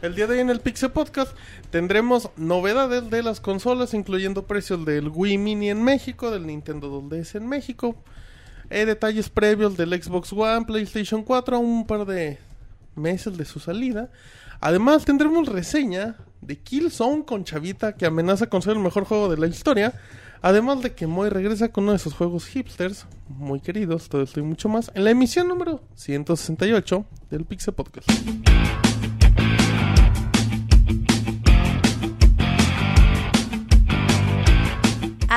El día de hoy en el Pixel Podcast tendremos novedades de las consolas, incluyendo precios del Wii Mini en México, del Nintendo 2DS en México, eh, detalles previos del Xbox One, PlayStation 4, a un par de meses de su salida. Además tendremos reseña de Killzone con Chavita que amenaza con ser el mejor juego de la historia. Además de que Moy regresa con uno de sus juegos hipsters, muy queridos, todo esto y mucho más, en la emisión número 168 del Pixel Podcast.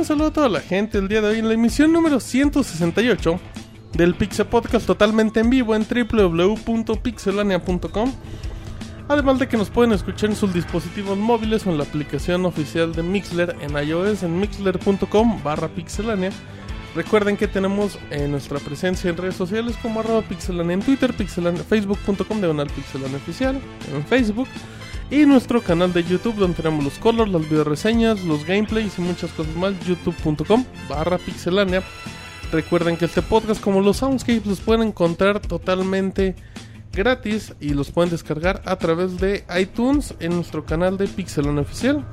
Un saludo a toda la gente el día de hoy en la emisión número 168 del Pixel Podcast totalmente en vivo en www.pixelania.com. Además de que nos pueden escuchar en sus dispositivos móviles o en la aplicación oficial de Mixler en iOS en mixler.com barra pixelania. Recuerden que tenemos eh, nuestra presencia en redes sociales como arroba pixelania en Twitter, pixelania, facebook.com diagonal pixelania oficial en Facebook y nuestro canal de YouTube donde tenemos los colors, las videoreseñas, los gameplays y muchas cosas más, youtube.com barra pixelania. Recuerden que este podcast como los soundscapes los pueden encontrar totalmente gratis y los pueden descargar a través de iTunes en nuestro canal de Pixelania Oficial.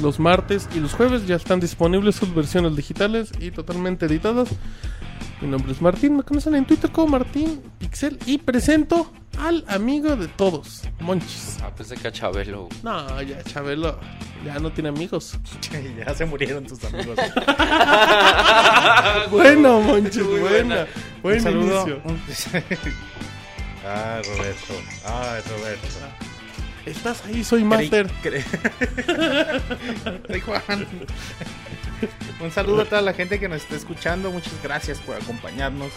Los martes y los jueves ya están disponibles sus versiones digitales y totalmente editadas. Mi nombre es Martín, me conocen en Twitter como Martín Pixel y presento al amigo de todos, Monchis. Ah, pensé que a Chabelo. No, ya Chabelo ya no tiene amigos. ya se murieron tus amigos. bueno, Monchis, Muy buena. buena. Buen Un saludo. inicio. ah, Roberto. Ay, Roberto. Estás ahí, soy Master. Cre- Ay, Juan. Un saludo a toda la gente que nos está escuchando. Muchas gracias por acompañarnos.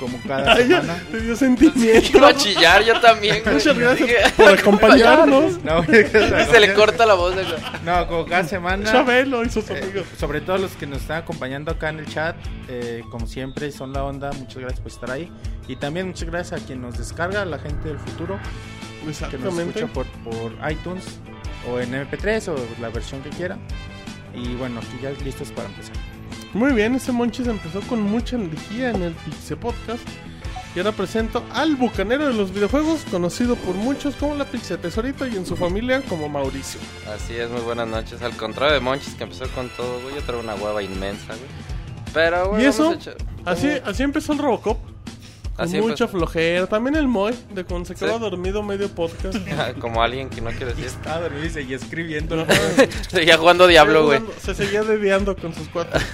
Como cada Ay, semana. te dio sentimiento. Iba a chillar yo también. güey. Muchas gracias Dije, por acompañarnos. No, Se le corta la voz. de- No, como cada semana. Chabelo y sus Eh, amigos. sobre todo los que nos están acompañando acá en el chat, eh, como siempre, son la onda. Muchas gracias por estar ahí. Y también muchas gracias a quien nos descarga, a la gente del futuro, que nos escucha por, por iTunes o en MP3 o la versión que quiera. Y bueno, aquí ya listos para empezar. Muy bien, ese Monchis empezó con mucha energía en el Pixie Podcast. Y ahora presento al bucanero de los videojuegos, conocido por muchos como la Pixie Tesorito y en su familia como Mauricio. Así es, muy buenas noches. Al contrario de Monchis que empezó con todo, güey. Yo traigo una hueva inmensa, güey. Pero, güey, ¿Y eso? vamos a echar- Así, así empezó el Robocop. Con Así mucha empezó. flojera. También el Moy, de cuando se quedó Sí. dormido medio podcast. Como alguien que no quiere decir. Estaba dormido y seguía escribiendo. Seguía jugando Diablo, güey. Se seguía dediando con sus cuatro.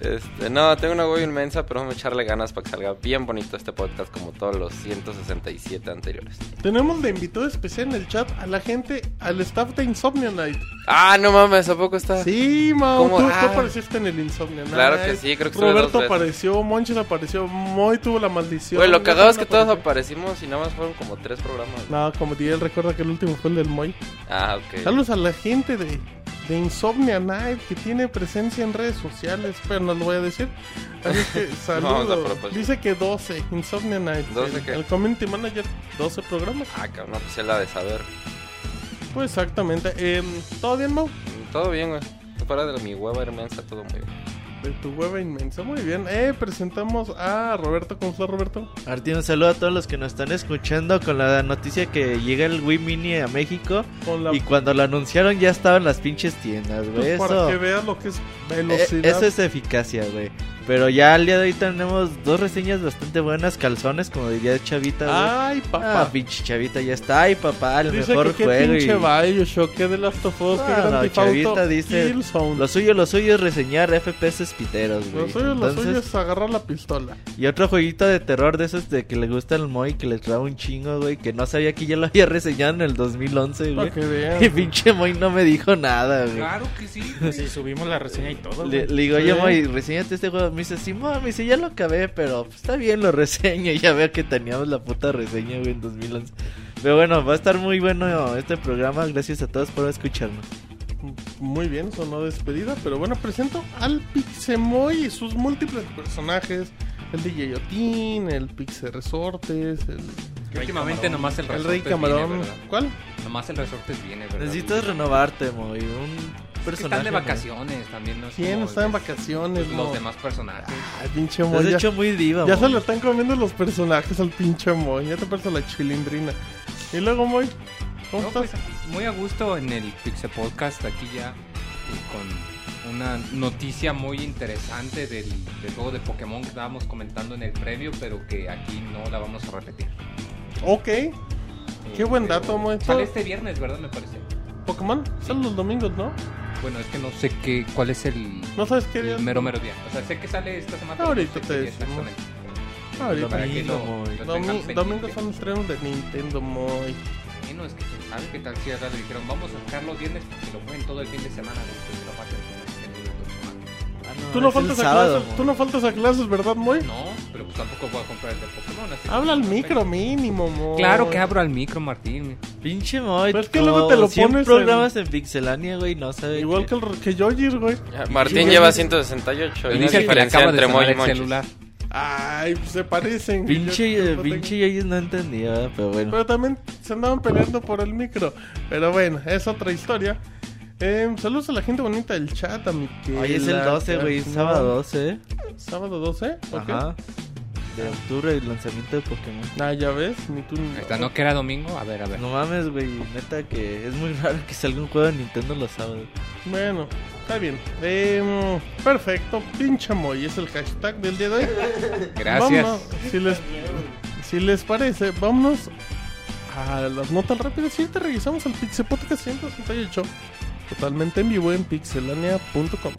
Este, no, tengo una hueva inmensa, pero vamos a echarle ganas para que salga bien bonito este podcast como todos los 167 anteriores. Tenemos de invitado especial en el chat a la gente, al staff de Insomnia Night. Ah, no mames, ¿a poco está? Sí, ¿Cómo? tú, tú Ah. apareciste en el Insomnia Night. Claro que sí, creo que estuve Roberto dos apareció, Monchis apareció, Moy tuvo la maldición. Güey, lo cagado es que todos aparecimos y nada más fueron como tres programas. No, como dije, él recuerda que el último fue el del Moy. Ah, ok. Saludos a la gente de, de Insomnia Night que tiene presencia en redes sociales, pero no lo voy a decir. Así es que saludos. propósito. Dice que 12, Insomnia Night. 12 el, qué? el community manager, 12 programas. Ah, cabrón, no, pues él la de saber. Pues exactamente. Em, ¿Todo bien, Mau? Todo bien, güey. Fuera de mi hueva inmensa, todo muy bien. De tu hueva inmensa, muy bien. Eh, presentamos a Roberto. ¿Cómo está Roberto? Martín, un saludo a todos los que nos están escuchando con la noticia que llega el Wii Mini a México. La Y cuando lo anunciaron ya estaban las pinches tiendas, güey. Pues para que veas lo que es eh, velocidad. eso es eficacia, güey. Pero ya al día de hoy tenemos dos reseñas bastante buenas, calzones, como diría Chavita, güey. Ay, papá. Ah, pinche Chavita, ya está. Ay, papá, el dice mejor que qué juego. pinche y... Bioshock, que de Last of Us, Ah, no, Chavita dice, Killzone. Lo suyo, lo suyo es reseñar FPS piteros, güey. Lo suyo, lo Entonces, suyo es agarrar la pistola. Y otro jueguito de terror de esos de que le gusta el Moy, que le trae un chingo, güey, que no sabía que ya lo había reseñado en el 2011, Para güey. Y pinche Moy no me dijo nada, güey. Claro que sí. Sí, subimos la reseña y todo. Le, güey. le digo, Sí. yo, Moy, reseñate este juego. Me dice, sí, me dice, ya lo acabé, pero pues, está bien, lo reseño. Y ya veo que teníamos la puta reseña, güey, en 2011. Pero bueno, va a estar muy bueno este programa. Gracias a todos por escucharnos. Muy bien, sonó despedida, pero bueno, presento al Pixemoy y sus múltiples personajes. El DJ Otin, el Pixe Resortes, el, Últimamente nomás el el resortes Rey Camarón. ¿Cuál? nomás el resortes viene, ¿verdad? Necesitas renovarte, Moy. Un Es que personaje. están de ¿no? vacaciones también, ¿no? Es ¿Quién está en de- vacaciones? Los mo? demás personajes. Ay, pinche Te Moy. has Ya, hecho muy diva, ya se lo están comiendo los personajes al pinche Moy. Ya te parece la chilindrina. Y luego, Moy, ¿cómo No, estás? pues, muy a gusto en el Pixel Podcast aquí ya eh, con una noticia muy interesante del, del juego de Pokémon que estábamos comentando en el previo, pero que aquí no la vamos a repetir. Ok. Qué buen Pero dato, Moy. Sale este viernes, ¿verdad? Me parece. Pokémon, salen los domingos, ¿no? Bueno, es que no sé qué, cuál es el, No sabes qué día. el mero mero día. O sea, sé que sale esta semana. pero no Ahorita sé te decimos. exactamente. Ahorita. Lo, Domingo, lo tengan Domi- pendiente. domingos son estrenos de Nintendo, Moy. Bueno, es que quién sabe qué tal si le dijeron vamos a sacar los viernes porque lo jueguen todo el fin de semana después que lo pasen el. Ah, Tú no, es el faltas a sábado, clases, tú no faltas a clases, ¿verdad, Moy? No, pero pues tampoco voy a comprar el de Pokémon. así Habla al no micro mínimo, Moy. Claro que abro al micro, Martín. Pinche Moy. Pero es que luego te lo 100 pones programas en Pixelania, güey, no sabe. Igual que, el, que Yojir, güey. Martín lleva güey. 168. Y dice que le acaba de entre Moy y el celular. Ay, pues se parecen. Pinche, Yo- yo pinche tengo- ellos no entendía, pero bueno. Pero también se andaban peleando por el micro. Pero bueno, es otra historia. Eh, saludos a la gente bonita del chat, a Miquel. Hoy es el 12, güey, sábado 12, ¿eh? ¿Sábado 12? Ok. Ajá. De octubre, el lanzamiento de Pokémon. Ah, ya ves, ni tú ni está, ¿no que era domingo? A ver, a ver. No mames, güey, neta que es muy raro que salga un juego de Nintendo los sábados. Bueno, está bien. Eh, perfecto, pinche Moy es el hashtag del día de hoy. Gracias. Vámonos, si, les, si les parece, vámonos a las notas rápidas. Y te regresamos al Pixel Podcast 168, totalmente en vivo en pixelania.com.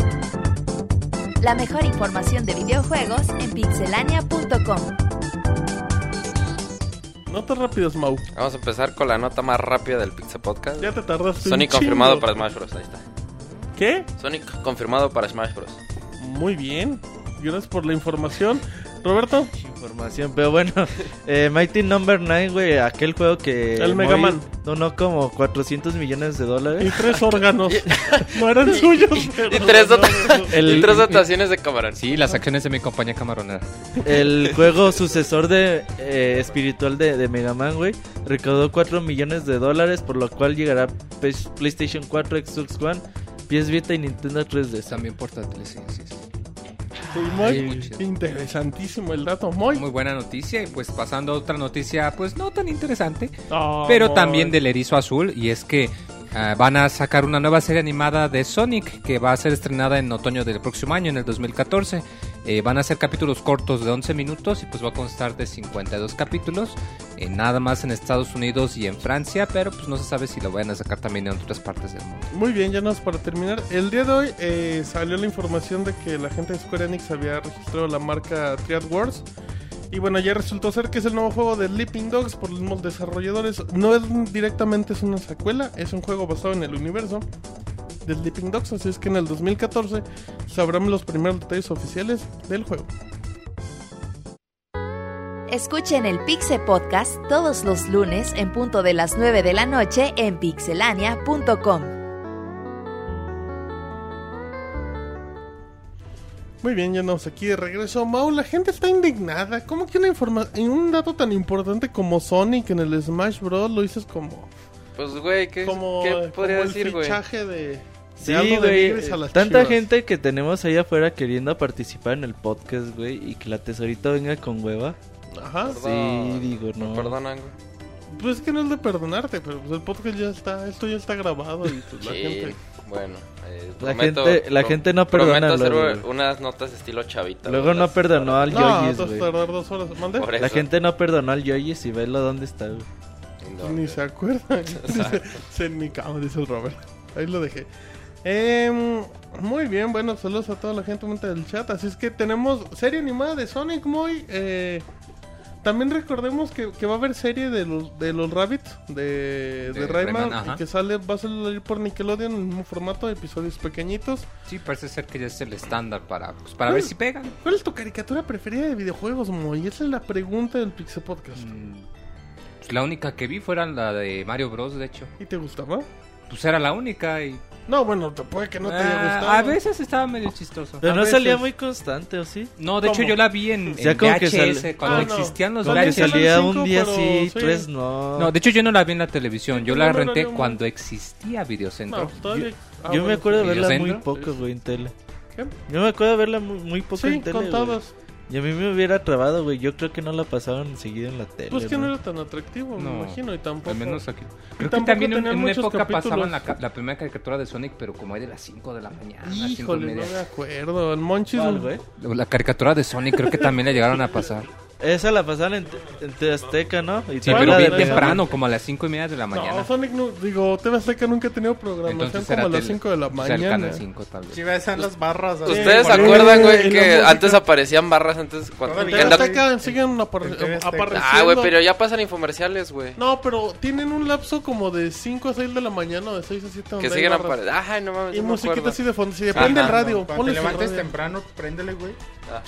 La mejor información de videojuegos en pixelania.com. Notas rápidas, Mau. Vamos a empezar con la nota más rápida del Pixel Podcast. Ya te tardaste. un Sonic confirmado chingo. para Smash Bros. Ahí está. ¿Qué? Sonic confirmado para Smash Bros. Muy bien. Gracias por la información. Roberto, Información, pero bueno, eh, Mighty Number 9, güey, aquel juego que. El Mega Moy Man. Donó como 400 millones de y dólares. tres órganos. No eran suyos, pero. Y tres, no. El- y tres dotaciones de camarón. Sí, las acciones de mi compañía camaronera. El juego sucesor de eh, espiritual de, de Mega Man, güey, recaudó 4 millones de dólares, por lo cual llegará PlayStation 4, Xbox One, PS Vita y Nintendo 3DS. También portátiles, sí, sí, sí. Sí, muy Ay, interesantísimo el dato. Muy. Muy buena noticia y pues pasando a otra noticia pues no tan interesante, Ah, pero muy. también del erizo azul y es que ah, van a sacar una nueva serie animada de Sonic que va a ser estrenada en otoño del próximo año, en el 2014. Eh, van a ser capítulos cortos de 11 minutos y pues va a constar de 52 capítulos, eh, nada más en Estados Unidos y en Francia, pero pues no se sabe si lo van a sacar también en otras partes del mundo. Muy bien, ya nos para terminar. El día de hoy eh, salió la información de que la gente de Square Enix había registrado la marca Triad Wars. Y bueno, ya resultó ser que es el nuevo juego de Sleeping Dogs por los mismos desarrolladores. No es directamente es una secuela, es un juego basado en el universo de Sleeping Dogs. Así es que en el 2014 sabrán los primeros detalles oficiales del juego. Escuchen el Pixe Podcast todos los lunes en punto de las 9 de la noche en pixelania.com. Muy bien, ya andamos aquí de regreso. Mau, la gente está indignada. ¿Cómo que una en un dato tan importante como Sonic en el Smash Bros. lo dices como, Pues, güey, ¿qué, como, ¿qué como podría el decir, güey? fichaje de Sí, güey, las tanta Chivas? gente que tenemos ahí afuera queriendo participar en el podcast, güey, y que la tesorita venga con hueva. Ajá. Perdón, Sí, digo, no. me perdonan, güey. Pues es que no es de perdonarte, pero pues el podcast ya está, esto ya está grabado y pues la Sí, gente... bueno. eh, La prometo- gente- la gente no perdona Prometo hacer güey. unas notas estilo chavita. Luego no perdonó al No, Yoyis, güey. tardar dos horas. ¿Mande? Por La gente no perdonó al Yoyis y velo dónde está, güey. No, Ni güey. se acuerdan. dice, "Se en mi cama, dice el Robert. Ahí lo dejé. Em, muy bien, bueno, saludos a toda la gente del chat. Así es que tenemos serie animada de Sonic muy. eh, también recordemos que, que va a haber serie de los, de los Rabbits de, de, De Rayman Rayman, y que sale, va a salir por Nickelodeon en el mismo formato, episodios pequeñitos. Sí, parece ser que ya es el estándar para, pues, para ver si pegan. ¿Cuál es tu caricatura preferida de videojuegos, Moy? Esa es la pregunta del Pixel Podcast. Mm, pues la única que vi fuera la de Mario Bros, de hecho. ¿Y te gustaba? Pues era la única y No, bueno, te puede que no te haya Ah, gustado. a veces estaba medio chistoso. Pero A no veces. salía muy constante, ¿o sí? No, de hecho yo la vi en, O sea, en como que VHS, sale- cuando Ah, no. existían los Que Salía VHS. salía cinco, un día pero sí, sí. tres no. No, de hecho yo no la vi en la televisión, yo la no, no, renté no, cuando existía Videocentro. No, todavía. Ah, Yo me bueno, acuerdo de ¿Y verla muy poco, güey, en tele. ¿Qué? Yo me acuerdo de verla muy, muy poco Sí, en tele, güey. contadas. Y a mí me hubiera trabado, güey. Yo creo que no la pasaban enseguida en la tele. Pues que no era tan atractivo, me No, imagino, y tampoco. Al menos aquí. Creo que tampoco también en, una época capítulos. pasaban la, primera caricatura de Sonic, pero como hay de las 5 de la mañana, 5 y Híjole, no me acuerdo. El Monchis. ¿Cuál, güey? La caricatura de Sonic creo que también la llegaron a pasar. Esa la pasaban en, en TV Azteca, ¿no? Y Sí, pero bien Sonic? temprano, como a las 5 y media de la No, mañana. Sonic, no, digo, TV Azteca nunca ha tenido programación Entonces como a las tele- 5 de la el mañana. canal 5 tal vez. Si ves en las barras. así, ¿Ustedes se por- acuerdan, güey, que antes aparecían barras antes cuando... Que TV Azteca siguen apar- En apareciendo. Ah, güey, pero ya pasan infomerciales, güey. No, pero tienen un lapso como de 5 a 6 de la mañana o de 6 a 7 donde Que siguen apareciendo. Ay, no mames, Y no musiquita así de fondo. Si depende Ajá. el radio, Cuando te levantes temprano, préndele, güey. Ajá.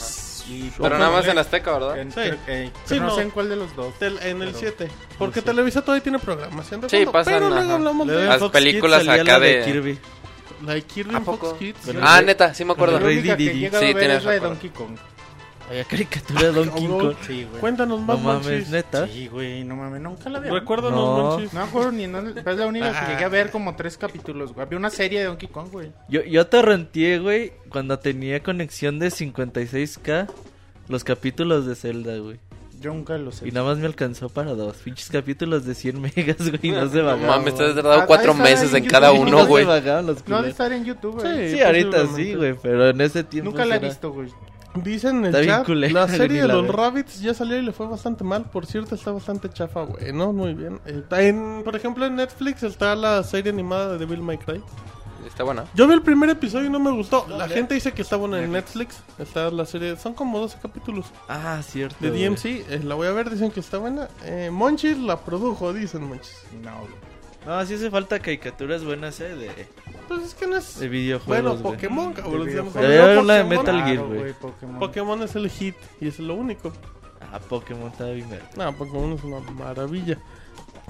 Y Pero nada más en Azteca, ¿verdad? en- Sí. eh, Sí, no, no. sé en cuál de los dos. Tel- en el Pero- 7. Porque Sí. Televisa todavía tiene programación de Sí, pasan, Pero luego hablamos de Las Fox películas Kids acá la de- Kirby. la de Kirby ¿A en Fox poco? Kids. Bueno, Ah, neta, sí me acuerdo. La Rey única que Didi. llega a Sí, ver tienes es la de razón. Donkey Kong. Había caricatura de Donkey Cabrón. Kong. Sí, güey. Cuéntanos No más, mames, Monchis. neta. Sí, güey, no mames, nunca la vi. Recuérdanos, No. Monchis. No me acuerdo ni no, es la única Ah. que llegué a ver como tres capítulos, güey. Había una serie de Donkey Kong, güey. Yo, yo te renté, güey, cuando tenía conexión de 56k los capítulos de Zelda, güey. Yo nunca lo sé. Y nada más me alcanzó para dos. Pinches capítulos de 100 megas, güey. y No se No vagaban. mames, te has Ah, dado cuatro ahí está meses en en cada YouTube. uno, No se güey. vagaban los No ha de estar en YouTube, güey. Sí. Sí, ahorita sí, güey. Pero en ese tiempo. Nunca la he era- visto, güey. Dicen en el Está bien chat, culera, la serie de la los. Rabbits ya salió y le fue bastante mal. Por cierto, está bastante chafa, güey. No, muy bien. Está en, por ejemplo, en Netflix está la serie animada de Devil May Cry. Está buena. Yo vi el primer episodio y no me gustó. La gente dice que está buena en Netflix. Está la serie, son como 12 capítulos Ah, cierto. de. DMC. eh, la voy a ver, dicen que está buena. Eh, Monchis la produjo, dicen Monchis. No, güey. No, sí hace falta caricaturas buenas, eh. De, Pues es que no es. de videojuegos. Bueno. Pokémon, cabrón. De una de Metal Gear, güey. Pokémon. Pokémon es el hit y es lo único. Ah, Pokémon está bien. No, Pokémon es una maravilla.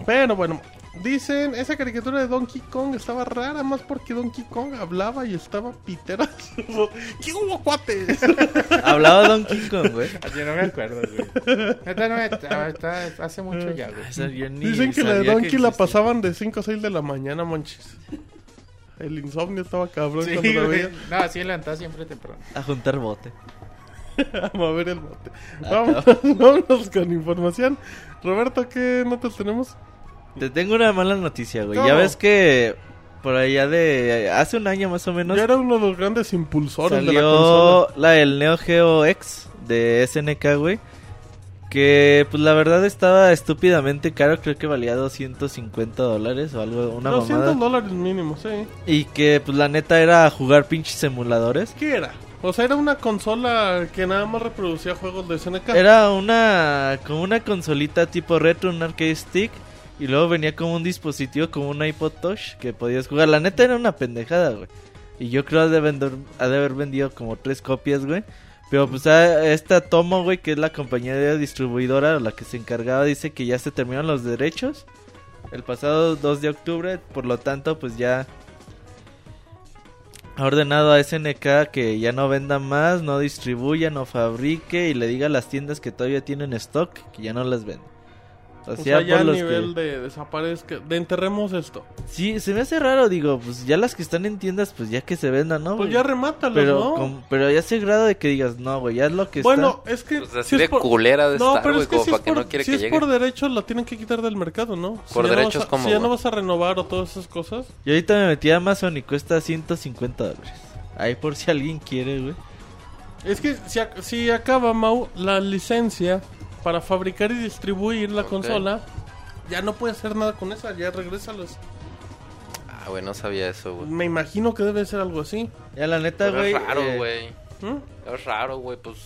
Pero bueno, dicen, esa caricatura de Donkey Kong estaba rara más porque Donkey Kong hablaba y estaba pitera. ¿Qué hubo, cuates? Hablaba Donkey Kong, güey. Así no me acuerdo, güey. No ah, está- hace mucho ya, güey. Yo Dicen que la de Donkey la pasaban de 5 a 6 de la mañana, manches. El insomnio estaba cabrón Sí, cuando la güey. veía. No, así levantaba siempre temprano. A juntar bote. Vamos a ver el bote. Ah, Vamos, vámonos con información. Roberto, ¿qué notas tenemos? Te tengo una mala noticia, güey. ¿Cómo? Ya ves que por allá de hace un año más o menos Ya era uno de los grandes impulsores de la salió consola. la del Neo Geo X de SNK, güey. Que pues la verdad estaba estúpidamente caro, creo que valía 250 dólares o algo, una 200 mamada. dólares mínimo, sí. Y que pues la neta era jugar pinches emuladores. ¿Qué era? O sea, era una consola que nada más reproducía juegos de SNK. Era una como una consolita tipo retro, un arcade stick. Y luego venía como un dispositivo, como un iPod Touch, que podías jugar. La neta era una pendejada, güey. Y yo creo de, vender, ha de haber vendido como tres copias, güey. Pero pues a esta Tomo, güey, que es la compañía de distribuidora, la que se encargaba, dice que ya se terminaron los derechos. El pasado 2 de octubre, por lo tanto, pues ya ha ordenado a SNK que ya no venda más, no distribuya, no fabrique y le diga a las tiendas que todavía tienen stock que ya no las venden. O o sea, ya por a los nivel que... de desaparezca, de enterremos esto. Sí, se me hace raro, digo, pues ya las que están en tiendas, pues ya que se vendan, ¿no? Pues ya remátalos, pero, ¿no? con- pero ya se grado de que digas, no, güey, ya es lo que Bueno, es que... Pues así si es de por- culera de No, estar, pero es que como si para es que por, no quiere si que es por derechos la tienen que quitar del mercado, ¿no? Por no derechos, a- ¿cómo, Si ya no vas a renovar o todas esas cosas. está. Y ahorita me metí a Amazon y cuesta 150 dólares. Ahí por si alguien quiere, güey. Es que si, si acaba, Mau, la licencia para fabricar y distribuir la consola, ya no puede hacer nada con esa, ya regrésalos. Ah, güey, no sabía eso, güey. Me imagino que debe ser algo así. Ya la neta, Pero güey. es raro, eh, güey. ¿Mm? Es raro, güey, pues...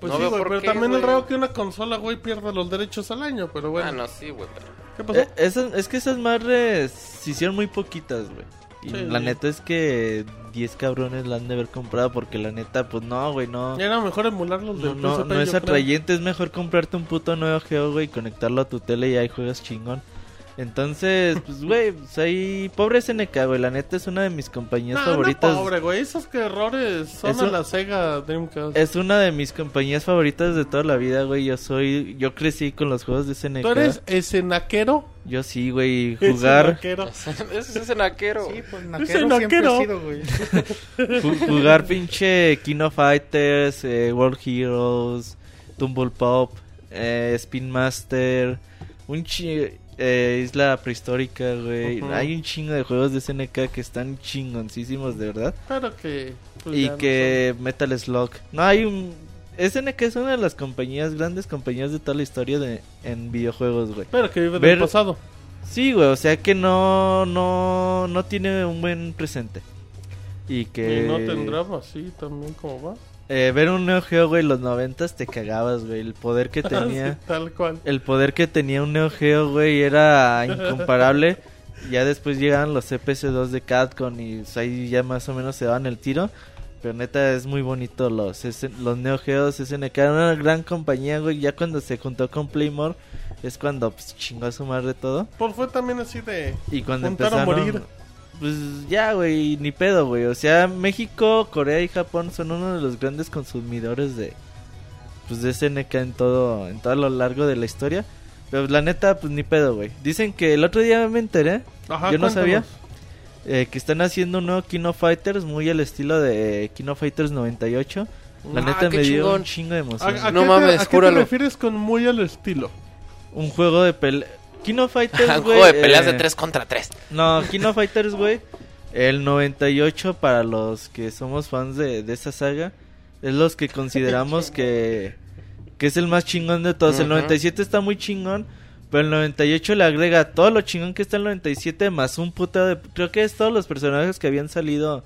Pues No sí, güey, pero qué, también es raro que una consola, güey, pierda los derechos al año, pero bueno. Ah, no, sí, güey, pero... ¿Qué pasó? Eh, esas- es que esas madres se hicieron muy poquitas, güey. Y Sí, la neta es que 10 cabrones la han de haber comprado porque la neta, pues no, güey, no. Era mejor emular los No, no, no es creo. atrayente, es mejor comprarte un puto nuevo Geo, güey, y conectarlo a tu tele y ahí juegas chingón. Entonces, pues, güey, pues ahí... Pobre SNK, güey. La neta es una de mis compañías No, favoritas. no, pobre, güey. Esos que errores son Eso- a la Sega Dreamcast. Es una de mis compañías favoritas de toda la vida, güey. Yo soy... Yo crecí con los juegos de SNK. ¿Tú eres escenaquero? Yo sí, güey. Jugar... Escenaquero. Ese es el naquero. Sí, pues naquero siempre sido, güey. Ju- jugar pinche King of Fighters, eh, World Heroes, Tumble Pop, eh, Spin Master, un chi eh, Isla Prehistórica, güey. Hay un chingo de juegos de SNK que están chingoncísimos, de verdad. Pero que... pues, y no que Metal Slug. No, hay un... SNK es una de las compañías, grandes compañías de toda la historia de, en videojuegos, güey. Pero que vive Ver- del pasado. Sí, güey, o sea que no, no, no tiene un buen presente. Y que... Y no tendrá así también como va. Eh, ver un Neo Geo, güey, los noventas te cagabas, güey. El poder que tenía... Sí, tal cual. el poder que tenía un Neo Geo, güey, era incomparable. ya después llegaban los CPC2 de Capcom y pues, ahí ya más o menos se daban el tiro. Pero neta es muy bonito los, los Neo Geos, SNK. Era una gran compañía, güey. Ya cuando se juntó con Playmore es cuando pues, chingó a su madre todo. Pues fue también así de... Y cuando Juntar a empezaron... morir. Pues ya, güey, ni pedo, güey. O sea, México, Corea y Japón son uno de los grandes consumidores de pues de SNK en todo en todo lo largo de la historia. Pero la neta, pues ni pedo, güey. Dicen que el otro día me enteré Ajá, Yo no sabía. eh, que están haciendo un nuevo Kino Fighters muy al estilo de Kino Fighters 98. La Ah, neta me dio chingón. un chingo de ¿A, emoción. a No qué mames, te, ¿a qué te refieres con muy al estilo? Un juego de pelea. Kino Fighters, Un güey. juego de peleas de eh, 3 contra 3. No, Kino Fighters, güey. El 98 para los que somos fans de, de esa saga. Es los que consideramos que, que es el más chingón de todos. El Ujú. 97 está muy chingón. Pero el 98 le agrega todo lo chingón que está el 97 más un puto de... Creo que es todos los personajes que habían salido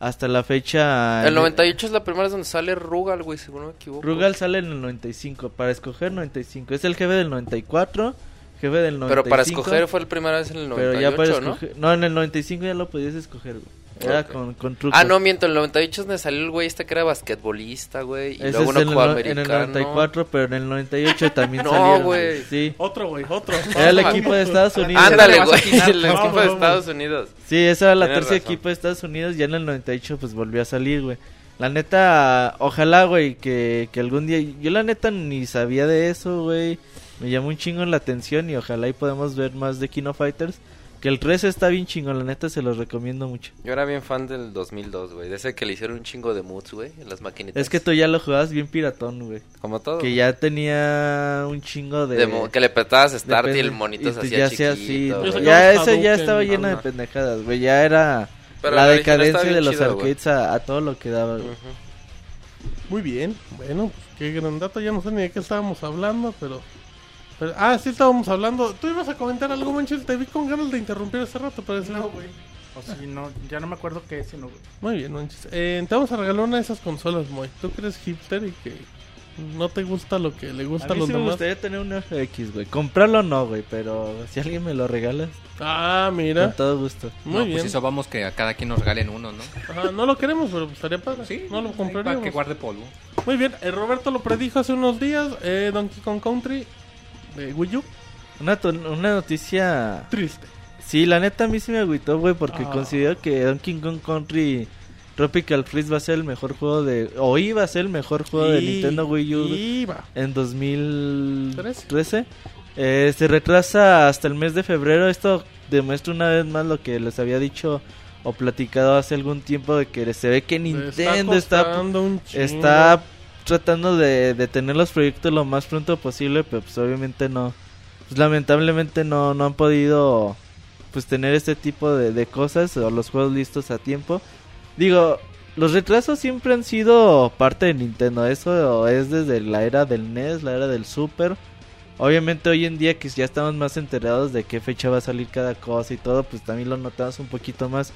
hasta la fecha. El 98 es la primera vez donde sale Rugal, güey, si no me equivoco. Rugal sale en el 95. Para escoger 95. Es el jefe del 94. Jefe del 95. Pero para escoger fue la primera vez en el Pero 98, ya para ¿no? escoger... ¿no? en el 95 ya lo podías escoger, güey. Era Ok. con, con trucos. Ah, no, miento, en el 98 es donde salió el güey este que era basquetbolista, güey. Y Ese luego uno en el, jugó no- en el americano. 94, pero en el 98 también No, salieron. güey. Sí. Otro, güey, otro. Era el equipo de Estados Unidos. Ándale, güey, el vamos, equipo de vamos. Estados Unidos. Sí, esa era la Tienes tercera razón. equipo de Estados Unidos. Ya en el 98 pues volvió a salir, güey. La neta, ojalá, güey, que, que algún día... Yo la neta ni sabía de eso, güey. Me llamó un chingo la atención y ojalá y podamos ver más de Kino Fighters. Que el 3 está bien chingón, la neta se los recomiendo mucho. Yo era bien fan del 2002, güey. De ese que le hicieron un chingo de moods, güey, en las maquinitas. Es que tú ya lo jugabas bien piratón, güey. Como todo. Que ya tenía un chingo de... Que le apretabas start y el monito se hacía ya chiquito. sea así. Ya ese ya estaba lleno de pendejadas, güey. Ya era Pero la decadencia de los güey. arcades a, a todo lo que daba, güey. Muy bien. Bueno, pues qué gran dato. Ya no sé ni de qué estábamos hablando, pero... pero- ah, sí estábamos hablando. Tú ibas a comentar algo, Manchel. Te vi con ganas de interrumpir hace rato, parece. No, güey. O si no, ya no me acuerdo qué es, sino, güey. Muy bien, Manchel. Eh, te vamos a regalar una de esas consolas, Moy. Tú que eres hipster y que no te gusta lo que le gusta A a mí los sí me demás. gustaría tener un FX, güey. Comprarlo no, güey, pero si alguien me lo regala, Ah, con mira. todo gusto. Muy no, bien. pues eso vamos que a cada quien nos regalen uno, ¿no? Ajá, no lo queremos, pero pues estaría padre. Sí, no lo compraríamos. Para que guarde polvo. Muy bien, eh, Roberto lo predijo hace unos días. Eh, Donkey Kong Country de Wii U. Una, una noticia... Triste. Sí, la neta a mí sí me agüitó, güey, porque Ah. considero que Donkey Kong Country Tropical Freeze va a ser el mejor juego de... O iba a ser el mejor juego de Nintendo Wii U Iba. en 2013. Eh, se retrasa hasta el mes de febrero. Esto demuestra una vez más lo que les había dicho o platicado hace algún tiempo de que se ve que Nintendo está, costando un está tratando de, tener los proyectos lo más pronto posible, pero pues obviamente no. Pues lamentablemente no, no han podido pues tener este tipo de, de cosas o los juegos listos a tiempo. Digo, los retrasos siempre han sido parte de Nintendo. Eso es desde la era del NES, la era del Super. Obviamente hoy en día que ya estamos más enterados de qué fecha va a salir cada cosa y todo, pues también lo notamos un poquito más.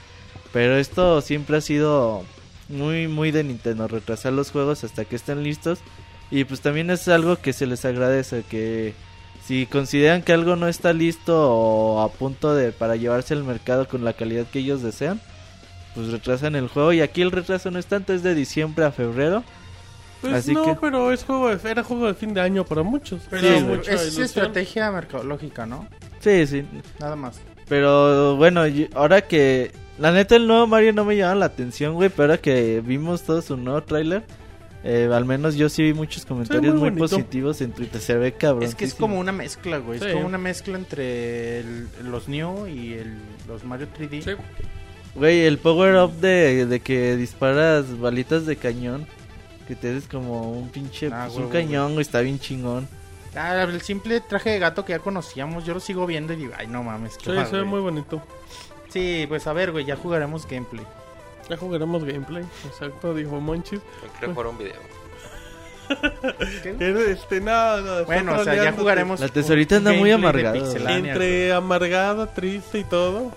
Pero esto siempre ha sido muy muy de Nintendo, retrasar los juegos hasta que estén listos. Y pues también es algo que se les agradece, que si consideran que algo no está listo o a punto de para llevarse al mercado con la calidad que ellos desean, pues retrasan el juego. Y aquí el retraso no es tanto, es de diciembre a febrero. Pues Así no, que- pero es juego de, era juego de fin de año para muchos. Pero Sí, mucha es ilusión. estrategia mercadológica, ¿no? Sí, sí. Nada más. Pero bueno, ahora que... La neta el nuevo Mario no me llama la atención, güey, pero ahora que vimos todo su nuevo tráiler, eh, al menos yo sí vi muchos comentarios muy positivos en Twitter. Se ve cabrón. Es que es como una mezcla, güey. Sí. Es como una mezcla entre el- los New y el, los Mario 3D. Sí. Güey, el power up de, de que disparas balitas de cañón, que te haces como un pinche... Ah, pues, un cañón, güey, está bien chingón. Ah, el simple traje de gato que ya conocíamos, yo lo sigo viendo y digo, ay, no mames. qué Sí, padre, se ve güey". muy bonito. Sí, pues a ver, güey, ya jugaremos gameplay. Ya jugaremos gameplay. Exacto, dijo Monchis. Yo quiero jugar un video. Este, no, no, está Bueno, o sea, ya jugaremos. La tesorita anda muy amargada, Entre amargada, triste y todo.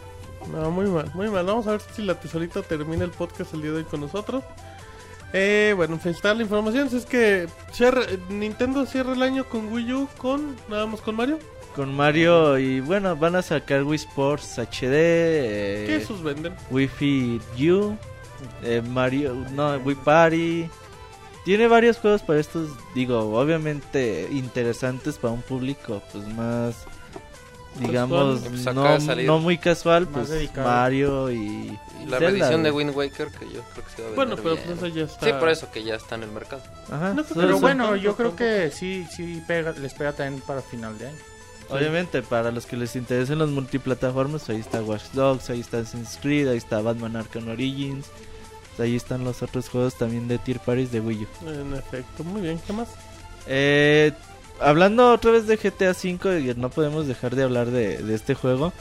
No, muy mal, muy mal. Vamos a ver si la tesorita termina el podcast el día de hoy con nosotros. Eh, bueno, pues está la información. Es que Nintendo cierra el año con Wii U, con nada más con Mario. Con Mario y bueno, van a sacar Wii Sports HD, eh, ¿Qué esos venden? Wii Fit U, eh, Mario, no, Wii Party. Tiene varios juegos para estos, digo, obviamente interesantes para un público pues más digamos Pues no, salir. no muy casual, Más pues dedicado. Mario y, Y la Zelda, reedición de. Wind Waker, que yo creo que se va a vender Bueno, pero bien. pues eso ya está. Sí, por eso que ya está en el mercado. Ajá, No, Pero son- bueno, tanto, yo creo que sí, sí pega, les pega también para final de año. Obviamente, para los que les interesen los multiplataformas, ahí está Watch Dogs, ahí está Assassin's Creed, ahí está Batman Arkham Origins, ahí están los otros juegos también de Tier Parties de Wii U. En efecto, muy bien. ¿Qué más? Eh, hablando otra vez de GTA V, no podemos dejar de hablar de, de este juego.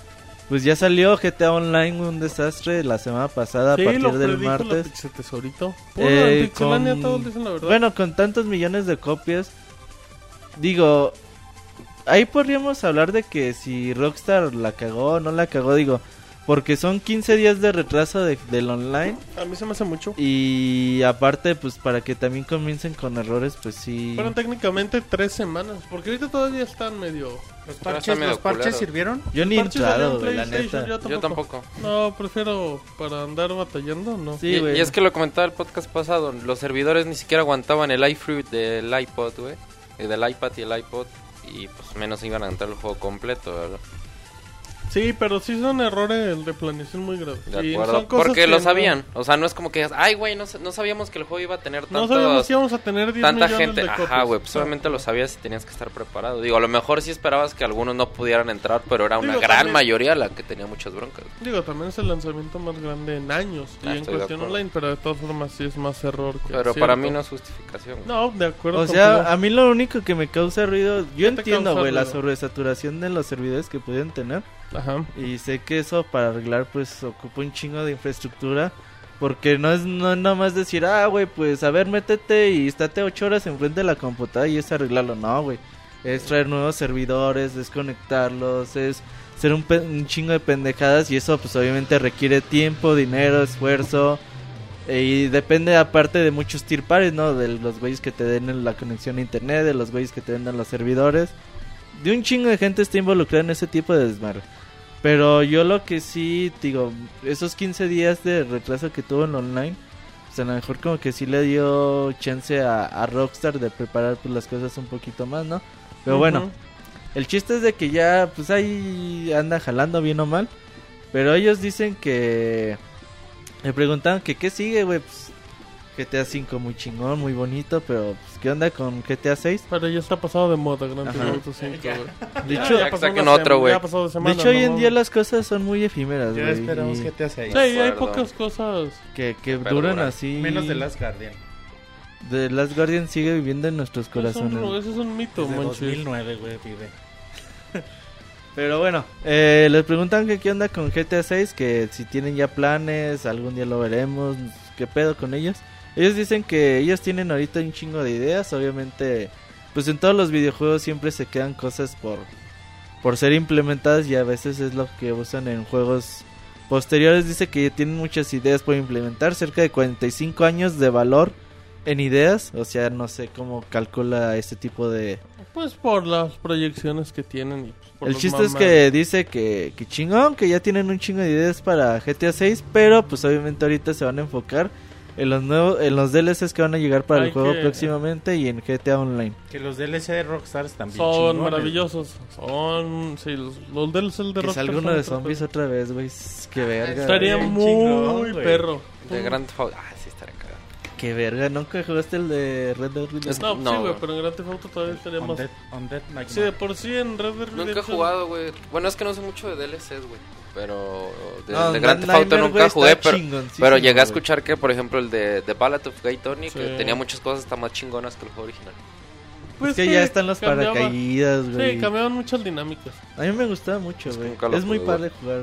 Pues ya salió GTA Online, un desastre la semana pasada sí, a partir lo del martes. Tesorito. Eh, con- todos dicen la verdad. Bueno, con tantos millones de copias, digo, ahí podríamos hablar de que si Rockstar la cagó o no la cagó, digo, porque son 15 días de retraso de- del online a mí se me hace mucho. y aparte, pues para que también comiencen con errores, pues sí. Fueron técnicamente tres semanas. Porque ahorita todavía están medio. ¿Los parches, está medio los parches culero. sirvieron? Yo ni he entrado, en güey, la neta. Yo tampoco. No, prefiero para andar batallando, no. Sí, y, güey. y es que lo comentaba el podcast pasado, los servidores ni siquiera aguantaban el iFruit del iPod, güey, y del iPad y el iPod, y pues menos iban a entrar el juego completo, ¿verdad? Sí, pero sí son errores de planeación muy graves. De acuerdo, son cosas porque que lo no- sabían, o sea, no es como que, ay, güey, no, no sabíamos que el juego iba a tener No, sabíamos tantos... si íbamos a tener 10 Tanta gente, de ajá, güey, pues obviamente lo sabías y tenías que estar preparado. Digo, a lo mejor sí esperabas que algunos no pudieran entrar, pero era una Digo, gran también- mayoría la que tenía muchas broncas. Digo, también es el lanzamiento más grande en años. Ah, y en cuestión online, pero de todas formas sí es más error que Pero acierto. para mí no es justificación. güey. No, de acuerdo. O sea, a mí lo único que me causa ruido, yo ¿Qué te entiendo, güey, la sobresaturación de los servidores que pueden tener. Ajá. Y sé que eso para arreglar pues ocupa un chingo de infraestructura. Porque no es no es nada más decir, ah, güey, pues a ver, métete y estate ocho horas enfrente de la computadora y es arreglarlo. No, güey. Es traer nuevos servidores, desconectarlos, es hacer un, un chingo de pendejadas y eso pues obviamente requiere tiempo, dinero, esfuerzo. eh, Y depende aparte de muchos tier pares, ¿no? De los güeyes que te den la conexión a internet, de los güeyes que te den los servidores. De un chingo de gente está involucrada en ese tipo de desmadre. Pero yo lo que sí, digo, esos 15 días de retraso que tuvo en online, pues a lo mejor como que sí le dio chance a, a Rockstar de preparar pues las cosas un poquito más, ¿no? Pero bueno, el chiste es de que ya, pues ahí anda jalando bien o mal. Pero ellos dicen que... Me preguntaban que qué sigue, güey, pues GTA 5 muy chingón, muy bonito, pero pues qué onda con GTA 6. Pero ya está pasado de moda, Gran Ajá. Theft Auto 5, güey. De Ya, hecho, ya que pasó saquen otro, güey. ya de de hecho hoy no en día las cosas son muy efímeras, Ya güey. esperamos y GTA 6. Sí, hay pocas cosas. Que, que duran dura. así. Menos de Last Guardian. The Last Guardian sigue viviendo en nuestros Es un, corazones. ese es un mito, Desde manches. 2009, güey, vive. Pero bueno, eh, les preguntan que qué onda con GTA 6, que si tienen ya planes, algún día lo veremos, qué pedo con ellos. Ellos dicen que ellos tienen ahorita un chingo de ideas, obviamente, pues en todos los videojuegos siempre se quedan cosas por, por ser implementadas y a veces es lo que usan en juegos posteriores. Dice que tienen muchas ideas por implementar, cerca de 45 años de valor en ideas, o sea, no sé cómo calcula este tipo de, Pues por las proyecciones que tienen. Y el chiste es que dice que, que chingón, que ya tienen un chingo de ideas para GTA 6, pero pues obviamente ahorita se van a enfocar en los nuevos, en los DLCs que van a llegar para Hay el juego que- próximamente y en GTA Online. Que los DLC de Rockstar están bien Son chingones. maravillosos. Son. Sí, los, los el de Que Rockstar salga uno de zombies otra vez, güey. Qué verga. Estaría muy chingón, perro. De Grand Theft Qué verga. ¿Nunca jugaste el de Red Dead Redemption? Es- No, No, sí, güey, pero en Grand Theft Auto todavía estaría más. Sí, de por sí en Red Dead Nunca he Redemption- jugado, güey. Bueno, es que no sé mucho de DLCs, güey. Pero de, No, de Grand Theft Auto nunca jugué, pero, llegué a escuchar que, por ejemplo, el de The Ballad of Gay Tony, Sí. que tenía muchas cosas hasta más chingonas que el juego original. Pues Es que sí, ya están cambiaba- paracaídas, güey. Sí, cambiaban muchas dinámicas. A mí me gustaba mucho, Es que güey. nunca lo Es muy padre jugar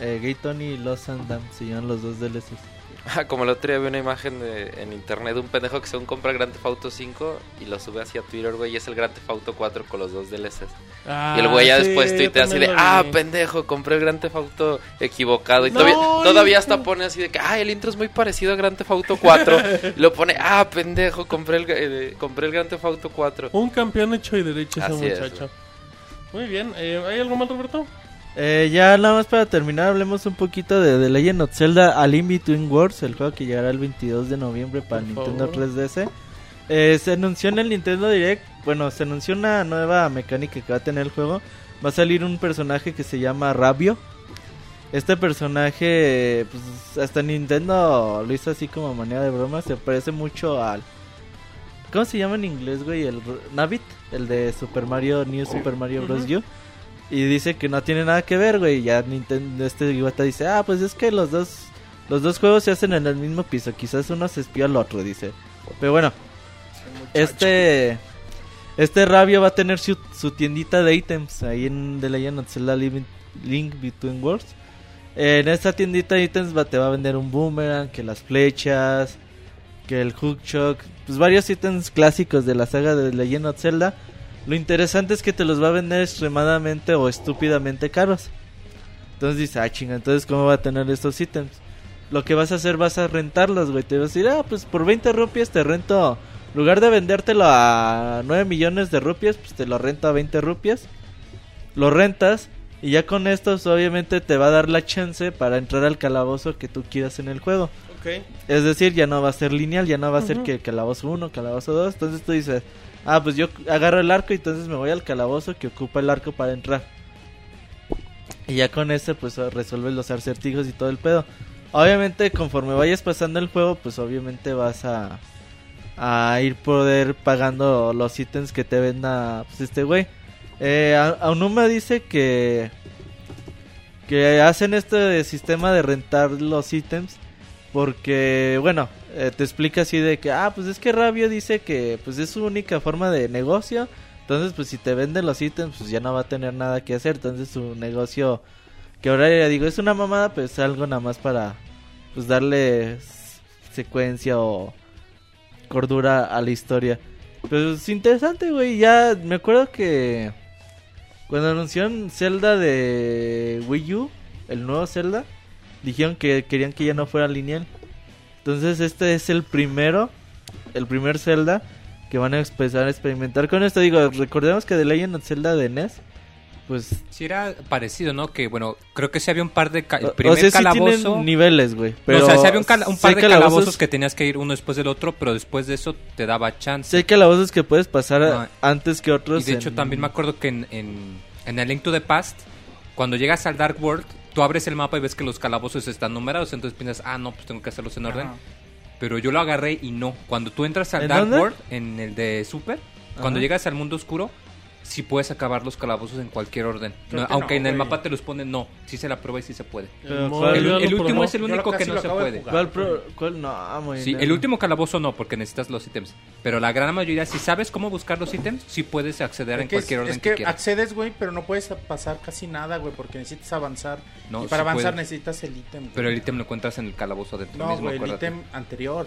eh, Gay Tony y Los Sandam. Se llaman los dos DLCs. Ah, Como el otro día vi una imagen de, en internet de un pendejo que según compra el Grand Theft Auto 5 y lo sube hacia Twitter, güey, y es el Grand Theft Auto 4 con los dos DLCs. Ah, y el güey ya sí, después tuitea así de, ah, pendejo, compré el Grand Theft Auto equivocado. Y No, todavía, todavía hasta pone así de que, ah, el intro es muy parecido a Grand Theft Auto 4. y lo pone, ah, pendejo, compré el, eh, compré el Grand Theft Auto 4. Un campeón hecho y derecho ese es, muchacho. Muy bien. eh, ¿Hay algo más, Roberto? Eh, ya nada más para terminar, hablemos un poquito de The Legend of Zelda A Link Between Worlds, el juego que llegará el 22 de noviembre para Por Nintendo favor. 3DS. Eh, se anunció en el Nintendo Direct, bueno, se anunció una nueva mecánica que va a tener el juego. Va a salir un personaje que se llama Rabio. Este personaje, pues hasta Nintendo lo hizo así como manera de broma. Se parece mucho al. ¿Cómo se llama en inglés, güey? El Nabbit, el de Super Mario, New Super Mario Bros. U. Y dice que no tiene nada que ver, güey. Ya Nintendo, este idiota dice, ah, pues es que los dos, los dos juegos se hacen en el mismo piso. Quizás uno se espía al otro, dice. Pero bueno, este, este Rabio va a tener su, su tiendita de ítems ahí en The Legend of Zelda Link, Link Between Worlds. En esta tiendita de ítems va, te va a vender un boomerang, que las flechas, que el hookshot, pues varios ítems clásicos de la saga de The Legend of Zelda. Lo interesante es que te los va a vender extremadamente o estúpidamente caros. Entonces dice, ah, chinga, entonces ¿cómo va a tener estos ítems? Lo que vas a hacer, vas a rentarlos, güey. Te vas a decir, ah, pues por 20 rupias te rento. En lugar de vendértelo a 9 millones de rupias, pues te lo rento a 20 rupias. Lo rentas. Y ya con esto, pues, obviamente, te va a dar la chance para entrar al calabozo que tú quieras en el juego. Ok. Es decir, ya no va a ser lineal, ya no va a ser que calabozo 1, calabozo 2. Entonces tú dices, ah, pues yo agarro el arco y entonces me voy al calabozo que ocupa el arco para entrar. Y ya con ese, pues resuelves los acertijos y todo el pedo. Obviamente, conforme vayas pasando el juego, pues obviamente vas a, a ir poder pagando los ítems que te venda pues, este güey. Eh, A- Aonuma dice que que hacen este sistema de rentar los ítems porque bueno eh, te explica así de que ah pues es que Rabio dice que pues es su única forma de negocio. Entonces pues si te venden los ítems pues ya no va a tener nada que hacer. Entonces su negocio que ahora ya digo es una mamada pues es algo nada más para pues darle secuencia o cordura a la historia pues es interesante güey. Ya me acuerdo que cuando anunciaron Zelda de Wii U, el nuevo Zelda, dijeron que querían que ya no fuera lineal. Entonces este es el primero, el primer Zelda que van a empezar a experimentar con esto. Digo, recordemos que The Legend of Zelda de NES, pues... Sí era parecido, ¿no? Que bueno, creo que sí había un par de... ca- El primer o sea, sí calabozo... niveles, güey. No, Pero o sea, sí había un, un par de calabozos- calabozos que tenías que ir uno después del otro, pero después de eso te daba chance. Sí hay calabozos que puedes pasar No, antes que Y otros. de hecho en- también me acuerdo que en, en, en el Link to the Past, cuando llegas al Dark World, tú abres el mapa y ves que los calabozos están numerados, entonces piensas, ah, no, pues tengo que hacerlos en orden. Ajá. Pero yo lo agarré y no. Cuando tú entras al ¿En Dark dónde? World, en el de Super, cuando llegas al mundo oscuro, sí puedes acabar los calabozos en cualquier orden. No, aunque no, en el mapa te los ponen, no. Sí se la prueba y sí se puede. Pero Mo- ¿cuál- El, último es el único que no se de puede. ¿Cuál, pro- cuál? No, muy Sí, el último calabozo no, porque necesitas los ítems. Pero la gran mayoría, si sabes cómo buscar los ítems, sí puedes acceder en Es que, cualquier orden es que, que quieras. accedes, güey, pero no puedes pasar casi nada, güey, porque necesitas avanzar. No, y para sí avanzar necesitas el ítem. Pero el ítem lo encuentras en el calabozo dentro No, mismo, güey, el ítem anterior.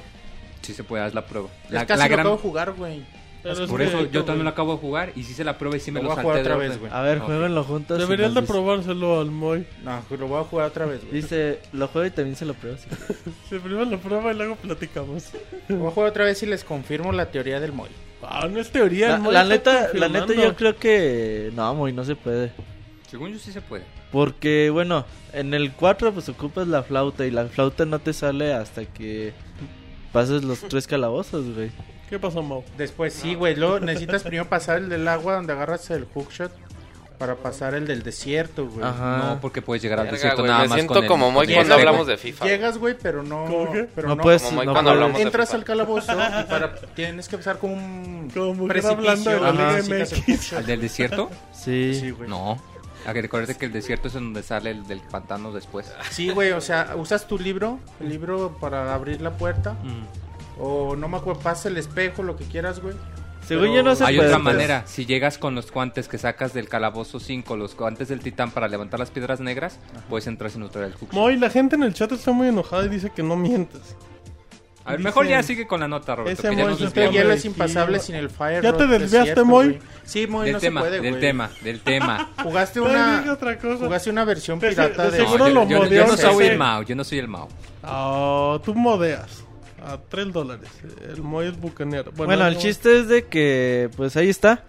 Sí se puede, haz la prueba. Es La, casi la gran- de jugar, güey. Pero es Por eso yo también lo acabo de jugar y sí se la prueba y sí me Lo lo, voy a salté jugar de otra orden. vez, güey. A ver, Ok. jueguenlo juntos. nos de probárselo al Moy. No, lo voy a jugar otra vez, güey. Dice, lo juego y también se lo pruebo. sí. Si primero lo prueba y luego platicamos. Lo voy a jugar otra vez y les confirmo la teoría del Moy. Ah, no es teoría. La, el Moy la está neta, la neta confirmando. yo creo que... No, muy no se puede. Según yo sí se puede. Porque, bueno, en el 4 pues ocupas la flauta y la flauta no te sale hasta que pases los tres calabozos, güey. ¿Qué pasó, Mau? Después sí, güey. Luego necesitas primero pasar el del agua donde agarras el hookshot para pasar el del desierto, güey. Ajá. No, porque puedes llegar al Verga, desierto güey, nada me más siento con el- como con muy el cuando espejo. hablamos de FIFA. Llegas, güey, pero no. ¿Cómo qué? Pero No no, puedes, como no cuando puedes- hablamos de Entras FIFA. al calabozo y para, tienes que empezar con un Como mujer precipicio. hablando de la Ajá, Liga necesitas el MX. hookshot. ¿Al del desierto? Sí. Sí, güey. No. A que recuerde que el desierto es en donde sale el del pantano después. Sí, güey, o sea, usas tu libro, el libro para abrir la puerta. Mm. O no me acuerdo, pasa el espejo, lo que quieras, güey. Según Pero yo no se Hay puede, otra pero- manera. Si llegas con los guantes que sacas del calabozo 5, los guantes del titán para levantar las piedras negras, puedes entrar sin usar el hook. Moy, la gente en el chat está muy enojada y dice que no mientes. A ver, Dicen- mejor ya sigue con la nota, Roberto. Ese que ya Moy Este hielo es impasable sin el Fire ¿Ya te desviaste, Moy? Sí, Moy, Del no tema, se puede, del tema, del tema. Jugaste una, otra cosa. jugaste una versión pirata de de... seguro yo, lo yo- no soy el Mao, yo no soy el Mao. Ah, tú modeas. A 3 dólares. El Moy es bucanero. Bueno, el no- chiste es de que, pues ahí está.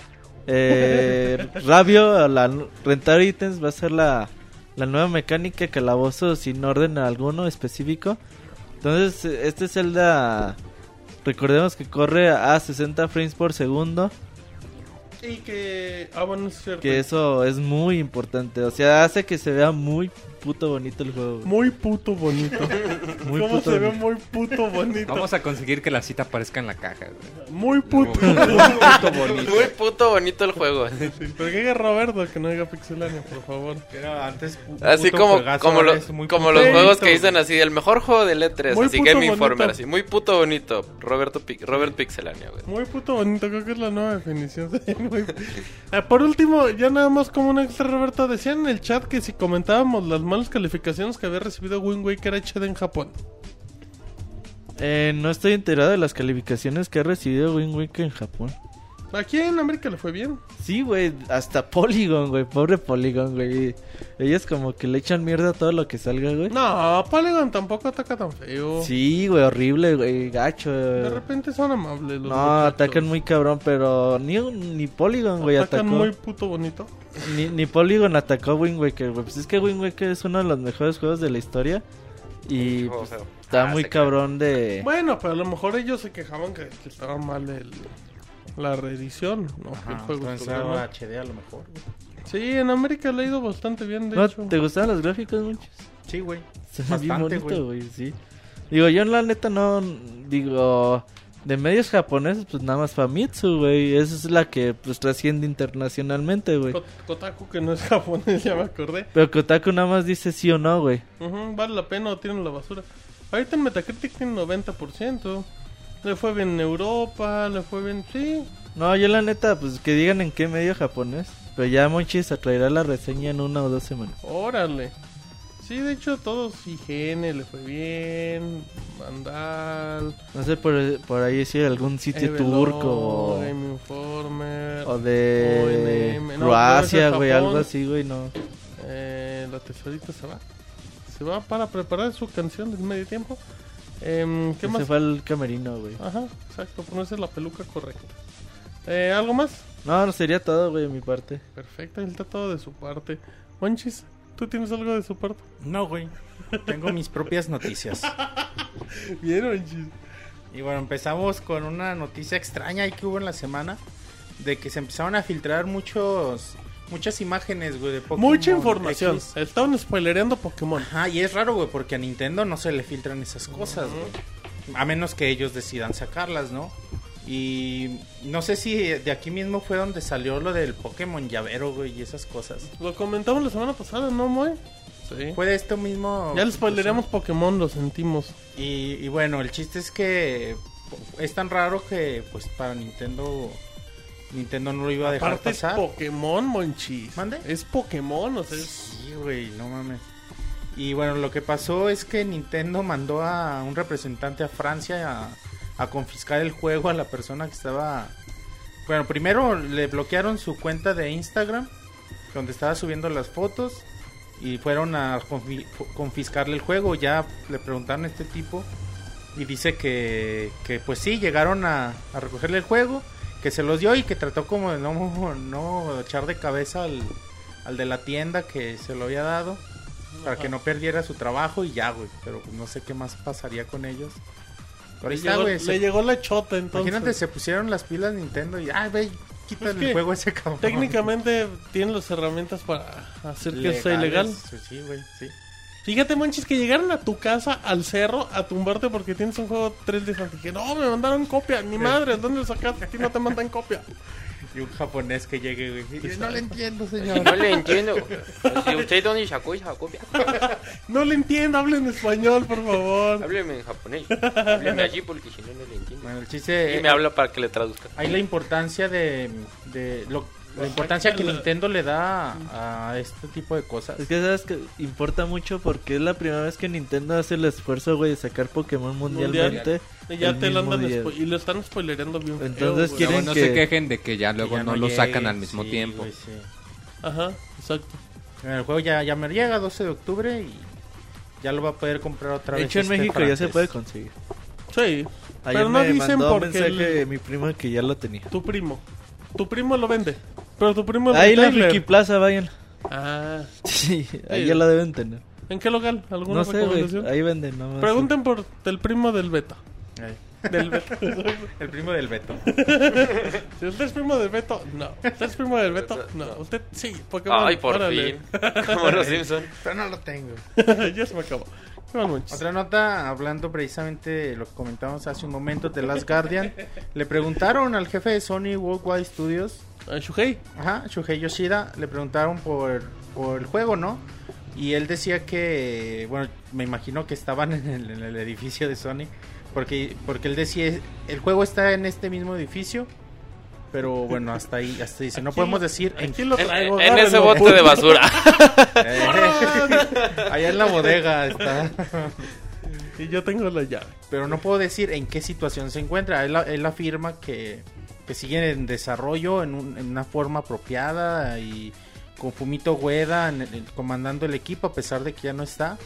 Eh, Rabio, la rentar ítems va a ser la, la nueva mecánica calabozo sin orden alguno específico. Entonces, este Zelda, recordemos que corre a 60 frames por segundo. Y que. Ah, bueno, es cierto. Que eso es muy importante. O sea, hace que se vea muy puto bonito el juego. güey. Muy puto bonito. Muy ¿Cómo puto se ve muy puto bonito? Vamos a conseguir que la cita aparezca en la caja. güey. Muy puto. Puto bonito. Muy puto bonito el juego. Sí, pero que diga Roberto que no diga Pixelania, por favor. Antes, Así como, juegazo, como, lo- muy como puto los juegos que dicen así, el mejor juego de E3, Muy así Informer, bonito. así, muy puto bonito, Roberto Pi- Robert Pixelania, güey. Muy puto bonito, creo que es la nueva definición. de Ah, por último, ya nada más como un extra, Roberto, decían en el chat que si comentábamos las malas calificaciones que había recibido Wind Waker HD en Japón. Eh, no estoy enterado de las calificaciones que ha recibido Wind Waker en Japón. Aquí en América le fue bien. Sí, güey, hasta Polygon, güey, pobre Polygon, güey. Ellos como que le echan mierda a todo lo que salga, güey. No, Polygon tampoco ataca tan feo. Sí, güey, horrible, güey, gacho. De repente son amables los No, muchachos. atacan muy cabrón, pero ni, ni Polygon, güey, Atacan atacó. muy puto bonito. Ni, ni Polygon atacó a Wind Waker, güey. Pues es que Wind Waker es uno de los mejores juegos de la historia. Y pues, está Ah, muy cabrón de... Bueno, pero a lo mejor ellos se quejaban que, que estaba mal el, la reedición. No, que el Ajá, juego mal. HD a lo mejor. güey. Sí, en América le ha ido bastante bien, de ¿No hecho. ¿Te gustaban los gráficos muchos? Sí, güey. Se ve bien Bastante, bonito, güey, sí. Digo, yo la neta no... Digo, de medios japoneses, pues nada más Famitsu, güey. Esa es la que pues trasciende internacionalmente, güey. Ko- Kotaku, que no es japonés, ya me acordé. Pero Kotaku nada más dice sí o no, güey. Ujú, vale la pena o tienen la basura. Ahorita en Metacritic tiene 90%. Le fue bien en Europa, le fue bien... Sí, No, yo la neta, pues que digan en qué medio japonés. Pero ya Monchis traerá la reseña en una o dos semanas. órale. Sí, de hecho todos IGN le fue bien. Mandal. No sé por, por ahí si algún sitio turco o, Game Informer. o de ONM, Croacia, güey, Japón. algo así, güey, no. Eh, la tesorita se va. Se va para preparar su canción del medio tiempo. Em, ¿Qué Se más? fue al camerino, güey. Ajá, exacto, ponerse la peluca correcta. Eh, ¿Algo más? No, no sería todo, güey, de mi parte. Perfecto, él está todo de su parte. Monchis, ¿tú tienes algo de su parte? No, güey. Tengo mis propias noticias. Bien, Monchis. Y bueno, empezamos con una noticia extraña que hubo en la semana. De que se empezaron a filtrar muchos muchas imágenes, güey, de Pokémon Mucha información. X. Estaban spoilereando Pokémon. Ajá, y es raro, güey, porque a Nintendo no se le filtran esas cosas, güey. A menos que ellos decidan sacarlas, ¿no? Y no sé si de aquí mismo fue donde salió lo del Pokémon llavero, güey, y esas cosas. Lo comentamos la semana pasada, ¿no, Moy? Sí. Fue de esto mismo. Ya les spoileramos Pokémon, lo sentimos. Y, y bueno, el chiste es que es tan raro que, pues, para Nintendo, Nintendo no lo iba a dejar Aparte es pasar. Pokémon, Monchis. ¿Mande? Es Pokémon, o sea, es... Sí, güey, no mames. Y bueno, lo que pasó es que Nintendo mandó a un representante a Francia a, a confiscar el juego a la persona que estaba... Bueno, primero le bloquearon su cuenta de Instagram, donde estaba subiendo las fotos, y fueron a confi- confiscarle el juego. Ya le preguntaron a este tipo, y dice que, que pues sí, llegaron a, a recogerle el juego, que se los dio y que trató como de no, no echar de cabeza al, al de la tienda que se lo había dado para que no perdiera su trabajo y ya, güey. Pero pues, no sé qué más pasaría con ellos. Ahí Le está, llegó, güey. le se- llegó la chota entonces. Imagínate, se pusieron las pilas Nintendo y, ay, quita Pues el que juego ese cabrón. Técnicamente tienen las herramientas para hacer que eso sea ilegal. Legales, Sí, güey, sí. Fíjate, manches, que llegaron a tu casa, al cerro, a tumbarte porque tienes un juego 3D Fantasy. Que no, me mandaron copia. Ni madre, ¿dónde lo sacaste? Aquí no te mandan copia. Y un japonés que llegue, güey. y, No le entiendo, No señor. le entiendo. Si usted dónde sacó esa copia, No le entiendo, hablen español, por favor. hábleme en japonés. Hábleme allí porque si no, no le entiendo. bueno, el chiste... Y me eh, habla para que le traduzca. Hay la importancia de... de lo, la importancia que Nintendo le da a este tipo de cosas. Es que sabes que importa mucho porque es la primera vez que Nintendo hace el esfuerzo, güey, de sacar Pokémon mundialmente. Y ya te lo andan y lo están spoilereando bien. Entonces quieren Luego no que- se quejen de que ya luego Ya no, lo llegue, sacan al mismo sí, tiempo. güey, sí. Ajá, exacto. El juego ya, ya me llega 12 de octubre y ya lo va a poder comprar otra De vez. hecho, en este México ya se puede conseguir. Sí. Ayer pero no me dicen mandó un porque mensaje el- mi primo que ya lo tenía. tu primo. Tu primo lo vende. Pero tu primo Ahí en la. Friki Plaza, vayan. Ah, Sí, ahí ya la deben tener. ¿en qué local? ¿Alguna No sé, recomendación? Ahí venden, no Pregunten por el primo del Beto. Ay, Del Beto. El primo del Beto. Si usted es primo del Beto, no. ¿Usted es primo del Beto? No. Usted sí, Pokémon. Ay, por órale. fin. Como los Simpson. Pero no lo tengo. ya se me acabó. Otra nota, hablando precisamente de lo que comentamos hace un momento de Last Guardian, le preguntaron al jefe de Sony Worldwide Studios, Shuhei. ajá, Shuhei Yoshida, le preguntaron por, por el juego, ¿no? Y él decía que, bueno, me imagino que estaban en el, en el edificio de Sony, porque, porque él decía, el juego está en este mismo edificio, pero bueno, hasta ahí, hasta dice, no podemos decir en lo En, traigo. en ese bote puto. de basura. Allá en la bodega está. Y yo tengo la llave. Pero no puedo decir en qué situación se encuentra. Él, él afirma que, que sigue en desarrollo en, un- en una forma apropiada y con Fumito Ueda en- en- comandando el equipo a pesar de que ya no está.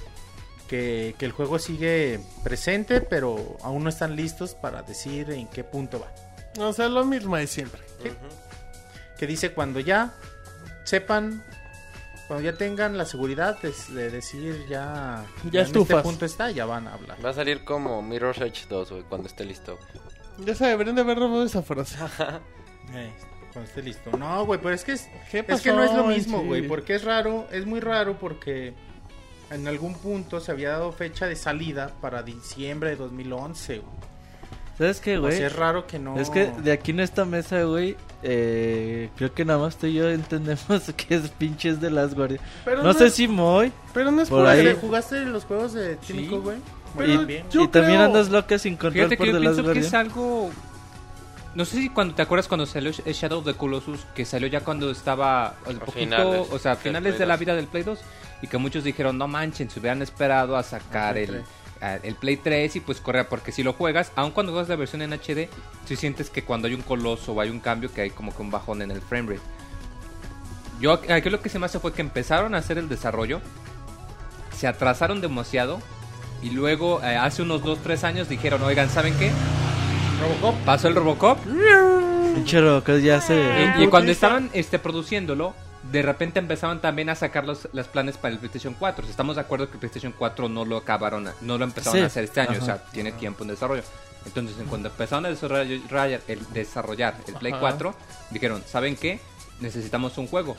Que, que el juego sigue presente, pero aún no están listos para decir en qué punto va. O sea, lo mismo de siempre. Que dice cuando ya sepan, cuando ya tengan la seguridad de, de decir ya, Ya en este estufas. punto está, ya van a hablar. Va a salir como Mirror's Edge 2, güey, cuando esté listo. Ya se deberían de haber robado esa frase. Eh, cuando esté listo. No, güey, pero es que es, ¿Qué es pasó, que no es lo mismo, güey, porque es raro, es muy raro porque en algún punto se había dado fecha de salida para diciembre de 2011. güey. ¿Sabes qué, güey? sea, es raro que no. Es que de aquí en esta mesa, güey, eh, creo que nada más tú y yo entendemos que es pinches de las guardias. Pero No sé si Moy. Pero no es por por ahí-. ¿Jugaste los juegos de Tímico, güey? Pero Muy Y, bien. yo y también andas loca sin control Fíjate por que yo The Last pienso que Guardian. es algo... No sé si cuando te acuerdas cuando salió Sh- Shadow of the Colossus, que salió ya cuando estaba un poquito, finales o sea, finales de la 2. vida del Play 2 y que muchos dijeron, "No manchen, se hubieran esperado a sacar Play el el Play 3 y pues correr porque si lo juegas, aun cuando juegas la versión en HD, si sientes que cuando hay un coloso o hay un cambio que hay como que un bajón en el frame rate. Yo aquí lo que se me hace fue que empezaron a hacer el desarrollo, se atrasaron demasiado y luego eh, hace unos 2-3 años dijeron, oigan, ¿saben qué? Robocop. Pasó el Robocop Pinche Robocop ya se... y, y cuando estaban este, produciéndolo, de repente empezaron también a sacar los, los planes para el PlayStation 4. Estamos de acuerdo que el PlayStation 4 no lo acabaron, a- no lo empezaron Sí. a hacer este año, o Ajá. sea, tiene tiempo en desarrollo. Entonces, en cuando empezaron a desarrollar el, desarrollar el Play Ajá. 4, dijeron, ¿saben qué? Necesitamos un juego.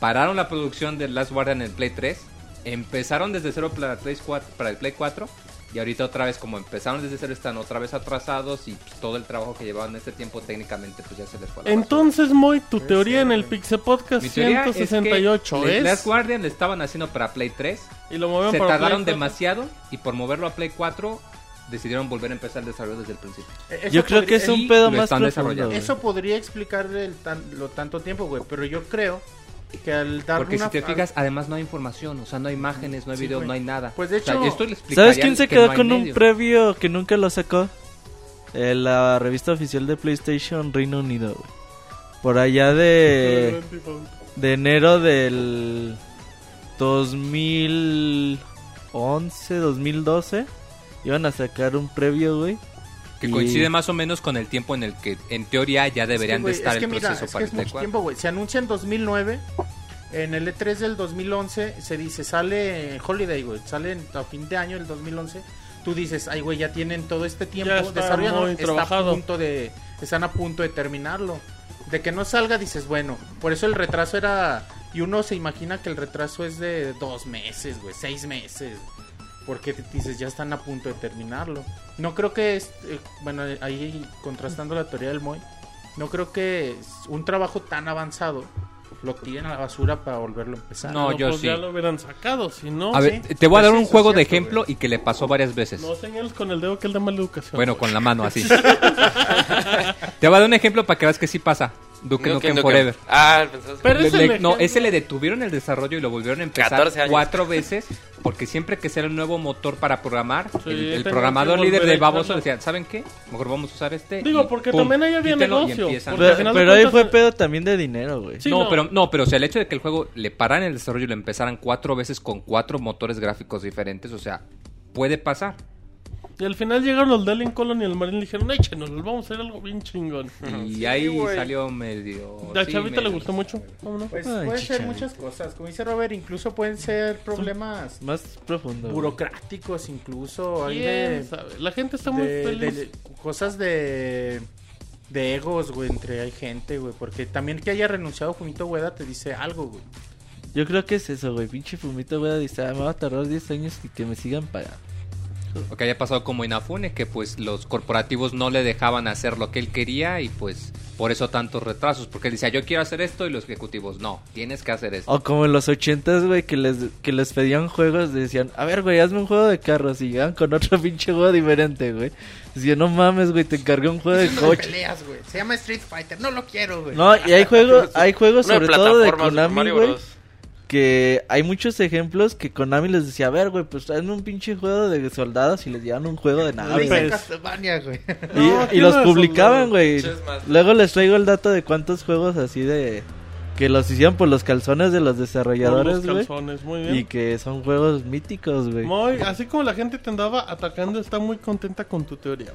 Pararon la producción de Last Guardian en el Play 3, empezaron desde cero para el Play 4, para el Play 4 y ahorita otra vez, como empezaron desde cero, están otra vez atrasados y pues, todo el trabajo que llevaban en este tiempo técnicamente pues ya se les fue a la. Entonces, Moy, tu teoría en el Pixel Podcast Mi teoría es que 168 es. Last Guardian le estaban haciendo para Play 3. Y lo movieron Se para tardaron Play 4. demasiado y por moverlo a Play 4 decidieron volver a empezar el desarrollo desde el principio. Eso Yo creo que podría- es un pedo más están profundo. Eso podría explicar el tan- lo tanto tiempo, güey. Pero yo creo que al dar Porque una- si te al- fijas, además no hay información, o sea, no hay imágenes, no hay Sí, videos, no hay nada. Pues, de O sea, hecho- esto le explicaría ¿Sabes quién se que quedó no con un previo que nunca lo sacó? Eh, la revista oficial de PlayStation Reino Unido, güey. Por allá de, de enero del 2011, 2012. Iban a sacar un previo, güey. Que Y- coincide más o menos con el tiempo en el que, en teoría, ya deberían Es que, de estar es que el mira, proceso es que para es el Play mucho 4. tiempo, güey. Se anuncia en 2009. En el E3 del 2011 se dice, sale Holiday, güey. Sale a fin de año del 2011. tú dices, ay, güey, ya tienen todo este tiempo está desarrollando, está a punto de, están a punto de terminarlo. De que no salga, dices, bueno, por eso el retraso era, y uno se imagina que el retraso es de dos meses, güey, seis meses. Porque dices, ya están a punto de terminarlo. No creo que, es, eh, bueno, ahí contrastando la teoría del Moy, no creo que un trabajo tan avanzado lo tiren a la basura para volverlo a empezar. No, yo pues sí. ya lo hubieran sacado, si no... A ver, sí. te voy a Pues dar un juego de ejemplo y que le pasó varias veces. No señales con el dedo que es de mala educación. Bueno, con la mano así. te voy a dar un ejemplo para que veas que sí pasa. Duke Nukem Nukem Forever. Ah, Pero Le- ese le- no, ese le detuvieron el desarrollo y lo volvieron a empezar 14 años. cuatro veces porque siempre que sea un nuevo motor para programar, Sí, el, programador líder de Baboso decía, ¿saben qué? Mejor vamos a usar este. Digo, y porque pum, también ahí había negocio, Pero, ahí fue pedo también de dinero, güey. Sí, no, no. pero no, pero o sea, el hecho de que el juego le pararan el desarrollo y lo empezaran cuatro veces con cuatro motores gráficos diferentes, o sea, puede pasar. Y al final llegaron los de Alien Colony y el Marine y le dijeron, échenos, vamos a hacer algo bien chingón. Y Sí, ahí güey. salió medio. ¿A sí, Chavita le gustó mucho? ¿Cómo no? Pues Ay, pueden ser muchas cosas. Como dice Robert, incluso pueden ser problemas Más profundo. güey. burocráticos, incluso. La gente está muy feliz. de- cosas de, de egos, güey, entre hay gente, güey. Porque también que haya renunciado Fumito Ueda te dice algo, güey. Yo creo que es eso, güey. Pinche fumito, güey. Dice, ah, me va a tardar 10 años y que me sigan pagando. Lo que haya pasado como Inafune, que pues los corporativos no le dejaban hacer lo que él quería y pues por eso tantos retrasos. Porque él decía, yo quiero hacer esto y los ejecutivos, no, tienes que hacer esto. O como en los ochentas, güey, que les, que les pedían juegos, decían, a ver, güey, hazme un juego de carros y llegan con otro pinche juego diferente, güey. Decían, no mames, güey, te encargué un juego de coche. peleas, güey. Se llama Street Fighter. No lo quiero, güey. No, y hay juegos, hay juegos sobre todo de Konami, güey, Bros. Que hay muchos ejemplos que Konami les decía, a ver, güey, pues tráeme un pinche juego de soldados y les llevan un juego de naves. pues. Castlevania, güey. Y, No, y los publicaban, güey. Luego les traigo el dato de cuántos juegos así de... Que los hicieron por los calzones de los Por desarrolladores, los güey. calzones, muy bien. Y que son juegos míticos, güey. Así como la gente te andaba atacando, está muy contenta con tu teoría.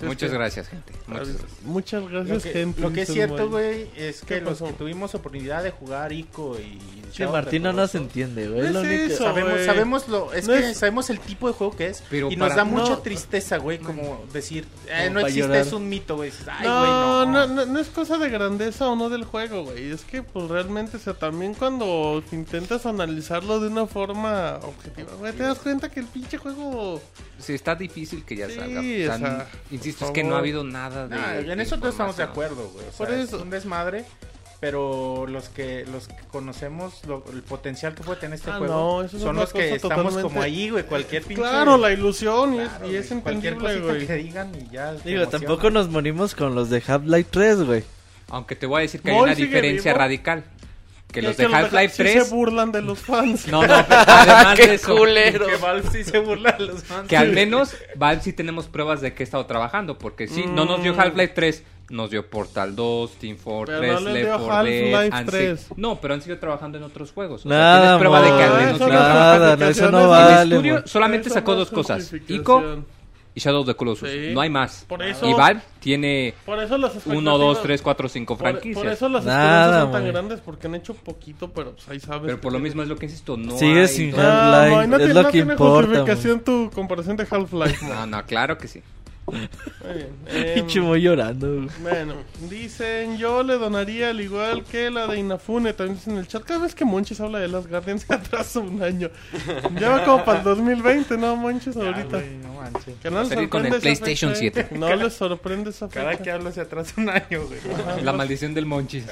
Muchas es que- gracias, gente. Muchas gracias. Muchas Lo gracias, que, gente. lo que es cierto, güey, es ¿Qué que los pasó? que tuvimos oportunidad de jugar ICO y... The Martín no nos entiende, güey. No Es eso. Sabemos, sabemos lo, es No que es- sabemos el tipo de juego que es Pero y nos da mucha tristeza, güey, como decir, eh, Como no existe, llorar. es un mito, güey. No, güey, no. no, no, no es cosa de grandeza o no del juego, güey. Es que, pues, realmente, o sea, también cuando intentas analizarlo de una forma objetiva, güey, te das cuenta que el pinche juego... Sí, está difícil que ya Sí, salga. O sea, insisto, es que no ha habido nada de. Nah, en de eso todos estamos de acuerdo, güey. O Por sea, eso. es un desmadre, pero los que los que conocemos lo- el potencial que puede tener este Ah, juego no, son una los que estamos totalmente- como ahí, güey. Cualquier pinche. Claro, la ilusión y, Claro, y es güey, Cualquier entendible, cosita güey. que digan y ya. Digo, tampoco nos morimos con los de Half-Life 3, güey. Aunque te voy a decir que hay Moy una sigue diferencia vivo. radical. Que los de Half-Life sí 3. se burlan de los fans. No, no, pero además de eso. culero! Que Valve sí se burla de los fans. Que al menos Valve sí tenemos pruebas de que ha estado trabajando. Porque sí, no nos dio Mm. Half-Life 3, nos dio Portal 2, Team Fortress, no Left dio 4 Dead. Half-Life han 3. si- No, pero han seguido trabajando en otros juegos. O sea, Nada, tienes prueba de que al menos nada, no, eso no vale. El estudio solamente Eso sacó no dos cosas. Ico y Shadow of the Colossus. Sí. No hay más. Por eso- Y Valve tiene Por eso las 1, 2, expectativas- 3, 4, 5 Por, franquicias. por eso las Nada, esperanzas son tan grandes porque han hecho poquito, pero pues ahí sabes. Pero por lo tiene- mismo es lo que insisto, no Sigue hay sin Half-Life, Moy, no es tiene, lo no que tiene importa, justificación tu comparación de Half-Life. No, no, claro que sí. Muy bien. Em, llorando. Bueno, dicen, yo le donaría al igual que la de Inafune, también dicen en el chat, cada vez que Monchis habla de las Guardians se atrasa un año. Ya va como para el 2020, ¿no, Monchis, Ya, ahorita? güey, no manches. Que no les salir con sorprende el PlayStation fecha, ¿eh? 7. No les sorprende esa fecha. Cada que hablo se atrasa un año, güey. Ajá, La no- maldición del Monchis.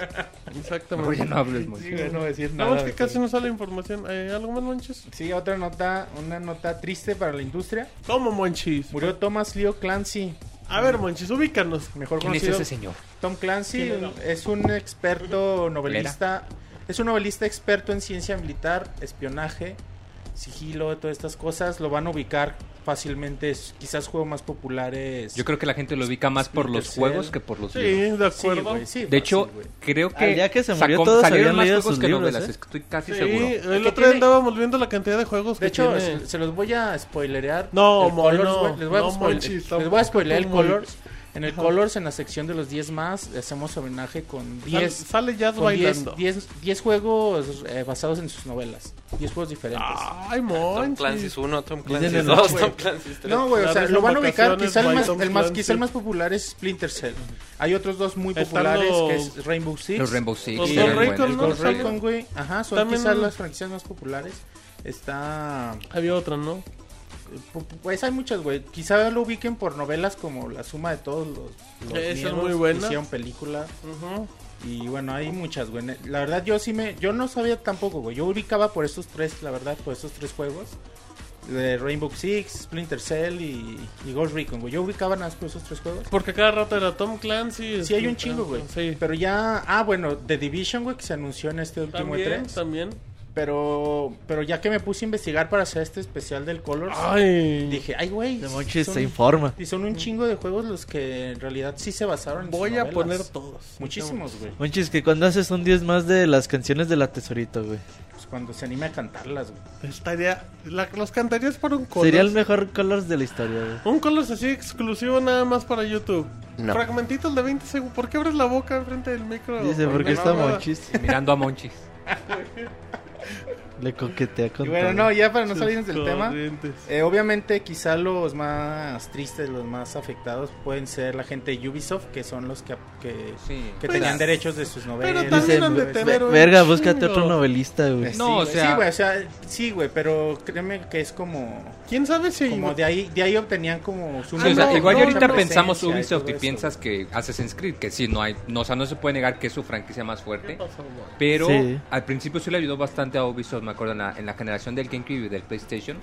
Exactamente. Mejor ya no hables, Monchis. Sí, güey, no voy a decir No, nada. es que casi no sale información. Eh, ¿Algo más, Monchis? Sí, otra nota, una nota triste para la industria. ¿Cómo, Monchis? Murió Thomas Leo Clancy, A ver, Monchis, ubícanos. mejor ¿Quién es conocido. ese señor? Tom Clancy es un experto novelista, es un novelista experto en ciencia militar, espionaje, sigilo, todas estas cosas. Lo van a ubicar fácilmente, es quizás juego más populares. Yo creo que la gente lo ubica más por los Splinter juegos Cell. que por los Sí, libros. de Sí, acuerdo. güey, sí, De fácil, hecho, güey. creo que Al día que se murió sacó- todos salieron habían más leído juegos sus que libros, novelas, ¿eh? estoy casi Sí, seguro. el que otro día tiene- andábamos viendo la cantidad de juegos De que hecho, tiene. se, se los voy a spoilerear. No, El Moy, Colors, no, güey. les voy a, no, spoil- les voy a spoilear el. Colors. En el Colors, en la sección de los 10 más, hacemos homenaje con Sale, 10 sale 10, bailando. 10, 10 juegos eh, basados en sus novelas. 10 juegos diferentes. Ay, Tom Monchis. Clancy's 1, Tom Clancy's en 2, el- Tom Clancy's 3. No, güey, o sea, lo van a ubicar. Quizá el, más, Tom el, más, quizá el más popular es Splinter Cell. Hay otros dos muy populares, los- que es Rainbow Six. Los Rainbow Six. Los el ¿no? Ghost También- Recon, güey. Ajá, son También- quizás las franquicias más populares. Está... Había otra, ¿no? Pues hay muchas, güey. Quizá lo ubiquen por novelas como La Suma de Todos los, los Esa es muy buena. Hicieron película. Ujú. Y bueno, hay muchas, güey. La verdad, yo sí me... Yo no sabía tampoco, güey. Yo ubicaba por estos tres, la verdad, por estos tres juegos. De Rainbow Six, Splinter Cell y, y Ghost Recon, güey. Yo ubicaba nada más por esos tres juegos. Porque cada rato era Tom Clancy. Sí, hay un chingo, güey. Sí. Pero ya... Ah, bueno, The Division, güey, que se anunció en este último También, E3. también. Pero, pero ya que me puse a investigar para hacer este especial del Colors, Ay. dije, ay, güey. De se informa. Y son un chingo de juegos los que en realidad sí se basaron en sus Voy a novelas. poner todos. Muchísimos, güey. Monchis, que cuando haces un 10 más de las canciones de la tesorito, güey. Pues cuando se anime a cantarlas, güey. Estaría. la- los cantarías por un color. Sería el mejor Colors de la historia, güey. Un color así exclusivo nada más para YouTube. No. Fragmentitos de 20 segundos. ¿Por qué abres la boca enfrente del micro? Dice, Por porque está. Monchis. Mirando a Monchis. Le coquetea con Y bueno, todo. no, ya para no salirnos del tema. eh, obviamente, quizá los más tristes, los más afectados pueden ser la gente de Ubisoft, que son los que, que, Sí. que Pues, tenían derechos de sus novelas. también Dice, han de "Ve- tener un verga, búscate chingo". otro novelista, güey. Eh, sí, No, o sea- sí, güey, o sea, sí, güey, pero créeme que es como, ¿Quién sabe si. como de ahí, de ahí obtenían como su Sí, o sea, no, igual no, y ahorita no, pensamos y Ubisoft y eso, piensas que Assassin's Creed, que sí, no hay, no, o sea, no se puede negar que es su franquicia más fuerte. pasó? Pero Sí. al principio sí le ayudó bastante a Ubisoft, me acuerdo, en la, en la generación del GameCube y del PlayStation.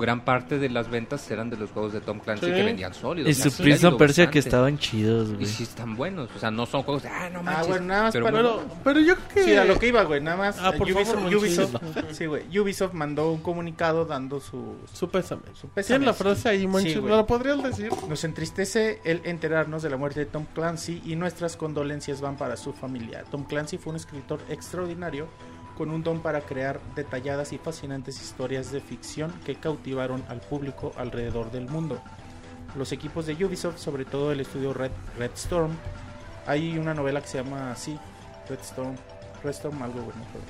Gran parte de las ventas eran de los juegos de Tom Clancy Sí. que vendían sólidos. Y su Prince Persia que estaban chidos, Y güey. sí están buenos, o sea, no son juegos de, ah, no manches. bueno, nada más pero para- bueno, Pero, pero yo creo que. Sí, a lo que iba, güey, nada más. Ah, por eh, favor, Ubisoft. Ubisoft- sí, güey, Ubisoft mandó un comunicado dando su... Su pésame. Su pésame, Tiene la frase ahí, Monchis. Sí, ¿Me güey. lo podrías decir? Nos entristece el enterarnos de la muerte de Tom Clancy y nuestras condolencias van para su familia. Tom Clancy fue un escritor extraordinario con un don para crear detalladas y fascinantes historias de ficción que cautivaron al público alrededor del mundo. Los equipos de Ubisoft, sobre todo el estudio Red, Red Storm, hay una novela que se llama así, Red Storm, Red Storm algo, güey, no recuerdo.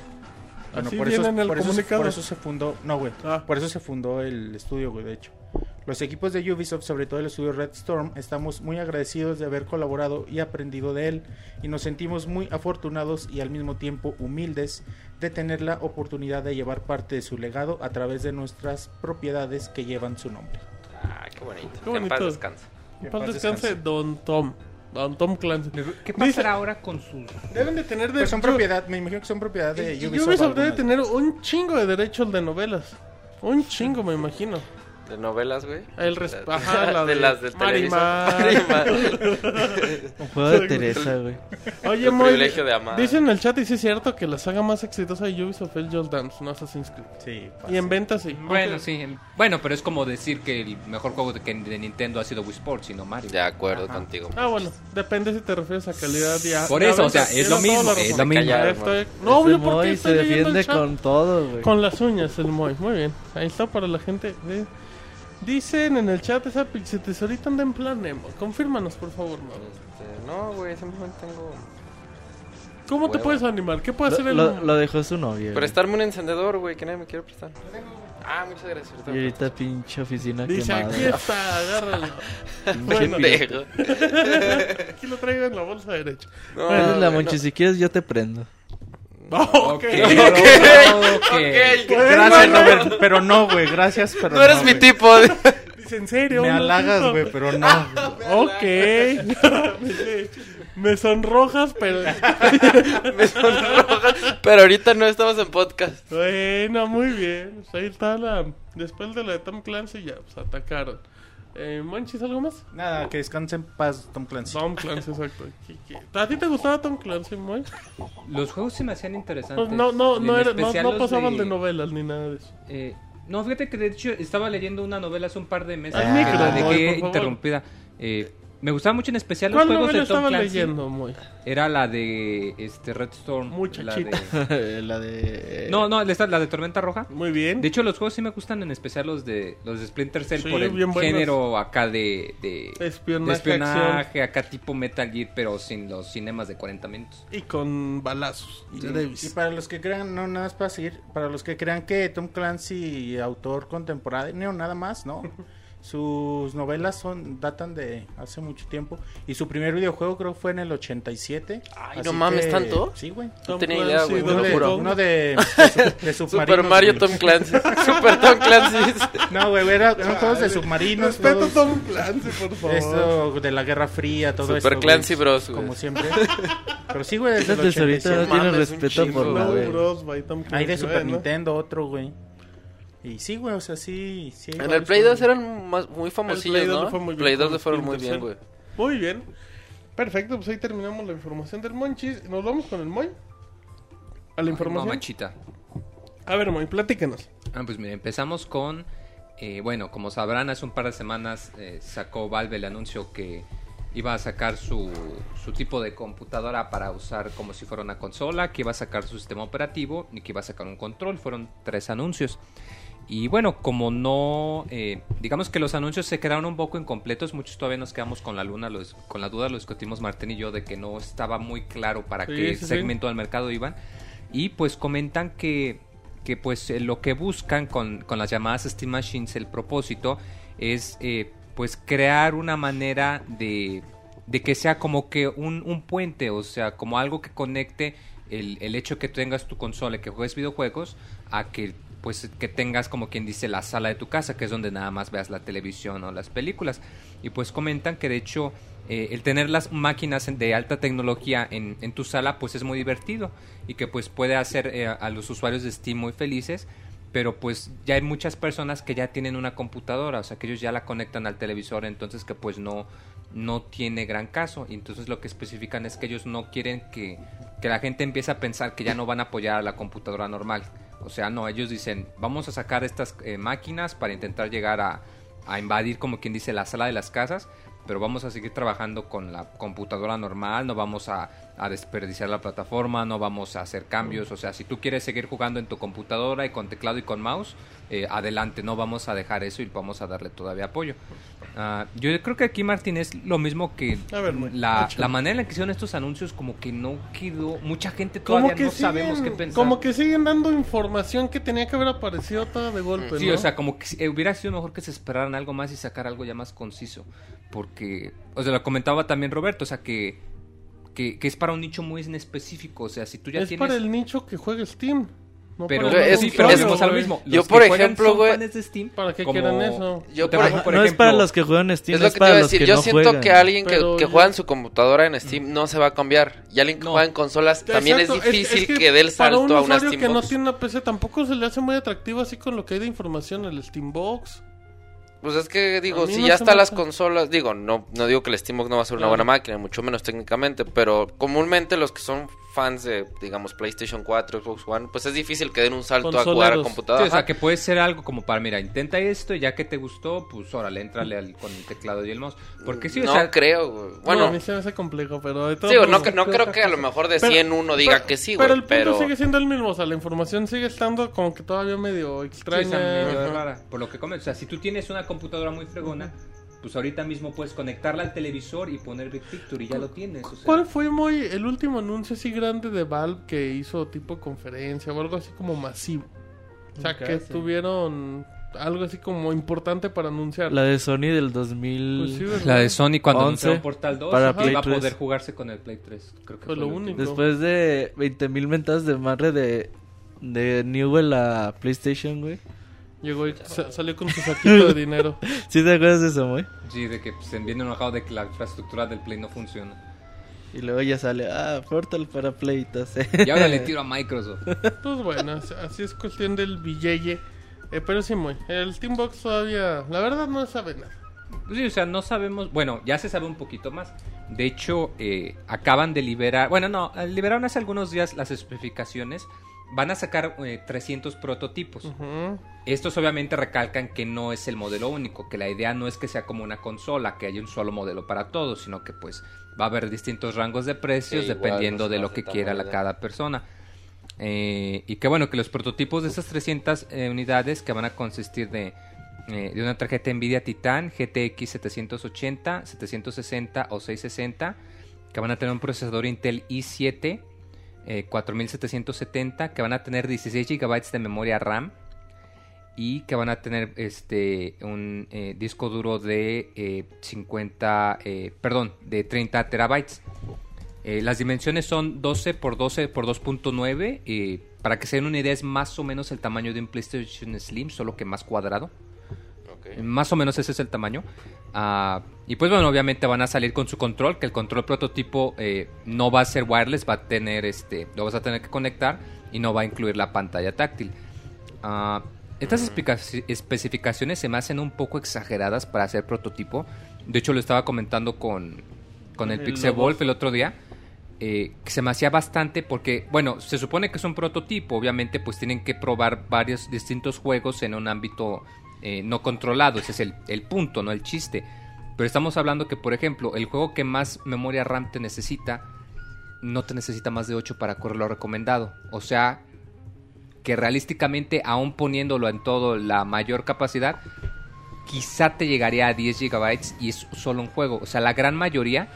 Bueno, Así por eso, por, eso, se- comunicado. por eso se fundó, no, güey, Ah. por eso se fundó el estudio, güey, de hecho. Los equipos de Ubisoft, sobre todo el estudio Red Storm, estamos muy agradecidos de haber colaborado y aprendido de él y nos sentimos muy afortunados y al mismo tiempo humildes de tener la oportunidad de llevar parte de su legado a través de nuestras propiedades que llevan su nombre. Ah, qué bonito. Qué Que en paz bonito. descanse. En paz descanse. Don Tom. Don Tom Clancy. ¿Qué Dice- pasará ahora con sus Deben de tener de Pues son yo- propiedad, me imagino que son propiedad de y Ubisoft. Ubisoft debe tener un chingo de derechos de novelas. Un chingo, me imagino. De novelas, güey. El ajá, la de, de las de Marimar. Un juego de Teresa, güey. Oye, El Moy, privilegio de amar. dice en el chat y sí es cierto que la saga más exitosa de Ubisoft es Just Dance, no Assassin's Creed. Sí, Y en ventas sí. Bueno, Aunque- sí. Bueno, pero es como decir que el mejor juego de, que- de Nintendo ha sido Wii Sports y no Mario. De acuerdo Ajá. contigo. Ah, bueno, depende si te refieres a calidad y a- Por eso, o sea, es lo mismo, es lo mismo. Callar, Estoy-. No, yo porque se defiende con todo, güey. Con las uñas el Moy, muy bien. Ahí está para la gente. ¿sí? Dicen en el chat esa pixie tesorita anda en plan Nemo. Confírmanos, por favor, Mau. Este, no, güey, simplemente tengo. ¿Cómo te puedes animar? ¿Qué puede Lo, hacer el lo- lo dejó su novia. Prestarme un encendedor, güey, que nadie me quiere prestar. Ah, muchas gracias. Y ahorita pinche oficina Dice, quemada. aquí está, agárralo. Bueno. Aquí lo traigo en la bolsa derecha. No, Bueno, la güey, Monchi, si quieres yo te prendo. ok. Ok. Ok. Gracias, Robert, pero no, güey, gracias, pero No eres mi güey. tipo. Dice, ¿en serio? Me ¿Un halagas, güey, pero no. Ok. Dice, Me sonrojas, pero... Me sonroja. Pero ahorita no estamos en podcast. Bueno, muy bien. Pues ahí está la... Después de la de Tom Clancy ya, pues atacaron. Eh, ¿Monchis algo más? Nada, que descanse en paz, Tom Clancy. Tom Clancy, exacto. ¿Qué- qué? ¿A ti te gustaba Tom Clancy, Moy? Los juegos se me hacían interesantes. No, no, no, era, no, no pasaban de novelas ni nada de eso. Eh, no, fíjate que de hecho estaba leyendo una novela hace un par de meses Al que micro, la dejé interrumpida. Eh, Me gustaban mucho en especial los ¿Cuál juegos de Tom estaba Clancy. leyendo, muy? Era la de este Red Storm. Muchachita. la de- la de... No, no, esta- la de Tormenta Roja. Muy bien. De hecho, los juegos sí me gustan, en especial los de los de Splinter Cell Sí, por el bien buenos. género acá de, de, Espionaje, de espionaje, acá tipo Metal Gear, pero sin los cinemas de 40 minutos. Y con balazos. Y de Davis. Y para los que crean, no, nada más para seguir, para los que crean que Tom Clancy, autor contemporáneo, nada más, ¿no? Sus novelas son datan de hace mucho tiempo. Y su primer videojuego creo fue en el 87. Ay, no mames, que- ¿tanto? Sí, güey. No tenía idea, güey. Uno de, uno de, de, de. Super Mario güey. Tom Clancy. Super Tom Clancy. No, güey, era- eran juegos de submarinos. Respeto a juegos- Tom Clancy, por favor. Esto de la Guerra Fría, todo Super esto. Clancy güey, Bros, güey. Como siempre. Pero sí, güey, desde el tesorita no 87. tiene respeto por güey. Hay de Super. Nintendo otro, güey. Y sí, güey, o sea, sí. sí En el Play 2 juegos. eran más- muy El famosillos, Play 2 ¿no? le fue muy bien Play 2 con le fueron muy bien, güey. Muy bien. Perfecto, pues ahí terminamos la información del Monchis. Nos vamos con el Moy. A la información. Mamachita. A ver, Moy, platícanos. Ah, pues mira, empezamos con... eh, bueno, como sabrán, hace un par de semanas eh, sacó Valve el anuncio que iba a sacar su, su tipo de computadora para usar como si fuera una consola, que iba a sacar su sistema operativo y que iba a sacar un control. Fueron tres anuncios. Y bueno, como no, eh, digamos que los anuncios se quedaron un poco incompletos, muchos todavía nos quedamos con la luna, los- con la duda, lo discutimos Martín y yo, de que no estaba muy claro para Sí, qué sí, sí. segmento del mercado iban. Y pues comentan que, que pues eh, lo que buscan con, con las llamadas Steam Machines, el propósito es eh, pues crear una manera de, de que sea como que un, un puente, o sea, como algo que conecte el, el hecho que tengas tu consola y que juegues videojuegos a que pues que tengas como quien dice la sala de tu casa, que es donde nada más veas la televisión o las películas. Y pues comentan que de hecho eh, el tener las máquinas de alta tecnología en, en tu sala pues es muy divertido y que pues puede hacer eh, a los usuarios de Steam muy felices pero pues ya hay muchas personas que ya tienen una computadora, o sea que ellos ya la conectan al televisor, entonces que pues no, no tiene gran caso. Y entonces lo que especifican es que ellos no quieren que, que la gente empiece a pensar que ya no van a apoyar a la computadora normal. O sea, no, ellos dicen, vamos a sacar estas eh, máquinas para intentar llegar a, a invadir, como quien dice, la sala de las casas, pero vamos a seguir trabajando con la computadora normal, no vamos a, desperdiciar la plataforma, no vamos a hacer cambios, o sea, si tú quieres seguir jugando en tu computadora y con teclado y con mouse, eh, adelante, no vamos a dejar eso y vamos a darle todavía apoyo. Ah, yo creo que aquí Martín es lo mismo que ver, la, manera en la que hicieron estos anuncios como que no quedó, mucha gente todavía no sabemos qué pensar. como que siguen dando información que tenía que haber aparecido toda de golpe, Sí, ¿no? o sea, como que eh, hubiera sido mejor que se esperaran algo más y sacar algo ya más conciso. Porque, o sea, lo comentaba también Roberto, o sea, que, que, que es para un nicho muy en específico. O sea, si tú ya es tienes. para el nicho que juega Steam. No Pero, es- sí, pero es- a lo mismo. Yo, Los que por ejemplo, güey, Steam, ¿Para qué como- quieren eso? Yo, por por no es para ejemplo, los que juegan Steam, Es lo es que te para iba a decir. que Yo no siento juegan. que alguien que, que yo- juega en su computadora en Steam no se va a cambiar. Y alguien que No. juega en consolas también Exacto, es difícil es que, dé el salto un a una usuario Steam que no Box. tiene una PC tampoco se le hace muy atractivo así con lo que hay de información en el Steambox. Pues es que digo, si no ya están las consolas, digo, no no digo que el Steambox no va a ser una Claro. buena máquina, mucho menos técnicamente, pero comúnmente los que son fans de, digamos, PlayStation 4, Xbox One, pues es difícil que den un salto a jugar a computadora. Sí, o sea, que puede ser algo como para, mira, intenta esto y ya que te gustó, pues órale, entrale al- con el teclado y el mouse. Porque sí, o no sea, creo, güey. Bueno, Bueno, a mí se me hace complejo, pero de todas digo, no, no creo que a lo mejor de Pero- 100 uno diga pero- que sí, Pero güey, el punto pero... sigue siendo el mismo, o sea, la información sigue estando como que todavía medio sí, extraña. esa medio rara, por lo que comentas. O sea, si tú tienes una computadora muy fregona, pues ahorita mismo puedes conectarla al televisor y poner Big Picture y ya lo tienes. o sea. ¿Cuál fue muy el último anuncio así grande de Valve que hizo tipo conferencia o algo así como masivo? O sea, Nunca que sé. tuvieron algo así como importante para anunciar. La de Sony del 2000. Pues sí. La de Sony cuando 11 anunciaron Portal 2 para iba Play a poder 3. jugarse con el Play 3. Creo que Fue lo único. Después de 20.000 mentadas de madre de, de Newell a PlayStation, güey. Llegó y sa- salió con su saquito de dinero. ¿Sí te acuerdas de eso, güey? Sí, de que pues, se viene enojado de que la infraestructura del Play no funciona. Y luego ya sale, ah, Portal para Play. entonces. Y ahora le tiro a Microsoft. Pues bueno, as- así es cuestión del billete. Eh, pero sí, muy. El Steambox todavía, la verdad, no sabe nada. Pues sí, o sea, no sabemos. Bueno, ya se sabe un poquito más. De hecho, eh, acaban de liberar. Bueno, no, liberaron hace algunos días las especificaciones van a sacar eh, 300 prototipos. Estos obviamente recalcan que no es el modelo único, que la idea no es que sea como una consola, que haya un solo modelo para todos, sino que pues va a haber distintos rangos de precios Sí, igual, dependiendo no de lo que quiera la, cada persona. Eh, y que bueno, que los prototipos de esas 300 eh, unidades que van a consistir de, eh, de una tarjeta Nvidia Titan GTX 780, 760 o 660, que van a tener un procesador Intel i7 eh, 4770, que van a tener 16 GB de memoria RAM y que van a tener este un eh, disco duro de eh, 50, eh, perdón, de 30 terabytes. Eh, las dimensiones son 12 por 12 por 2.9. eh, para que se den una idea, es más o menos el tamaño de un PlayStation Slim, solo que más cuadrado. Más o menos ese es el tamaño. Ah, y pues bueno, obviamente van a salir con su control, que el control prototipo eh, no va a ser wireless, va a tener este, lo vas a tener que conectar y no va a incluir la pantalla táctil. Ah, estas especificaciones se me hacen un poco exageradas para hacer prototipo. De hecho, lo estaba comentando con, con el El Pixel. Wolf el otro día. eh, que se me hacía bastante porque, bueno, se supone que es un prototipo. Obviamente, pues tienen que probar varios distintos juegos en un ámbito eh, no controlado. Ese es el, el punto, no el chiste. Pero estamos hablando que, por ejemplo, el juego que más memoria RAM te necesita, no te necesita más de 8 para correr lo recomendado. O sea, que realísticamente, aún poniéndolo en todo la mayor capacidad, quizá te llegaría a 10 GB y es solo un juego. O sea, la gran mayoría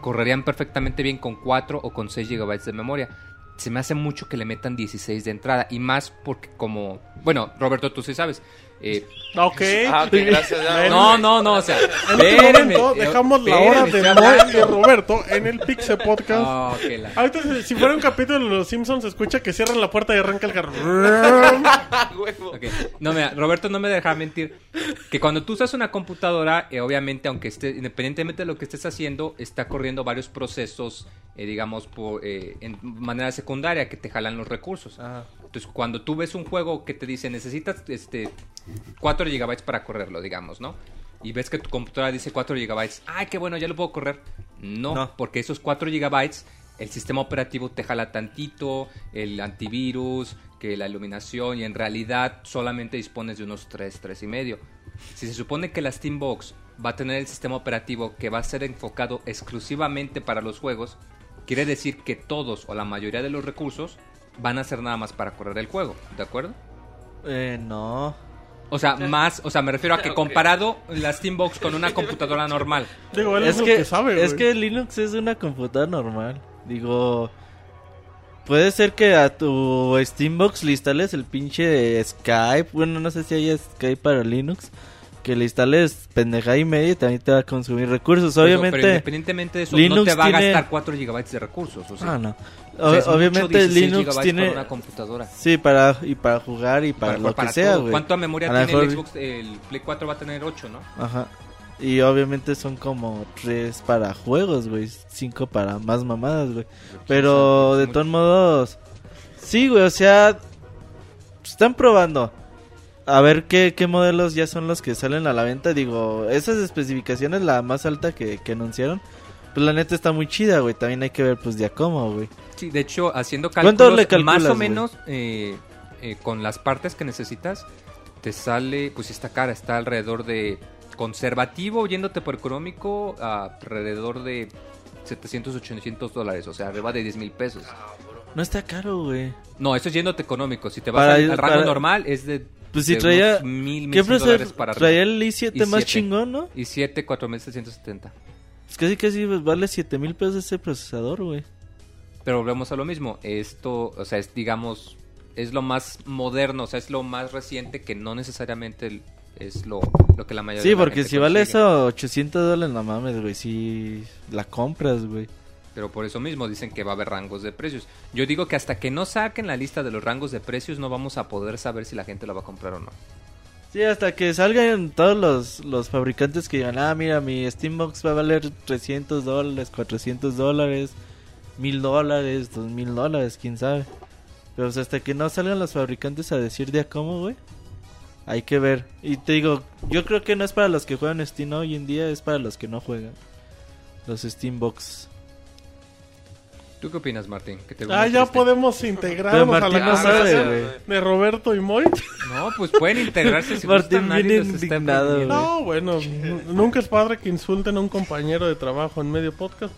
correrían perfectamente bien con 4 o con 6 GB de memoria. Se me hace mucho que le metan 16 de entrada. Y más porque como... Bueno, Roberto, tú sí sabes. eh, Ok. Ah, gracias. ya, no, no, no, o sea... En este momento eh, dejamos la hora de Moy y Roberto en el Pixel Podcast. Oh, la- Ahorita, si- si fuera un capítulo de Los Simpsons, se escucha que cierran la puerta y arranca el carro. No, mira, Roberto no me deja mentir. Que cuando tú usas una computadora, eh, obviamente, aunque esté, independientemente de lo que estés haciendo, está corriendo varios procesos, eh, digamos, por, eh, en manera secundaria que te jalan los recursos. Entonces, cuando tú ves un juego que te dice necesitas este 4 GB para correrlo, digamos, ¿no? Y ves que tu computadora dice 4 GB. ¡Ay, qué bueno, ya lo puedo correr! No, No. porque esos 4 GB, el sistema operativo te jala tantito, el antivirus, que la iluminación, y en realidad solamente dispones de unos 3, 3 y medio. Si se supone que la Steambox va a tener el sistema operativo que va a ser enfocado exclusivamente para los juegos, quiere decir que todos o la mayoría de los recursos van a ser nada más para correr el juego, ¿de acuerdo? Eh, no. O sea, más, o sea, me refiero a que comparado la Steambox con una computadora normal. Digo, él es, que, que sabe, es que Linux es una computadora normal. Digo, puede ser que a tu Steambox le instales el pinche Skype. Bueno, no sé si hay Skype para Linux. Que le instales pendejada y media y también te va a consumir recursos. Pero- Obviamente. Pero independientemente de eso, no Linux te va a tiene- gastar 4 GB de recursos. O sea, Ah, no. o sea, obviamente 16 Linux tiene. para una computadora. Sí, para, y para jugar y para, Para- lo que para sea, todo. güey. ¿Cuánta memoria A tiene el mejor- Xbox? El Play 4 va a tener 8, ¿no? Ajá. Y obviamente son como tres para juegos, güey. Cinco para más mamadas, güey. Pero de todos modos, sí, güey, o sea, están probando. A ver qué, qué modelos ya son los que salen a la venta. Digo, esas especificaciones, la más alta que, que anunciaron, pues la neta está muy chida, güey. También hay que ver, pues, ya cómo, güey. Sí, de hecho, haciendo ¿Cuánto cálculos, le calculas, más o güey? menos eh, eh, con las partes que necesitas, te sale, pues está cara, está alrededor de conservativo, yéndote por económico, a alrededor de 700, 800 dólares, o sea, arriba de 10 mil pesos. No está caro, güey. No, eso es yéndote económico. Si te vas Para- al, al rango para- normal, es de. Pues si de traía... unos mil, ¿Qué mil dólares procesador? para. Traía el i7 más i7. chingón, ¿no? Y 7, 4670. Es casi casi vale 7 mil pesos ese procesador, güey. Pero volvemos a lo mismo. Esto, o sea, es, digamos, es lo más moderno, o sea, es lo más reciente que no necesariamente el- es lo, lo que la mayoría Sí, de la porque gente si vale consigue. eso 800 dólares, no mames, güey. Si la compras, güey. Pero por eso mismo dicen que va a haber rangos de precios. Yo digo que hasta que no saquen la lista de los rangos de precios no vamos a poder saber si la gente la va a comprar o no. Sí, hasta que salgan todos los, los fabricantes que digan, ah, mira, mi Steambox va a valer 300 dólares, 400 dólares, 1000 dólares, 2000 dólares, quién sabe. Pero pues, hasta que no salgan los fabricantes a decir de a cómo, güey. Hay que ver. Y te digo, yo creo que no es para los que juegan Steam hoy en día, es para los que no juegan. Los Steambox. ¿Tú qué opinas, Martín? ¿Que te Ah, ya podemos integrarnos a Martín la no sabe, conversación güey. de Roberto y Moy. No, pues pueden integrarse si Martín viene indignado. No, bueno, nunca es padre que insulten a un compañero de trabajo en medio podcast.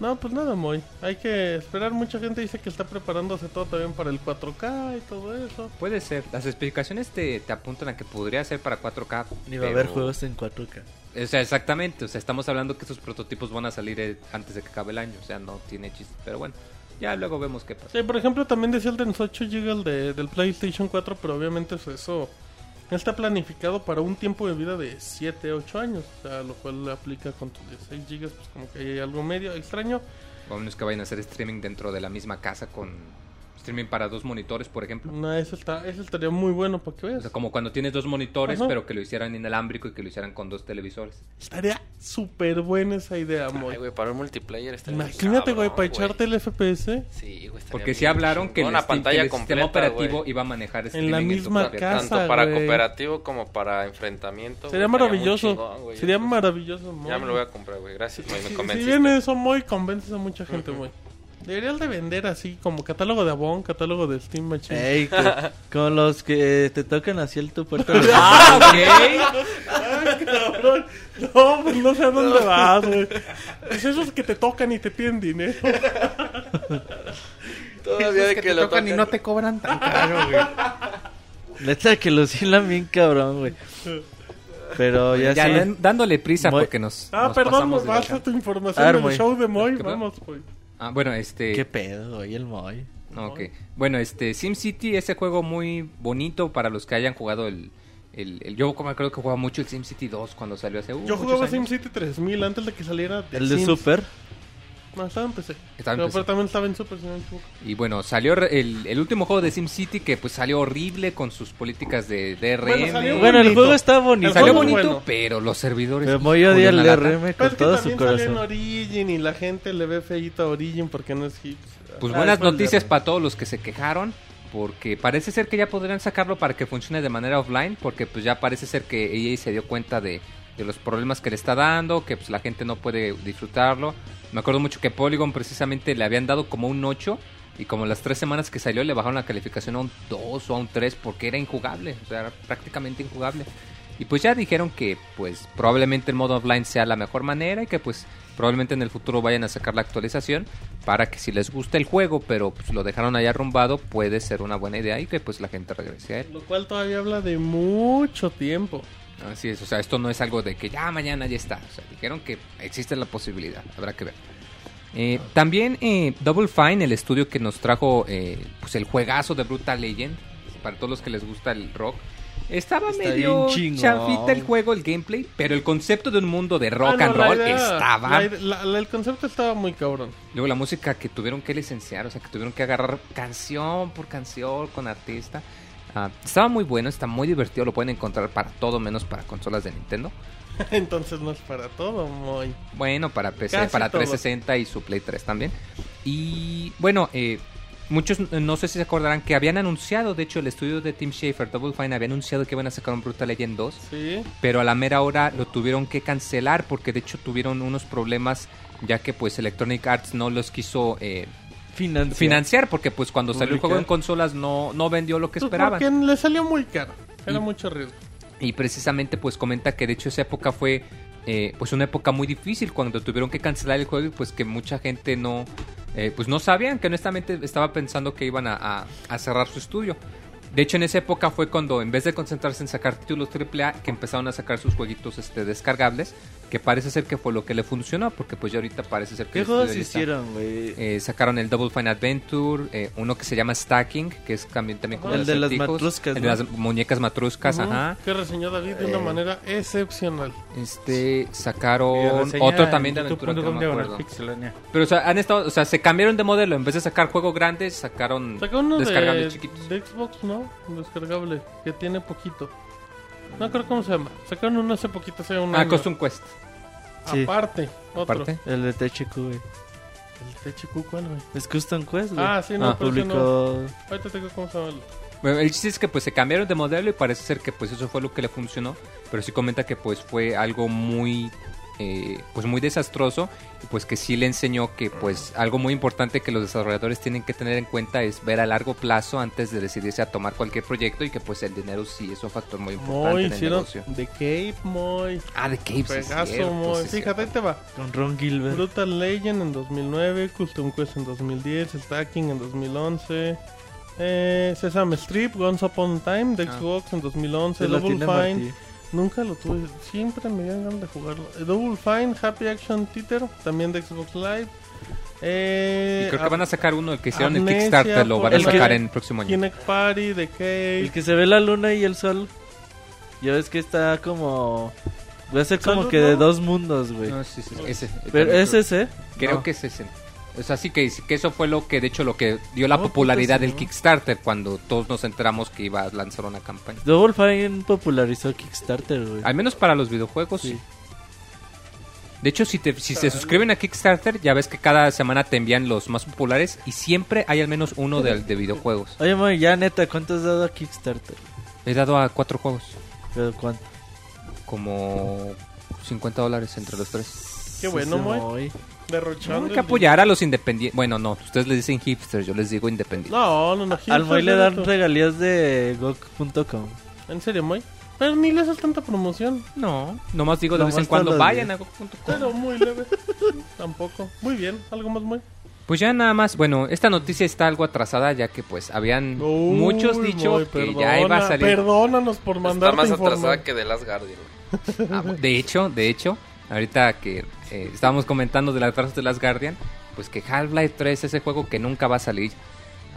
No, pues nada, Moy. Hay que esperar. Mucha gente dice que está preparándose todo también para el 4K y todo eso. Puede ser. Las especificaciones te, te apuntan a que podría ser para 4K. Ni va a pero- haber juegos en 4K. O sea, exactamente. O sea, estamos hablando que esos prototipos van a salir eh, antes de que acabe el año. O sea, no tiene chiste. Pero bueno, ya luego vemos qué pasa. Sí, por ejemplo, también decía el de 8 GB el de, del PlayStation 4, pero obviamente eso, eso está planificado para un tiempo de vida de 7, 8 años. O sea, lo cual aplica con tus 16 GB, pues como que hay algo medio extraño. Menos que vayan a hacer streaming dentro de la misma casa con streaming para dos monitores, por ejemplo. No, eso, está, eso estaría muy bueno para que O veas. sea, como cuando tienes dos monitores, Ajá. pero que lo hicieran inalámbrico y que lo hicieran con dos televisores. Estaría súper buena esa idea, Moy. Ay, güey, para un multiplayer estaría muy Imagínate, güey, para echarte el FPS Sí, güey, estaría Porque sí hablaron que el, pantalla que el sistema completa, operativo güey. iba a manejar En streaming la tu misma propia casa. Tanto para güey. cooperativo como para enfrentamiento. Sería güey, muy maravilloso. chingón, güey. Sería Pues, maravilloso, Moy. Ya me lo voy a comprar, güey. Gracias, güey, me Si, si viene eso, Moy, convences a mucha gente, Moy. Deberías de vender así, como catálogo de Avon, catálogo de Steam Machine. Ey, co- con los que te tocan así el tu puerta. Ah, ok. Ay, cabrón. No, pues no sé a dónde vas, güey. Es esos que te tocan y te piden dinero. Todavía de que, que, te lo tocan y no te cobran tan caro, güey. Neta que los hilan bien cabrón, güey. Pero ya, Ya, sí. dan- dándole prisa Muy- porque nos. Ah, nos perdón, pasamos nos de basta lanza. tu información del show de Moy. Vamos, pues. Ah, bueno, este. ¿Qué pedo, güey? El Moy. Ok. Bueno, este SimCity, ese juego muy bonito para los que hayan jugado el. el, el- yo como creo que jugaba mucho el SimCity 2 cuando salió hace. uh, Yo jugaba. SimCity 3000 antes de que saliera El de Sims. Super. No, estaba en PC. Estaba en pero, PC. pero también estaba en Super, me. Y bueno, salió el, el último juego de SimCity que pues salió horrible con sus políticas de DRM. Bueno, salió Bueno, el bonito. juego está bonito. Salió bonito, bueno. pero los servidores. Pero Moy odia Julián el. DRM Pero con es que todo su también salió en corazón. Origin y la gente le ve feíto a Origin porque no es hits. Pues Ah, buenas noticias para todos los que se quejaron, porque parece ser que ya podrían sacarlo para que funcione de manera offline, porque pues ya parece ser que EA se dio cuenta de, de los problemas que le está dando, que pues la gente no puede disfrutarlo. Me acuerdo mucho que Polygon precisamente le habían dado como un 8 y como las tres semanas que salió le bajaron la calificación a un 2 o a un 3 porque era injugable, o sea, era prácticamente injugable. Y pues ya dijeron que pues probablemente el modo offline sea la mejor manera y que pues probablemente en el futuro vayan a sacar la actualización para que si les gusta el juego pero pues lo dejaron ahí arrumbado puede ser una buena idea y que pues la gente regrese a él. Lo cual todavía habla de mucho tiempo. Así es, o sea, esto no es algo de que ya mañana ya está, o sea, dijeron que existe la posibilidad, habrá que ver. Eh, también eh, Double Fine, el estudio que nos trajo eh, pues el juegazo de Brutal Legend, para todos los que les gusta el rock, estaba Está medio chafita el juego, el gameplay, pero el concepto de un mundo de rock Ah, no, and roll idea- estaba. la- la- el concepto estaba muy cabrón. Luego la música que tuvieron que licenciar, o sea, que tuvieron que agarrar canción por canción con artista. Ah, estaba muy bueno, está muy divertido, lo pueden encontrar para todo menos para consolas de Nintendo. Entonces no es para todo, muy. Bueno, para PC, Casi para todo. 360 y su Play 3 también. Y bueno, eh, muchos eh, no sé si se acordarán que habían anunciado, de hecho el estudio de Tim Schafer, Double Fine, había anunciado que iban a sacar un Brutal Legend 2, Sí. pero a la mera hora lo tuvieron que cancelar porque de hecho tuvieron unos problemas ya que pues Electronic Arts no los quiso eh, Financiar. financiar porque pues cuando salió el juego en consolas no, no vendió lo que Pues esperaban. porque le salió muy caro. Era Y- mucho riesgo. Y precisamente pues comenta que de hecho esa época fue eh, pues una época muy difícil cuando tuvieron que cancelar el juego y pues que mucha gente no eh, pues no sabían que honestamente estaba pensando que iban a, a- a cerrar su estudio. De hecho en esa época fue cuando en vez de concentrarse en sacar títulos AAA que empezaron a sacar sus jueguitos este descargables que parece ser que fue lo que le funcionó porque pues ya ahorita parece ser que ¿Qué juegos hicieron, güey? eh, sacaron el Double Fine Adventure, eh, uno que se llama Stacking, que es también, también como El de las matruscas, El de ¿no? las muñecas matruscas, ajá. Que reseñó David de una Eh, manera excepcional. Este, sacaron otro también de aventura que no me acuerdo. Pero o sea, han estado, o sea, se cambiaron de modelo, en vez de sacar juegos grandes, sacaron uno descargables de, chiquitos. de Xbox, ¿no? Un Descargable, que tiene poquito. No creo cómo se llama. Sacaron uno hace poquito, hace un Ah, año. Custom Quest. Sí. Aparte, otro. Aparte. El de THQ, güey. El THQ, ¿cuál, güey? Es Custom Quest, güey. Ah, sí, no, Ah, pero ese no. Publicó... Ahorita te digo cómo se llama. el- Bueno, el chiste es que pues se cambiaron de modelo y parece ser que pues eso fue lo que le funcionó, pero sí comenta que pues fue algo muy eh, pues muy desastroso y pues que sí le enseñó que pues algo muy importante que los desarrolladores tienen que tener en cuenta es ver a largo plazo antes de decidirse a tomar cualquier proyecto y que pues el dinero sí es un factor muy importante Muy en el hicieron negocio. The Cape, muy. Ah, de Cape, sí es Pegaso, cierto, muy. sí Fíjate, te va. Con Ron Gilbert. Brutal Legend en 2009, Custom Quest en 2010, Stacking en 2011, eh, Sesame Strip, Guns Upon Time de Ah. Xbox en 2011, Se lo Double Fine, Martí. Nunca lo tuve, siempre me dieron ganas de jugarlo. Eh, Double Fine, Happy Action Theater, también de Xbox Live. Eh, Y creo que van a sacar uno, el que hicieron el Amnesia, Kickstarter, lo van a El sacar en el próximo año. Kinect Party, The Cave. El que se ve la luna y el sol. Ya ves que está como. Va a ser como que de dos mundos, güey. No, sí, sí, ese. Pero es ese. Creo No. que es ese. O sea, sí que, que eso fue lo que, de hecho, lo que dio la No, popularidad sí, del ¿no? Kickstarter cuando todos nos enteramos que iba a lanzar una campaña. Double Fine popularizó Kickstarter, güey. Al menos para los videojuegos, sí. De hecho, si, te, si se suscriben a Kickstarter, ya ves que cada semana te envían los más populares y siempre hay al menos uno de, de videojuegos. Oye, Moy, ya neta, ¿cuánto has dado a Kickstarter? He dado a cuatro juegos, ¿Pero cuánto? como 50 dólares entre los tres. Qué bueno, muy. Derrochando. Hay que apoyar a los independientes. Bueno, no, ustedes les dicen hipsters, yo les digo independientes. No, no, no. Al Moy le dan regalías de GOG.com. ¿En serio, Moy? Pero ni le haces tanta promoción. No, nomás digo de vez en cuando vayan a go.com. Pero muy leve. Tampoco. Muy bien. ¿Algo más, Moy? Pues ya nada más, bueno, esta noticia está algo atrasada ya que pues habían Uy, muchos dichos Moy, que ya iba a salir. Perdónanos por Está mandarte más informar. atrasada que The Last Guardian. Ah, de hecho, de hecho, ahorita que eh, estábamos comentando del atraso de las Guardian, pues que Half-Life 3 ese juego que nunca va a salir.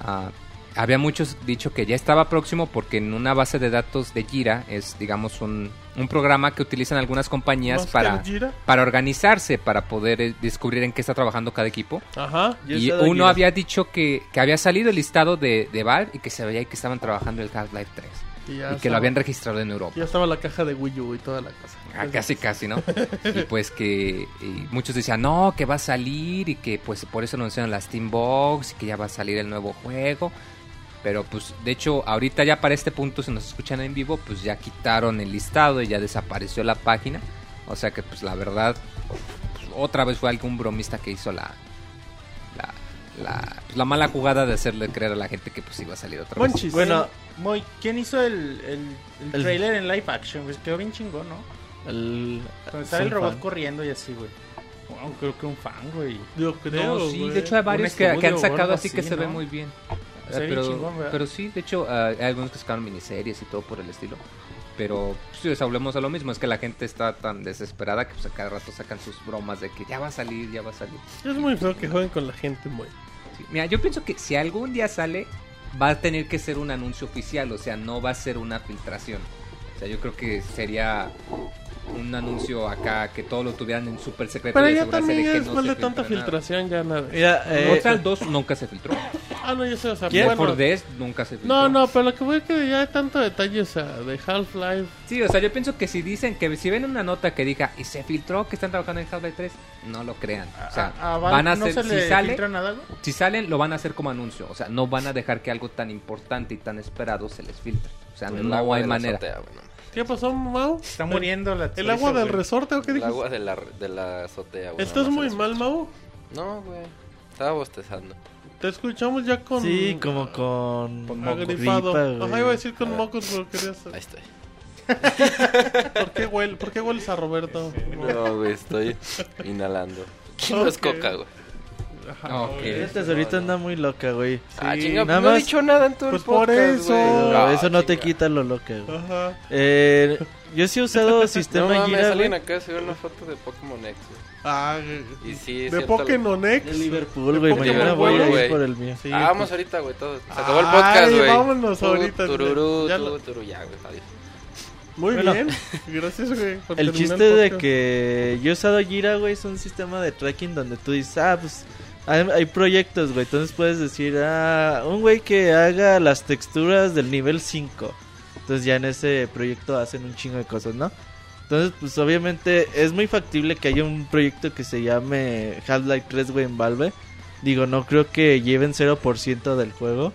ah, había muchos dicho que ya estaba próximo porque en una base de datos de Jira es, digamos, un, un programa que utilizan algunas compañías para, para organizarse, para poder eh, descubrir en qué está trabajando cada equipo. Ajá. Y uno había dicho que, que había salido el listado de, de Valve y que se veía que estaban trabajando el Half-Life 3 Y, que lo habían registrado en Europa. Ya estaba la caja de Wii U y toda la cosa. Ah, casi, casi, ¿no? y pues que y muchos decían, no, que va a salir y que pues por eso anunciaron la Steam Box y que ya va a salir el nuevo juego. Pero pues de hecho ahorita ya para este punto, si nos escuchan en vivo, pues ya quitaron el listado y ya desapareció la página. O sea que pues la verdad, pues, otra vez fue algún bromista que hizo la... La, la, pues, la mala jugada de hacerle creer a la gente que pues iba a salir otra vez. Bueno, Moy, ¿quién hizo el, el, el El- trailer en live action? Pues quedó bien chingón, ¿no? el. Cuando sale el robot fan. corriendo y así, güey. Wow, creo que un fan, güey. Yo creo. No, sí, güey. de hecho hay varios que, que han sacado así que se ve muy bien. Se ve bien pero, pero sí, de hecho ah, hay algunos que sacaron miniseries y todo por el estilo. Pero sí, o sea, hablemos a lo mismo, es que la gente está tan desesperada que pues a cada rato sacan sus bromas de que ya va a salir, ya va a salir. Es muy feo que jueguen con la gente, muy. Mira, yo pienso que si algún día sale, va a tener que ser un anuncio oficial, o sea, no va a ser una filtración. O sea, yo creo que sería un anuncio acá que todos lo tuvieran en súper secreto. Pero ya también de ya que después no de tanta nada. filtración ya nada. Mira, eh, Mortal 2 nunca se filtró. Ah, no, yo sé, o sea, bueno. 4 Dead nunca se filtró. No, no, pero lo que voy a que ya hay tanto detalle, o sea, de Half-Life. Sí, o sea, yo pienso que si dicen que si ven una nota que diga y se filtró que están trabajando en Half-Life 3, no lo crean. O sea, A- a Valve van a ¿No hacer, se si le sale, nada, si salen, lo van a hacer como anuncio. O sea, no van a dejar que algo tan importante y tan esperado se les filtre. O sea, El no agua hay manera. azotea, no. ¿Qué pasó, Mau? Está muriendo la ¿El agua del güey. resorte o qué El dijiste? agua de la, de la azotea, güey. ¿Estás muy mal, Mau? No, güey. Estaba bostezando. Te escuchamos ya con... Sí, como con. Con. Agripado. gripa. Ajá, iba a decir con mocos, pero querías... Ahí estoy. ¿Por qué, huel... ¿Por qué hueles a Roberto? No, güey, estoy inhalando. No es coca, güey. Ajá. Ok. Esta ahorita anda muy loca, güey. ah, Sí, chinga, nada pues no he más- dicho nada en todo Pues el por podcast, eso. güey. Pero Ah, eso no te chinga. quita lo loca, güey. Ajá. Eh, yo sí he usado No sistema mames, Gira, alguien güey. acá subió una foto de Pokémon X, güey. Ah, Y sí, de Pokémon X. De Liverpool, De güey. Mañana voy a ir por el mío. Sí, ah, vamos pues- ahorita, güey, todo. Se acabó el podcast, Ay, güey. vámonos Tu, ahorita, Tururú, ya tu, lo- turu, ya, güey, adiós. Muy Bueno. bien. Gracias, güey. por El chiste de podcast. que yo he usado Gira, güey, es un sistema de tracking donde tú dices, ah, pues hay, hay proyectos, güey. Entonces puedes decir, ah, un güey que haga las texturas del nivel 5. Entonces ya en ese proyecto hacen un chingo de cosas, ¿no? Entonces, pues obviamente es muy factible que haya un proyecto que se llame Half-Life 3, güey, en Valve. Digo, no creo que lleven 0% del juego.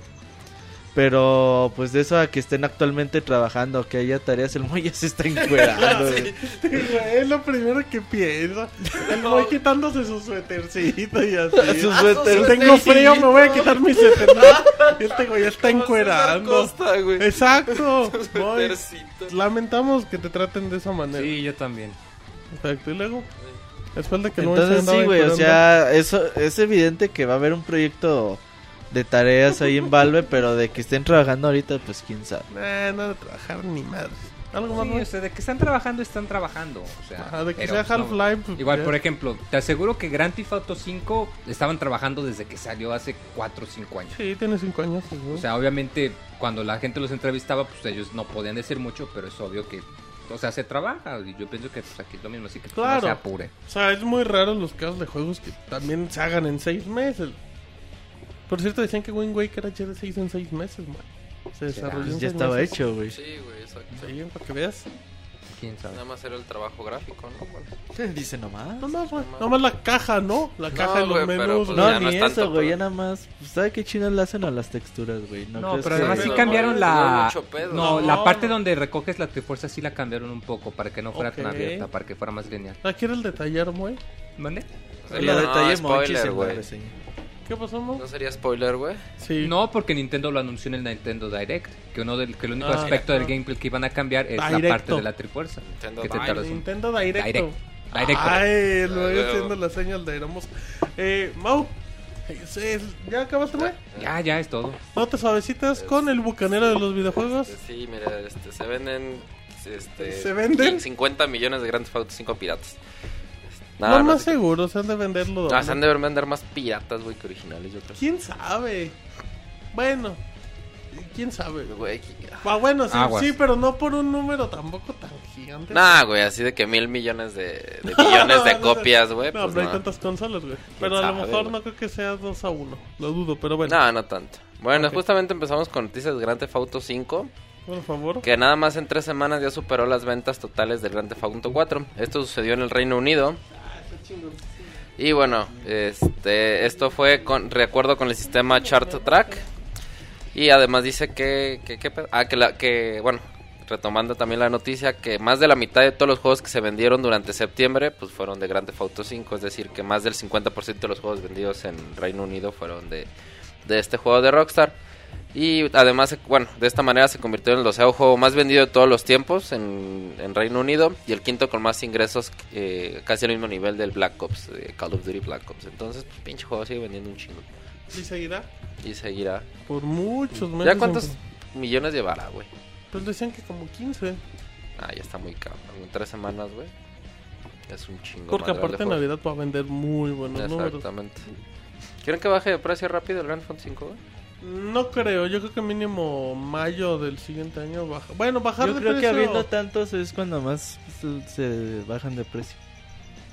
Pero pues de eso a que estén actualmente trabajando, que haya tareas, el Moy ya se está encuerando. güey. Sí, es lo primero que piensa. El güey quitándose su suétercito y así. Su Ah, suéter. tengo frío, me voy a quitar mi suéter. Este güey ya está encuerando. Costa, güey. Exacto. Lamentamos que te traten de esa manera. Sí, yo también. Exacto. Y luego, después de que no Entonces andaba sí, güey, o sea, eso es evidente que va a haber un proyecto de tareas ahí en Valve, pero de que estén trabajando ahorita, pues quién sabe. Nah, no de trabajar ni madre. Algo más, Sí, o sea, de que están trabajando, están trabajando. O sea, Ajá, de que pero, sea pues, no. Half-Life. pues, Igual, por ejemplo, te aseguro que Grand Theft Auto 5 estaban trabajando desde que salió hace 4 o 5 años. Sí, tiene cinco años. sí, güey. O sea, obviamente, cuando la gente los entrevistaba, pues ellos no podían decir mucho, pero es obvio que, o sea, se trabaja. Y yo pienso que pues, aquí es lo mismo, así que pues, Claro. no se apure. O sea, es muy raro los casos de juegos que también se hagan en seis meses. Por cierto, decían que Wind Waker HD se hizo en seis meses, man. Se desarrolló en Pues ya seis estaba meses. hecho, güey. Sí, güey, exacto. Sí, para que veas. ¿Quién sabe? Nada más era el trabajo gráfico, ¿no? Bueno. Dice nomás. Nomás, güey. Nomás la caja, ¿no? La caja No, y los güey, pero, menús. pues. No, ya no ni es tanto, eso, güey, pero- ya nada más. pues, ¿Sabe qué chinas le hacen a las texturas, güey? No, crees pero que- además sí no, cambiaron no, la... mucho pedo. No, No. la parte donde recoges la trifuerza sí la cambiaron un poco para que no fuera tan abierta, para que fuera más lineal. ¿La quieres detallar, güey? ¿Mande? El No, detalle spoiler, Monchis en la güey. reseña. ¿Qué pasó, mo? ¿No sería spoiler, güey? Sí. No, porque Nintendo lo anunció en el Nintendo Direct, que uno del que el único Ah, aspecto del gameplay que iban a cambiar es la Directo. parte de la trifuerza. Nintendo Que Direct. Nintendo Directo. Direct. Directo. Ay, lo voy haciendo la señal de Éramos. Eh, Mau. eh, ¿Ya acabaste, güey? Ya, ya es todo. ¿No te suavecitas con el bucanero de los videojuegos? Este, sí, mira, este, se venden... Este, ¿Se venden? 50 millones de Grand Theft Auto 5 piratas. No, No, no, más seguro, se han de venderlo. Ah, se han de vender más piratas, güey, que originales, yo creo. ¿Quién sabe? Bueno, ¿quién sabe? Güey, Ah, bueno, sí, Aguas. sí, pero no por un número tampoco tan gigante. Nah, güey, así de que mil millones de, de millones de No, copias, güey. No, pues pero hay no. tantas consolas, güey. Pero a lo sabe, mejor güey? no creo que sea 2 a 1. Lo dudo, pero bueno. No, no tanto. Bueno, Ok. justamente empezamos con noticias de Grand Theft Auto 5, Por favor. que nada más en tres semanas ya superó las ventas totales del Grand Theft Auto 4. Esto sucedió en el Reino Unido. Y bueno, este, esto fue con, de acuerdo con el sistema Chart Track. Y además dice que, que, ah, que, bueno, retomando también la noticia, que más de la mitad de todos los juegos que se vendieron durante septiembre, pues fueron de Grand Theft Auto 5. Es decir, que más del 50% de los juegos vendidos en Reino Unido fueron de, de este juego de Rockstar. Y además, bueno, de esta manera se convirtió en el doceavo juego más vendido de todos los tiempos en, en Reino Unido y el quinto con más ingresos, eh, casi al mismo nivel del Black Ops, Call of Duty Black Ops. Entonces, pues, pinche juego sigue vendiendo un chingo. ¿Y seguirá? Y seguirá. Por muchos meses. ¿Ya cuántos millones llevará, güey? Pues decían que como 15. Ah, ya está muy caro. En tres semanas, güey. Es un chingo. Porque aparte en. Navidad va a vender muy buenos números. Exactamente. ¿Quieren que baje de precio rápido el Grand Auto 5, güey? No creo, yo creo que mínimo mayo del siguiente año baja. Bueno, bajar Yo de creo que precio. habiendo tantos es cuando más se, bajan de precio.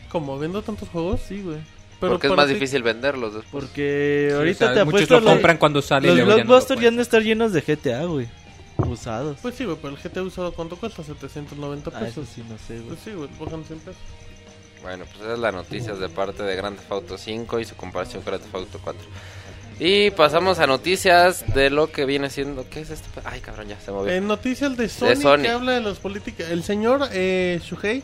Como habiendo tantos juegos. Sí, güey. Pero Porque es más ti- difícil venderlos después. Porque Sí, ahorita o sea, te muchos lo compran cuando sale los ya no blockbusters ya cuentan. estar llenos de GTA, güey. Usados. Pues sí, güey, pero el GT usado, ¿cuánto cuesta? 790 ah, pesos. eso sí, no sé, güey. Pues sí, güey, bajan 100 pesos. Bueno, pues esa es la noticia de parte de Grand Theft Auto 5 y su comparación con Grand Theft Auto 4. Y pasamos a noticias de lo que viene siendo... ¿Qué es esto? Ay, cabrón, ya se movió. En noticias de Sony, Sony. que habla de las políticas. El señor eh, Shuhei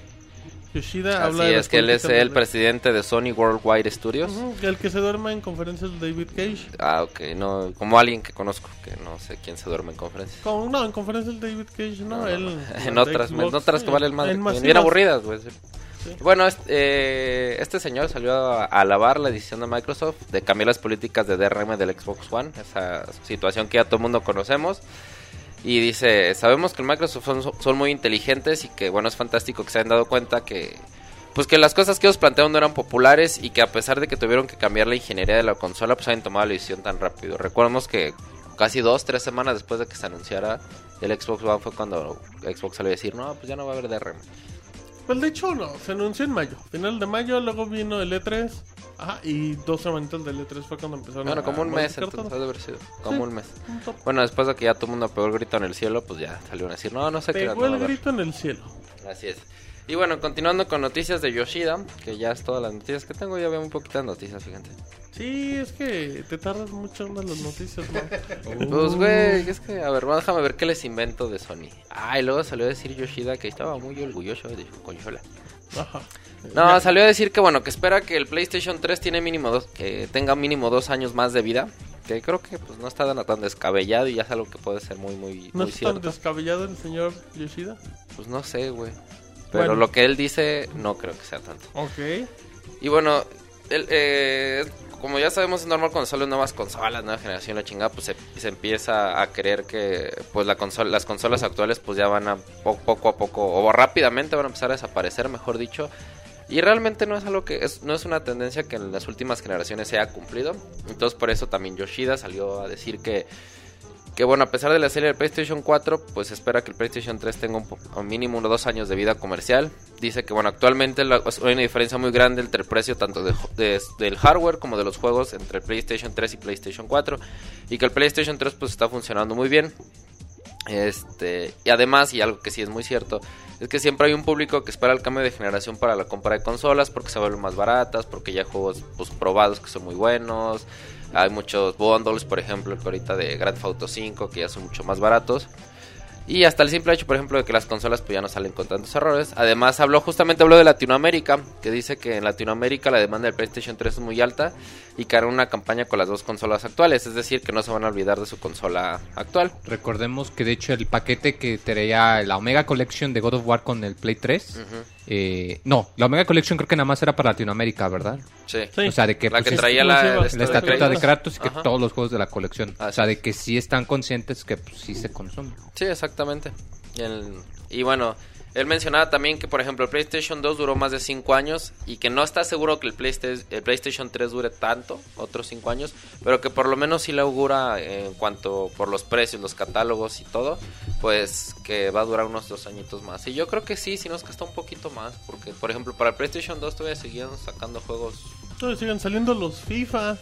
Yoshida habla Así de es, que él es el de- presidente de Sony Worldwide Studios. Ujú, El que se duerme en conferencias de David Cage. Ah, ok, no, como alguien que conozco, que no sé quién se duerme en conferencias. Con, no, en conferencias de David Cage, no, No, él. no. En de otras, Xbox, en otras que vale el madre. en Bien, aburridas, güey. sí. Bueno, este, eh, este señor salió a, alabar la decisión de Microsoft de cambiar las políticas de DRM del Xbox One, esa situación que ya todo el mundo conocemos. Y dice, sabemos que Microsoft son, son muy inteligentes y que bueno, es fantástico que se hayan dado cuenta que pues que las cosas que ellos plantearon no eran populares y que a pesar de que tuvieron que cambiar la ingeniería de la consola, pues hayan tomado la decisión tan rápido. Recordemos que casi dos, tres semanas después de que se anunciara el Xbox One fue cuando Xbox salió a decir, no, pues ya no va a haber DRM. Pues de hecho, no, se anunció en mayo. Final de mayo, luego vino el E3. Ajá, y dos semanitas del E3 fue cuando empezaron Bueno, a como un mes, entonces todo. haber sido. Como Sí. un mes. Un. Bueno, después de que ya todo el mundo pegó el grito en el cielo, pues ya salieron a decir, no, no sé qué. Pegó el grito en el cielo. Así es. Y bueno, continuando con noticias de Yoshida, que ya es todas las noticias que tengo, ya veo un poquito de noticias, fíjate. Sí, es que te tardas mucho en las noticias, ¿no? Pues, güey, es que, a ver, déjame ver qué les invento de Sony. Ah, y luego salió a decir Yoshida que estaba muy orgulloso de su consola. Ajá. No, salió a decir que, bueno, que espera que el PlayStation 3 tiene mínimo dos, que tenga mínimo dos años más de vida. Que creo que, pues, no está tan, tan descabellado y ya es algo que puede ser muy, muy, ¿No muy es tan descabellado el señor Yoshida? Pues no sé, güey. Pero Bueno. lo que él dice, no creo que sea tanto. Ok. Y bueno, el, eh, como ya sabemos, es normal cuando salen nuevas consolas, nueva generación, la chingada, pues se, se empieza a creer que pues la consola, las consolas actuales pues ya van a po- poco a poco, o rápidamente van a empezar a desaparecer, mejor dicho. Y realmente no es algo que, es, no es una tendencia que en las últimas generaciones se haya cumplido. Entonces por eso también Yoshida salió a decir que que bueno, a pesar de la serie del PlayStation 4, pues espera que el PlayStation 3 tenga un, mínimo unos dos años de vida comercial. Dice que bueno, actualmente hay una diferencia muy grande entre el precio tanto de, de- del hardware como de los juegos entre el PlayStation 3 y PlayStation 4. Y que el PlayStation 3 pues está funcionando muy bien. Este, y además, y algo que sí es muy cierto, es que siempre hay un público que espera el cambio de generación para la compra de consolas porque se vuelven más baratas, porque ya hay juegos pues, probados que son muy buenos. Hay muchos bundles, por ejemplo, el que ahorita de Grand Theft Auto 5 que ya son mucho más baratos. Y hasta el simple hecho, por ejemplo, de que las consolas pues ya no salen con tantos errores. Además, habló justamente habló de Latinoamérica, que dice que en Latinoamérica la demanda del PlayStation 3 es muy alta y que hará una campaña con las dos consolas actuales, es decir, que no se van a olvidar de su consola actual. Recordemos que de hecho el paquete que traía la Omega Collection de God of War con el Play 3. Ujú. Eh, no, la Omega Collection creo que nada más era para Latinoamérica, ¿verdad? Sí. Sí. O sea, de que La pues, que traía la, la de. Kratos y que Ajá. todos los juegos de la colección. o sea, de que sí están conscientes que pues, sí se consumen. Sí, exactamente. Y, el- y bueno, él mencionaba también que, por ejemplo, el PlayStation 2 duró más de 5 años y que no está seguro que el, Playsta- el PlayStation 3 dure tanto, otros 5 años, pero que por lo menos sí le augura en cuanto por los precios, los catálogos y todo, pues que va a durar unos 2 añitos más. Y yo creo que sí, si no es que está un poquito más, porque, por ejemplo, para el PlayStation 2 todavía seguían sacando juegos. Todavía siguen saliendo los FIFA.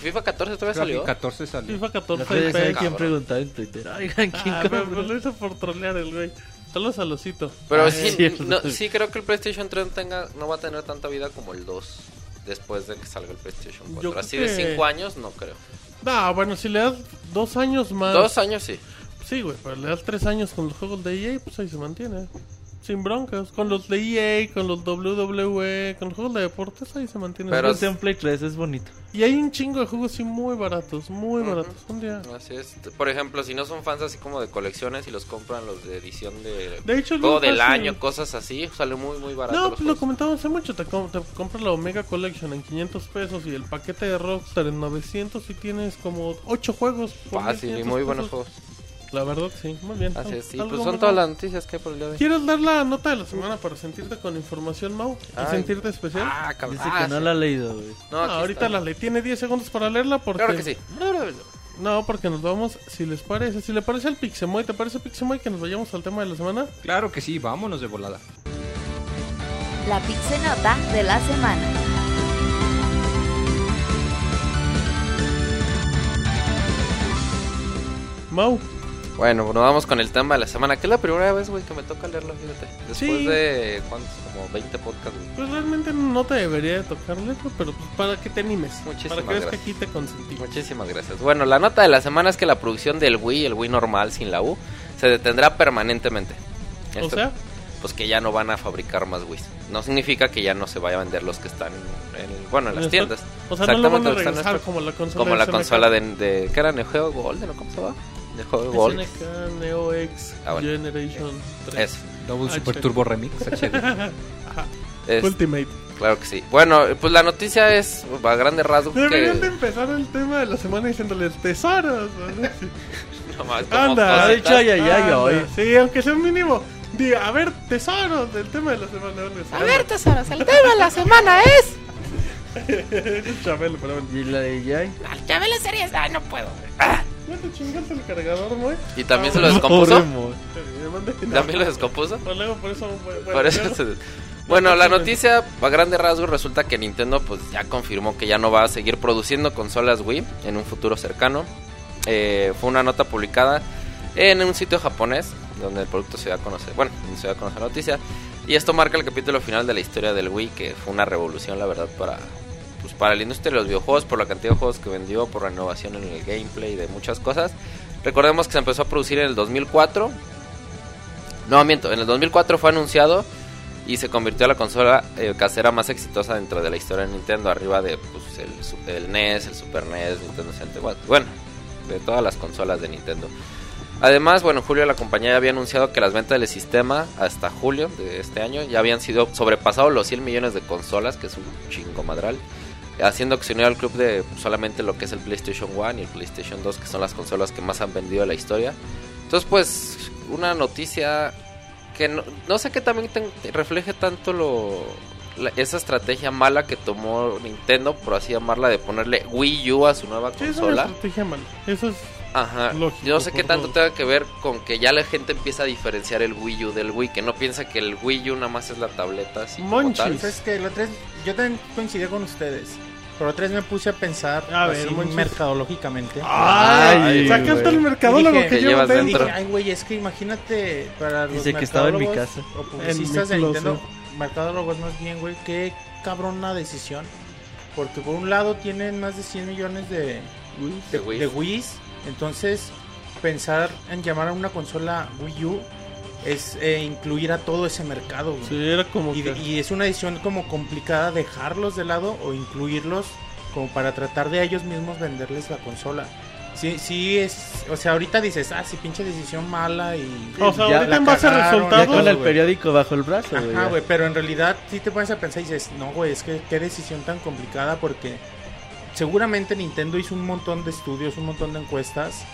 FIFA 14 todavía salió. 14 salió. FIFA 14 No puede y saber PES. quién cabrón. preguntaba en Twitter. Oigan, ¿quién Ah, pero compró? lo hizo por trolear el güey. Saludos a Losito. Pero Ah, sí, no, sí creo que el PlayStation 3 tenga, no va a tener tanta vida como el 2 después de que salga el PlayStation 4. Yo Así de que- 5 años, no creo. No, bueno, si le das dos años más. Dos años sí. Sí, güey, pero le das tres años con los juegos de EA, pues ahí se mantiene. Sin broncas. Con los de EA, con los WWE, con los juegos de deportes, ahí se mantiene. Pero- Este en Play 3 es bonito. Y hay un chingo de juegos sí muy baratos, muy Ujú. baratos. Un día. Así es. Por ejemplo, si no son fans así como de colecciones y los compran los de edición de De hecho, es juego del fácil. año, cosas así, sale muy muy barato. No, pues lo comentamos hace mucho. Te, com- te compras la Omega Collection en 500 pesos y el paquete de Rockstar en 900 y tienes como 8 juegos. Fácil y 1500 muy buenos pesos. juegos. La verdad, sí, muy bien. Así es. Y pues son todas ¿no? las noticias que hay por el día de hoy. ¿Quieres dar la nota de la semana para sentirte con información, Mau? ¿Y Ay. sentirte especial? Ah, cabrón. Dice Ah, que no sí. la ha leído, güey. No, No, aquí ahorita está. la ley. Tiene 10 segundos para leerla porque... Claro que sí. No, porque nos vamos, si les parece, si le parece al Pixemoy, ¿te parece Pixemoy que nos vayamos al tema de la semana? Claro que sí, vámonos de volada. La Pixenota de la semana. Mau, Bueno, nos vamos con el tema de la semana, que es la primera vez, güey, que me toca leerlo, fíjate. Después Sí. de, ¿cuántos? Como 20 podcasts, güey. pues realmente no te debería de tocar leerlo, pero pues para que te animes. Muchísimas para que veas que gracias. aquí te consentí. Muchísimas gracias. Bueno, la nota de la semana es que la producción del Wii, el Wii normal sin la U, se detendrá permanentemente. O Esto- sea, pues que ya no van a fabricar más Wii. No significa que ya no se vaya a vender los que están en, bueno, en las tiendas. o sea no lo van a Exactamente, regresar como la consola como de la consola de, de ¿qué era? Neo Geo Golden, ¿o cómo se llama? Neo Geo Gold. SNK Neo X Ah, bueno. Generation 3. Eso. Double Ah, Super. Turbo Remix HD. Es- Ultimate. claro que sí. Bueno, pues la noticia es a grandes rasgos Deberían de que empezar el tema de la semana diciéndoles tesoros. ¿no? No más, Anda, ha dicho ay, ay, ay, hoy. Sí, aunque sea un mínimo. Diga, a ver, tesoros del tema de la semana. A ver, tesoros, el tema de la semana es. Chabelo, pero bueno. Y la de Yay. Chabelo series. Ay, no puedo. ¿Ya te chingaste el cargador, muy? y también se lo descompuso. Pobre También lo descompuso. Pues luego por eso. bueno, Por eso ya- se- Bueno, la noticia a grandes rasgos resulta que Nintendo pues ya confirmó que ya no va a seguir produciendo consolas Wii en un futuro cercano. Eh, fue una nota publicada en un sitio japonés donde el producto se dio a conocer, bueno, donde se dio a conocer la noticia. Y esto marca el capítulo final de la historia del Wii, que fue una revolución, la verdad, para pues, para la industria de los videojuegos, por la cantidad de juegos que vendió, por la innovación en el gameplay, de muchas cosas. Recordemos que se empezó a producir en el 2004. No, miento, en el 2004 fue anunciado y se convirtió en la consola eh, casera más exitosa dentro de la historia de Nintendo, arriba de pues, el, el NES, el Super NES, Nintendo 64, bueno, de todas las consolas de Nintendo. Además, bueno, en julio la compañía había anunciado que las ventas del sistema hasta julio de este año ya habían sido sobrepasado los 100 millones de consolas, que es un chingo madral, haciendo uniera al club de solamente lo que es el PlayStation 1 y el PlayStation 2, que son las consolas que más han vendido de la historia. Entonces, pues, una noticia que no, no sé que también ten- refleje tanto lo la- esa estrategia mala que tomó Nintendo, por así llamarla, de ponerle Wii U a su nueva Sí, es una consola. estrategia mala. Eso es. Ajá. Lógico, Yo no sé qué tanto tenga que ver con que ya la gente empieza a diferenciar el Wii U del Wii, que no piensa que el Wii U nada más es la tableta así como Monchis. tal. Es que la otra vez, yo también coincidí con ustedes. Pero otra vez me puse a pensar A ver, así mercadológicamente. ¡Ay! Sacaste el mercadólogo Dije- que dentro. dentro. Dije, ay, güey, es que imagínate para los Dice que estaba en mi mercadólogos casa. O publicistas de Nintendo, mercadólogos más bien, güey, qué cabrona decisión. Porque por un lado tienen más de 100 millones de, de, De Wii. de Wiis. Entonces, pensar en llamar a una consola Wii U es eh, incluir a todo ese mercado. güey. Sí, era como Y, que. de- y es una decisión como complicada dejarlos de lado o incluirlos como para tratar de a ellos mismos venderles la consola. Sí, sí es, o sea, ahorita dices, ah, sí, pinche decisión mala y... O sea, Ya ahorita en base a resultados. con el güey. periódico bajo el brazo, güey. Ajá, ya. güey, pero en realidad sí te pones a pensar y dices, no, güey, es que qué decisión tan complicada porque seguramente Nintendo hizo un montón de estudios, un montón de encuestas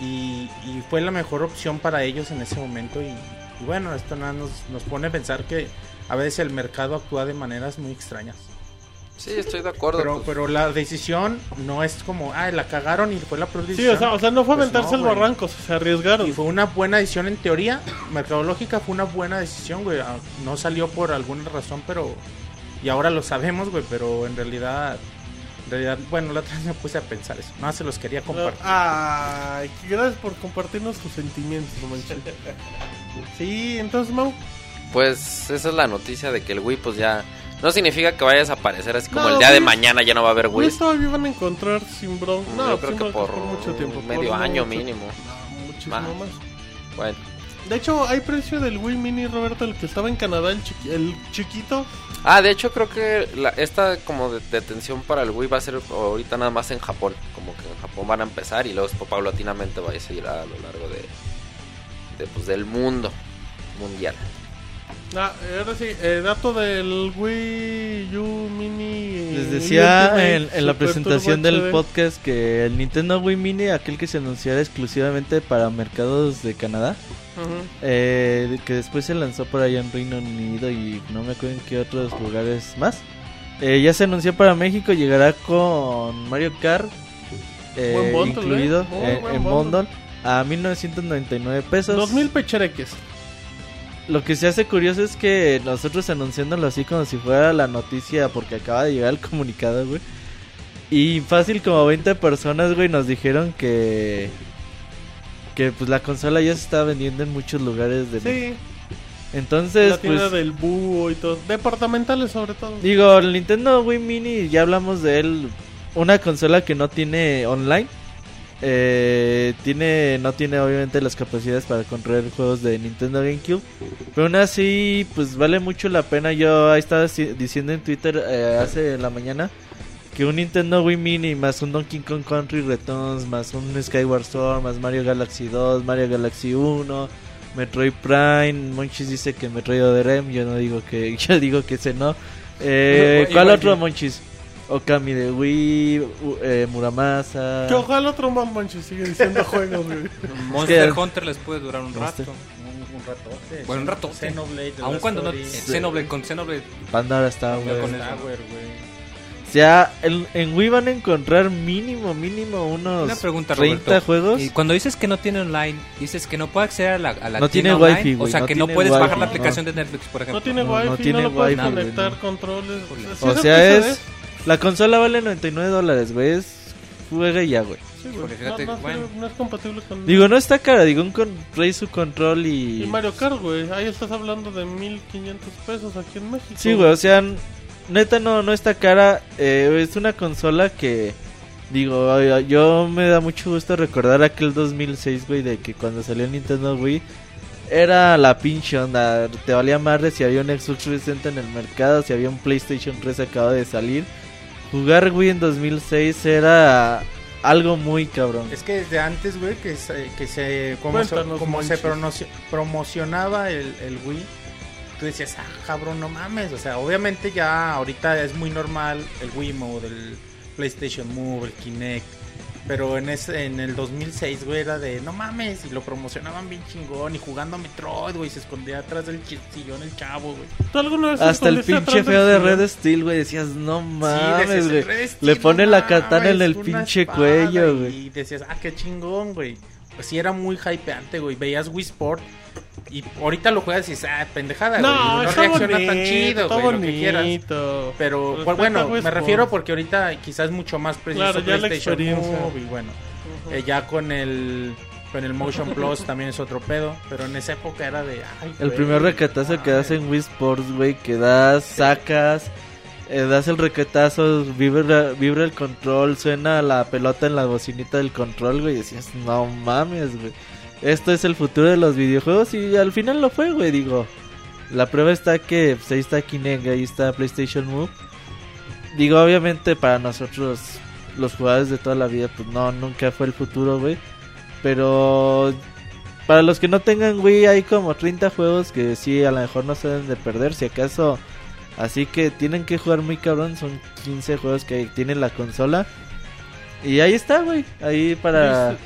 y, y fue la mejor opción para ellos en ese momento y, y bueno, esto nada nos, nos pone a pensar que a veces el mercado actúa de maneras muy extrañas. Sí, estoy de acuerdo. Pero, pues. pero la decisión no es como, ah, la cagaron y fue la peor Sí, decisión. o sea, o sea, no fue Pues aventarse no, el güey. barranco, o sea, se arriesgaron. Y fue una buena decisión en teoría, mercadológica fue una buena decisión, güey. Ah, No salió por alguna razón, pero... Y ahora lo sabemos, güey, pero en realidad... En realidad, bueno, la otra vez me puse a pensar eso. No, se los quería compartir. Ay, gracias por compartirnos tus sentimientos, manches. Sí, entonces, Mau. Pues esa es la noticia de que el Wii pues ya no significa que vaya a desaparecer así como No, el día de mañana ya no va a haber Wii Wii. todavía van a encontrar sin bron. No, Yo creo que broncas por mucho tiempo. medio por año mucho- mínimo. No, muchísimo Más. más. Bueno, De hecho, hay precio del Wii Mini, Roberto, el que estaba en Canadá, el, chiqui- el chiquito. Ah, de hecho creo que la- esta como de- detención para el Wii va a ser ahorita nada más en Japón. Como que en Japón van a empezar y luego después paulatinamente va a seguir a lo largo de, de, pues, del mundo mundial. Ah, ahora sí, eh, dato del Wii U Mini. Les eh, decía Ultimate en, en la presentación del HD. podcast que el Nintendo Wii Mini, aquel que se anunciara exclusivamente para mercados de Canadá, Eh, que después se lanzó por allá en Reino Unido y no me acuerdo en qué otros lugares más. Eh, ya se anunció para México, llegará con Mario Kart eh, bundle, incluido ¿eh? Eh, buen en bundle. bundle a 1999 pesos. 2000 pechereques. Lo que se hace curioso es que nosotros anunciándolo así como si fuera la noticia porque acaba de llegar el comunicado, güey. Y fácil como 20 personas, güey, nos dijeron que que pues la consola ya se está vendiendo en muchos lugares de. Sí, Entonces, la tienda pues del búho y todo. Departamentales, sobre todo. digo, el Nintendo Wii Mini ya hablamos de él, una consola que no tiene online. Eh, tiene no tiene obviamente las capacidades para correr juegos de Nintendo GameCube pero aún así pues vale mucho la pena yo ahí estaba diciendo en Twitter eh, hace la mañana que un Nintendo Wii Mini más un Donkey Kong Country Returns más un Skyward Sword más Mario Galaxy 2 Mario Galaxy 1 Metroid Prime Monchis dice que Metroid Other yo no digo que yo digo que ese no eh, ¿cuál que- otro Monchis? Okami de Wii u- eh, Muramasa Que ojalá otro man manche sigue diciendo juegos, güey. Monster que- Hunter les puede durar un rato. Monster- Un, un ratote. Bueno, un rato. Xenoblade, Aun cuando no. Xenoblade, con Xenoblade. Panda ahora está güey. con. Tower, güey. Sea, en, en Wii van a encontrar mínimo, mínimo unos Una pregunta, 30 Roberto. juegos. Y cuando dices que no tiene online, dices que no puede acceder a la, a la No tienda tiene online, wifi, O sea, no que no puedes wifi, bajar la no. aplicación de Netflix, por ejemplo. No tiene No, wifi, no no, tiene lo puedes wifi, güey, conectar, no. controles. O sea, o es sea, PC, es... La consola vale 99 dólares, güey. Es... Juega y ya, güey. Sí, güey. Porque fíjate, no, no, bueno. no es compatible con. Digo, no está cara. Digo, un con... su control y... Y Mario Kart, güey. Ahí estás hablando de 1500 pesos aquí en México. Sí, güey, o sea... neta no, no está cara. eh, es una consola que, digo, yo me da mucho gusto recordar aquel 2006, güey, de que cuando salió el Nintendo Wii era la pinche onda. Te valía madre si había un Xbox 360 en el mercado, si había un PlayStation 3 acaba de salir. Jugar Wii en 2006 era algo muy cabrón. Es que desde antes, güey, que se, que se como, se, como promocionaba el, el Wii, tú decías, ah, cabrón, no mames. O sea, obviamente ya ahorita es muy normal el Wii Mode, el PlayStation Move, el Kinect. Pero en ese, en el 2006, güey, era de, no mames, y lo promocionaban bien chingón, y jugando a Metroid, güey, se escondía atrás del sillón el chavo, güey. ¿Tú alguna vez Hasta el pinche feo de Red? Steel, güey, decías, no Sí, mames, decías, güey. "Red Steel, Le pone no la katana en el pinche espada", cuello, güey. Y decías, ah, qué chingón, güey. Pues sí, era muy hypeante, güey. Veías Wii Sport. Y ahorita lo juegas y dices, ah, pendejada, güey. No, reacciona bonito, tan chido, está güey, lo que quieras. bonito. Pero pues, bueno, me refiero porque ahorita quizás mucho más preciso Claro, ya la PlayStation experiencia. Move y bueno, eh, ya con el con el Motion Plus también es otro pedo, pero en esa época era de ay, El güey, primer recatazo que das en Wii Sports, güey, que das, sacas, eh, das el recatazo, vibra, vibra el control, suena la pelota en la bocinita del control, güey, y decías, no mames, güey. Esto es el futuro de los videojuegos y al final lo fue, güey, digo. La prueba está que pues, ahí está Kinect, ahí está PlayStation Move. Digo, obviamente para nosotros, los jugadores de toda la vida, pues no, nunca fue el futuro, güey. Pero para los que no tengan Wii hay como 30 juegos que sí a lo mejor no se deben de perder, si acaso. Así que tienen que jugar muy cabrón, son 15 juegos que tienen la consola. Y ahí está, güey. Ahí para,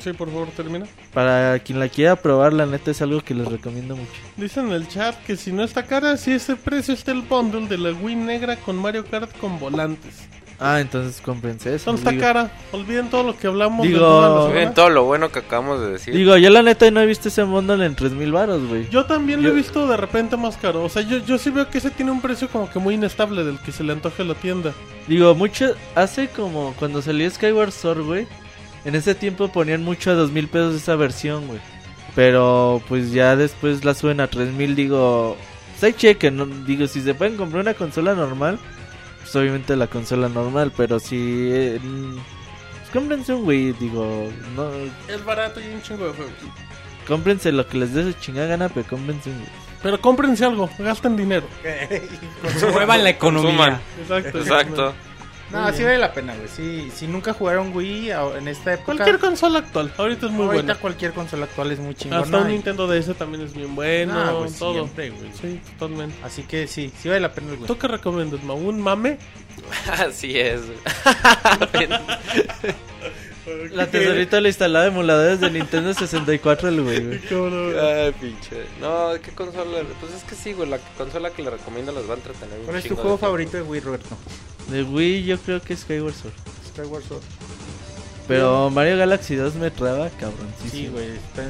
Sí, por favor, termina. para quien la quiera probar, la neta es algo que les recomiendo mucho. Dice en el chat que si no está cara, si ese precio está el bundle de la Wii negra con Mario Kart con volantes. Ah, entonces cómprense eso. No está cara. Olviden todo lo que hablamos. Digo- de toda semana. todo lo bueno que acabamos de decir. Digo, yo la neta no he visto ese bundle en 3000 varos, güey. Yo también lo he visto de repente más caro. O sea, yo, yo sí veo que ese tiene un precio como que muy inestable del que se le antoje a la tienda. Digo, mucho. Hace como cuando salió Skyward Sword, güey. En ese tiempo ponían mucho a dos mil pesos esa versión, güey. Pero pues ya después la suben a tres mil. Digo, pues ahí chequen. ¿no? Digo, si se pueden comprar una consola normal, pues obviamente la consola normal. Pero si. eh, mm, pues cómprense un Wii, digo. No, Es barato y un chingo de juegos. cómprense lo que les dé su chingada gana, pero cómprense un Wii. Pero cómprense algo, gasten dinero. Muevan la Consuman. economía. Exacto. Exacto. No, sí vale la pena, güey. Sí, si nunca jugaron Wii en esta época, Cualquier consola actual, ahorita es muy ahorita buena. cualquier consola actual es muy chingona. Hasta un y- Nintendo DS también es bien bueno, Ah, güey, todo. siempre, güey. Sí, totalmente. Así que sí, sí vale la pena el Wii. ¿Tú qué recomiendas, Mau? ¿Un mame? Así es. La tesorita le instalaba emuladores de Nintendo 64 el güey, güey. Ay, pinche. No, ¿qué consola? Pues es que sí, güey. La consola que le recomiendo los va a entretener. ¿Cuál es tu juego favorito de Wii, Roberto? De Wii yo creo que es Skyward Sword. Skyward Sword. Pero Mario Galaxy 2 me traba, cabrón. Sí, güey. está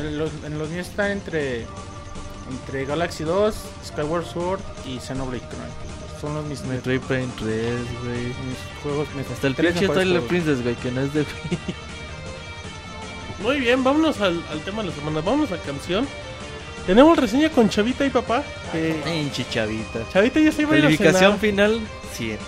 En los, en los míos están entre entre Galaxy 2, Skyward Sword y Xenoblade Chronicles. Son los mis, mis Metroid Prime 3, güey. juegos. mis Hasta el pinche Twilight. Princess, güey, que no es de Wii. Muy bien, vámonos al, al tema de la semana. Vamos a canción. Tenemos reseña con Chavita y papá. que Pinche chavita. Chavita ya se iba a ir a Calificación cenar. final 100.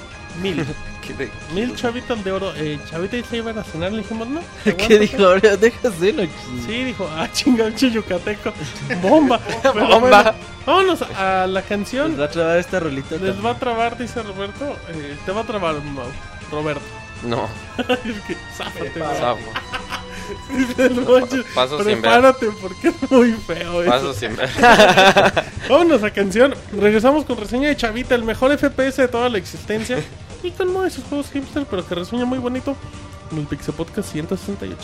Mil. ¿Qué de- Mil chavitas de oro. Eh, Chavita ya se iba a cenar. Le dijimos, no. ¿Qué dijo? Ahora déjase, no. Sí, dijo, ah, chinga, pinche yucateco. Bomba. Pero Bomba. bueno, vámonos a la Les canción. va a trabar esta rolita. Les va a trabar, dice Roberto. Eh, te va a trabar, Mau. Roberto. No, es que, záfate, Paso sin ver. Prepárate porque es muy feo. eso. Paso sin ver. Vámonos a canción. Regresamos con reseña de Chavita, el mejor FPS de toda la existencia. Y con uno de esos juegos hipster, pero que reseña muy bonito. En el Pixel Podcast 168.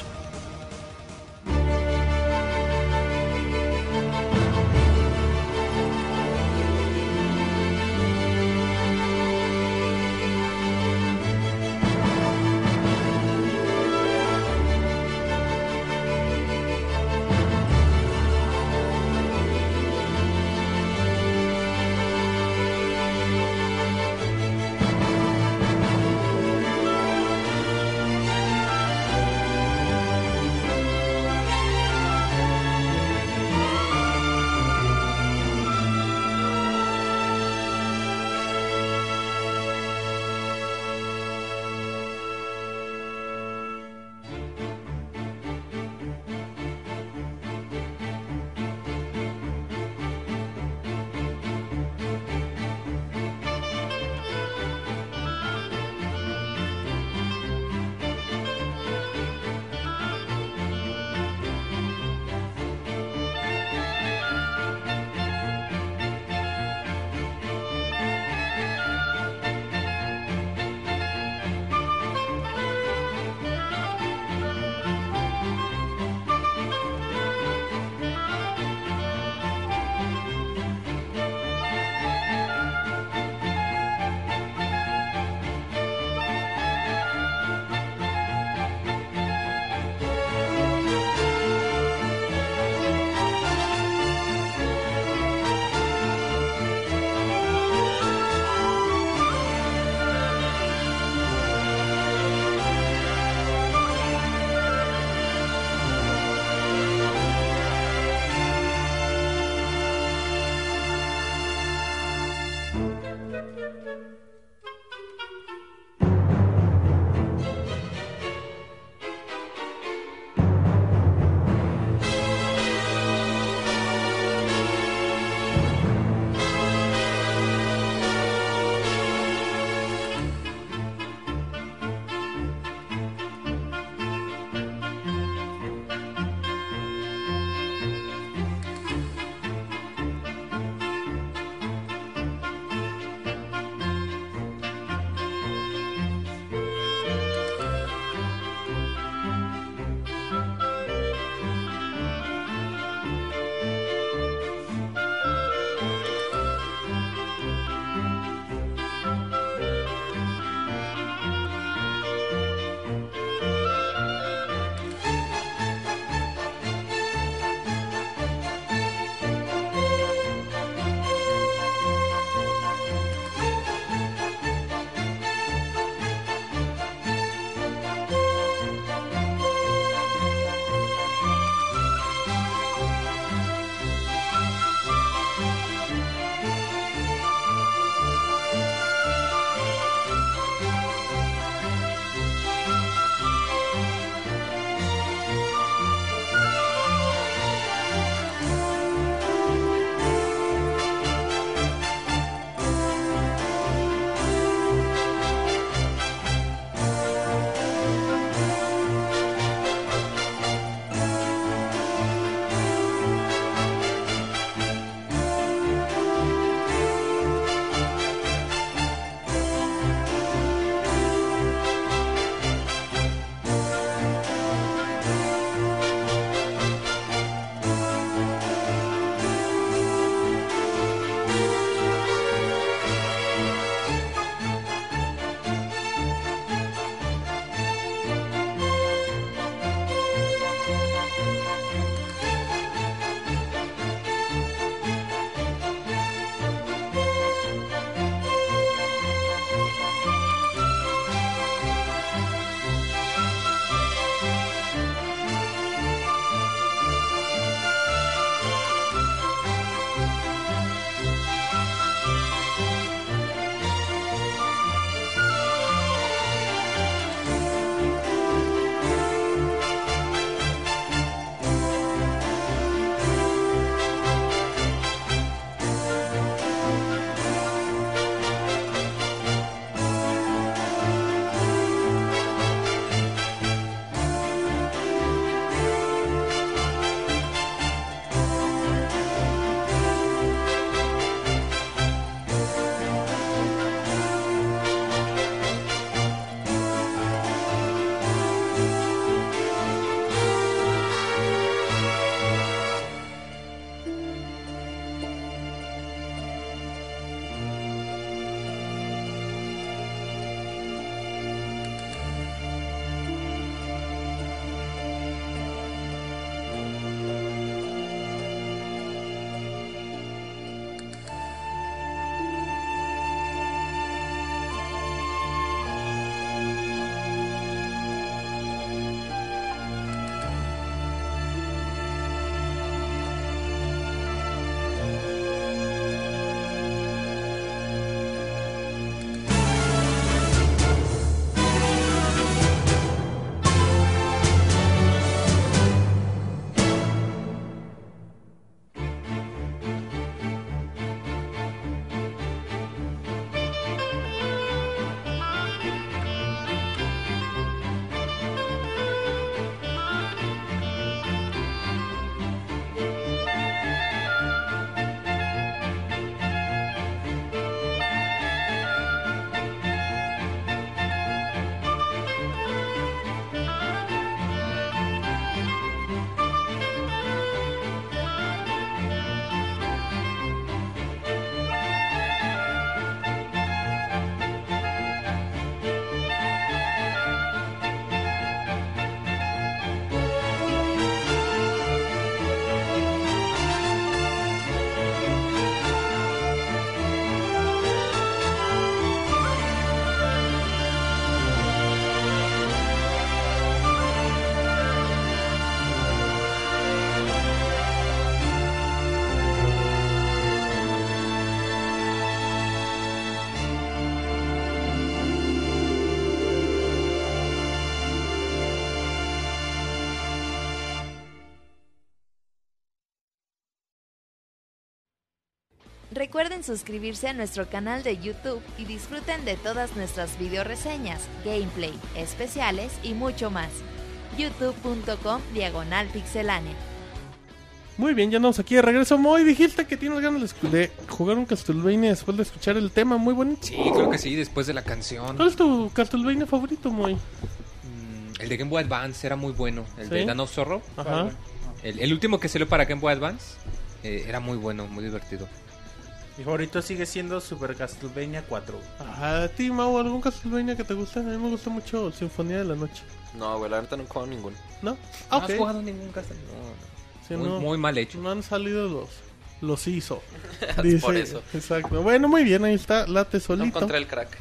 Recuerden suscribirse a nuestro canal de YouTube y disfruten de todas nuestras videoreseñas, gameplay, especiales y mucho más. youtube.com diagonal pixelánea. Muy bien, ya andamos aquí de regreso. Moy, dijiste que tienes ganas de jugar un Castlevania después de escuchar el tema. Muy bonito. Sí, creo que sí, después de la canción. ¿Cuál es tu Castlevania favorito, Moy? Mm, El de Game Boy Advance era muy bueno. El ¿Sí? de Dan of Zorro. Ajá. El, el último que salió para Game Boy Advance eh, era muy bueno, muy divertido. Mi favorito sigue siendo Super Castlevania 4. Ajá, ¿a ti, Mau, algún Castlevania que te guste? A mí me gusta mucho Sinfonía de la Noche. No, güey, la no juego ninguno. ¿No? ¿No Ah, has ok. jugado ningún Castlevania? Sí, muy, no, muy mal hecho. no han salido los... Los hizo. Por eso. Exacto. Bueno, muy bien, ahí está. Late No solito. encontré el crack.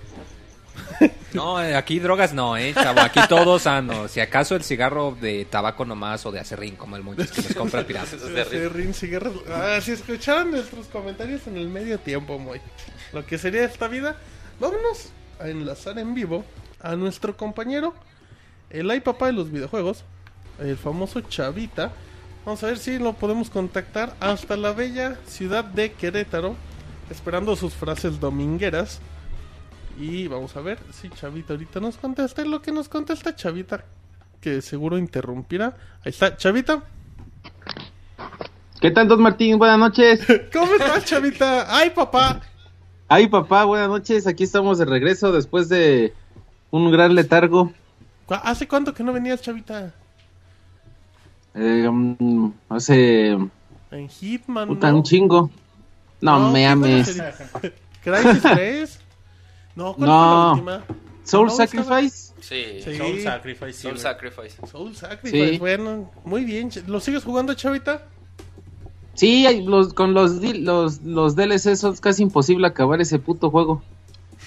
No, eh, aquí drogas no, eh, chavo. Aquí todo sano. Si acaso el cigarro de tabaco nomás o de acerrín, como el muchos que los compra pirata. Eso es de Sí, Rin Cigarros. Ah, si escucharan nuestros comentarios en el medio tiempo, muy. Lo que sería esta vida. Vámonos a enlazar en vivo a nuestro compañero, el ay papá de los videojuegos, el famoso Chavita. Vamos a ver si lo podemos contactar hasta la bella ciudad de Querétaro, esperando sus frases domingueras. Y vamos a ver si Chavita ahorita nos contesta. Lo que nos contesta Chavita, que seguro interrumpirá. Ahí está, Chavita. ¿Qué tal, Don Martín? Buenas noches. ¿Cómo estás, Chavita? Ay, papá. Ay, papá, buenas noches. Aquí estamos de regreso después de un gran letargo. ¿Cu- ¿Hace cuánto que no venías, Chavita? Eh, mm, hace En Hitman, puta, ¿no? un chingo. No, me ¿qué ames. ¿Crisis 3? No, ¿cuál No. fue la última? Soul Sacrifice. Sí. Sí. Soul Sacrifice. sí, Soul güey. Sacrifice. Soul Sacrifice, Sí. bueno, muy bien. ¿Lo sigues jugando, Chavita? Sí, hay- los, con los, los, los DLC son casi imposible acabar ese puto juego.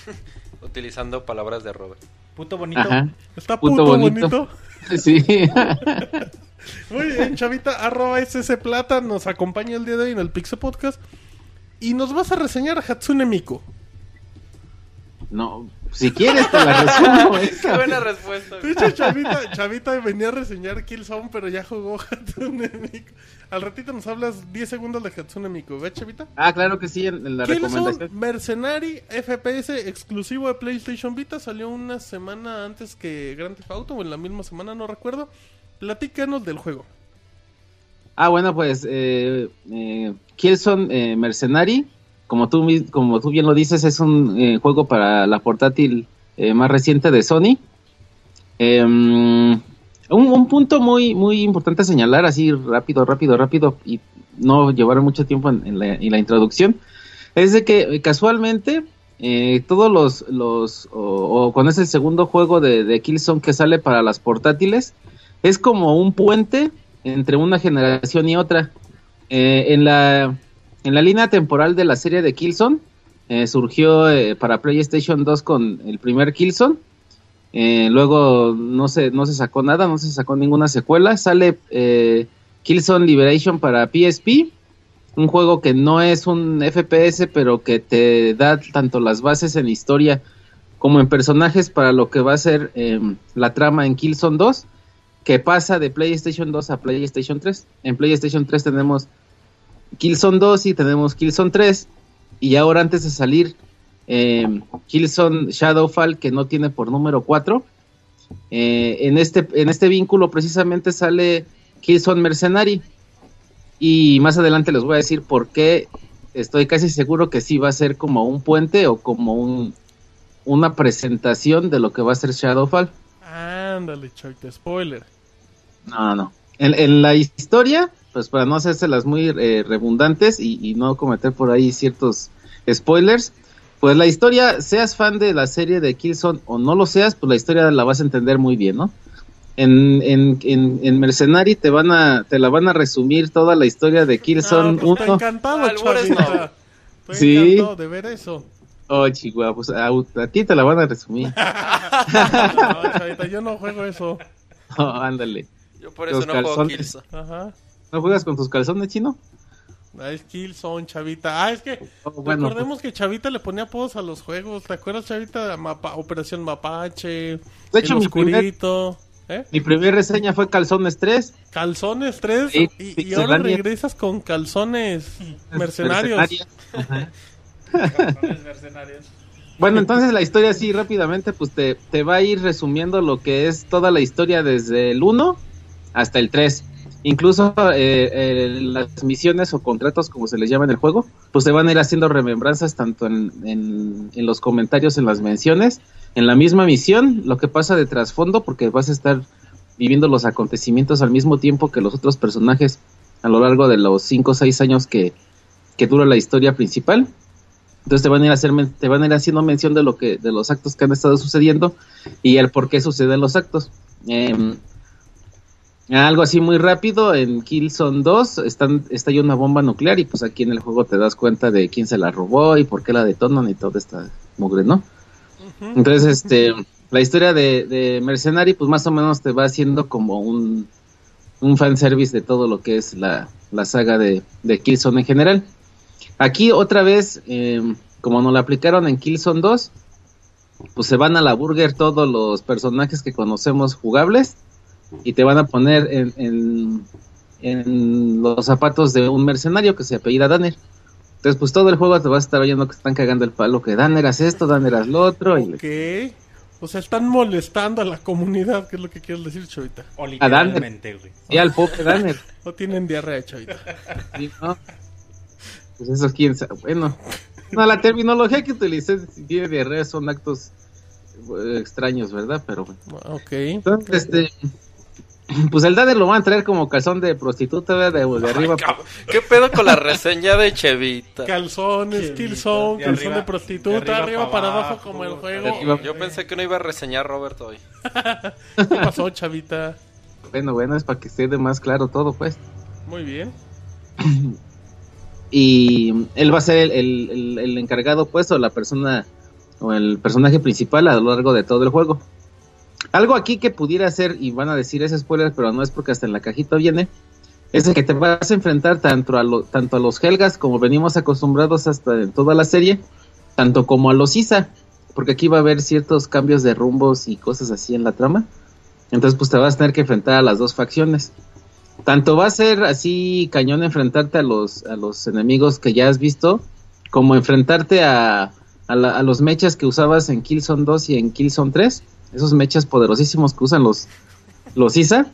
Utilizando palabras de Robert. Puto bonito. Ajá. Está Puto puto, bonito. bonito. Sí. Muy bien, Chavita, arroba SS Plata, nos acompaña el día de hoy en el Pixel Podcast. Y nos vas a reseñar a Hatsune Miku. No, si quieres te la resumo. Qué esa. buena respuesta. De hecho, Chavita, Chavita venía a reseñar Killzone, pero ya jugó Hatsune Miku. Al ratito nos hablas 10 segundos de Hatsune Miku, ¿ves, Chavita? Ah, claro que sí, en, en la Killzone recomendación. Mercenary FPS exclusivo de PlayStation Vita salió una semana antes que Grand Theft Auto, o en la misma semana, no recuerdo. Platícanos del juego. Ah, bueno, pues eh, eh, Killzone eh, Mercenary, como tú, como tú bien lo dices, es un eh, juego para la portátil eh, más reciente de Sony. Eh, un, un punto muy, muy importante a señalar, así rápido, rápido, rápido, y no llevar mucho tiempo en, la, introducción, es de que eh, casualmente eh, todos los, los o, o cuando es el segundo juego de, de Killzone que sale para las portátiles, es como un puente entre una generación y otra. En, la, en la línea temporal de la serie de Killzone, eh, surgió eh, para PlayStation 2 con el primer Killzone. Eh, luego no se, no se sacó nada, no se sacó ninguna secuela. Sale eh, Killzone Liberation para PSP. Un juego que no es un FPS, pero que te da tanto las bases en historia como en personajes para lo que va a ser eh, la trama en Killzone 2 que pasa de PlayStation 2 a PlayStation 3. En PlayStation 3 tenemos Killzone 2 y tenemos Killzone 3. Y ahora antes de salir eh, Killzone Shadowfall, que no tiene por número 4. eh, en, este, en este vínculo precisamente sale Killzone Mercenary. Y más adelante les voy a decir por qué estoy casi seguro que sí va a ser como un puente o como un, una presentación de lo que va a ser Shadowfall. Ándale, Chavita, spoiler. No, no. En, en la historia, pues para no hacérselas muy eh, redundantes y, y no cometer por ahí ciertos spoilers, pues la historia, seas fan de la serie de Killzone o no lo seas, pues la historia la vas a entender muy bien, ¿no? En, en, en, en Mercenary te van a te la van a resumir toda la historia de Killzone Ah, pues estoy 1. encantado, Chavita. Estoy Sí. encantado de ver eso. Oh, chihuahua, pues a, a ti te la van a resumir. No, Chavita, yo no juego eso. Oh, ándale. Yo por eso Los no juego. Killzone. Ajá. ¿No juegas con tus calzones, chino? Ah, es Killzone, Chavita. Ah, es que Oh, bueno, recordemos que Chavita le ponía apodos a los juegos. ¿Te acuerdas, Chavita? Mapa- Operación Mapache, De hecho, El mi primer-. ¿Eh? Mi primera reseña fue Calzones 3. Calzones 3 Sí, y, ahora regresas con calzones mercenarios. Mercenaria. Ajá. Bueno, entonces la historia así rápidamente, pues te, te va a ir resumiendo lo que es toda la historia desde el 1 hasta el 3. Incluso eh, eh, las misiones o contratos, como se les llama en el juego, pues te van a ir haciendo remembranzas tanto en, en, los comentarios, en las menciones, en la misma misión, lo que pasa de trasfondo, porque vas a estar viviendo los acontecimientos al mismo tiempo que los otros personajes a lo largo de los 5 o 6 años que, que dura la historia principal. Entonces te van a ir a te van a ir haciendo mención de lo que, de los actos que han estado sucediendo y el por qué suceden los actos. Em, algo así muy rápido, en Killzone 2 están, está ya una bomba nuclear y pues aquí en el juego te das cuenta de quién se la robó y por qué la detonan y toda esta mugre, ¿no? Entonces, este, la historia de, de Mercenary pues más o menos te va haciendo como un, un fanservice de todo lo que es la, la saga de, de Killzone en general. Aquí otra vez, eh, como nos la aplicaron en Killzone 2, pues se van a la burger todos los personajes que conocemos jugables y te van a poner en, en, en los zapatos de un mercenario que se apellida Danner. Entonces, pues todo el juego te vas a estar oyendo que están cagando el palo, que Danner haz esto, Danner haz lo otro. Y Ok. O sea, están molestando a la comunidad, que es lo que quieres decir, Chavita. O literalmente, güey. y al pobre Danner. O tienen diarrea, Chavita. Sí, ¿no? Pues eso quién sabe. Bueno, no, la terminología que utilicé si tiene diarrea son actos eh, extraños, ¿verdad? Pero bueno. Ok. Entonces, este. Pues el Danner lo van a traer como calzón de prostituta. De, arriba. ¿Qué pedo con la reseña de Chevita? Calzones, Killzone, De calzón arriba- de prostituta, de arriba arriba, pa' para abajo abajo, como el juego. arriba- Yo pensé que no iba a reseñar Robert hoy. ¿Qué pasó, Chavita? Bueno, bueno, es para que esté de más claro todo, pues. Muy bien. y él va a ser el, el- el- el encargado pues o la persona o el personaje principal a lo largo de todo el juego algo aquí que pudiera ser y van a decir ese spoiler pero no es porque hasta en la cajita viene es que te vas a enfrentar tanto a, lo- tanto a los Helgas como venimos acostumbrados hasta en toda la serie tanto como a los Isa porque aquí va a haber ciertos cambios de rumbos y cosas así en la trama. Entonces pues te vas a tener que enfrentar a las dos facciones. Tanto va a ser así cañón enfrentarte a los, a los enemigos que ya has visto, como enfrentarte a, a los mechas que usabas en Killzone 2 y en Killzone 3, esos mechas poderosísimos que usan los, los ISA,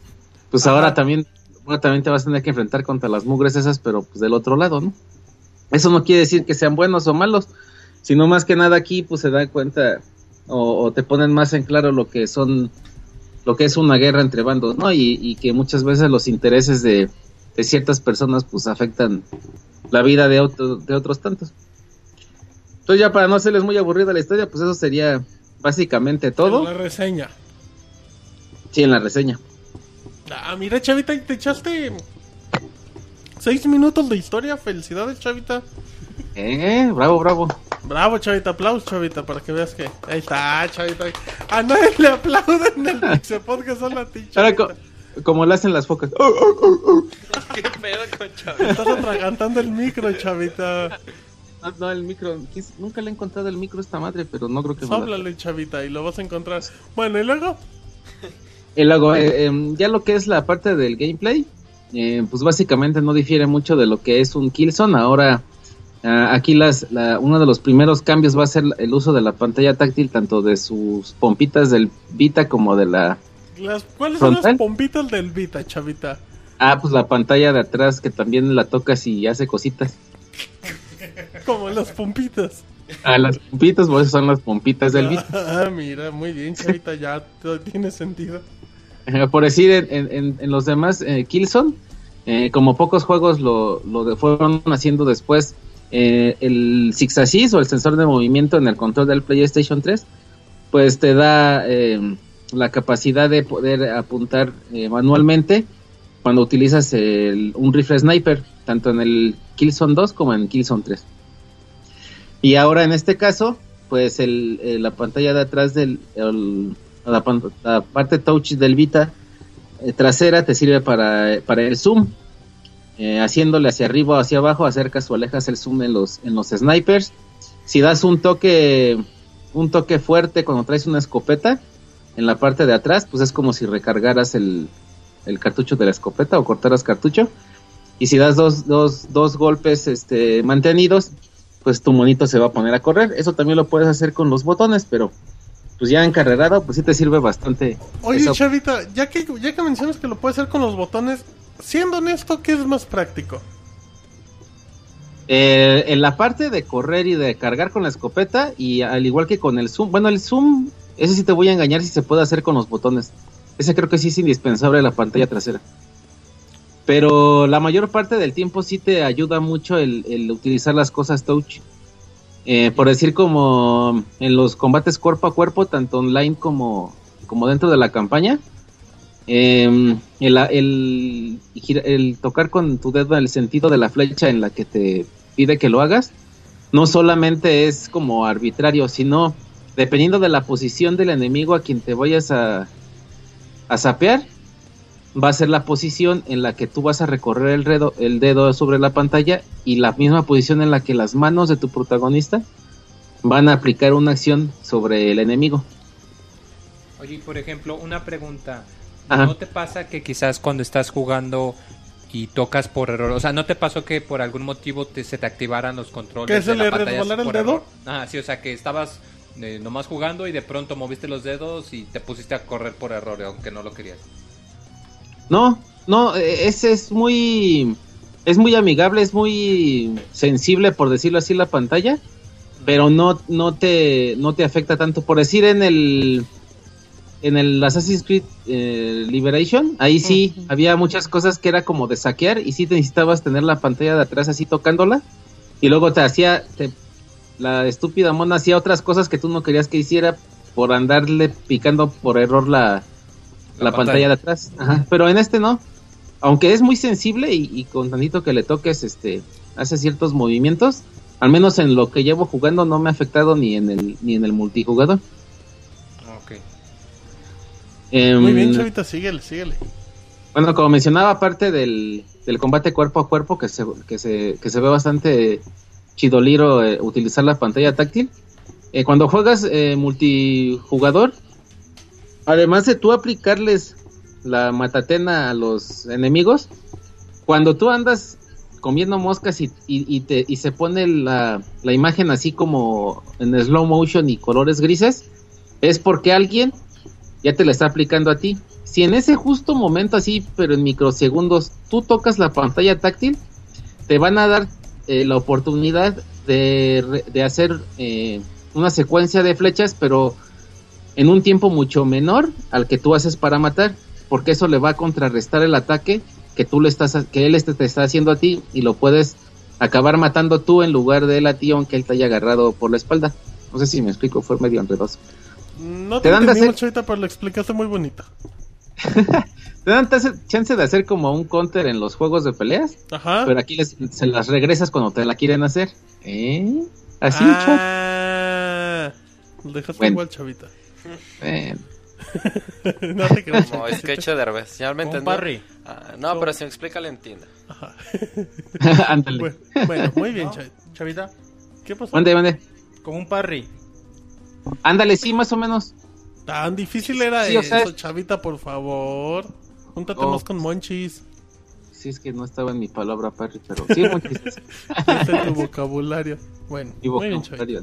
pues ahora también, ahora también te vas a tener que enfrentar contra las mugres esas, pero pues del otro lado, ¿no? Eso no quiere decir que sean buenos o malos, sino más que nada aquí pues se da cuenta o, o te ponen más en claro lo que son lo que es una guerra entre bandos, ¿no? Y, y que muchas veces los intereses de, de ciertas personas pues afectan la vida de, otro- de otros tantos. Entonces ya para no hacerles muy aburrida la historia, pues eso sería básicamente todo. La reseña. Sí, en la reseña. Ah, mira, Chavita, te echaste seis minutos de historia. Felicidades, Chavita. Eh, bravo, bravo. Bravo, Chavita. Aplausos, Chavita, para que veas que... Ahí está, Chavita. A nadie le aplauden en el Pixel Podcast, solo a ti, Ahora co- como lo hacen las focas. ¿Qué pedo con Chavita? Estás atragantando el micro, Chavita. No, no, el micro. Nunca le he encontrado el micro a esta madre, pero no creo que Sóblale, Chavita, y lo vas a encontrar. Bueno, y luego... Y luego, eh, em, ya lo que es la parte del gameplay, eh, pues básicamente no difiere mucho de lo que es un Killzone. Ahora, ah, aquí las, la- uno de los primeros cambios va a ser el uso de la pantalla táctil, tanto de sus pompitas del Vita como de la... Las, ¿Cuáles son las pompitas del Vita, Chavita? Ah, pues la pantalla de atrás que también la tocas y hace cositas. Como las pompitas. Ah, las pompitas, pues son las pompitas del Vita. Ah, mira, muy bien, Chavita, ya todo tiene sentido. Por decir, en, en- en- en los demás eh, Killzone, eh, como pocos juegos lo, lo fueron haciendo después, eh, el Six Assist o el sensor de movimiento en el control del PlayStation 3, pues te da eh, la capacidad de poder apuntar manualmente cuando utilizas un rifle sniper, tanto en el Killzone 2 como en Killzone 3. Y ahora en este caso, pues eh, la pantalla de atrás del la parte touch del Vita eh, trasera te sirve para, para el zoom. Eh, haciéndole hacia arriba o hacia abajo, acercas o alejas el zoom en los, en los snipers. Si das un toque, un toque fuerte cuando traes una escopeta, en la parte de atrás, pues es como si recargaras el, el cartucho de la escopeta o cortaras cartucho. Y si das dos, dos, dos golpes este, mantenidos, pues tu monito se va a poner a correr. Eso también lo puedes hacer con los botones, pero pues ya encarrerado, pues sí te sirve bastante. Oye, Chavita, ya que, ya que mencionas que lo puedes hacer con los botones, siendo honesto, ¿qué es más práctico? Eh, en la parte de correr y de cargar con la escopeta, y al igual que con el zoom, bueno, el zoom, ese sí te voy a engañar si se puede hacer con los botones. Ese creo que sí es indispensable en la pantalla trasera. Pero la mayor parte del tiempo sí te ayuda mucho el, utilizar las cosas touch. Eh, por decir como en los combates cuerpo a cuerpo, tanto online como, como dentro de la campaña, eh, el, el, el tocar con tu dedo el sentido de la flecha en la que te pide que lo hagas, no solamente es como arbitrario, sino dependiendo de la posición del enemigo a quien te vayas a, a sapear, va a ser la posición en la que tú vas a recorrer el, dedo el dedo sobre la pantalla y la misma posición en la que las manos de tu protagonista van a aplicar una acción sobre el enemigo. Oye, y por ejemplo, una pregunta. Ajá. ¿No te pasa que quizás cuando estás jugando y tocas por error, o sea, ¿no te pasó que por algún motivo te, se te activaran los controles ¿Que se de la le pantalla resbalara el por dedo? error? Ah, sí, o sea, que estabas eh, nomás jugando y de pronto moviste los dedos y te pusiste a correr por error, aunque no lo querías. No, no, eh, ese es muy es muy amigable, es muy sensible por decirlo así la pantalla, pero no no te no te afecta tanto. Por decir en el en el Assassin's Creed eh, Liberation, ahí sí había muchas cosas que era como de saquear y sí te necesitabas tener la pantalla de atrás así tocándola y luego te hacía te- la estúpida mona hacía otras cosas que tú no querías que hiciera por andarle picando por error la la, pantalla. pantalla. de atrás. Ajá, Pero en este no. Aunque es muy sensible y, y con tantito que le toques, este, hace ciertos movimientos. Al menos en lo que llevo jugando no me ha afectado ni en el ni en el multijugador. Ok. Em, Muy bien, Chavita, síguele, síguele. Bueno, como mencionaba, aparte del, del combate cuerpo a cuerpo, que se, que se, que se ve bastante chidoliro eh, utilizar la pantalla táctil, eh, cuando juegas eh, multijugador, además de tú aplicarles la matatena a los enemigos, cuando tú andas comiendo moscas y, se pone la imagen así como en slow motion y colores grises, es porque alguien ya te la está aplicando a ti. Si en ese justo momento así, pero en microsegundos, tú tocas la pantalla táctil, te van a dar eh, la oportunidad de, de hacer eh, una secuencia de flechas, pero en un tiempo mucho menor al que tú haces para matar, porque eso le va a contrarrestar el ataque que tú le estás, que él este te está haciendo a ti y lo puedes acabar matando tú en lugar de él a ti, aunque él te haya agarrado por la espalda. No sé si me explico, fue medio enredoso. No Te te, dan de hacer- Chavita, pero lo explicaste muy bonito. Te dan chance- de hacer como un counter en los juegos de peleas, Ajá. pero aquí les- se las regresas cuando te la quieren hacer. ¿Eh? Así, ah, lo dejaste Bueno. igual, Chavita. Bueno. no te creas. Como sketch de Derbez. ¿Ya me. Ah, no, pero si me explica, le entiendo. Ándale. Bueno, bueno, muy bien, ¿No? Chavita. ¿Qué pasó? Mande, mande. como un parry. Ándale, sí, más o menos. Tan difícil era Sí, o eso, sea- Chavita, por favor. Júntate Oh. más con Monchis. Sí, es que no estaba en mi palabra, Parry, pero sí, muy triste. Este es tu vocabulario. Bueno, Mi muy bien, vocabulario.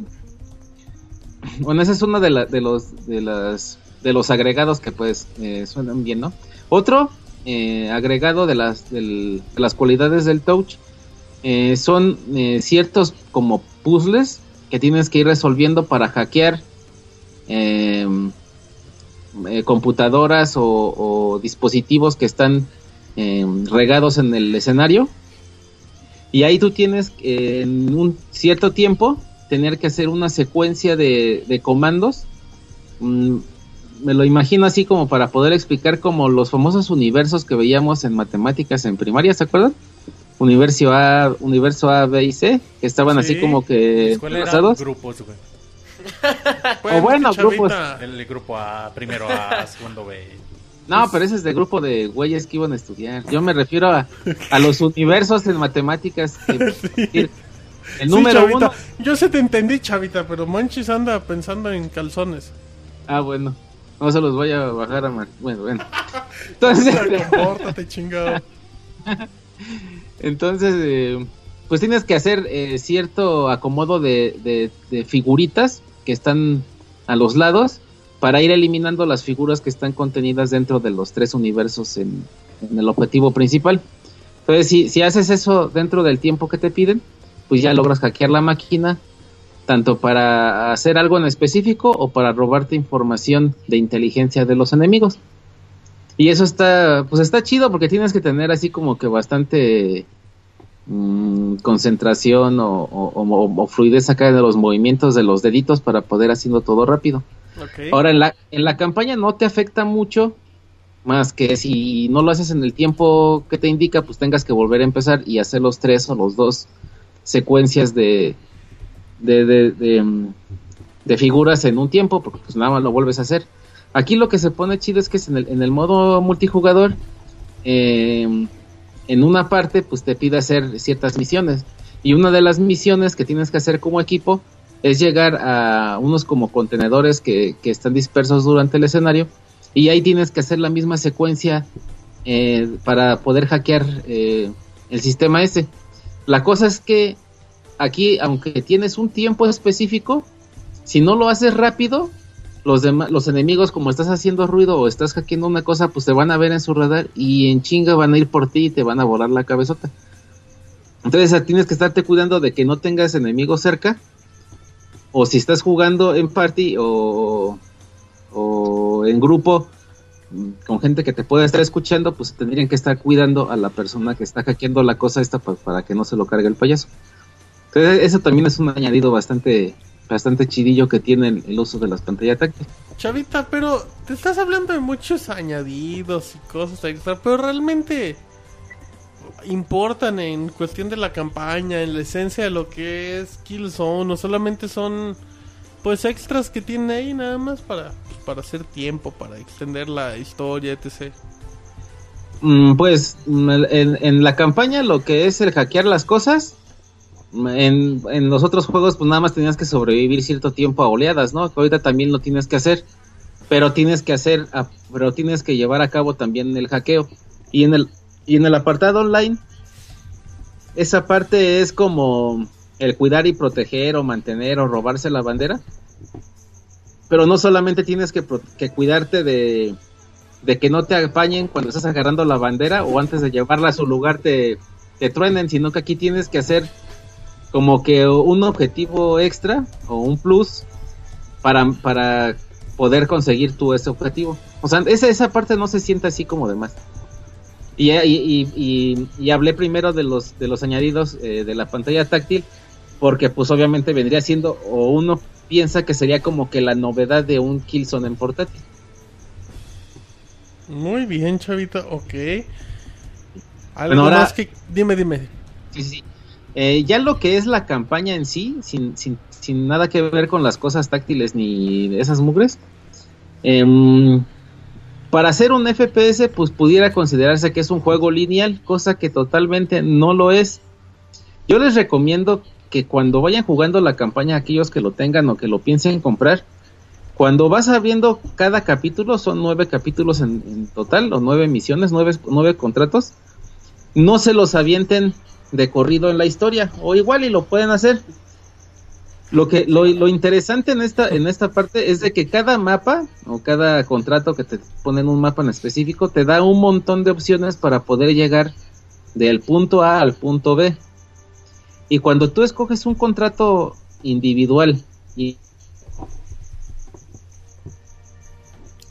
Bueno, ese es uno de, la- de los de las de los agregados que pues eh, suenan bien, ¿no? Otro eh, agregado de las del- de las cualidades del touch eh, son eh, ciertos como puzzles que tienes que ir resolviendo para hackear eh, eh, computadoras o, o dispositivos que están eh, regados en el escenario y ahí tú tienes eh, en un cierto tiempo tener que hacer una secuencia de, de comandos. Mm, me lo imagino así como para poder explicar como los famosos universos que veíamos en matemáticas en primaria, ¿se acuerdan? Universo A, universo A, B y C, que estaban así Sí. como que enlazados. grupos, güey. O bueno, grupos. El grupo A, primero A, segundo B. No, pero ese es de grupo de güeyes que iban a estudiar. Yo me refiero a, a los universos en matemáticas. que- El número uno. Yo sé te entendí, Chavita, pero Monchis anda pensando en calzones. Ah, bueno. No se los voy a bajar a Mar... Bueno, bueno. Entonces, Compórtate, chingado. entonces eh, pues tienes que hacer eh, cierto acomodo de, de- de figuritas que están a los lados para ir eliminando las figuras que están contenidas dentro de los tres universos en, el objetivo principal. Entonces, si, si haces eso dentro del tiempo que te piden, pues ya logras hackear la máquina, tanto para hacer algo en específico o para robarte información de inteligencia de los enemigos. Y eso está, pues está chido porque tienes que tener así como que bastante mm, concentración o, o- o- o fluidez acá de los movimientos de los deditos para poder haciendo todo rápido. Ahora, en la, en la campaña no te afecta mucho, más que si no lo haces en el tiempo que te indica, pues tengas que volver a empezar y hacer los tres o los dos secuencias de, de, de, de, mm, de figuras en un tiempo, porque pues nada más lo vuelves a hacer. Aquí lo que se pone chido es que es en el, en el modo multijugador, eh, en una parte, pues te pide hacer ciertas misiones. Y una de las misiones que tienes que hacer como equipo es llegar a unos como contenedores que, que están dispersos durante el escenario. Y ahí tienes que hacer la misma secuencia eh, para poder hackear eh, el sistema ese. La cosa es que aquí, aunque tienes un tiempo específico, si no lo haces rápido, los, dema- los enemigos, como estás haciendo ruido o estás hackeando una cosa, pues te van a ver en su radar y en chinga van a ir por ti y te van a volar la cabezota. Entonces tienes que estarte cuidando de que no tengas enemigos cerca. O si estás jugando en party o, o en grupo mm, con gente que te pueda estar escuchando, pues tendrían que estar cuidando a la persona que está hackeando la cosa esta pa- para que no se lo cargue el payaso. Entonces eso también es un añadido bastante bastante chidillo que tiene el, el uso de las pantallas táctiles. Chavita, pero te estás hablando de muchos añadidos y cosas extra, pero realmente importan en cuestión de la campaña, en la esencia de lo que es Killzone, o solamente son pues extras que tiene ahí nada más para, pues, para hacer tiempo, para extender la historia, etc. Mm, pues en, en la campaña lo que es el hackear las cosas, en, en los otros juegos pues nada más tenías que sobrevivir cierto tiempo a oleadas, ¿no? Ahorita también lo tienes que hacer, pero tienes que hacer, a- pero tienes que llevar a cabo también el hackeo. Y en el, y en el apartado online, esa parte es como el cuidar y proteger o mantener o robarse la bandera. Pero no solamente tienes que, que cuidarte de, de que no te apañen cuando estás agarrando la bandera o antes de llevarla a su lugar te, te truenen, sino que aquí tienes que hacer como que un objetivo extra o un plus para, para poder conseguir tú ese objetivo. O sea, esa, esa parte no se siente así como de más. Y, y, y, y- hablé primero de los, de los añadidos eh, de la pantalla táctil, porque pues obviamente vendría siendo, o uno piensa que sería como que la novedad de un Killzone en portátil. Muy bien, Chavita, ok. Algo Bueno, ahora- más que... Dime, dime. Sí, sí. Eh, ya lo que es la campaña en sí, sin, sin, sin nada que ver con las cosas táctiles ni esas mugres, em, para hacer un FPS, pues pudiera considerarse que es un juego lineal, cosa que totalmente no lo es. Yo les recomiendo que cuando vayan jugando la campaña, aquellos que lo tengan o que lo piensen comprar, cuando vas abriendo cada capítulo, son nueve capítulos en, total, o nueve misiones, nueve, nueve contratos, no se los avienten de corrido en la historia, o igual y lo pueden hacer. Lo que lo, lo interesante en esta en esta parte es de que cada mapa o cada contrato que te ponen un mapa en específico te da un montón de opciones para poder llegar del punto A al punto B. Y cuando tú escoges un contrato individual y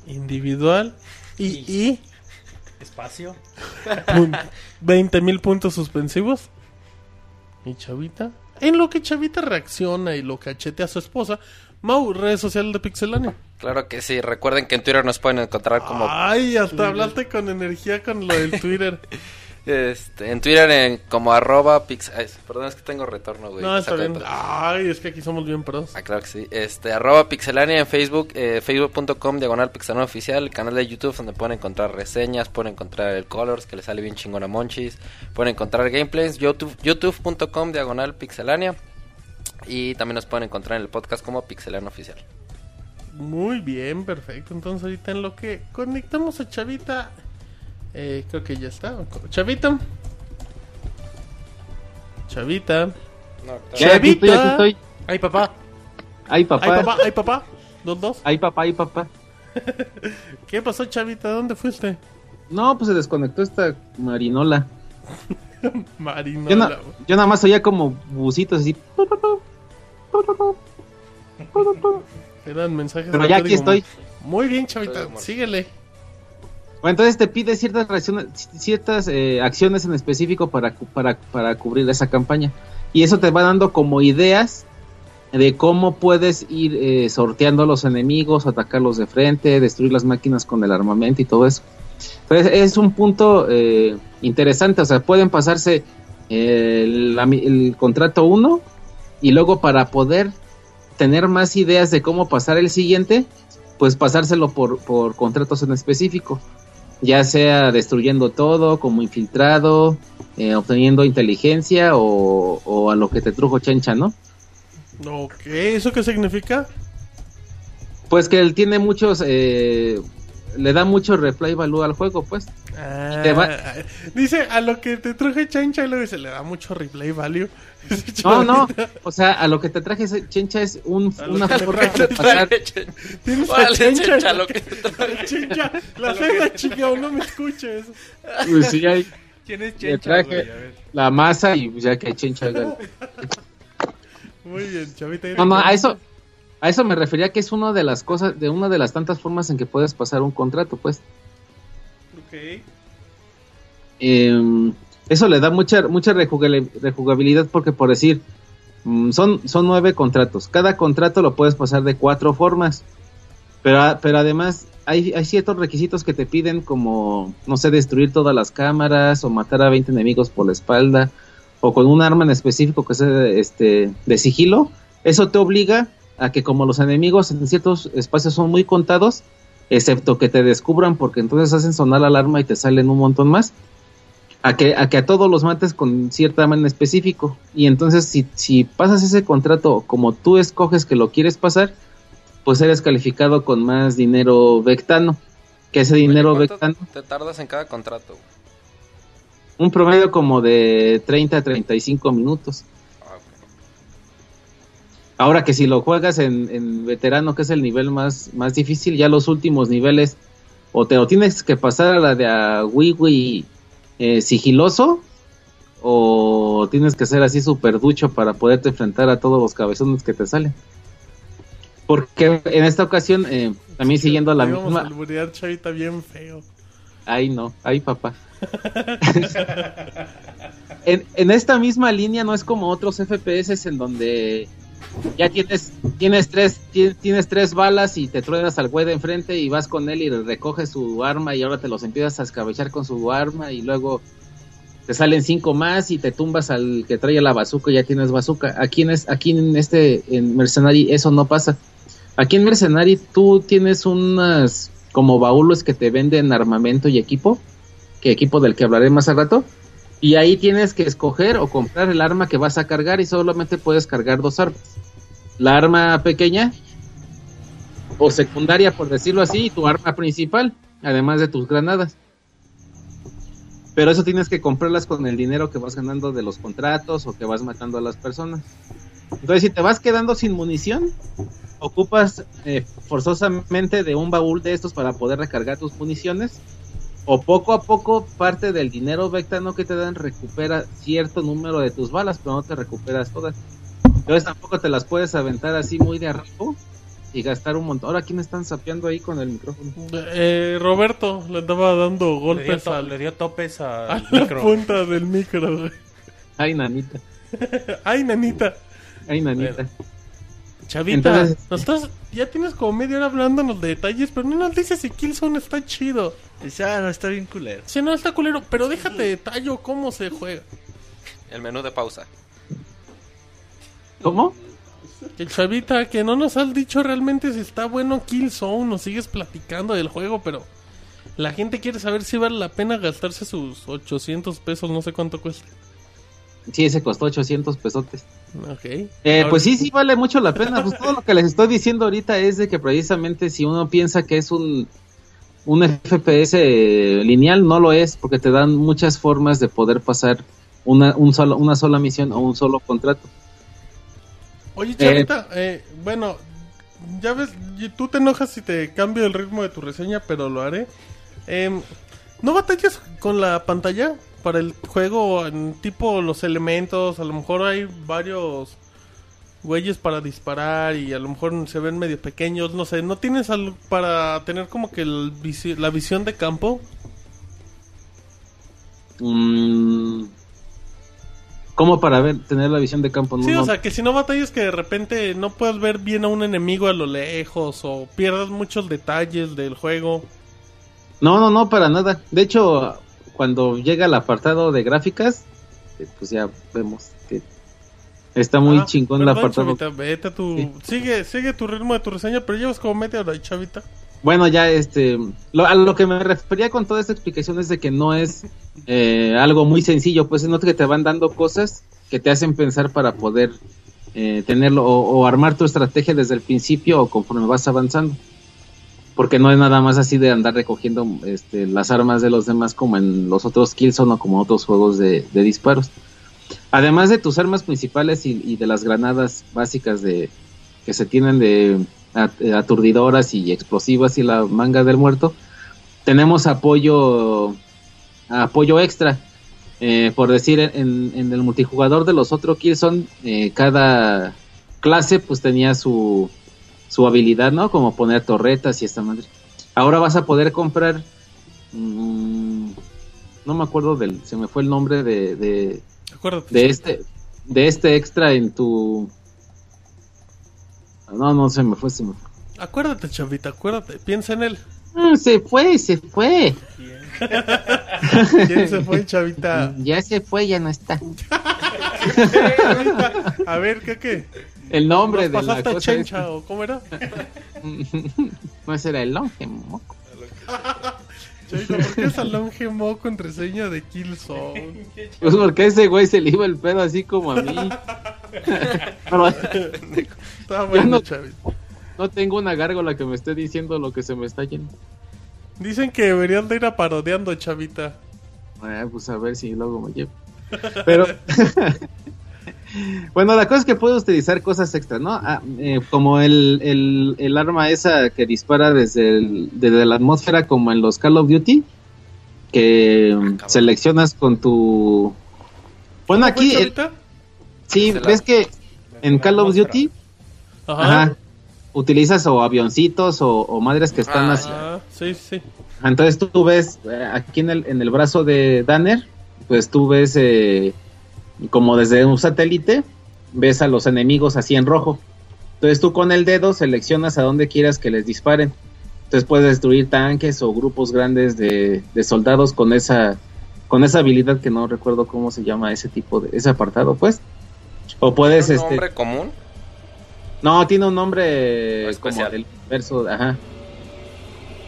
Individual y... y Espacio. 20 mil puntos suspensivos. Y Chavita. En lo que Chavita reacciona y lo cachetea a su esposa. Mau, redes sociales de Pixelania. Claro que sí. Recuerden que en Twitter nos pueden encontrar como Ay, hasta hablaste con energía con lo del Twitter. este, en Twitter en como arroba pix. ay, perdón, es que tengo retorno, güey. no, está bien. Ay, es que aquí somos bien pros. Ah, claro que sí. Este, arroba pixelania en Facebook, eh, facebook.com diagonal pixelania oficial, el canal de YouTube donde pueden encontrar reseñas, pueden encontrar el Colors que le sale bien chingón a Monchis, pueden encontrar gameplays, YouTube, youtube.com diagonal pixelania y también nos pueden encontrar en el podcast como pixelania oficial. Muy bien, perfecto. Entonces ahorita en lo que conectamos a Chavita, eh, creo que ya está. Chavita. Chavita. No, Ya, aquí estoy, aquí estoy. Ay, papá. Ay, Ay, papá. papá. Ay, papá. Dos, dos. Ay, papá, ay, papá. ¿Qué pasó, Chavita? ¿Dónde fuiste? No, pues se desconectó esta marinola. Marinola. Yo, na- yo nada más oía como bucitos así. Eran mensajes. Pero ya aquí estoy. Muy bien, Chavita. Síguele. Entonces te pide ciertas reacciones, ciertas eh, acciones en específico para, para, para cubrir esa campaña. Y eso te va dando como ideas de cómo puedes ir eh, sorteando a los enemigos, atacarlos de frente, destruir las máquinas con el armamento y todo eso. Entonces es un punto eh, interesante, o sea, pueden pasarse eh, el contrato 1 y luego para poder tener más ideas de cómo pasar el siguiente, pues pasárselo por, por contratos en específico ya sea destruyendo todo, como infiltrado, eh, obteniendo inteligencia o, o a lo que te trujo Chencha, ¿no? Ok, ¿eso qué significa? Pues que él tiene muchos, eh, le da mucho replay value al juego, pues. Ah, va- Dice a lo que te truje chancha y luego dice, le da mucho replay value. No, no, o sea, a lo que te traje ese Chencha es un, una forma de pasar. Tienes Órale, chencha. chencha, lo que te traje. Chencha, la cena chica, no me escuches. Pues sí, ahí ¿Quién es le Chencha, traje güey? A ver. la masa y ya que Chencha el- Muy bien, chavita. No, no, a eso, a eso me refería que es una de las cosas, de una de las tantas formas en que puedes pasar un contrato, pues. Ok. eh, eso le da mucha mucha rejugabilidad porque por decir mm, son son nueve contratos. Cada contrato lo puedes pasar de cuatro formas. Pero pero además hay, hay ciertos requisitos que te piden como no sé destruir todas las cámaras o matar a 20 enemigos por la espalda o con un arma en específico que sea este de sigilo. Eso te obliga a que como los enemigos en ciertos espacios son muy contados excepto que te descubran porque entonces hacen sonar la alarma y te salen un montón más a que a que a todos los mates con cierta en específico. Y entonces si, si pasas ese contrato como tú escoges que lo quieres pasar pues eres calificado con más dinero vectano que ese dinero Oye, ¿cuánto vectano te tardas en cada contrato? un promedio como de 30 a 35 minutos. Ah, ahora que si lo juegas en, en veterano que es el nivel más más difícil ya los últimos niveles o te lo tienes que pasar a la de a Wiwi eh, sigiloso o tienes que ser así súper ducho para poderte enfrentar a todos los cabezones que te salen. Porque en esta ocasión, eh, también siguiendo la a misma... alburear, chavita, bien feo. Ay, no, ay, papá. en, en esta misma línea no es como otros FPS en donde ya tienes tienes tres ti- tienes tres balas y te truenas al güey de enfrente y vas con él y recoges su arma y ahora te los empiezas a escabechar con su arma y luego te salen cinco más y te tumbas al que trae la bazooka y ya tienes bazooka. Aquí en, es, aquí en este en Mercenary eso no pasa. Aquí en Mercenary tú tienes unas como baúles que te venden armamento y equipo, que equipo del que hablaré más al rato, y ahí tienes que escoger o comprar el arma que vas a cargar y solamente puedes cargar dos armas. La arma pequeña o secundaria, por decirlo así, y tu arma principal, además de tus granadas. Pero eso tienes que comprarlas con el dinero que vas ganando de los contratos o que vas matando a las personas. Entonces, si te vas quedando sin munición, ocupas eh, forzosamente de un baúl de estos para poder recargar tus municiones. O poco a poco, parte del dinero vectano que te dan recupera cierto número de tus balas, pero no te recuperas todas. Entonces tampoco te las puedes aventar así muy de arriba y gastar un montón. Ahora, ¿quién están sapeando ahí con el micrófono? Eh, Roberto le andaba dando Le dio, golpes to- al- le dio topes a la micro. punta del micro, güey. Ay, nanita. Ay, nanita. Ay, nanita. Chavita, Entonces- nos estás- ya tienes como media hora hablándonos de detalles, pero no nos dices si Killzone está chido. Dice, ah, no, está bien culero. Si no, está culero, pero déjate detallo cómo se juega. El menú de pausa. ¿Cómo? Que Chavita, que no nos has dicho realmente si está bueno Killzone, nos sigues platicando del juego, pero la gente quiere saber si vale la pena gastarse sus 800 pesos, no sé cuánto cuesta. Sí, ese costó 800 pesotes. Ok. Eh, pues sí, sí vale mucho la pena. Pues todo lo que les estoy diciendo ahorita es de que precisamente si uno piensa que es un, un FPS lineal, no lo es, porque te dan muchas formas de poder pasar una, un solo, una sola misión o un solo contrato. Oye, Chavita, eh, bueno, ya ves, tú te enojas si te cambio el ritmo de tu reseña, pero lo haré. Em, ¿No batallas con la pantalla para el juego en tipo los elementos? A lo mejor hay varios güeyes para disparar y a lo mejor se ven medio pequeños, no sé. ¿No tienes algo para tener como que el visi- la visión de campo? Mm, ¿Cómo para ver, tener la visión de campo? No, Sí, o sea, que si no batallas que de repente no puedas ver bien a un enemigo a lo lejos o pierdas muchos detalles del juego. No, no, no, para nada. De hecho, cuando llega el apartado de gráficas, eh, pues ya vemos que está muy Ah, chingón el apartado. Chavita, vete a tu... Sí. Sigue, sigue tu ritmo de tu reseña, pero llevas como media hora, chavita. Bueno, ya este, lo, a lo que me refería con toda esta explicación es de que no es eh, algo muy sencillo, pues es que te van dando cosas que te hacen pensar para poder eh, tenerlo o, o armar tu estrategia desde el principio o conforme vas avanzando. Porque no es nada más así de andar recogiendo este, las armas de los demás como en los otros Killzone o como otros juegos de, disparos. Además de tus armas principales y, de las granadas básicas de que se tienen de at- aturdidoras y explosivas y la manga del muerto, tenemos apoyo apoyo extra. Eh, por decir, en, en el multijugador de los otros Killzone, eh, cada clase pues tenía su, su habilidad, ¿no? Como poner torretas y esta madre. Ahora vas a poder comprar... mm, no me acuerdo del... Se me fue el nombre de, de, Acuérdate. de este de este extra en tu no no se me fue se me fue Acuérdate, chavita, acuérdate. Piensa en él. Mm, se fue se fue ¿Quién se fue, chavita? ya se fue ya no está A ver, ¿qué qué? El nombre ¿Nos de la cosa Chencha o cómo era? no ese era el longe moco. ¿por qué Salonge Moco en reseña de Killzone? pues porque a ese güey se le iba el pedo así como a mí Pero Está bueno, no- no tengo una gárgola que me esté diciendo lo que se me está yendo Dicen que deberían de ir a parodiando, chavita. Ah, pues a ver si luego me llevo. Pero bueno, la cosa es que puedes utilizar cosas extra, ¿no? Ah, eh, como el, el, el arma esa que dispara desde, el- desde la atmósfera, como en los Call of Duty, que cabrón. seleccionas con tu. Bueno, ¿Cómo fue, aquí, chavita? sí, la- ves que en Call of Duty, Ajá. ajá, utilizas o avioncitos o, o madres que están Ah, así. Ah, sí, sí. Entonces tú ves eh, aquí en el, en el brazo de Danner, pues tú ves eh, como desde un satélite, ves a los enemigos así en rojo. Entonces tú con el dedo seleccionas a dónde quieras que les disparen. Entonces puedes destruir tanques o grupos grandes de, de soldados con esa con esa habilidad que no recuerdo cómo se llama ese tipo de ese apartado, pues. O puedes ¿Un este nombre común? no, tiene un nombre como del verso, ajá.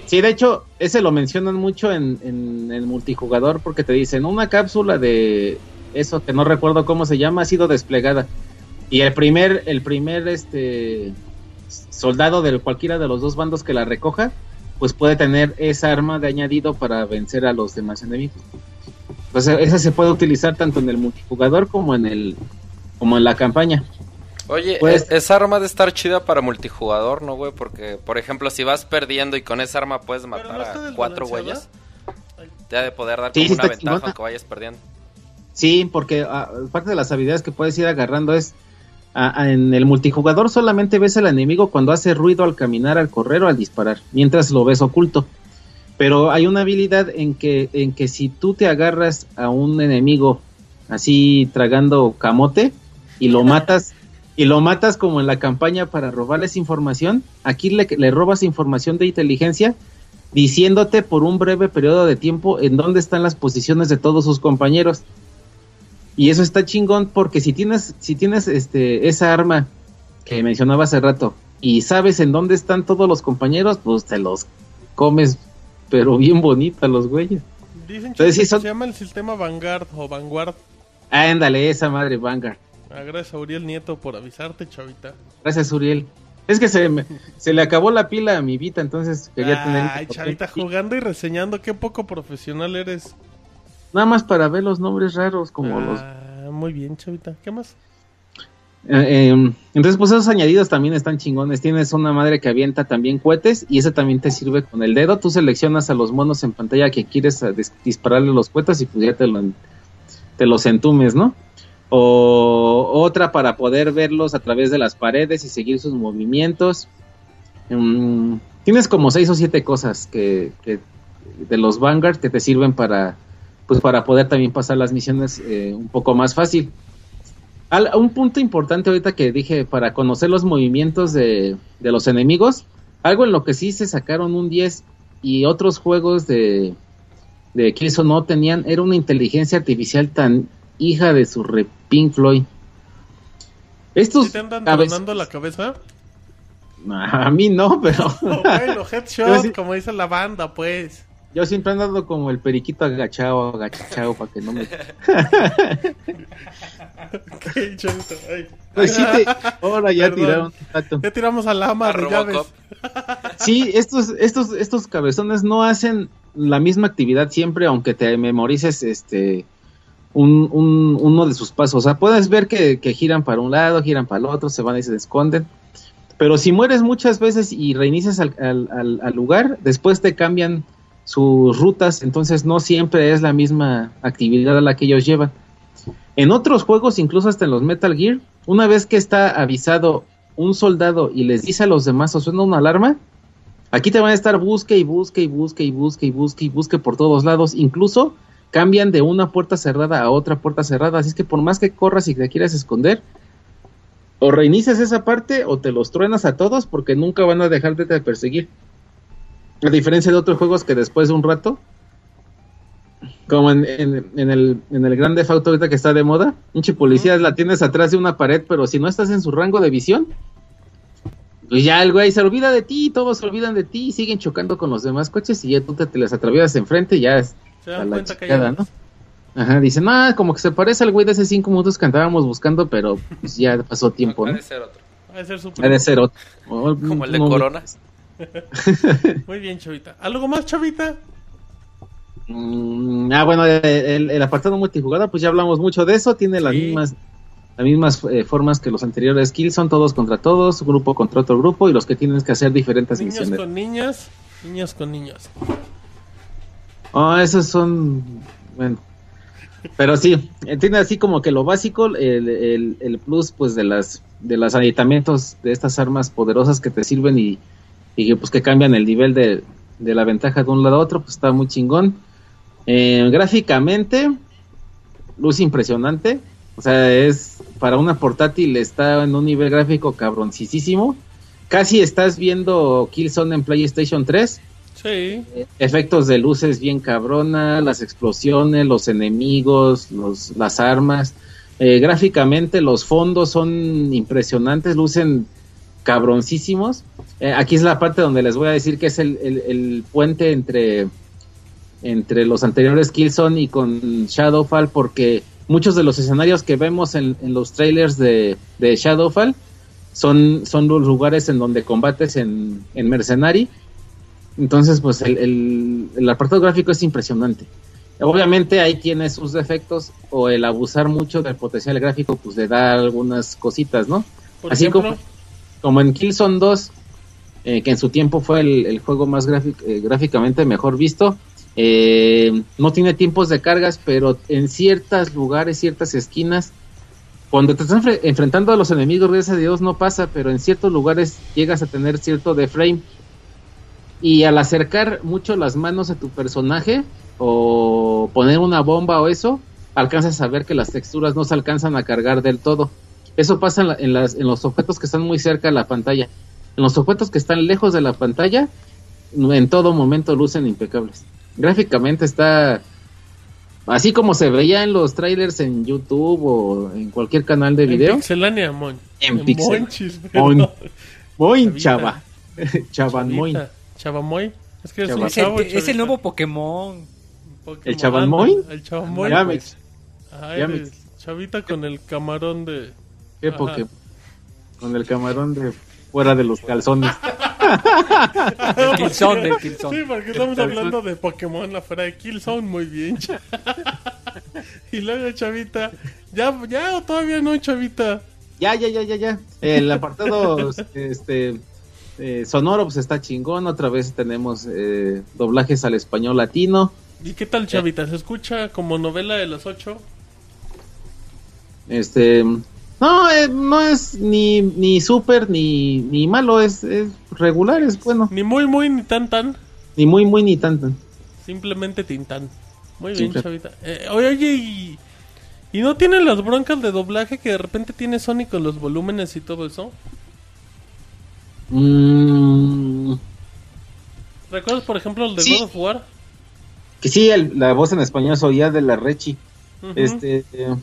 Sí, de hecho, ese lo mencionan mucho en, en el multijugador porque te dicen una cápsula de eso que no recuerdo cómo se llama ha sido desplegada y el primer el primer este soldado de cualquiera de los dos bandos que la recoja pues puede tener esa arma de añadido para vencer a los demás enemigos. Pues esa se puede utilizar tanto en el multijugador como en el como en la campaña. Oye, Pues- esa arma de estar chida para multijugador, ¿no, güey? Porque, por ejemplo, si vas perdiendo y con esa arma puedes matar no a cuatro güeyes, te ha de poder dar Sí, como una ventaja chingona. que vayas perdiendo. Sí, porque ah, parte de las habilidades que puedes ir agarrando es en el multijugador solamente ves al enemigo cuando hace ruido al caminar, al correr o al disparar, mientras lo ves oculto. Pero hay una habilidad en que en que si tú te agarras a un enemigo así tragando camote y lo matas y lo matas como en la campaña para robarles información, aquí le, le robas información de inteligencia diciéndote por un breve periodo de tiempo en dónde están las posiciones de todos sus compañeros. Y eso está chingón porque si tienes, si tienes este, esa arma que mencionaba hace rato y sabes en dónde están todos los compañeros, pues te los comes, pero bien bonita los güeyes. Dicen Entonces, que son- se llama el sistema Vanguard o Vanguard. Ándale, esa madre Vanguard. Ah, gracias a Uriel Nieto por avisarte, chavita. Gracias, Uriel. Es que se, me- se le acabó la pila a mi Vita, entonces quería tener... Ay, chavita, jugando y reseñando, qué poco profesional eres. Nada más para ver los nombres raros, como los... Ah, muy bien, chavita. ¿Qué más? Eh, eh, entonces, pues esos añadidos también están chingones. Tienes una madre que avienta también cohetes y ese también te sirve con el dedo. Tú seleccionas a los monos en pantalla que quieres eh, dis- dispararle los cohetes y pues ya te, lo, te los entumes, ¿no? O otra para poder verlos a través de las paredes y seguir sus movimientos. Mm, tienes como seis o siete cosas que, que de los Vanguard que te sirven para pues para poder también pasar las misiones eh, un poco más fácil. Al- un punto importante ahorita que dije para conocer los movimientos de, de los enemigos, algo en lo que sí se sacaron un 10 y otros juegos de, de Killzone no tenían, era una inteligencia artificial tan hija de su re Pink Floyd. Estos ¿Sí te andan tronando la cabeza? A mí no, pero Oh, bueno, headshot, sí- como dice la banda, pues. Yo siempre he andado como el periquito agachado, agachado para que no me... Chavita. Ay. Pues sí te... Ahora ya Perdón. tiraron un rato. Ya tiramos al ama A Robocop. llaves. Sí, estos, estos, estos cabezones no hacen la misma actividad siempre, aunque te memorices este un, un- uno de sus pasos. O sea, puedes ver que, que giran para un lado, giran para el otro, se van y se esconden. Pero si mueres muchas veces y reinicias al, al- al- al lugar, después te cambian sus rutas, entonces no siempre es la misma actividad a la que ellos llevan. En otros juegos, incluso hasta en los Metal Gear, una vez que está avisado un soldado y les dice a los demás o suena una alarma, aquí te van a estar busque y busque y busque y busque y busque y busque por todos lados. Incluso cambian de una puerta cerrada a otra puerta cerrada. Así que por más que corras y te quieras esconder, o reinicias esa parte o te los truenas a todos porque nunca van a dejarte de perseguir. A diferencia de otros juegos que después de un rato, como en, en- en el, en el Grande Auto ahorita que está de moda, un policía la tienes atrás de una pared, pero si no estás en su rango de visión, pues ya el güey se olvida de ti, todos se olvidan de ti y siguen chocando con los demás coches y ya tú te, te les atraviesas enfrente y ya es Se a dan la cuenta que chingada, ya ¿no? Ajá, dicen, ah, como que se parece al güey de hace cinco minutos que andábamos buscando, pero pues ya pasó tiempo, Ha ¿no? de ser otro. Ha de ser su Ha de ser otro. O- Como el de Corona. Muy bien, chavita. ¿Algo más, chavita? Mm, ah, bueno, el, el apartado multijugador, pues ya hablamos mucho de eso. Tiene las Sí. mismas las mismas eh, formas que los anteriores kills, son todos contra todos, grupo contra otro grupo y los que tienen que hacer diferentes Niños misiones. con niñas, niños con niños. Ah, esos son. Bueno. Pero sí, eh, tiene así como que lo básico, el, el, el plus pues de las de los aditamentos de estas armas poderosas que te sirven y, y que pues que cambian el nivel de, de la ventaja de un lado a otro, pues está muy chingón. Eh, gráficamente, luz impresionante. O sea, es para una portátil está en un nivel gráfico cabroncísimo. Casi estás viendo Killzone en PlayStation 3 Sí. efectos de luces bien cabrona, las explosiones, los enemigos, los, las armas. Eh, gráficamente los fondos son impresionantes, lucen cabroncísimos. Eh, aquí es la parte donde les voy a decir que es el, el- el puente entre, entre los anteriores Killzone y con Shadowfall, porque muchos de los escenarios que vemos en, en los trailers de, de Shadowfall son, son los lugares en donde combates en, en Mercenary. Entonces, pues el, el, el apartado gráfico es impresionante. Obviamente ahí tiene sus defectos o el abusar mucho del potencial gráfico pues le da algunas cositas, ¿no? Así ejemplo, como, como en Killzone 2, eh, que en su tiempo fue el, juego más eh, gráficamente mejor visto, eh, no tiene tiempos de cargas, pero en ciertos lugares, ciertas esquinas, cuando te estás enfre- enfrentando a los enemigos, gracias a Dios no pasa, pero en ciertos lugares llegas a tener cierto de frame. Y al acercar mucho las manos a tu personaje o poner una bomba o eso, alcanzas a ver que las texturas no se alcanzan a cargar del todo. Eso pasa en, la- en las, en los objetos que están muy cerca de la pantalla. En los objetos que están lejos de la pantalla, en todo momento lucen impecables. Gráficamente está así como se veía en los trailers en YouTube o en cualquier canal de en video. Pixelania, mon. En Pixel- Monchis, Mon- chava. Chavan muy. Chavita. Chavamoy. Es que es un Chava- Es el, chavo, es el nuevo Pokémon. Pokémon. ¿El Chavamoy? El Chavamoy. Ya pues. me- Ay, ya me- eres Chavita con el camarón de... ¿Qué. Pokémon? Con el camarón de fuera de los calzones. El Killzone, del Killzone. Sí, porque estamos hablando de Pokémon afuera de Killzone, muy bien. y luego, Chavita, ya, ya, o todavía no, Chavita. Ya, ya, ya, ya, ya. El apartado este eh, sonoro pues está chingón. Otra vez tenemos eh, doblajes al español latino. ¿Y qué tal, Chavita? ¿Se escucha como novela de las ocho? Este no, eh, no es ni ni súper ni ni malo, es, es regular, es bueno. Ni muy, muy, ni tan, tan. Ni muy muy ni tanto. Simplemente Tintán. Muy bien. Chavita. Eh, oye, oye, y, ¿y no tienen las broncas de doblaje que de repente tiene Sony con los volúmenes y todo eso? Mm, ¿Recuerdas, por ejemplo, el de Sí. God of War? que sí, el- la voz en español se oía de la Rechi. Este, eh,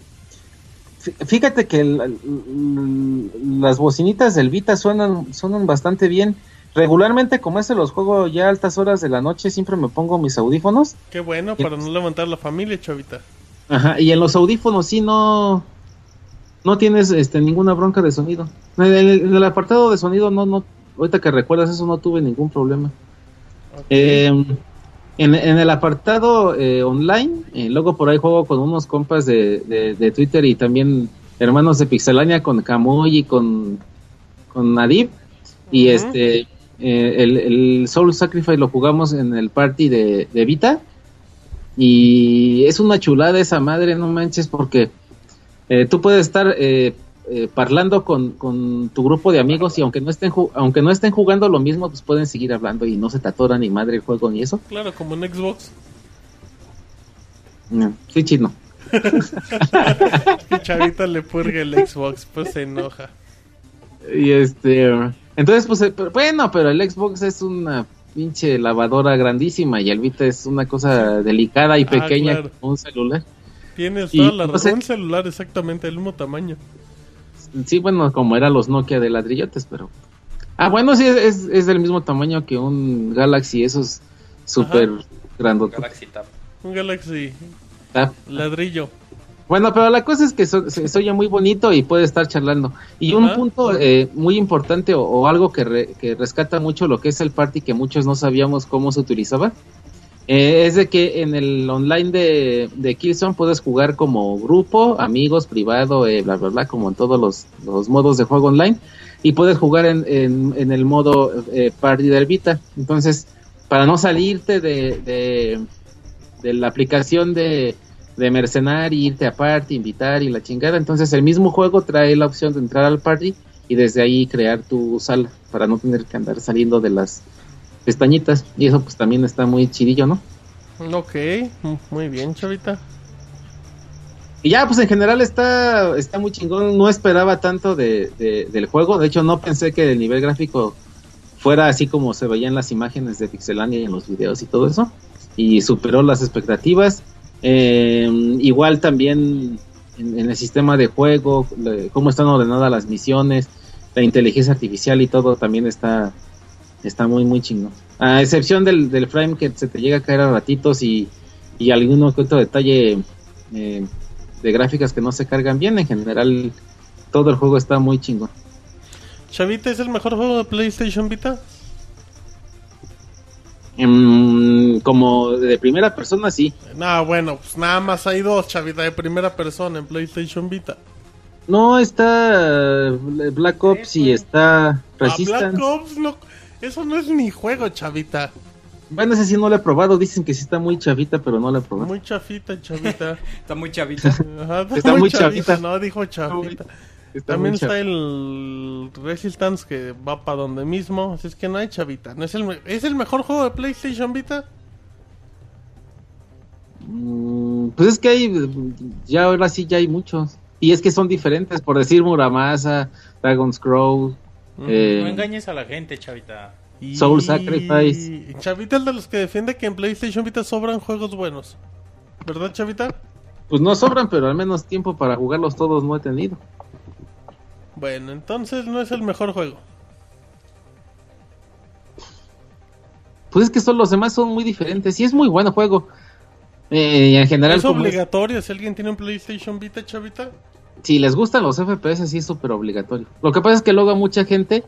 fíjate que el- el- las bocinitas del Vita suenan, suenan bastante bien. Regularmente, como ese los juego ya a altas horas de la noche, siempre me pongo mis audífonos. Qué bueno, para no levantar la familia, Chavita. Ajá, y en los audífonos sí no, no tienes este, ninguna bronca de sonido. En el, en el apartado de sonido no, no, ahorita que recuerdas eso no tuve ningún problema. Eh, en, en el apartado eh, online, eh, luego por ahí juego con unos compas de, de, de Twitter y también hermanos de Pixelania con Camuy y con, con Nadib. Y este, eh, el, el Soul Sacrifice lo jugamos en el party de, de Vita. Y es una chulada esa madre, no manches, porque eh, tú puedes estar eh, eh, parlando con, con tu grupo de amigos y aunque no estén aunque no estén jugando lo mismo, pues pueden seguir hablando y no se te atora ni madre el juego ni eso. Claro, como en Xbox. No, sí, chino. Chavita le purga el Xbox, pues se enoja. Y este, entonces pues eh, bueno, pero el Xbox es una pinche lavadora grandísima y el Vita es una cosa delicada y Ah, pequeña claro. como un celular. Tienes toda la razón, un celular exactamente del mismo tamaño. Sí, bueno, como eran los Nokia de ladrillotes, pero... Ah, bueno, sí, es, es del mismo tamaño que un Galaxy, esos súper grandotes. Galaxy Tab. Un Galaxy Ah, ladrillo. Bueno, pero la cosa es que so- se, se oye muy bonito y puede estar charlando. Y un punto eh, muy importante o, o algo que, re- que rescata mucho lo que es el party que muchos no sabíamos cómo se utilizaba. Eh, es de que en el online de, de Killzone puedes jugar como grupo, amigos, privado, eh, bla, bla, bla, como en todos los, los modos de juego online. Y puedes jugar en, en, en el modo eh, party del Vita. Entonces, para no salirte de, de, de la aplicación de, de mercenar y irte a party, invitar y la chingada. Entonces el mismo juego trae la opción de entrar al party y desde ahí crear tu sala para no tener que andar saliendo de las pestañitas. Y eso pues también está muy chidillo, ¿no? Ok, muy bien, Chavita. Y ya, pues en general está, está muy chingón. No esperaba tanto de, de- del juego. De hecho, no pensé que el nivel gráfico fuera así como se veían las imágenes de Pixelania y en los videos y todo eso. Y superó las expectativas. Eh, igual también en, en el sistema de juego, le- cómo están ordenadas las misiones, la inteligencia artificial y todo también está, está muy, muy chingón. A excepción del, del frame que se te llega a caer a ratitos y, y alguno que otro detalle eh, de gráficas que no se cargan bien. En general, todo el juego está muy chingón. Chavita es el mejor juego de PlayStation Vita. Mm, como de primera persona, sí. No, bueno, pues nada más hay dos, Chavita, de primera persona en PlayStation Vita. No, está eh, Black Ops y está Ah, Resistance. Black Ops, no, eso no es ni juego, Chavita. Bueno, ese sí no lo he probado. Dicen que sí está muy chavita, pero no lo he probado. Muy chafita, Chavita. Está muy chavita. Ajá, Está muy chavita. No, dijo chavita. Está También está el Resistance que va para donde mismo. Así es que no hay chavita. ¿No es, el, me- ¿Es el mejor juego de PlayStation Vita? Mm, pues es que hay, ya ahora sí ya hay muchos. Y es que son diferentes, por decir Muramasa, Dragon's Crow. Eh, No engañes a la gente, chavita. Y- Soul Sacrifice. Chavita es de los que defiende que en PlayStation Vita sobran juegos buenos. ¿Verdad, Chavita? pues no sobran, pero al menos tiempo para jugarlos todos no he tenido. Bueno, entonces no es el mejor juego. Pues es que son los demás son muy diferentes. Y es muy buen juego. Eh, y en general, es- obligatorio si alguien tiene un PlayStation Vita, chavita. Si les gustan los FPS, sí es súper obligatorio. Lo que pasa es que luego a mucha gente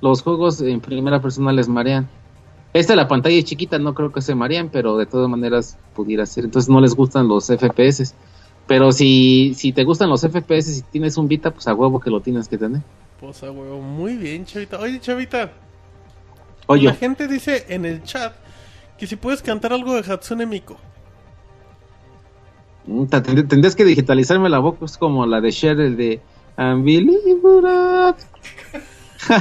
los juegos en primera persona les marean. Esta la pantalla es chiquita, no creo que se marean, pero de todas maneras pudiera ser. Entonces no les gustan los FPS. Pero si, si te gustan los FPS, si tienes un Vita, pues a huevo que lo tienes que tener. Pues a huevo, muy bien, chavita. Oye, chavita, Oye, la gente dice en el chat que si puedes cantar algo de Hatsune Miku. Te- tend- tendrías que digitalizarme la voz pues, como la de Cher, el de Unbelievable.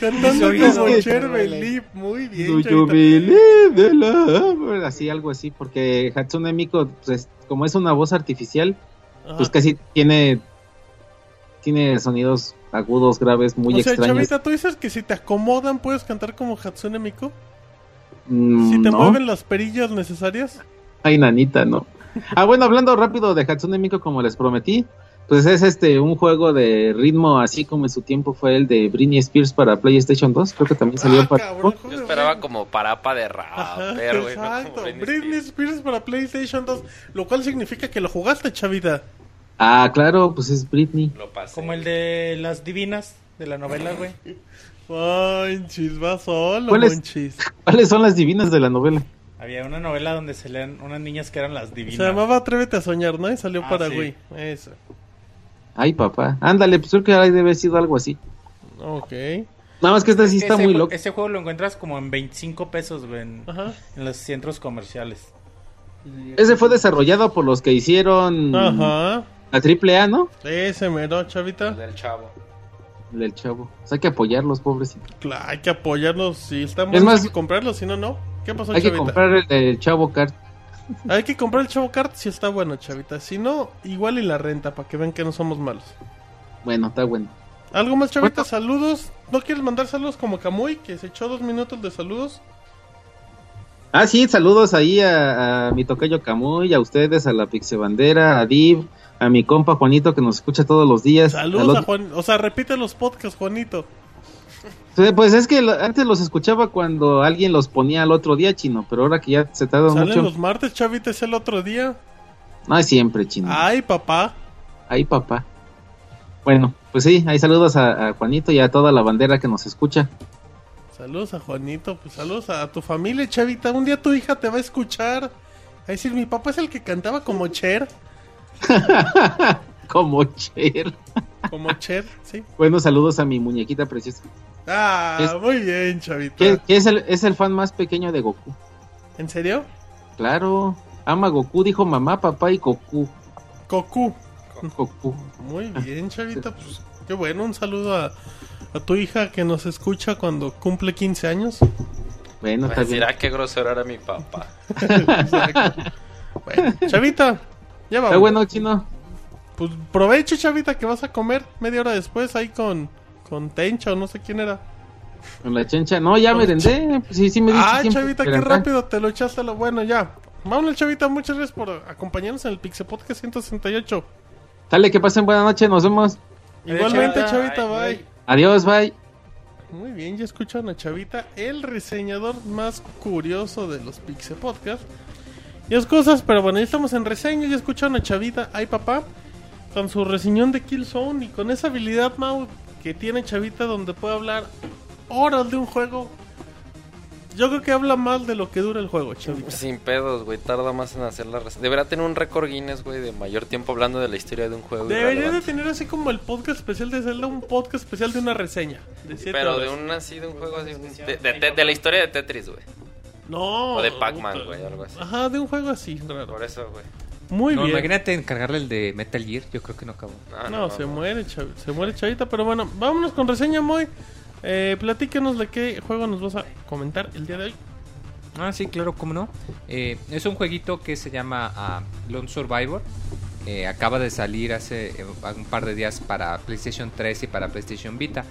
Cantando como Cher Believe, muy bien, Do you chavita. believe the love? Así, algo así, porque Hatsune Miku, pues, es- como es una voz artificial, Ajá. pues casi tiene tiene sonidos agudos, graves, muy o sea, extraños. chavita, tú dices que si te acomodan puedes cantar como Hatsune Miku. Mm, Si te no. mueven las perillas necesarias. Ay, nanita, no. Ah, bueno, hablando rápido de Hatsune Miku, como les prometí, pues es este un juego de ritmo así como en su tiempo fue el de Britney Spears para PlayStation 2, creo que también salió Ah, para cabrón, Yo esperaba güey. como parapa de no como exacto. Britney Britney Spears. Spears para PlayStation 2, lo cual significa que lo jugaste, chavita. Ah, claro, pues es Britney. Lo pasé. Como el de las divinas de la novela, güey. Monchis, va solo, ¿Cuál es? Monchis. ¿Cuáles son las divinas de la novela? Había una novela donde se leían unas niñas que eran las divinas. Se llamaba Atrévete a soñar, ¿no? Y salió Ah, para sí. Wii. Eso. Ay, papá. Ándale, pues creo que ahí debe haber sido algo así. Ok. Nada más que esta sí está ese, muy loca. Ese juego lo encuentras como en 25 pesos, güey, en, Ajá. en los centros comerciales. Ese fue desarrollado por los que hicieron Ajá. la triple A, ¿no? Ese mero, chavita. El del chavo. El del chavo. Pues hay que apoyarlos, pobrecitos. Claro, hay que apoyarlos. Si están Es buenos, más- hay que comprarlos. Si no, no. ¿Qué pasó, Hay que comprar el, el chavo card. Hay que comprar el Chavo Kart si está bueno, chavita. Si no, igual y la renta para que vean que no somos malos. Bueno, está bueno. ¿Algo más, chavita? Saludos. ¿No quieres mandar saludos como Kamui, que se echó dos minutos de saludos? Ah, sí, saludos ahí a, a mi tocayo Camuy, a ustedes, a la Pixebandera, a Div, a mi compa Juanito que nos escucha todos los días. al Saludos a otro- Juan. O sea, repite los podcasts, Juanito. Pues es que antes los escuchaba cuando alguien los ponía al otro día, chino, pero ahora que ya se tarda Salen mucho. los martes, chavita, es el otro día. No es siempre, chino. Ay, papá. Ahí, papá. Bueno, pues sí, ahí saludos a, a Juanito y a toda la bandera que nos escucha. Saludos a Juanito, pues saludos a tu familia, chavita. Un día tu hija te va a escuchar. A decir, mi papá es el que cantaba como Cher. Como Cher. Como Cher, sí. Bueno, saludos a mi muñequita preciosa. Ah, Es- muy bien, chavita. Que, que es, el, es el fan más pequeño de Goku. ¿En serio? Claro, ama Goku, dijo mamá, papá y Goku. Goku. Goku. Muy bien, chavita. Pues qué bueno. Un saludo a, a tu hija que nos escucha cuando cumple 15 años. Bueno, está Pues bien. dirá qué grosero era mi papá. Exacto. Bueno, chavita, ya vamos. Está bueno, chino. Pues provecho, chavita, que vas a comer media hora después ahí con, con Tencha o no sé quién era. Con la chencha. No, ya merendé. Pues Sí, sí me diste Ah, chavita, qué rápido te lo echaste a lo bueno ya. Vámonos, chavita, muchas gracias por acompañarnos en el Pixel Podcast 168. Dale, que pasen buena noche, nos vemos. Igualmente, chavita. chavita, Bye, bye. Adiós, bye. Muy bien, ya escuchan a Chavita, el reseñador más curioso de los Pixel Podcast. Y es cosas, pero bueno, ya estamos en reseña, ya escucharon a Chavita, ay papá, con su reseñón de Killzone y con esa habilidad, Mau, que tiene Chavita donde puede hablar horas de un juego. Yo creo que habla más de lo que dura el juego, Chavita. Sin pedos, güey. Tarda más en hacer la reseña. Deberá tener un récord Guinness, güey, de mayor tiempo hablando de la historia de un juego. Debería de tener así como el podcast especial de Zelda, un podcast especial de una reseña. De siete Pero horas. de un así, de un juego así. un- De, de- de- de la historia de Tetris, güey. No. O de Pac-Man, güey, algo así. Ajá, de un juego así, raro. Por eso, güey. Muy No, bien. imagínate encargarle el de Metal Gear, yo creo que no acabó. Ah, No, se muere, chav- se muere Chavita, pero bueno, vámonos con reseña muy. Eh, platícanos de qué juego nos vas a comentar el día de hoy. Ah, sí, claro, cómo no. Eh, es un jueguito que se llama ah, Lone Survivor. Eh, acaba de salir hace eh, un par de días para PlayStation 3 y para PlayStation Vita.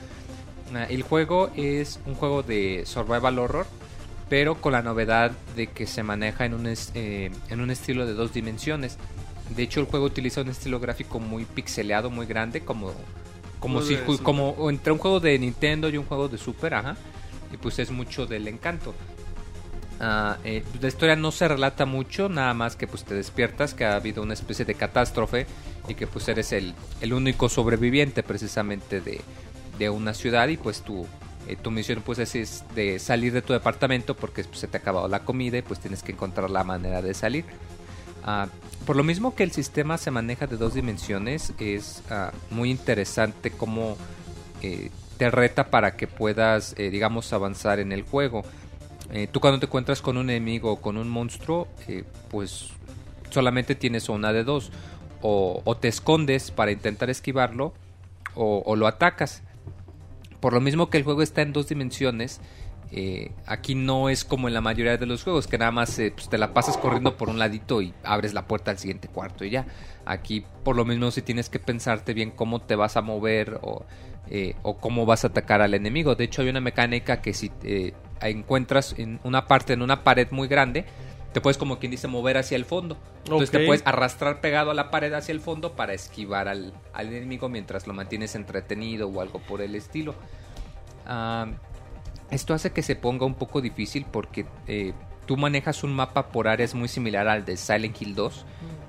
Ah, el juego es un juego de survival horror, pero con la novedad de que se maneja en un, es- eh, en un estilo de dos dimensiones. De hecho, el juego utiliza un estilo gráfico muy pixeleado, muy grande, como, como, si como entre un juego de Nintendo y un juego de Super, ajá. Y pues es mucho del encanto. Ah, eh, la historia no se relata mucho, nada más que pues te despiertas, que ha habido una especie de catástrofe y que pues eres el, el único sobreviviente precisamente de, de una ciudad y pues tu, eh, tu misión pues es, de salir de tu departamento porque pues, se te ha acabado la comida y pues tienes que encontrar la manera de salir. Ah, por lo mismo que el sistema se maneja de dos dimensiones, es ah, muy interesante cómo eh, te reta para que puedas, eh, digamos, avanzar en el juego. Tú cuando te encuentras con un enemigo o con un monstruo, pues solamente tienes una de dos. O, o te escondes para intentar esquivarlo o, o lo atacas. Por lo mismo que el juego está en dos dimensiones, eh, aquí no es como en la mayoría de los juegos, que nada más eh, pues, te la pasas corriendo por un ladito y abres la puerta al siguiente cuarto y ya. Aquí por lo mismo si tienes que pensarte bien cómo te vas a mover o, eh, o cómo vas a atacar al enemigo. De hecho hay una mecánica que si encuentras en una parte, en una pared muy grande, te puedes como quien dice mover hacia el fondo. Entonces Ok. te puedes arrastrar pegado a la pared hacia el fondo para esquivar al, al enemigo mientras lo mantienes entretenido o algo por el estilo. Ah, esto hace que se ponga un poco difícil porque eh, tú manejas un mapa por áreas muy similar al de Silent Hill 2.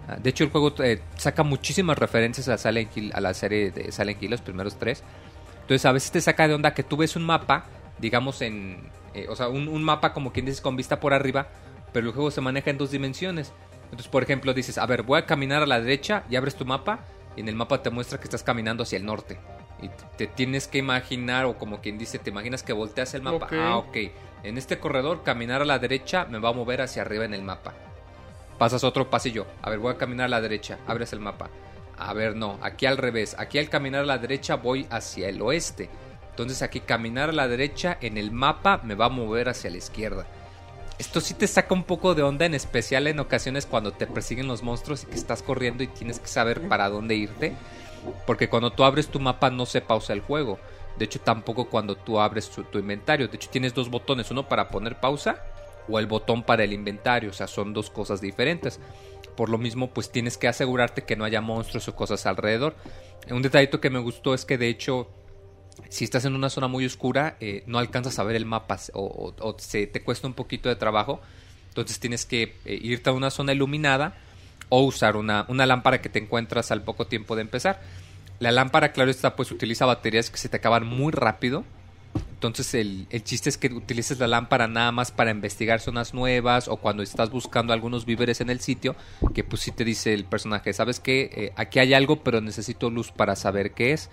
Ah, de hecho, el juego eh, saca muchísimas referencias a Silent Hill, a la serie de Silent Hill, los primeros tres. Entonces, a veces te saca de onda que tú ves un mapa, digamos en. eh, o sea, un, un mapa como quien dices con vista por arriba, pero el juego se maneja en dos dimensiones. Entonces, por ejemplo, dices, a ver, voy a caminar a la derecha y abres tu mapa y en el mapa te muestra que estás caminando hacia el norte. Y te tienes que imaginar, o como quien dice, te imaginas que volteas el mapa. Ah, ok. En este corredor, caminar a la derecha me va a mover hacia arriba en el mapa. Pasas otro pasillo. A ver, voy a caminar a la derecha. Abres el mapa. A ver, no. Aquí al revés. Aquí al caminar a la derecha voy hacia el oeste. Entonces aquí caminar a la derecha en el mapa me va a mover hacia la izquierda. Esto sí te saca un poco de onda, en especial en ocasiones cuando te persiguen los monstruos y que estás corriendo y tienes que saber para dónde irte. Porque cuando tú abres tu mapa no se pausa el juego. De hecho, tampoco cuando tú abres tu, inventario. De hecho, tienes dos botones, uno para poner pausa o el botón para el inventario. O sea, son dos cosas diferentes. Por lo mismo, pues tienes que asegurarte que no haya monstruos o cosas alrededor. Un detallito que me gustó es que de hecho si estás en una zona muy oscura, eh, no alcanzas a ver el mapa o, se te cuesta un poquito de trabajo. Entonces tienes que eh, irte a una zona iluminada o usar una, una lámpara que te encuentras al poco tiempo de empezar. La lámpara, claro está, pues utiliza baterías que se te acaban muy rápido. Entonces el, el chiste es que utilices la lámpara nada más para investigar zonas nuevas o cuando estás buscando algunos víveres en el sitio, que pues sí te dice el personaje, sabes que aquí hay algo pero necesito luz para saber qué es.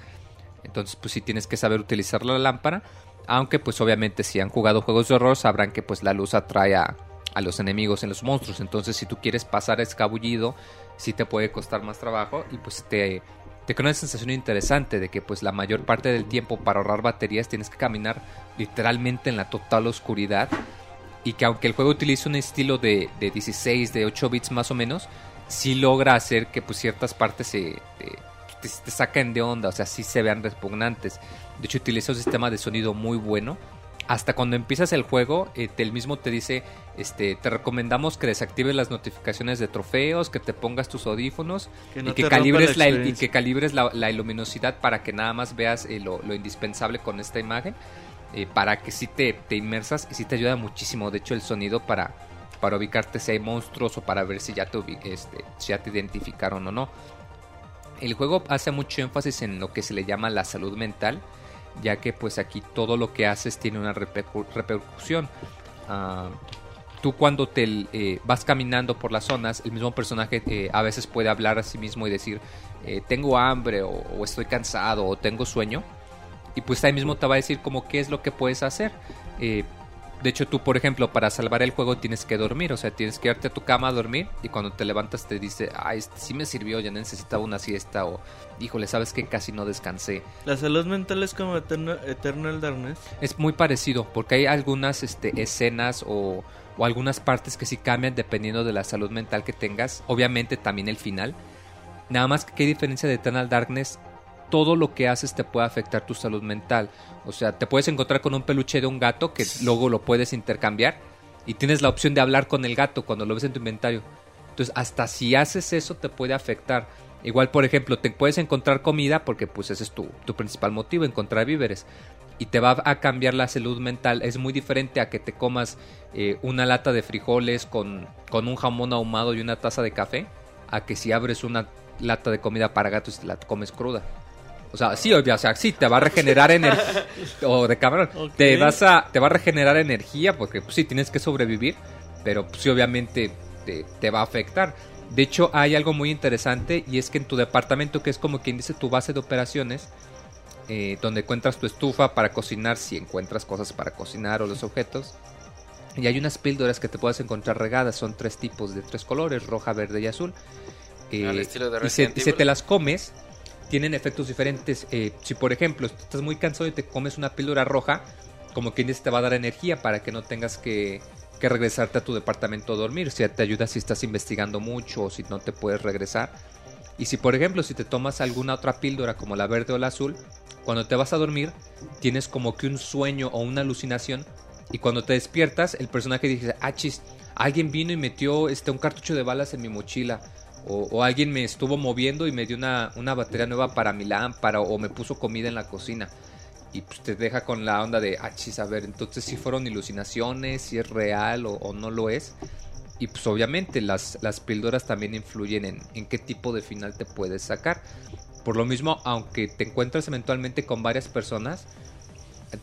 Entonces, pues sí tienes que saber utilizar la lámpara. Aunque, pues obviamente, si han jugado juegos de horror, sabrán que pues la luz atrae a, a los enemigos en los monstruos. Entonces, si tú quieres pasar escabullido, sí te puede costar más trabajo. Y pues te, te crea una sensación interesante de que pues la mayor parte del tiempo para ahorrar baterías tienes que caminar literalmente en la total oscuridad. Y que aunque el juego utiliza un estilo de, de 16, de 8 bits más o menos, sí logra hacer que pues ciertas partes se... te, te saquen de onda, o sea, sí se vean repugnantes. De hecho, utiliza un sistema de sonido muy bueno. Hasta cuando empiezas el juego, eh, te- el mismo te dice, este, te recomendamos que desactives las notificaciones de trofeos, que te pongas tus audífonos Que no y, que calibres la la, y que calibres la, la luminosidad para que nada más veas eh, lo, lo indispensable con esta imagen, eh, para que sí te, te inmersas y sí te ayuda muchísimo. De hecho, el sonido para, para ubicarte si hay monstruos o para ver si ya te, este, si ya te identificaron o no. El juego hace mucho énfasis en lo que se le llama la salud mental, ya que pues aquí todo lo que haces tiene una repercu- repercusión. Ah, tú cuando te eh, vas caminando por las zonas, el mismo personaje eh, a veces puede hablar a sí mismo y decir, eh, tengo hambre o, o estoy cansado o tengo sueño. Y pues ahí mismo te va a decir como qué es lo que puedes hacer. De hecho, tú, por ejemplo, para salvar el juego tienes que dormir, o sea, tienes que irte a tu cama a dormir y cuando te levantas te dice, ay, este sí me sirvió, ya necesitaba una siesta o, híjole, sabes que casi no descansé. La salud mental es como Eterno- Eternal Darkness. Es muy parecido, porque hay algunas este, escenas o, o algunas partes que sí cambian dependiendo de la salud mental que tengas. Obviamente también el final. Nada más que qué diferencia de Eternal Darkness, todo lo que haces te puede afectar tu salud mental. O sea, te puedes encontrar con un peluche de un gato que luego lo puedes intercambiar y tienes la opción de hablar con el gato cuando lo ves en tu inventario. Entonces, hasta si haces eso te puede afectar. Igual, por ejemplo, te puedes encontrar comida porque pues ese es tu, tu principal motivo, encontrar víveres. y te va a cambiar la salud mental. Es muy diferente a que te comas eh, una lata de frijoles con, con un jamón ahumado y una taza de café, a que si abres una lata de comida para gatos y te la comes cruda. O sea, sí, obvio, o sea, sí, te va a regenerar energía. o de cabrón. Te, vas a, te va a regenerar energía porque pues, sí, tienes que sobrevivir. Pero pues, sí, obviamente te, te va a afectar. De hecho, hay algo muy interesante y es que en tu departamento, que es como quien dice tu base de operaciones, eh, donde encuentras tu estufa para cocinar, si encuentras cosas para cocinar o los objetos. Y hay unas píldoras que te puedes encontrar regadas, son tres tipos de tres colores, roja, verde y azul. Eh, Al estilo de y se, y se te las comes, tienen efectos diferentes. Eh, si por ejemplo estás muy cansado y te comes una píldora roja, como quien dice te va a dar energía para que no tengas que, que regresarte a tu departamento a dormir. O sea, te ayuda si estás investigando mucho o si no te puedes regresar. Y si por ejemplo si te tomas alguna otra píldora como la verde o la azul, cuando te vas a dormir tienes como que un sueño o una alucinación y cuando te despiertas el personaje dice, ah chis, alguien vino y metió este, un cartucho de balas en mi mochila. O, alguien me estuvo moviendo y me dio una, una batería nueva para mi lámpara o me puso comida en la cocina. Y pues te deja con la onda de, ah, chis, a ver, entonces si fueron ilusionaciones, si es real o, o no lo es. Y pues obviamente las, las píldoras también influyen en, en qué tipo de final te puedes sacar. Por lo mismo, aunque te encuentres eventualmente con varias personas,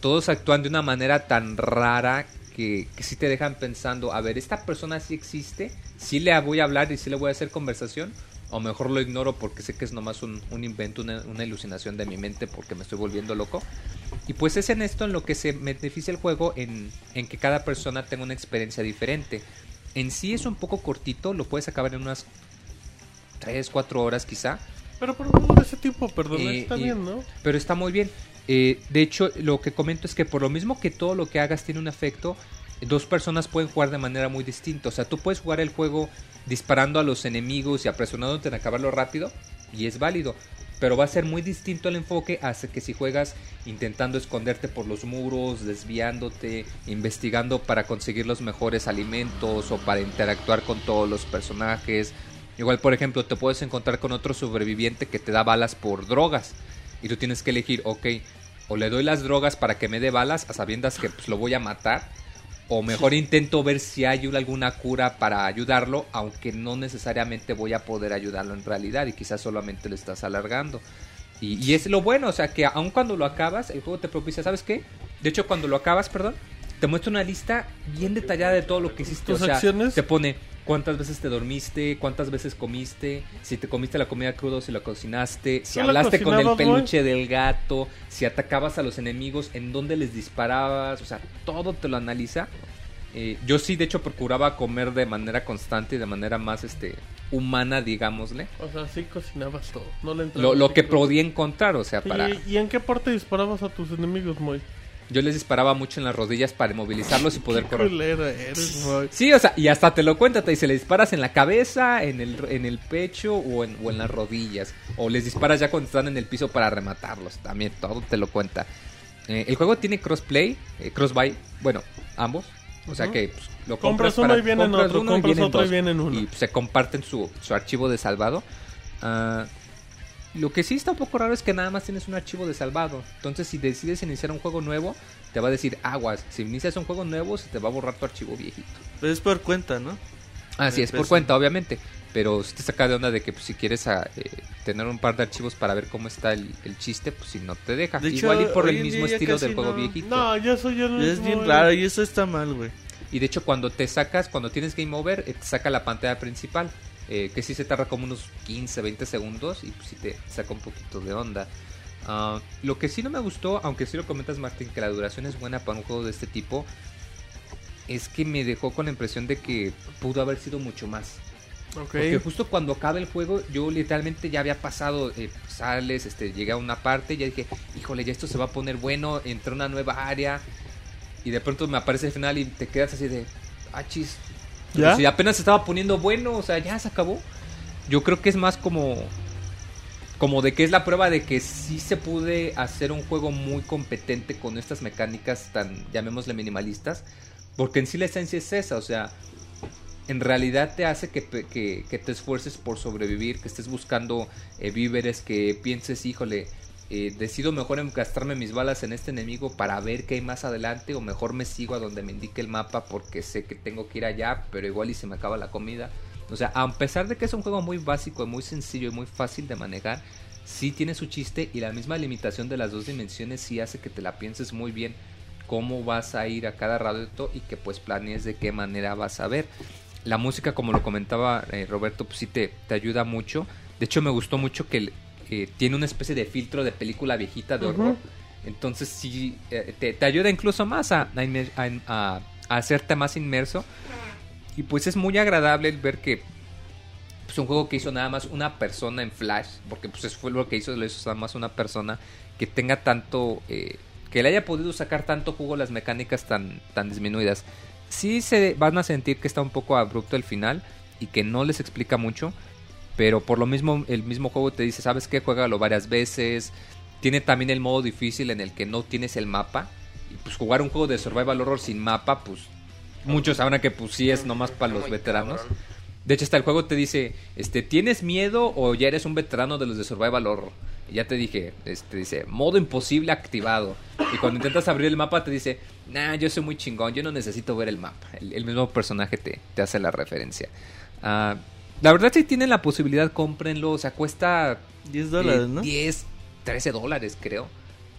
todos actúan de una manera tan rara que, que sí te dejan pensando, a ver, ¿esta persona sí existe? ¿Sí le voy a hablar y sí le voy a hacer conversación? O mejor lo ignoro porque sé que es nomás un, un invento, una, una ilusionación de mi mente porque me estoy volviendo loco. Y pues es en esto en lo que se beneficia el juego, en, en que cada persona tenga una experiencia diferente. En sí es un poco cortito, lo puedes acabar en unas 3, 4 horas quizá. Pero por un juego de ese tipo, perdón, Eh, está bien, ¿no? Pero está muy bien. Eh, de hecho, lo que comento es que por lo mismo que todo lo que hagas tiene un efecto, dos personas pueden jugar de manera muy distinta. O sea, tú puedes jugar el juego disparando a los enemigos y apresurándote en acabarlo rápido, y es válido. Pero va a ser muy distinto el enfoque hace que si juegas intentando esconderte por los muros, desviándote, investigando para conseguir los mejores alimentos o para interactuar con todos los personajes. Igual, por ejemplo, te puedes encontrar con otro sobreviviente que te da balas por drogas. Y tú tienes que elegir, ok, o le doy las drogas para que me dé balas a sabiendas que pues, lo voy a matar. O mejor intento ver si hay alguna cura para ayudarlo, aunque no necesariamente voy a poder ayudarlo en realidad y quizás solamente lo estás alargando. Y, y es lo bueno, o sea que aun cuando lo acabas, el juego te propicia, ¿sabes qué? De hecho, cuando lo acabas, perdón, te muestra una lista bien detallada de todo lo que hiciste. ¿Tus o sea, acciones? te pone cuántas veces te dormiste, cuántas veces comiste, si te comiste la comida cruda o si la cocinaste, si ¿Tú la hablaste con el peluche del gato, si atacabas a los enemigos, en dónde les disparabas, o sea, todo te lo analiza. Eh, yo sí, de hecho, procuraba comer de manera constante y de manera más este humana, digámosle. O sea, sí cocinabas todo. No le Lo, lo que podía encontrar, o sea, ¿Y, para... ¿Y en qué parte disparabas a tus enemigos, Moy? Yo les disparaba mucho en las rodillas para inmovilizarlos y poder correr. Eres. Sí, o sea, y hasta te lo cuenta, te dice, le disparas en la cabeza, en el, en el pecho o en, o en las rodillas. O les disparas ya cuando están en el piso para rematarlos. También todo te lo cuenta. Eh, el juego tiene crossplay, eh, crossbuy, bueno, ambos. O sea que pues, lo Compras compras uno para- y viene en compras otro, uno y compras vienen otro y dos. viene en uno. Y se comparten su, su archivo de salvado. Ah, lo que sí está un poco raro es que nada más tienes un archivo de salvado. Entonces, si decides iniciar un juego nuevo, te va a decir aguas. Si inicias un juego nuevo, se te va a borrar tu archivo viejito. Pero es por cuenta, ¿no? Así Eh, es, por cuenta, obviamente. Pero si te saca de onda de que pues, si quieres ah, eh, tener un par de archivos para ver cómo está el, el chiste, pues si no te deja. De hecho, Igual y por el mismo estilo del juego viejito. No, yo soy yo. no Es bien Moy. raro y eso está mal, güey. Y de hecho, cuando te sacas, cuando tienes Game Over, eh, te saca la pantalla principal. Eh, que sí se tarda como unos 15, 20 segundos y pues sí te saca un poquito de onda. Ah, lo que sí no me gustó, aunque sí lo comentas Martín, que la duración es buena para un juego de este tipo, es que me dejó con la impresión de que pudo haber sido mucho más. Porque justo cuando acaba el juego, yo literalmente ya había pasado, eh, sales, este, llegué a una parte, ya dije, híjole, ya esto se va a poner bueno, entré a una nueva área, y de pronto me aparece el final y te quedas así de, ah, chis. ¿Ya? Si apenas se estaba poniendo bueno, o sea, ya se acabó. Yo creo que es más como, como de que es la prueba de que sí se pude hacer un juego muy competente con estas mecánicas tan, llamémosle minimalistas, porque en sí la esencia es esa, o sea, en realidad te hace que, que te esfuerces por sobrevivir, que estés buscando eh, víveres, que pienses, híjole, eh, decido mejor gastarme mis balas en este enemigo para ver qué hay más adelante o mejor me sigo a donde me indique el mapa porque sé que tengo que ir allá, pero igual y se me acaba la comida. O sea, a pesar de que es un juego muy básico, muy sencillo y muy fácil de manejar, sí tiene su chiste y la misma limitación de las dos dimensiones sí hace que te la pienses muy bien cómo vas a ir a cada rato y que pues planees de qué manera vas a ver. La música, como lo comentaba eh, Roberto, pues sí te, te ayuda mucho. De hecho, me gustó mucho que tiene una especie de filtro de película viejita de horror. Entonces sí, eh, te, te ayuda incluso más a, a inmer- a- a hacerte más inmerso. Y pues es muy agradable el ver que es un juego que hizo nada más una persona en Flash, porque pues eso fue lo que hizo, lo hizo nada más una persona que tenga tanto, eh, que le haya podido sacar tanto jugo a las mecánicas tan, tan disminuidas. Sí se van a sentir que está un poco abrupto el final y que no les explica mucho, pero por lo mismo el mismo juego te dice, ¿sabes qué? Juégalo varias veces. Tiene también el modo difícil en el que no tienes el mapa. Y pues jugar un juego de survival horror sin mapa, pues muchos sabrán que pues sí es nomás para los veteranos. De hecho, hasta el juego te dice, este, ¿tienes miedo o ya eres un veterano de los de Survival Horror? Y ya te dije, este, dice, modo imposible activado. Y cuando intentas abrir el mapa te dice, nah, yo soy muy chingón, yo no necesito ver el mapa. El, el mismo personaje te, te hace la referencia. Ah, la verdad, si tienen la posibilidad, cómprenlo. O sea, cuesta 10 dólares, eh, ¿no? 10, 13 dólares, creo.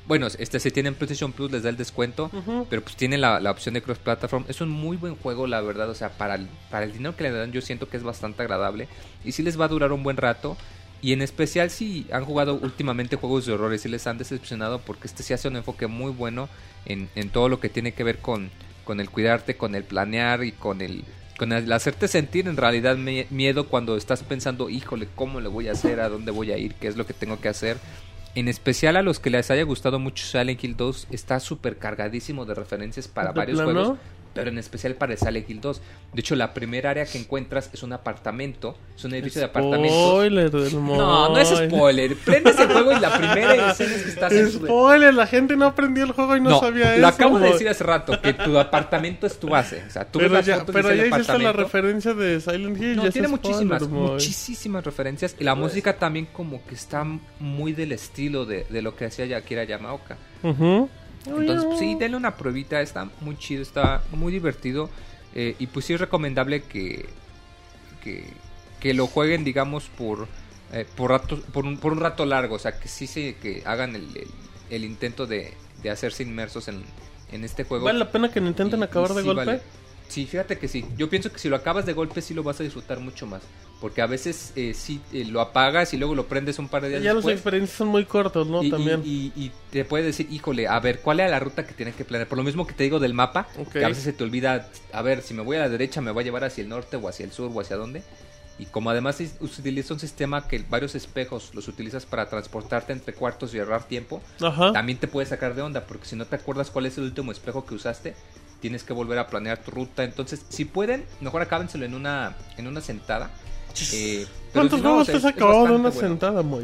Bueno, este si tienen PlayStation Plus les da el descuento, pero pues tiene la, la opción de cross platform. Es un muy buen juego, la verdad, o sea, para el, para el dinero que le dan yo siento que es bastante agradable y sí les va a durar un buen rato. Y en especial si han jugado últimamente juegos de horror y si les han decepcionado porque este sí hace un enfoque muy bueno en, en todo lo que tiene que ver con, con el cuidarte, con el planear y con el con el hacerte sentir en realidad miedo cuando estás pensando, híjole, ¿cómo le voy a hacer? ¿A dónde voy a ir? ¿Qué es lo que tengo que hacer? En especial a los que les haya gustado mucho Silent Hill 2, está súper cargadísimo de referencias para ¿De varios plano? juegos, pero en especial para el Silent Hill 2. De hecho, la primera área que encuentras es un apartamento, es un edificio de apartamentos. Spoiler del No, no es spoiler. Prendes el juego y la primera escena es que estás en su... Spoiler, la gente no aprendió el juego y no, No, sabía eso. lo acabo de decir hace rato, que tu apartamento es tu base. O sea, tú ves Pero las ya, pero ya hiciste la referencia de Silent Hill. No, tiene muchísimas, muchísimas referencias. Y la música también como que está muy del estilo de, de lo que hacía Akira Yamaoka. Ujú. Entonces, pues, sí, denle una pruebita. Está muy chido, está muy divertido. eh, y pues sí es recomendable que, que, que lo jueguen, digamos, por, eh, por, rato, por, un, por un rato largo. O sea, que sí se, que hagan el, el- el intento de, de hacerse inmersos en, en este juego. ¿Vale la pena que lo intenten Y- acabar y de sí golpe? vale. Sí, fíjate que sí. Yo pienso que si lo acabas de golpe sí lo vas a disfrutar mucho más. Porque a veces eh, sí eh, lo apagas y luego lo prendes un par de días Ya los después. experiencias son muy cortos, ¿no? y, También. y- y te puede decir, híjole, a ver, ¿cuál era la ruta que tienes que planear? Por lo mismo que te digo del mapa, que a veces se te olvida, a ver, si me voy a la derecha, me va a llevar hacia el norte o hacia el sur o hacia dónde. Y como además utiliza un sistema que varios espejos los utilizas para transportarte entre cuartos y ahorrar tiempo, Ajá. también te puede sacar de onda, porque si no te acuerdas cuál es el último espejo que usaste, tienes que volver a planear tu ruta. Entonces, si pueden, mejor acábenselo en una, en una sentada. Eh, ¿Cuántos si no, te has acabado bastante una bueno. sentada, Moy?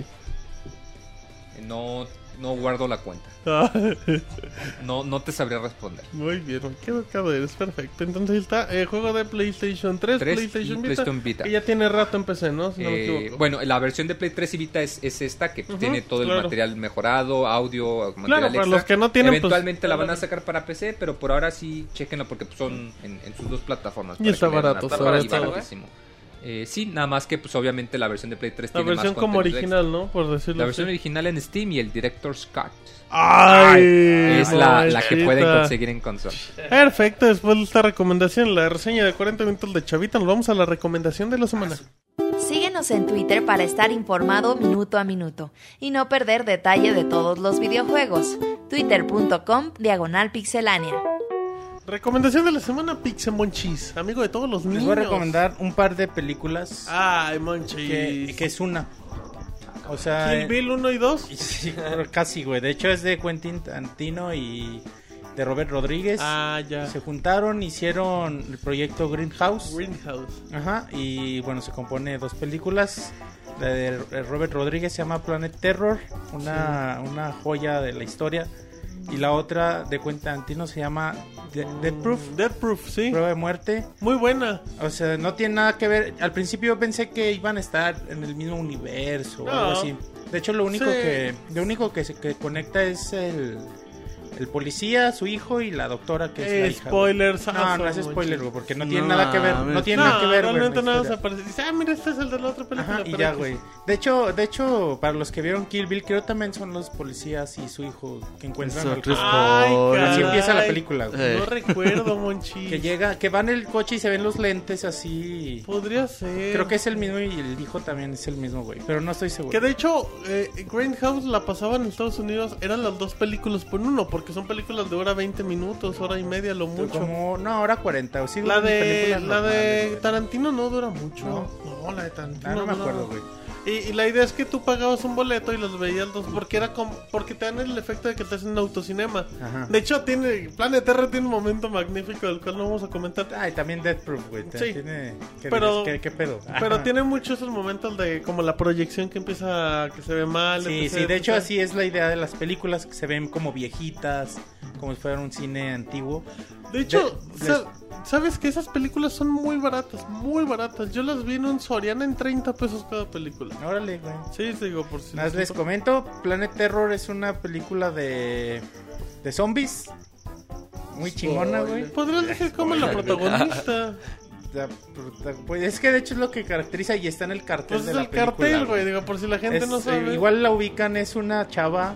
Eh, No, no guardo la cuenta. Ah, No, no te sabría responder. Muy bien, qué educado eres, perfecto. Entonces ahí está, eh, juego de PlayStation 3, 3 PlayStation, y Vita, PlayStation Vita. que ya tiene rato en PC, ¿no? Si no me Eh, equivoco. bueno, la versión de Play 3 y Vita es, es esta que Ujú, tiene todo el material mejorado, audio, material Claro, para extra. los que no tienen, pues, Eventualmente la van a sacar para PC, pero por ahora sí, chequenlo porque son en, en sus dos plataformas. Y para está barato, y todo. baratísimo. Eh, sí, nada más que pues obviamente la versión de Play 3 La tiene versión más como original, ¿no? Por extra. decirlo La versión así. original en Steam y el Director's Cut. ¡Ay! es la, la que pueden conseguir en consola. Perfecto, después de esta recomendación, la reseña de 40 minutos de Chavita, nos vamos a la recomendación de la semana. Síguenos en Twitter para estar informado minuto a minuto y no perder detalle de todos los videojuegos. Twitter.com Diagonal Pixelánea. Recomendación de la semana, Pixemonchis, amigo de todos los niños. Les voy a recomendar un par de películas Ay, Monchis. que, que es una. O sea, Kill Bill 1 y 2. sí, casi, güey. De hecho, es de Quentin Tarantino y de Robert Rodríguez. Ah, ya. Se juntaron, hicieron el proyecto Greenhouse. Greenhouse. Ajá, y bueno, se compone de dos películas. La de Robert Rodríguez se llama Planet Terror, una, una joya de la historia. Y la otra de Quentin Tarantino se llama De- Death Proof, Death Proof, sí. Prueba de Muerte. Muy buena. O sea, no tiene nada que ver. Al principio yo pensé que iban a estar en el mismo universo o algo así. De hecho, lo único Sí. que lo único que se que conecta es el el policía, su hijo y la doctora que es la Eh, hija. spoilers. No, no es spoiler, güey, porque no tiene No nada que ver, no tiene nada que ver, güey. realmente nada se aparece. Dice, ah, mira, este es el de la otra película. Ajá, y ya, X. güey. De hecho, de hecho, para los que vieron Kill Bill, creo también son los policías y su hijo que encuentran al. Ay. Así empieza la película, güey. Eh. No recuerdo, Monchi. Que llega, que va en el coche y se ven los lentes así. Podría ser. Creo que es el mismo y el hijo también es el mismo, güey. Pero no estoy seguro. Que de hecho, eh, Grindhouse la pasaban en Estados Unidos. Eran las dos películas por uno, porque son películas de hora 20 minutos, hora y media, lo mucho. Como, no, ahora 40. O sí, La de, la de normales, güey. Tarantino no dura mucho. ¿No? No, la de Tarantino Ah, no me dura- acuerdo, güey. Y, y la idea es que tú pagabas un boleto y los veías dos porque era como porque te dan el efecto de que te hacen un autocinema. Ajá. De hecho tiene Planet Terror tiene un momento magnífico del cual no vamos a comentar. Ay, también Death Proof, güey. Sí. Tiene... ¿Qué, Pero- dices? ¿Qué, qué pedo? Pero Ajá. tiene muchos esos momentos de como la proyección que empieza que se ve mal. Sí, sí, de hecho así es la idea de las películas que se ven como viejitas, como si fuera un cine antiguo. De hecho, de- sabes que esas películas son muy baratas, muy baratas. Yo las vi en un Soriana en 30 pesos cada película. Órale, güey. Sí, te digo por si Nada más les comento, Planet Terror es una película de de zombies. Muy chingona, güey. Podrías decir como la protagonista. La prota- Pues es que de hecho es lo que caracteriza y está en el cartel Pues de es la el película, cartel, güey. Digo, por si la gente Es, no eh, sabe. igual la ubican, es una chava,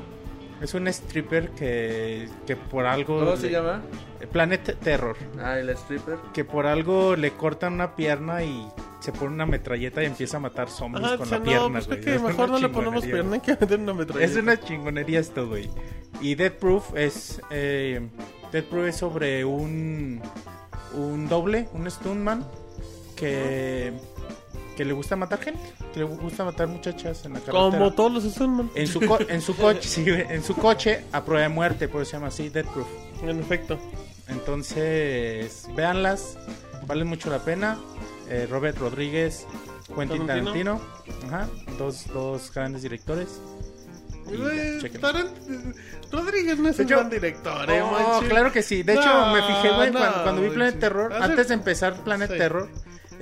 es un stripper que, que por algo... ¿Cómo se le- llama? Planet Terror. Ah, el stripper. Que por algo le cortan una pierna y se pone una metralleta y empieza a matar zombies Ajá, con dice, la pierna, no, pues güey. que Es mejor no le ponemos pierna que meter una metralleta. Es una chingonería esto, güey. Y Death Proof es. Eh, Death Proof es sobre un. Un doble, un stuntman. Que. Que le gusta matar gente. Que le gusta matar muchachas en la carretera. Como todos los Stuntman. En su, co- en su coche, sí, en su coche a prueba de muerte, por eso se llama así, Death Proof. En efecto. Entonces, véanlas, valen mucho la pena. Eh, Robert Rodríguez, Quentin Tarantino. Tarantino, Ajá, dos, dos grandes directores. Tarant- Rodríguez no es De un hecho- gran director, eh, Oh, claro que sí. De hecho, No, me fijé, güey, no, cuando, cuando vi güey, Planet sí. Terror, Hace- antes de empezar Planet Sí. Terror,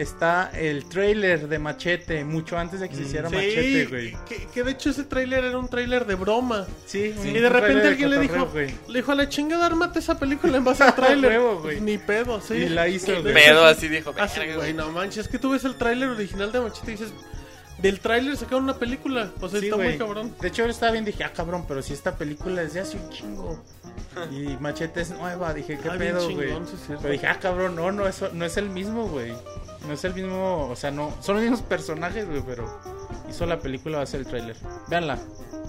está el trailer de Machete, mucho antes de que se hiciera Sí, Machete, güey. que, que de hecho ese tráiler era un tráiler de broma. Sí, y de repente de alguien le dijo, güey. le dijo a la chingada, ármate esa película en base al tráiler. Huevo, güey. Ni pedo, sí. Y la hizo, güey. hecho, Pedo, sí. así dijo. Así, "Verga, güey, no manches, es que tú ves el tráiler original de Machete y dices, del tráiler sacaron una película. O sea, Sí, está güey. muy cabrón. De hecho, yo estaba bien, dije, ah, cabrón, pero si esta película es de hace un chingo. Y Machete es nueva, dije, qué Ah, pedo, güey. Pero dije, ah, cabrón, no, no, eso no es el mismo, güey. No es el mismo, o sea, no, son los mismos personajes, güey, pero hizo la película, va a ser el tráiler. Véanla.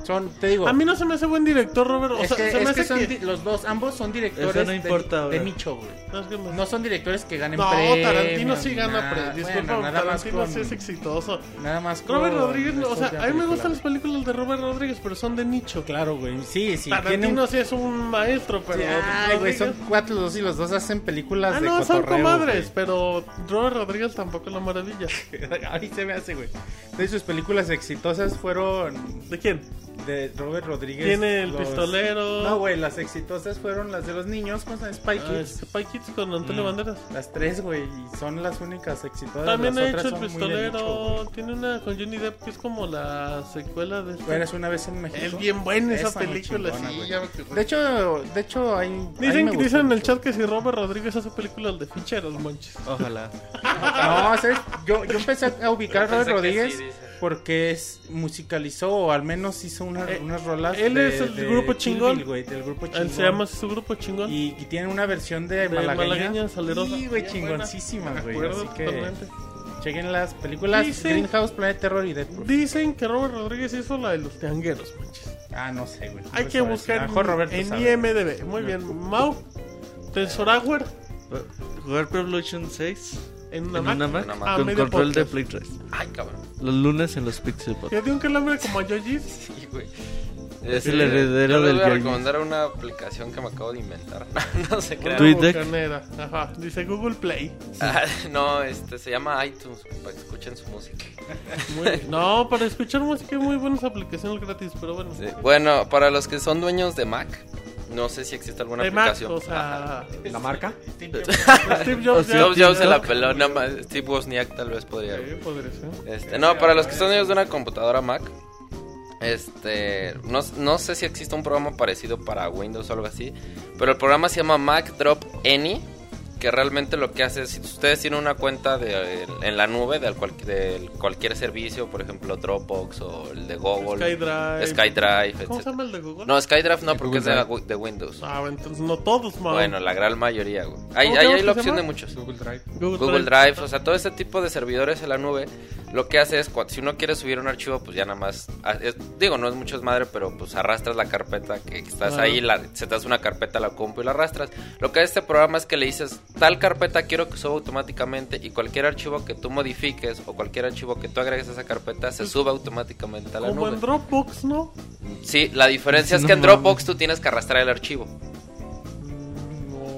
Son, te digo, A mí no se me hace buen director, Robert. O es sea, que, se me es que hace son que... di- los dos, ambos son directores Eso no de- importa de, ahora. nicho, güey. No, es que me- No son directores que ganen No, premios. Tarantino sí gana nada- pre. Disculpa, bueno, Tarantino con- sí es exitoso. Nada más con Robert Rodríguez, no, o sea, a mí me gustan las güey. películas de Robert Rodríguez, pero son de nicho. Claro, güey. Sí, sí. Tarantino tiene sí es un maestro, pero. Sí, Ay, güey, son cuatro los dos y los dos hacen películas Ah, de no, son comadres, pero Robert Rodríguez tampoco es la maravilla. güey. A mí se me hace, güey. De sus películas exitosas fueron ¿De quién? De Robert Rodríguez. Tiene el los- pistolero. No, güey, las exitosas fueron las de los niños, ¿cómo se llama? Spy Ah, Kids. Spy Kids con Antonio Mm. Banderas. Las tres, güey, y son las únicas exitosas. También las ha hecho el pistolero. Tiene una con Johnny Depp que es como la secuela de. Tú eres una vez en México. Es bien buena esa Esa película, chingona, sí, ya. De hecho, de hecho hay Dicen, que- dicen en el chat que si Robert Rodríguez hace películas de ficheros, monches. Ojalá. No, ¿sabes? Yo, yo empecé a ubicar a Robert Rodríguez sí. Porque es musicalizó o al menos hizo una- Eh, unas rolas. él de- es el de grupo chingón. Bill, güey, del grupo chingón. Él se llama su grupo chingón. Y, y tiene una versión de, De malagueña. malagueña salerosa. Sí, güey, chingoncísima, güey. Así que totalmente. chequen las películas Dice- Greenhouse, Planet Terror y Deadpool. Dicen que Robert Rodríguez hizo la de los teangueros, manches. Ah, no sé, güey. Hay No que sabes. Buscar mejor Roberto en sabe. IMDB. Muy bien. Mau, Tensorauer Jugar Pro Evolution 6 en una en Mac. una Mac Una Mac. Ah, con medio control de podcast. Play 3. Ay, cabrón. Los lunes en los Pixelbox. Ya dio un calambre como a Yojis. Sí, güey. Es el heredero del voy a recomendar una aplicación que me acabo de inventar. no Una Deck. bucanera. Ajá. Dice Google Play. Ah, no, este se llama iTunes para que escuchen su música. Muy bien. No, para escuchar música hay muy buenas aplicaciones gratis, pero bueno. Sí. Bueno, para los que son dueños de Mac, no sé si existe alguna De Mac, aplicación. o sea, ¿La marca? Steve Jobs ya- Steve Jobs se la peló, nada más Steve Wozniak tal vez podría. Sí, podría ser. Este, no, para los que son dueños de una computadora Mac, Este, no, no sé si existe un programa parecido para Windows o algo así, pero el programa se llama Mac Drop Any, que realmente lo que hace es, si ustedes tienen una cuenta de, en la nube de, cual- de cualquier servicio, por ejemplo Dropbox o el de Google, SkyDrive. SkyDrive, ¿Cómo se llama el de Google? No, SkyDrive no, porque es de, Windows. Ah, entonces no todos, man. Bueno, la gran mayoría, güey. Ahí, ¿Cómo ahí te hay la llama? opción de muchos. Google Drive. Google Drive, o sea, todo este tipo de servidores en la nube, lo que hace es, si uno quiere subir un archivo, pues ya nada más, ah, es- digo, no es mucho es madre, pero pues arrastras la carpeta que, estás ahí, la, se te hace una carpeta la compu y la arrastras. Lo que hace este programa es que le dices, tal carpeta quiero que suba automáticamente y cualquier archivo que tú modifiques o cualquier archivo que tú agregues a esa carpeta se sube automáticamente a la Como nube. en Dropbox, ¿no? Sí, la diferencia es No que en. Dropbox tú tienes que arrastrar el archivo.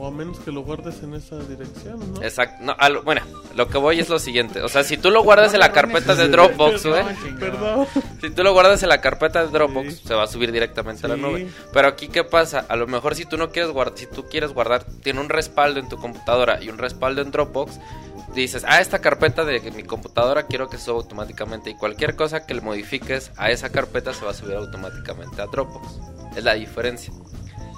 O a menos que lo guardes en esa dirección, ¿no? Exacto. No, lo- bueno, lo que voy es lo siguiente. O sea, si tú lo guardas en la carpeta de Dropbox, güey. Perdón. Si tú lo guardas en la carpeta de Dropbox, Sí. se va a subir directamente a la Sí. nube. Pero aquí, ¿qué pasa? A lo mejor si tú no quieres guardar, si tú quieres guardar, tiene un respaldo en tu computadora y un respaldo en Dropbox, dices, ah, esta carpeta de mi computadora quiero que suba automáticamente. Y cualquier cosa que le modifiques a esa carpeta se va a subir automáticamente a Dropbox. Es la diferencia.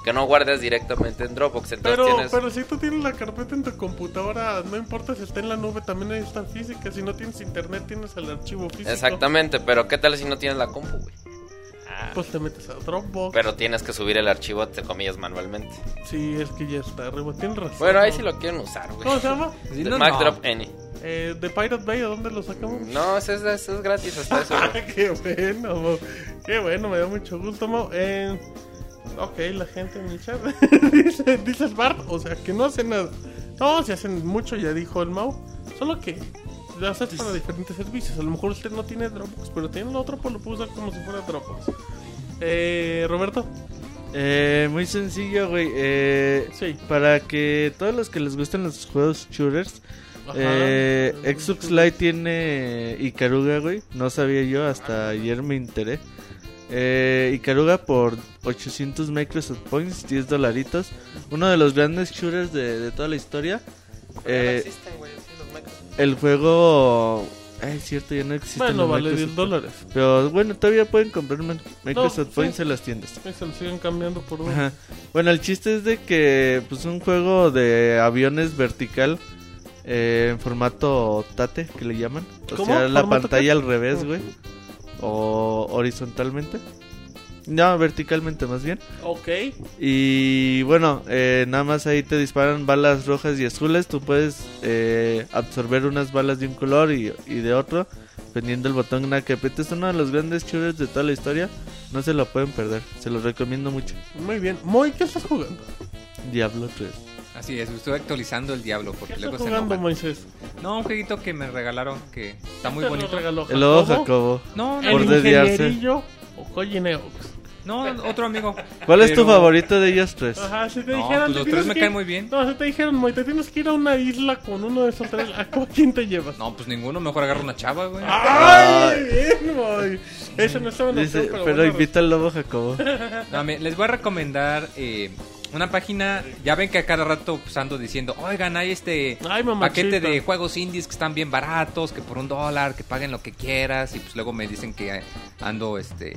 Que no guardes directamente en Dropbox. Entonces Pero, tienes... pero si tú tienes la carpeta en tu computadora, no importa si está en la nube, también ahí está física. Si no tienes internet, tienes el archivo físico. Exactamente, pero ¿qué tal si no tienes la compu, güey? Pues te metes a Dropbox. Pero tienes que subir el archivo, entre comillas, manualmente. Sí, es que ya está arriba. Tienes razón. Bueno, ahí sí lo quieren usar, güey. ¿Cómo se llama? Sí, The no, Mac no. Drop Any. Eh, ¿De Pirate Bay? ¿A dónde lo sacamos? No, ese es, ese es gratis hasta eso. güey. qué bueno, Mo. Qué bueno, me da mucho gusto, Mo. Eh, ok, la gente en el chat dice, Bart, o sea, que no hacen nada. No, si hacen mucho, ya dijo el Mau. Solo que lo haces para diferentes servicios. A lo mejor usted no tiene Dropbox, pero tiene el otro, pues lo puede usar como si fuera Dropbox. Eh, Roberto. Eh, muy sencillo, güey. Eh, Sí. Para que todos los que les gusten los juegos shooters, Ajá. eh, Xbox Live tiene Ikaruga, güey. No sabía yo, hasta ayer me enteré. Eh, Ikaruga por 800 Microsoft Points, 10 dolaritos. Uno de los grandes shooters de, de toda la historia. Eh, el juego... Ay, es cierto, ya no existe. Bueno, vale 10 dólares. Pero bueno, todavía pueden comprar mi- Microsoft sí. Points en las tiendas. Se lo siguen cambiando por uno. Ajá. Bueno, el chiste es de que pues un juego de aviones vertical eh, en formato tate que le llaman, o ¿Cómo? sea, la ¿Formato pantalla al revés, güey, o horizontalmente. No, verticalmente más bien. Ok. Y bueno, eh, nada más ahí te disparan balas rojas y azules. Tú puedes eh, absorber unas balas de un color y, y de otro, dependiendo del botón en el que aprietes. Es uno de los grandes shooters de toda la historia. No se lo pueden perder. Se los recomiendo mucho. Muy bien. Moy, ¿qué estás jugando? Diablo 3. Así es, estoy actualizando el Diablo ¿Qué porque estás luego se jugando, enoja. Moisés? No, un jueguito que me regalaron que está muy ¿Te lo bonito. regaló El lobo Jacobo? Jacobo. No, no, Por ¿El Neox? no, otro amigo. ¿Cuál es tu favorito de ellos tres? Ajá, si te No, dijeran... pues los tres me que caen muy bien. No, si te dijeron, Moy, te tienes que ir a una isla con uno de esos tres, ¿a quién te llevas? No, pues ninguno, mejor agarro una chava, güey. ¡Ay, bien, Moy! Eso no estaba en pero, pero bueno, invita al lobo Jacobo. No, me- les voy a recomendar eh, una página. Ya ven que a cada rato pues, ando diciendo, oigan, hay este Ay, paquete de juegos indies que están bien baratos, que por un dólar, que paguen lo que quieras. Y pues luego me dicen que eh, ando, este,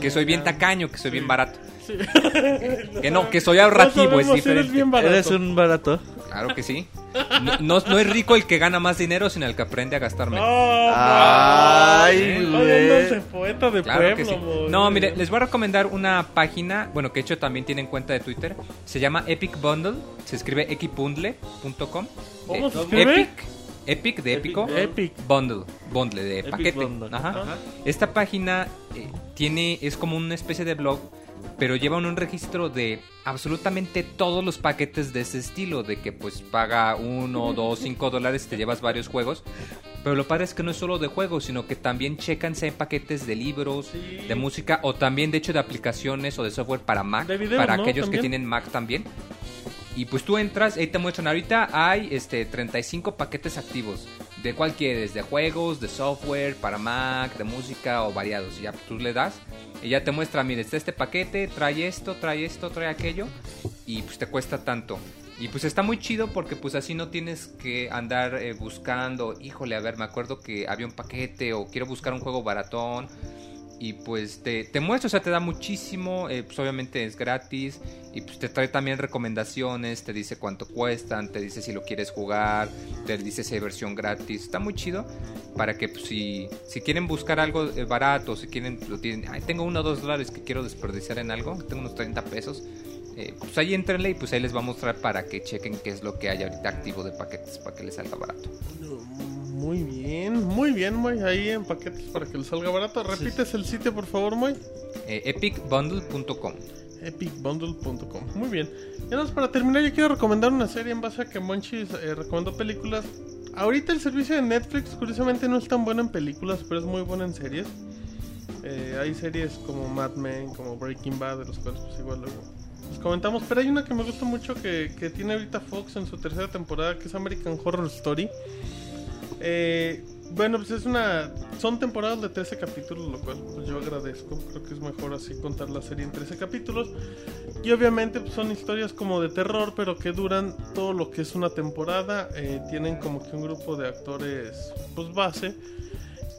que soy bien tacaño, que soy bien barato. Sí. Que no, que soy ahorrativo, No es sabemos si eres diferente. bien barato. Eres un barato. Claro que sí. No, no, no es rico el que gana más dinero, sino el que aprende a gastar menos. Ay, Ay, güey. andándose poeta de Claro que pueblo, sí. Moy. No, mire, les voy a recomendar una página, bueno, que de hecho también tienen cuenta de Twitter. Se llama Epic Bundle, se escribe epicbundle.com. ¿Cómo Eh, se escribe? Epic, Epic de épico. Epic. Bundle, bundle de Epic paquete. Bundle. Ajá. Ajá. Esta página eh, tiene, es como una especie de blog, pero lleva un registro de absolutamente todos los paquetes de ese estilo, de que pues paga uno, dos, cinco dólares te llevas varios juegos. Pero lo padre es que no es solo de juegos, sino que también checan si hay paquetes de libros, de música o también de hecho de aplicaciones o de software para Mac, De videos, para ¿no? aquellos También. que tienen Mac también. Y pues tú entras, ahí te muestran ahorita hay este 35 paquetes activos. ¿De cuál quieres? De juegos, de software, para Mac, de música o variados. Y ya tú le das y ya te muestra, mire, está este paquete, trae esto, trae esto, trae aquello y pues te cuesta tanto. Y pues está muy chido porque pues así no tienes que andar eh, buscando, híjole, a ver, me acuerdo que había un paquete o quiero buscar un juego baratón. Y pues te, te muestra, o sea, te da muchísimo, eh, pues obviamente es gratis y pues te trae también recomendaciones, te dice cuánto cuestan, te dice si lo quieres jugar, te dice si hay versión gratis, está muy chido para que pues, si, si quieren buscar algo eh, barato, si quieren, lo tienen, "Ay, tengo uno o dos dólares que quiero desperdiciar en algo, tengo unos 30 pesos, eh, pues ahí entrenle y pues ahí les va a mostrar para que chequen qué es lo que hay ahorita activo de paquetes para que les salga barato. Muy bien, muy bien, Moy. Ahí en paquetes para que les salga barato. Repites el sitio, por favor, Moy. Eh, epicbundle.com. epicbundle.com. Muy bien. Y nada más para terminar, yo quiero recomendar una serie en base a que Monchis eh, recomendó películas. Ahorita el servicio de Netflix, curiosamente, no es tan bueno en películas, pero es muy bueno en series. Eh, hay series como Mad Men, como Breaking Bad, de los cuales pues igual luego comentamos. Pero hay una que me gusta mucho que, que tiene ahorita Fox en su tercera temporada, que es American Horror Story. Eh, bueno, pues es una. Son temporadas de 13 capítulos, lo cual pues yo agradezco. Creo que es mejor así contar la serie en 13 capítulos. Y obviamente pues, son historias como de terror, pero que duran todo lo que es una temporada. Eh, tienen como que un grupo de actores, pues base.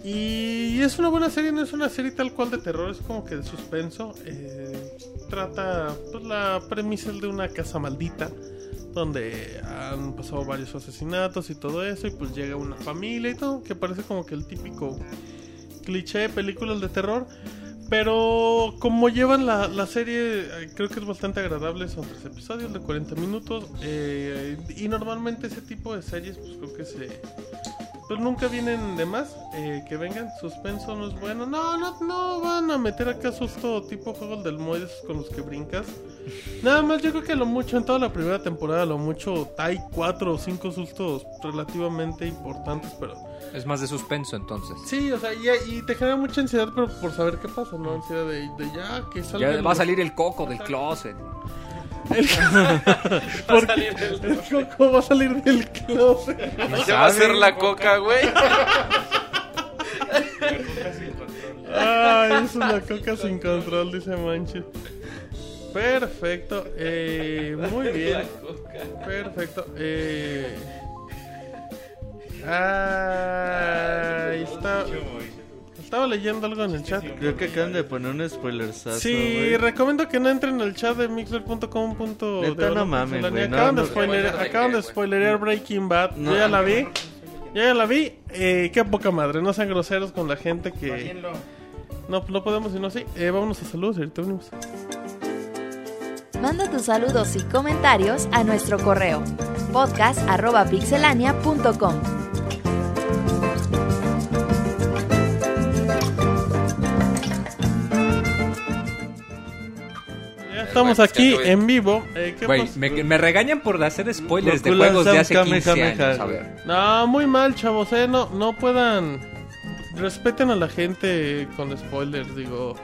Y es una buena serie, no es una serie tal cual de terror, es como que de suspenso. Eh, trata, pues la premisa de una casa maldita donde han pasado varios asesinatos y todo eso, y pues llega una familia y todo, que parece como que el típico cliché de películas de terror. Pero como llevan la, la serie, eh, creo que es bastante agradable. Son tres episodios de 40 minutos. eh, y normalmente ese tipo de series, pues creo que se. Pues nunca vienen de más. eh, que vengan, suspenso no es bueno. No, no, no van a meter acá susto tipo juegos del esos con los que brincas. Nada más, yo creo que lo mucho en toda la primera temporada, lo mucho hay cuatro o cinco sustos relativamente importantes, pero Es más de suspenso entonces. Sí, o sea, y, y te genera mucha ansiedad pero por saber qué pasa, ¿no? Ansiedad de, de ya, que salga. Ya va a salir el coco del closet. El, porque el coco va a salir del closet. ¿Qué va a hacer la coca, güey? Ay, es una coca sin control, dice Manches. Perfecto, eh, muy bien. Perfecto. Eh, ahí está. Estaba leyendo algo en el chat. Creo que acaban de poner un spoiler Sí, recomiendo que no entren al chat de mixler.com. No mames, güey, no, Acaban, de no. spoiler, acaban de spoilerear Breaking Bad. No. Yo ya la vi. Yo ya la vi. Eh, qué poca madre. No sean groseros con la gente que. No, no podemos sino así. Eh, vámonos a saludos y ahorita venimos. Manda tus saludos y comentarios a nuestro correo podcast.pixelania.com. estamos Bueno, es que aquí en vivo. Eh, ¿qué pasó? me, me regañan por hacer spoilers de juegos de hace un 15 Kamehameha. años. A ver. No, muy mal, chavos, eh. No, no puedan. Respeten a la gente con spoilers, digo.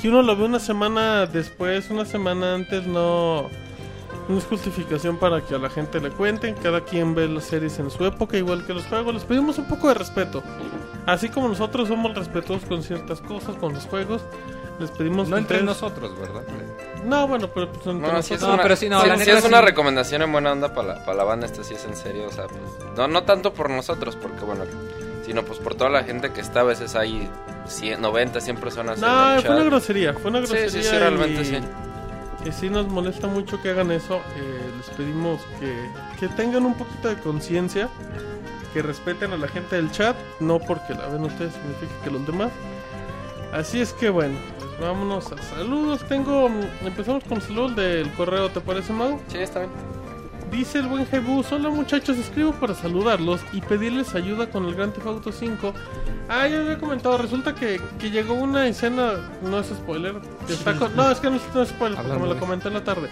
Que uno lo ve una semana después, una semana antes, no. No es justificación para que a la gente le cuenten. Cada quien ve las series en su época, igual que los juegos. Les pedimos un poco de respeto. Así como nosotros somos respetuosos con ciertas cosas, con los juegos, les pedimos No entre ustedes- nosotros, ¿verdad? No, bueno, pero pues entre No, sí es nosotros- No, una, pero sí, no, sí- la sí neta es una sí. recomendación en buena onda para la, para la banda, esto sí es en serio, o sea, pues, no, no tanto por nosotros, porque bueno, sino pues por toda la gente que está, a veces hay 100, 90, 100 personas en No, el fue una grosería, fue una Sí, grosería. sí, sí, realmente y- sí. Que sí nos molesta mucho que hagan eso. eh, les pedimos que, que tengan un poquito de conciencia, que respeten a la gente del chat, no porque la ven ustedes significa que los demás. Así es que bueno, vámonos a saludos. Tengo, empezamos con saludos del correo, ¿te parece, Mau? Sí, está bien. Dice el buen Jebus, hola muchachos, escribo para saludarlos y pedirles ayuda con el Grand Theft Auto 5. Ah, ya había comentado, resulta que, que llegó una escena, no es spoiler, que está con- no, es que no es, no es spoiler, porque me lo comenté en la tarde.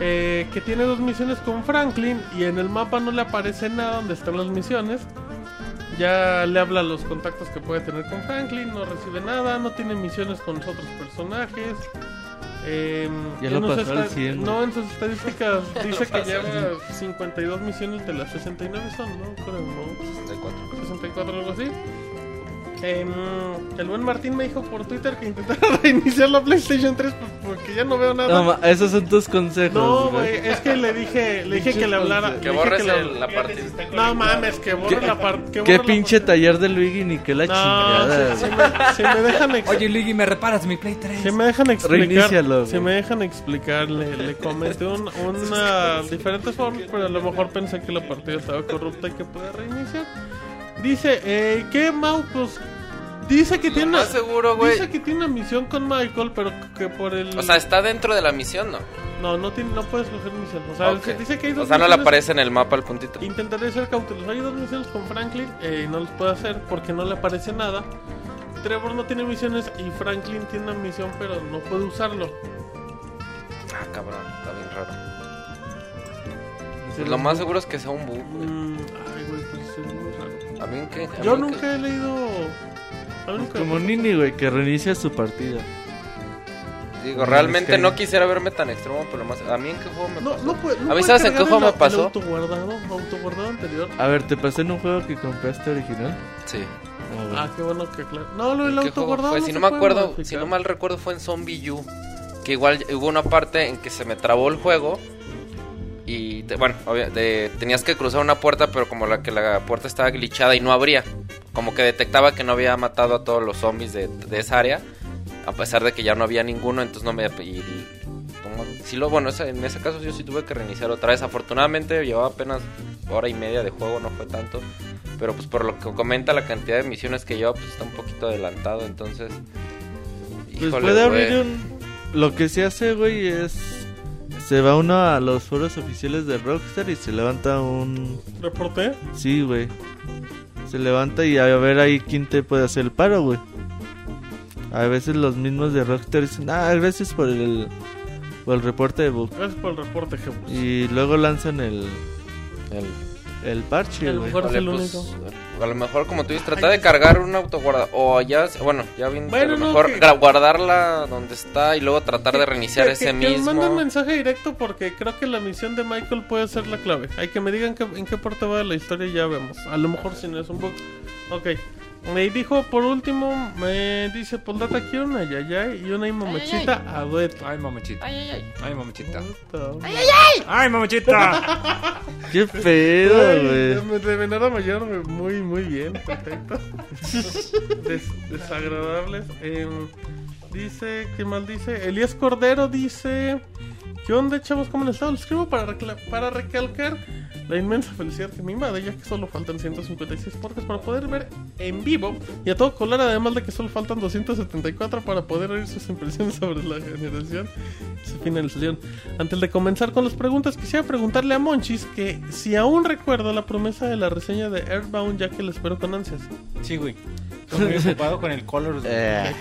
Eh, que tiene dos misiones con Franklin y en el mapa no le aparece nada donde están las misiones. Ya le habla los contactos que puede tener con Franklin, no recibe nada, no tiene misiones con los otros personajes. Eh, Ya lo pasó al esta- 100. No, en sus estadísticas dice que lleva 52 misiones de las 69 son, ¿no? Creo, ¿no? 64. 64 algo así. Em, el buen Martín me dijo por Twitter que intentara reiniciar la PlayStation 3 pues, porque ya no veo nada. No, esos son tus consejos. No, güey. es que le dije, le dije que le hablara. Que borres le- la parte. No mames, que borre ¿Qué- la parte. Qué pinche taller de Luigi ni que la No, chingada. si, si me, si me dejan ex- Oye, Luigi, ¿me reparas mi Play 3? si me dejan explicar, Reinícialo, si me dejan explicar, le, le comenté un, una diferentes formas, pero a lo mejor pensé que la partida estaba corrupta y que puede reiniciar. Dice, eh, ¿qué Mau? Pues dice que Lo tiene más seguro, güey. Dice que tiene una misión con Michael, pero que por el O sea, está dentro de la misión, ¿no? no, no tiene, no puedes coger misión. O sea, dice que hay dos O sea, no le aparece en el mapa el puntito. Intentaré ser cauteloso. Hay dos misiones con Franklin eh, y no los puedo hacer porque no le aparece nada. Trevor no tiene misiones y Franklin tiene una misión pero no puede usarlo. Ah, cabrón, está bien raro. Pues lo más seguro es que sea un bug, güey. Mm, ay, güey, pues es muy raro. A mí que. Yo que- nunca he leído... Como Nini, güey, que reinicia su partida. Digo, realmente no quisiera verme tan extremo, pero más. A mí en qué juego me No, pasó? no puede, no ¿A mí sabes en qué juego el- me pasó? El autoguardado, autoguardado anterior. A ver, ¿te pasé en un juego que compraste original? Sí. No, güey. Ah, qué bueno que claro. No, lo del ¿En qué juego autoguardado fue? no Si no me acuerdo, modificar. si no mal recuerdo fue en Zombie U. Que igual hubo una parte en que se me trabó el juego. Y te- bueno, obvia- de- tenías que cruzar una puerta, pero como la que la puerta estaba glitchada y no abría. Como que detectaba que no había matado a todos los zombies de, de esa área. A pesar de que ya no había ninguno, entonces no me... Y, como- sí lo, bueno, en ese caso yo sí tuve que reiniciar otra vez. Afortunadamente llevaba apenas hora y media de juego, no fue tanto. Pero pues por lo que comenta la cantidad de misiones que lleva, pues está un poquito adelantado, entonces... Pues híjole, puede güey. abrir un... Lo que se hace, güey, es... Se va uno a los foros oficiales de Rockstar y se levanta un... ¿Reporté? Sí, güey. Se levanta y a ver ahí quién te puede hacer el paro, güey. A veces los mismos de Rockstar dicen, ah, gracias por el, por el reporte de bug. Gracias por el reporte, Jebus. Y luego lanzan el, El- el parche, A lo güey. mejor es Híjole, el pues, único. A lo mejor como tú dices, trata de cargar un autoguarda o ya, bueno, ya bien, Bueno, a lo no, mejor que- gra- guardarla donde está y luego tratar de reiniciar Que- ese que, que me manden mismo. mensaje directo porque creo que la misión de Michael puede ser la clave. Hay que me digan que- en qué parte va la historia y ya vemos. A lo mejor si no es un bug. Ok. Me dijo por último, me dice Poldata quiero una yayay y una mamachita a dueto. Ay, mamachita. Ay, ay, ay. Ay, mamachita. Puta. Ay, mamachita. Qué pedo, Ay, güey. me- De Venado Mayor, muy, muy bien, perfecto. Des- desagradables. Em, dice, ¿qué mal dice? Elías Cordero dice: ¿Qué onda, chavos? ¿Cómo han estado? Lo escribo para, recla- para recalcar la inmensa felicidad que me invade, ya que solo faltan 156 podcasts para poder ver en vivo y a todo color, además de que solo faltan 274 para poder oír sus impresiones sobre la generación su finalización. Antes de comenzar con las preguntas, quisiera preguntarle a Monchis que si aún recuerda la promesa de la reseña de Airbound, ya que la espero con ansias. Sí, güey. Estoy muy ocupado con el Colors. Eh,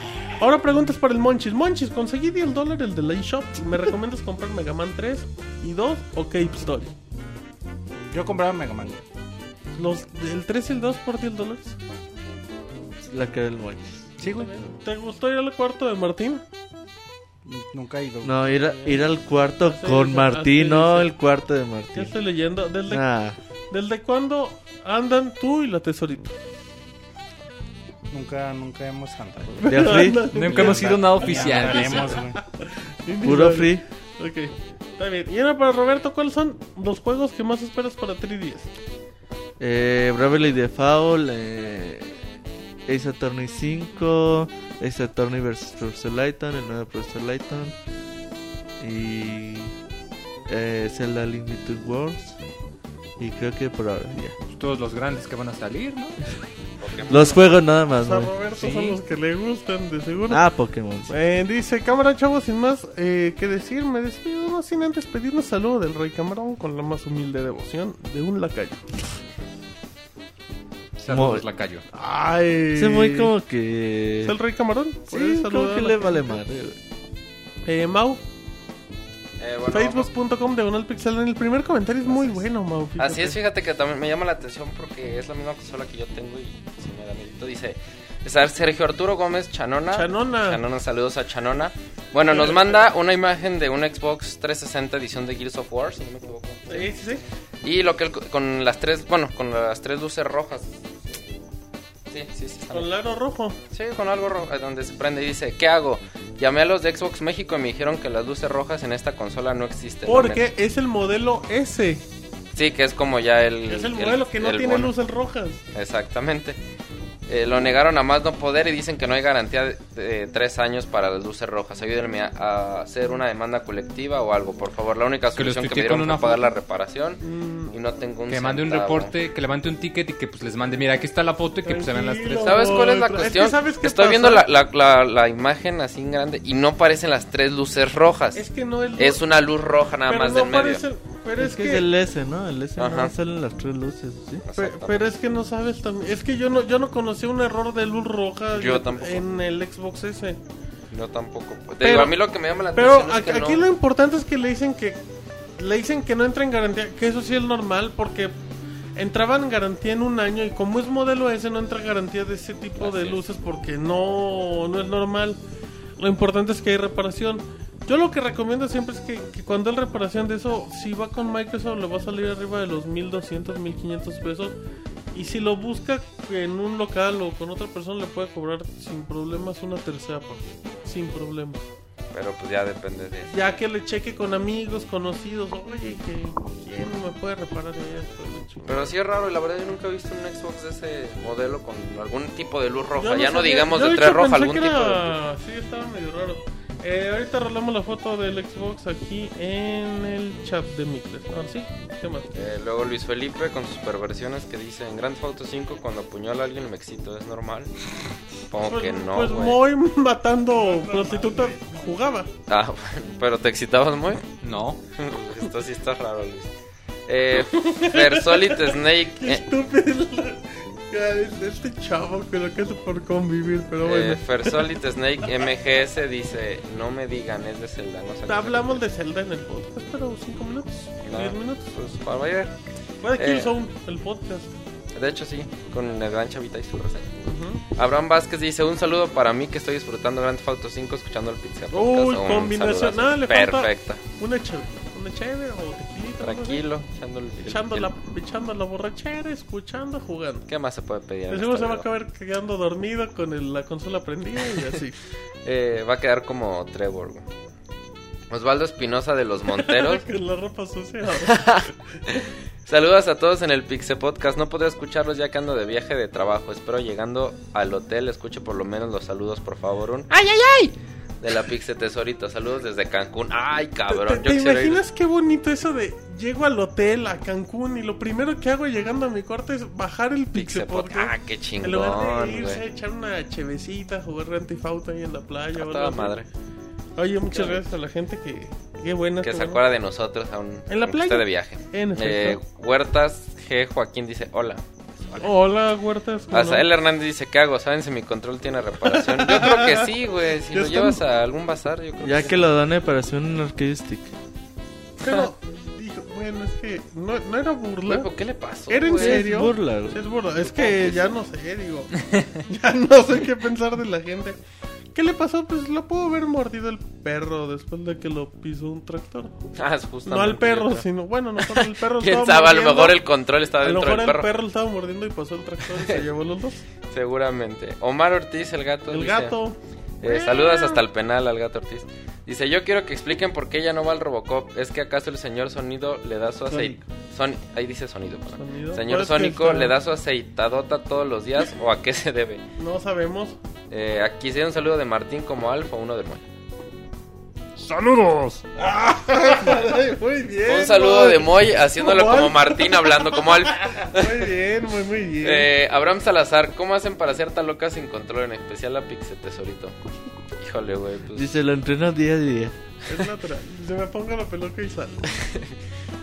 Ahora preguntas para el Monchis. Monchis, conseguí 10 dólares el de la eShop. ¿Me recomiendas comprar Mega Man 3 y 2 o Cape Story? Yo compraba Mega Man. Los, ¿El 3 y el 2 por 10 dólares? la cara del güey. Sí, güey. ¿Te gustó ir al cuarto de Martín? Nunca he ido. No, ir, a- ir al cuarto con Martín, no dice. el cuarto de Ya Martín. estoy leyendo. ¿Desde, Nah, ¿desde cuándo andan tú y la tesorita? Nunca, nunca hemos andado. ¿De a free? Nunca hemos sido nada oficial. Andaremos. Puro free. Ok, está bien. Y ahora para Roberto, ¿cuáles son los juegos que más esperas para 3DS? Eh, Bravely Default, eh, Ace Attorney 5, Ace Attorney vs Professor Layton, el nuevo Professor Layton y eh, Zelda Limited Worlds. Y creo que por ahora ya. Todos los grandes que van a salir, ¿no? Los juegos nada más, A. Roberto Sí. son los que le gustan, de seguro. Ah, Pokémon. sí. Eh, dice cámara chavos sin más eh, que decir me despido no sin antes pedir un saludo del rey camarón con la más humilde devoción de un lacayo Saludos, lacayo. ay Es muy como que. ¿es el rey camarón? ¿Puedes Sí, como saludar que a la le vale madre. güey. eh, Mau Eh, bueno, facebook.com diagonal pixel en el primer comentario es muy bueno Mau fíjate. Así es, fíjate que también me llama la atención porque es la misma consola que yo tengo y sí me da miedo. Dice, Sergio Arturo Gómez Chanona. Chanona. Chanona, saludos a Chanona. Bueno, nos manda una imagen de un Xbox 360 edición de Gears of War, si no me equivoco. sí sí sí Y lo que él co- con las tres, bueno, con las tres luces rojas. Sí, sí, sí. Con aro rojo. Sí, con algo rojo, eh, donde se prende y dice, ¿qué hago? Llamé a los de Xbox México y me dijeron que las luces rojas en esta consola no existen. Porque es el modelo S. Sí, que es como ya el... Es el modelo que no tiene bono. luces rojas. Exactamente. Eh, lo negaron a más no poder y dicen que no hay garantía de, de tres años para las luces rojas. Ayúdenme a, a hacer una demanda colectiva o algo, por favor. La única Que solución que me tuitee dieron fue pagar la reparación Mm, y no tengo un Que mande un reporte, que levante un ticket y que pues les mande, mira, aquí está la foto y que pues se vean las tres. ¿Sabes cuál es la Es que cuestión? ¿sabes qué Estoy pasa? viendo la, la, la- la imagen así en grande y no parecen las tres luces rojas. Es que no es. Es una luz roja nada pero más no del medio. parece- Pero Es, es, que, que. es el S, ¿no? El S Ajá. no salen las tres luces, ¿sí? Pero es que no sabes también. Es que yo no, yo no conocí un error de luz roja Yo tampoco. en el Xbox S. Yo tampoco. Te Pero- digo, a mí lo que me llama la Pero atención es aquí, que aquí no- lo importante es que le dicen que le dicen que no entra en garantía, que eso sí es normal porque entraba en garantía en un año y como es modelo S no entra en garantía de ese tipo de Así luces porque no no es normal. Lo importante es que hay reparación. Yo lo que recomiendo siempre es que, que cuando hay reparación de eso, si va con Microsoft le va a salir arriba de los 1200, 1500 pesos. Y si lo busca en un local o con otra persona le puede cobrar sin problemas una tercera parte. Sin problemas. Pero pues ya depende de eso. Ya que le cheque con amigos, conocidos, oye, que quién me puede reparar esto. Pero sí es raro, y la verdad yo nunca he visto un Xbox de ese modelo con algún tipo de luz roja. Yo ya no digamos de tres roja, algún tipo de... Sí, estaba medio raro. Eh, ahorita rolamos la foto del Xbox aquí en el chat de Mixler. Ahora sí, ¿qué más? Eh, luego Luis Felipe con sus perversiones que dice en Grand Theft Auto 5 cuando apuñala a alguien me excito, ¿es normal? Supongo Pues, que no, pues güey. Moy matando prostitutas jugaba. Ah, bueno, pero ¿te excitabas muy? No. Esto sí está raro, Luis. Eh, Fersolid Snake... Qué eh, estúpido Este chavo que lo que hace por convivir, pero bueno. eh, Fersolid Snake MGS dice no me digan, es de Zelda. No sé Hablamos de Zelda en el podcast, pero 5 minutos, refiere. 10 minutos. Pues para ver. Fue de Eh. El podcast. De hecho sí, con el gran chavita y su reseña. Abraham Vázquez dice un saludo para mí que estoy disfrutando Grand Theft Auto 5 escuchando el Pizza Podcast. Uy, le falta- Perfecta. Una chévere, una chévere o. Tranquilo, echando el, el- Echando, el- la, echando la borrachera, escuchando, jugando. ¿Qué más se puede pedir? seguro esta se va a acabar quedando dormido con el- la consola prendida y así. Eh, va a quedar como Trevor. Osvaldo Espinosa de Los Monteros. con la ropa sucia. Saludos a todos en el Pixe Podcast. No podré escucharlos ya que ando de viaje de trabajo. Espero llegando al hotel escuche por lo menos los saludos, por favor. Un ¡Ay, ay, ay! De la Pixe Tesorito. Saludos desde Cancún. Ay, ¿Te, cabrón. te- Yo te quisiera ir- imaginas qué bonito eso de llego al hotel a Cancún y lo primero que hago llegando a mi cuarto es bajar el Pixe Pixel Podcast. Ah, qué En lugar de chingón, irse a güey. echar una chevecita, jugar Rentifauto ahí en la playa. A o toda madre. Oye, muchas gracias a la gente que... Qué buena. Que se acuerda de nosotros aún. En la playa. esté de viaje. En Eh. Huertas G. Joaquín dice: Hola. Hola, Huertas. Azael Hernández dice: ¿Qué hago? ¿Saben si mi control tiene reparación? Yo creo que sí, güey. Si Ya lo llevas a algún bazar, yo creo Ya sí. que lo para hacer un arcade stick. Pero, dijo, bueno, es que no, no era burla. Güey, ¿por qué le pasó? ¿Era en güey? serio? Es burla, güey. Es burla. Es que ya no sé, digo. ya no sé qué pensar de la gente. ¿Qué le pasó? Pues lo pudo haber mordido el perro después de que lo pisó un tractor. Ah, es justamente. No al perro, sino, bueno, no solo el perro. Quién estaba sabe, a lo mejor el control estaba A lo dentro mejor del el perro. perro lo estaba mordiendo y pasó el tractor y se llevó los dos. Seguramente. Omar Ortiz, el gato. El dice, gato. eh, saludas hasta el penal al gato Ortiz. Dice, yo quiero que expliquen por qué ella no va al Robocop. ¿Es que acaso el señor Sonido le da su aceite? Son... Ahí dice Sonido. perdón. Sonido. Señor Sónico está- le da su aceitadota todos los días o a qué se debe? No sabemos. Eh, aquí hay un saludo de Martín como Alfa, uno de Moy. ¡Saludos! muy bien. Un saludo de Moy haciéndolo Como. Martín hablando como Alfa. Muy bien, muy, muy bien. Eh, Abraham Salazar, ¿cómo hacen para ser tan locas sin control? En especial la Pixel Tesorito. Híjole, güey. Pues... Dice, lo entreno día a día. Es natural. Se me ponga la peluca y sale.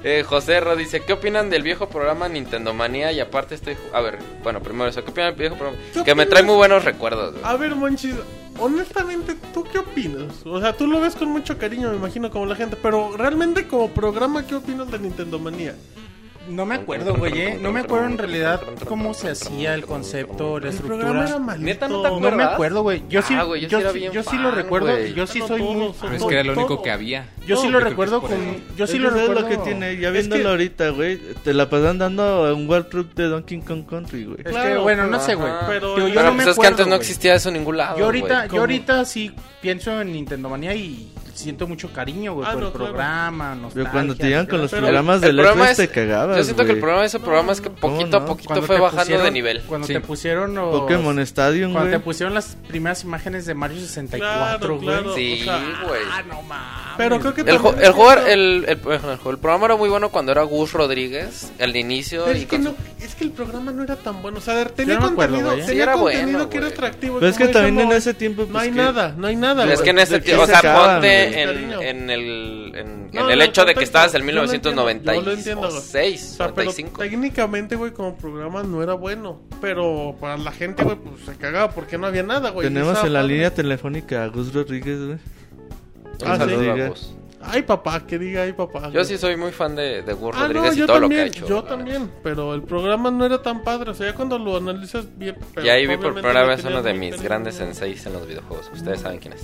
Eh, José Ro dice, ¿qué opinan del viejo programa Nintendo Manía? Y aparte estoy... A ver, bueno, primero eso, ¿qué opinan del viejo programa? ¿Qué Que me trae muy buenos recuerdos. güey. A ver, Monchis, honestamente, ¿tú qué opinas? O sea, tú lo ves con mucho cariño, me imagino, como la gente, pero realmente como programa, ¿qué opinas de Nintendo Manía? No me acuerdo, güey, eh. No me acuerdo en realidad cómo se hacía el concepto, la El programa era estructura. malito. Neta, ¿no te No acuerdas? me acuerdo, güey. Yo sí, Ah, güey, yo sí yo, era sí- bien yo sí lo fan, recuerdo. güey. Yo sí No, soy todo, muy. Pero es que era lo único todo. que había. Yo sí lo creo que recuerdo es por con. Yo sí lo que ¿sabes recuerdo. lo que tiene, ya Es viéndolo que- ahorita, güey, te la pasan dando un World Truck de Donkey Kong Country, güey. Es que, Claro, bueno, no Ajá. sé, güey. Pero- Digo, yo Pero no me pues es que acuerdo, antes no güey. existía eso en ningún lado. Yo ahorita, güey. yo ahorita sí pienso en Nintendo Manía y siento mucho cariño, güey, Ah, por no, el claro. programa, Pero cuando te llegan con los Pero programas El de problema Let's es- te cagabas, Yo siento que el problema de ese programa es que ¿Cómo poquito a no? poquito Cuando fue te bajando pusieron- de nivel. Cuando Sí. te pusieron los... Pokémon Stadium, Cuando te güey. pusieron las primeras imágenes de Mario 64, Claro, güey. claro. Sí, o sea, güey. Ah, no mames. Pero creo que El, también el jugar, el, el, el programa era muy bueno cuando era Gus Rodríguez, al inicio. Pero y es que, no, es que el programa no era tan bueno. O sea, tenía contenido, tenía Sí, contenido que era atractivo. Pero es que también en ese tiempo, No pues, hay nada, no hay nada. es que en ese ¿de tiempo, o sea, ponte? En, el, en, No, en el no, hecho de que estabas en Yo lo entiendo, yo lo entiendo, güey. 1996, O sea, pero 95. técnicamente, güey, como programa no era bueno. Pero para la gente, güey, pues se cagaba porque no había nada, güey. Tenemos en la línea telefónica a Gus Rodríguez, güey. Ah, sí. Ay, papá, que diga ay, papá. Yo güey. sí soy muy fan de, de Gus Ah, Rodríguez no, y yo todo lo también, que ha hecho. yo también, pero el programa no era tan padre, o sea, ya cuando lo analizas bien... pero Y ahí vi por primera vez uno de mis grandes senseis en los videojuegos. Ustedes saben quién es.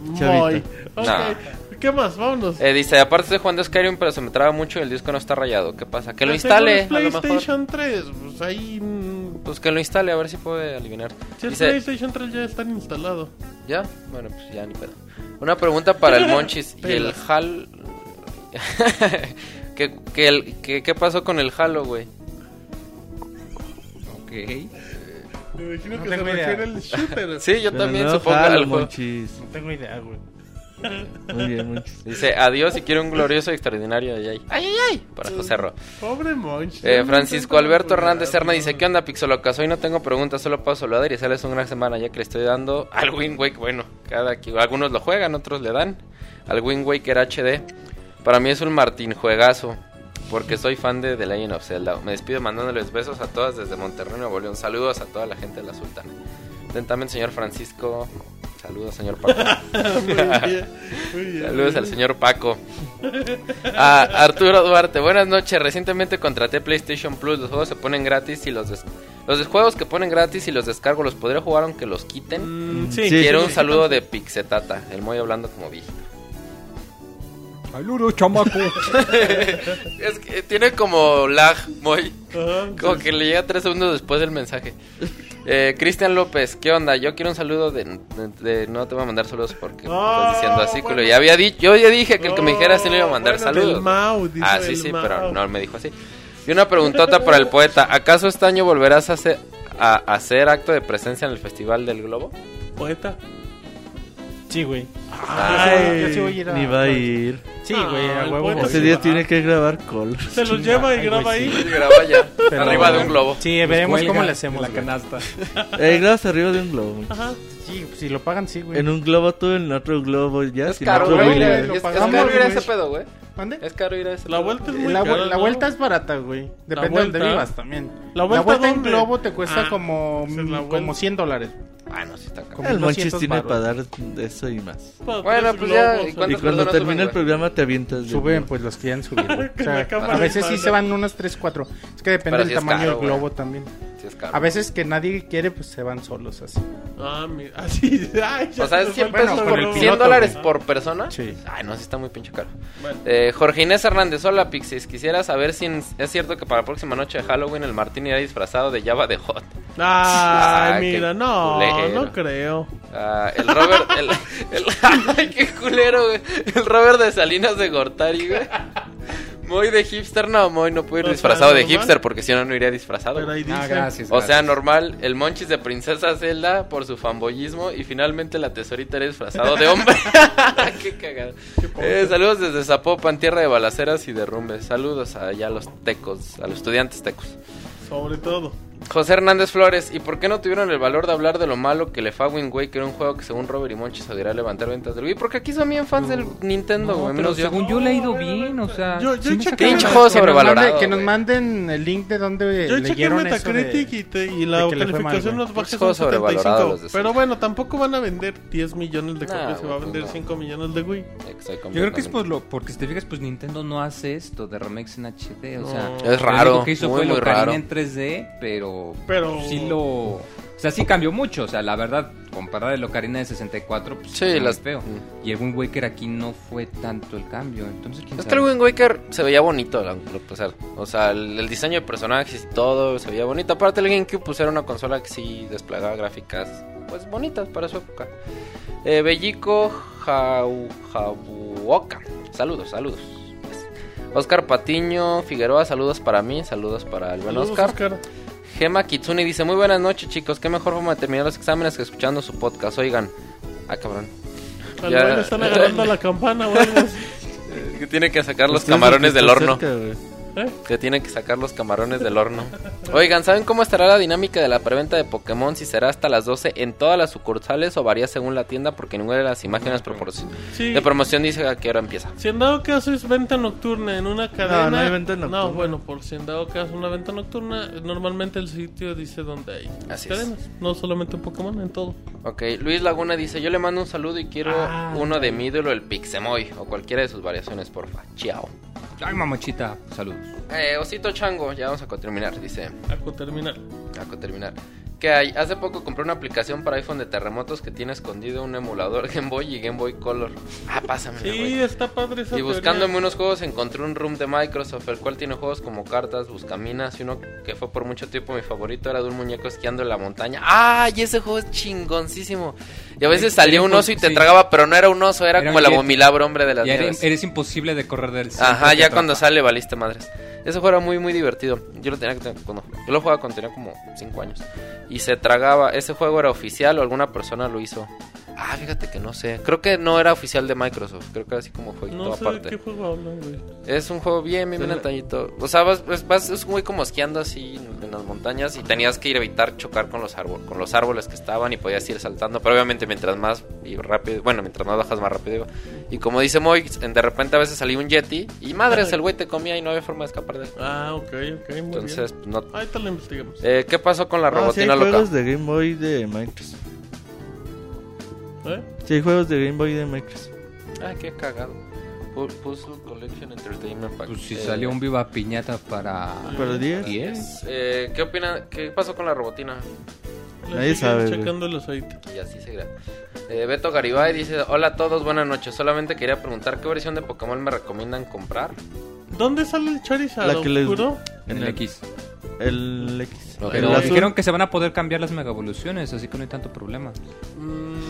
Muy. Ok, No. ¿qué más? Vámonos. Eh, dice, aparte estoy jugando Skyrim, pero se me traba mucho y el disco no está rayado. ¿Qué pasa? Que lo instale, a es lo mejor. PlayStation 3, pues ahí... mm, Pues que lo instale, a ver si puede aliviar. Si el Dice, PlayStation 3 ya está instalado. ¿ya? Bueno, pues ya ni pedo. Una pregunta para el Monchis. ¿Y el. Hal...? ¿Qué, qué, el- qué- qué pasó con el Halo, güey? Ok. Me imagino No que tengo se idea. refiere al shooter. Sí, yo Pero también no, supongo jalo, al juego. monchis. No tengo idea, güey. Muy bien, monchis. Dice, adiós y quiero un glorioso y extraordinario ay, ay. Ay, ay, ay. Para José Ro. Pobre Monch. Eh, Francisco Alberto Hernández Serna dice, ¿qué onda Pixolocas? Hoy no tengo preguntas, solo paso saludar y desearles una gran semana ya que le estoy dando al Wind Wake, bueno, cada que algunos lo juegan, otros le dan, al Wind Waker HD. Para mí es un Martín juegazo, porque soy fan de The Legend of Zelda. Me despido mandándoles besos a todas desde Monterrey, Nuevo León. Saludos a toda la gente de la Sultana. Atentamente, señor Francisco. Saludos, señor Paco. muy bien, muy bien. Saludos al señor Paco. A Arturo Duarte, buenas noches. Recientemente contraté PlayStation Plus. Los juegos se ponen gratis y los des- los juegos que ponen gratis y los descargo los podré jugar aunque los quiten. Mm, sí. Quiero sí, un sí. saludo de Pixetata, el muy hablando como vi. Saludos, chamaco. Es que tiene como lag, muy. Ajá, Como que le llega tres segundos después del mensaje. Eh, Cristian López, ¿qué onda? Yo quiero un saludo de, de- de- No te voy a mandar saludos porque me Ah, estás diciendo así, bueno. culo. Ya había dicho, yo ya dije que el que me dijera así le iba a mandar Bueno, del saludos. Mau, dice ah, sí, del sí, Mau. pero no me dijo así. Y una preguntota para el poeta. ¿Acaso este año volverás a hacer, a hacer acto de presencia en el Festival del Globo? Poeta. Sí, güey. Ay, yo sí voy a ir a... Ni va a ir. Sí, güey, a el huevo. Ese día va. tiene que grabar call. Se los lleva y Ay, graba güey, ahí. Y graba ya, Pero- arriba de un globo. Sí, veremos cómo le hacemos. La güey. canasta. Eh, grabas arriba de un globo. Ajá. Sí, si lo pagan, sí, güey. En un globo tú, en otro globo ya. Es sin caro, otro güey. Es, caro ir a ese pedo, güey. ¿Mande? Es caro ir a ese La vuelta es muy La, cara, vu- la ¿no? vuelta es barata, güey. Depende de donde vuelta. vivas también. ¿La La vuelta vuelta, en dónde? globo te cuesta Ah, como, como vuelta. 100 dólares. Ah, no, sí está caro. Como El monchis 200 tiene para dar eso y más. Bueno, pues ya, ¿y Y cuando termina el programa te avientas. Suben, pues los que quieran subir. güey. O sea, a veces sí se van unos 3, 4. Es que depende Pero del tamaño caro, del globo también. Caro. A veces que nadie quiere, pues se van solos así. Ah, mira. Así. Ay, ya O sea, se es nos 100 fue pesos el con por el globo. 100 piloto, dólares por persona. Sí. Ay, no, sí está muy pinche caro. Bueno. Eh, Jorge Inés Hernández, hola Pixis. Quisiera saber si es cierto que para la próxima noche de Halloween el Martín irá disfrazado de Java de Hot. Ay, Ah, mira, no, culero. no creo. Ah, el Robert, el, el- ay, qué culero, güey. El Robert de Salinas de Gortari, güey. Muy de hipster, no, muy no puedo ir disfrazado de normal. hipster porque si no, no iría disfrazado. Pero ahí dice. Ah, gracias. O sea, normal, el Monchis de Princesa Zelda por su fanboyismo y finalmente la tesorita era disfrazado de hombre. Qué cagado. Eh, saludos desde Zapopan, tierra de balaceras y derrumbes. Saludos allá a los tecos, a los estudiantes tecos. Sobre todo. José Hernández Flores, ¿y por qué no tuvieron el valor de hablar de lo malo que le fue a Wind Waker, un juego que según Robert y Monchi se levantar ventas del Wii? Porque aquí son bien fans del Nintendo, No, güey. pero menos yo. según yo le he ido bien, o sea... Yo- yo chequé juego Que nos sobrevalorado. que manden el link de donde Yo leyeron eso Metacritic de- y, te- y la que calificación baja Pinches son juegos sobrevalorados 75. los de Pero bueno, tampoco van a vender 10 millones de Nah, copias, se va a vender no. 5 millones de Wii. Exacto, Yo creo que es por lo, porque si te fijas, pues Nintendo no hace esto de remakes en HD, o sea... Es lo raro, único que hizo muy, fue muy lo raro. en 3D, pero... Pero- Sí lo... O sea, sí cambió mucho, o sea, la verdad, comparar el Ocarina de 64, pues Sí, las- feo. Mm. Y el Wind Waker aquí no fue tanto el cambio, entonces quién Es que el Wind Waker se veía bonito, lo- o sea, o sea, el, el diseño de personajes y todo se veía bonito. Aparte el GameCube pues era una consola que sí desplegaba gráficas pues bonitas para su época. Eh, Bellico Jau- Jabuoka. Saludos, saludos. Pues, Oscar Patiño Figueroa, saludos para mí, saludos para el buen Saludos, Oscar. Oscar. Gema Kitsune dice, muy buenas noches chicos, qué mejor forma de terminar los exámenes que escuchando su podcast. Oigan, ah cabrón. Al Ya. güey están agarrando la campana así. Que tiene que sacar los Pues, ¿qué es lo camarones del horno. cerca, güey? ¿Eh? Que tiene que sacar los camarones del horno. Oigan, ¿saben cómo estará la dinámica de la preventa de Pokémon? Si será hasta las 12 en todas las sucursales o varía según la tienda, porque ninguna de las imágenes Sí. de promoción dice a qué hora empieza. Si en dado caso es venta nocturna en una cadena. no hay venta nocturna. No, bueno, por si en dado caso una venta nocturna, normalmente el sitio dice dónde hay Así es. cadenas. No solamente en Pokémon, en todo. Ok, Luis Laguna dice, yo le mando un saludo y quiero Ah, uno de mi ídolo, el Pixemoy, o cualquiera de sus variaciones, porfa. Chao. Ay, mamachita, saludos. Eh, Osito Chango, ya vamos a terminar, dice. A terminar. A terminar. Que hay? Hace poco compré una aplicación para iPhone de terremotos que tiene escondido un emulador Game Boy y Game Boy Color. Ah, pásamela, Sí, está padre esa Y buscándome teoría. unos juegos encontré un room de Microsoft, el cual tiene juegos como cartas, buscaminas y uno que fue por mucho tiempo mi favorito era de un muñeco esquiando en la montaña. ¡Ah! Y ese juego es chingoncísimo. Y a veces salía un oso y te Sí. tragaba, pero no era un oso, era, Era como el yeti. abominable hombre de las nieves. eres imposible de correr del Ajá, ya atrapa. cuando sale valiste madres. Ese juego era muy muy divertido. Yo lo tenía que tener cuando yo lo jugaba cuando tenía como 5 años. Y se tragaba, ese juego era oficial o alguna persona lo hizo. Ah, fíjate que no sé. Creo que no era oficial de Microsoft. Creo que era así como jueguito No sé aparte. de qué juego hablan, güey. Es un juego bien, bien, bien antañito. O sea, vas, vas, vas- es muy como esquiando así en, las montañas y tenías que ir a evitar chocar con los, árboles, con los árboles que estaban y podías ir saltando. Pero obviamente mientras más y rápido, bueno, mientras más bajas más rápido. iba. Y como dice Moy, de repente a veces salía un yeti y madres, el güey te comía y no había forma de escapar de él. Ah, ok, ok, muy Entonces, bien. no... Ahí te lo investigamos. Eh, ¿Qué pasó con la Ah, sí hay robotina loca? juegos de Game Boy de Microsoft. ¿Eh? Sí hay juegos de Game Boy de Microsoft. Ah, qué cagado. Pu- Puzzle Collection Entertainment Pack. Pues si Eh, salió un Viva Piñata para... ¿Para 10? 10. eh, ¿Qué opinan? ¿Qué pasó con la robotina? Nadie sabe, checando el aceite. Y así seguirá. Eh, Beto Garibay dice: Hola a todos, buenas noches. Solamente quería preguntar qué versión de Pokémon me recomiendan comprar. ¿Dónde sale el Charizard La que les-? En el X. El X. Pero El dijeron que se van a poder cambiar las mega evoluciones, así que no hay tanto problema. Mm,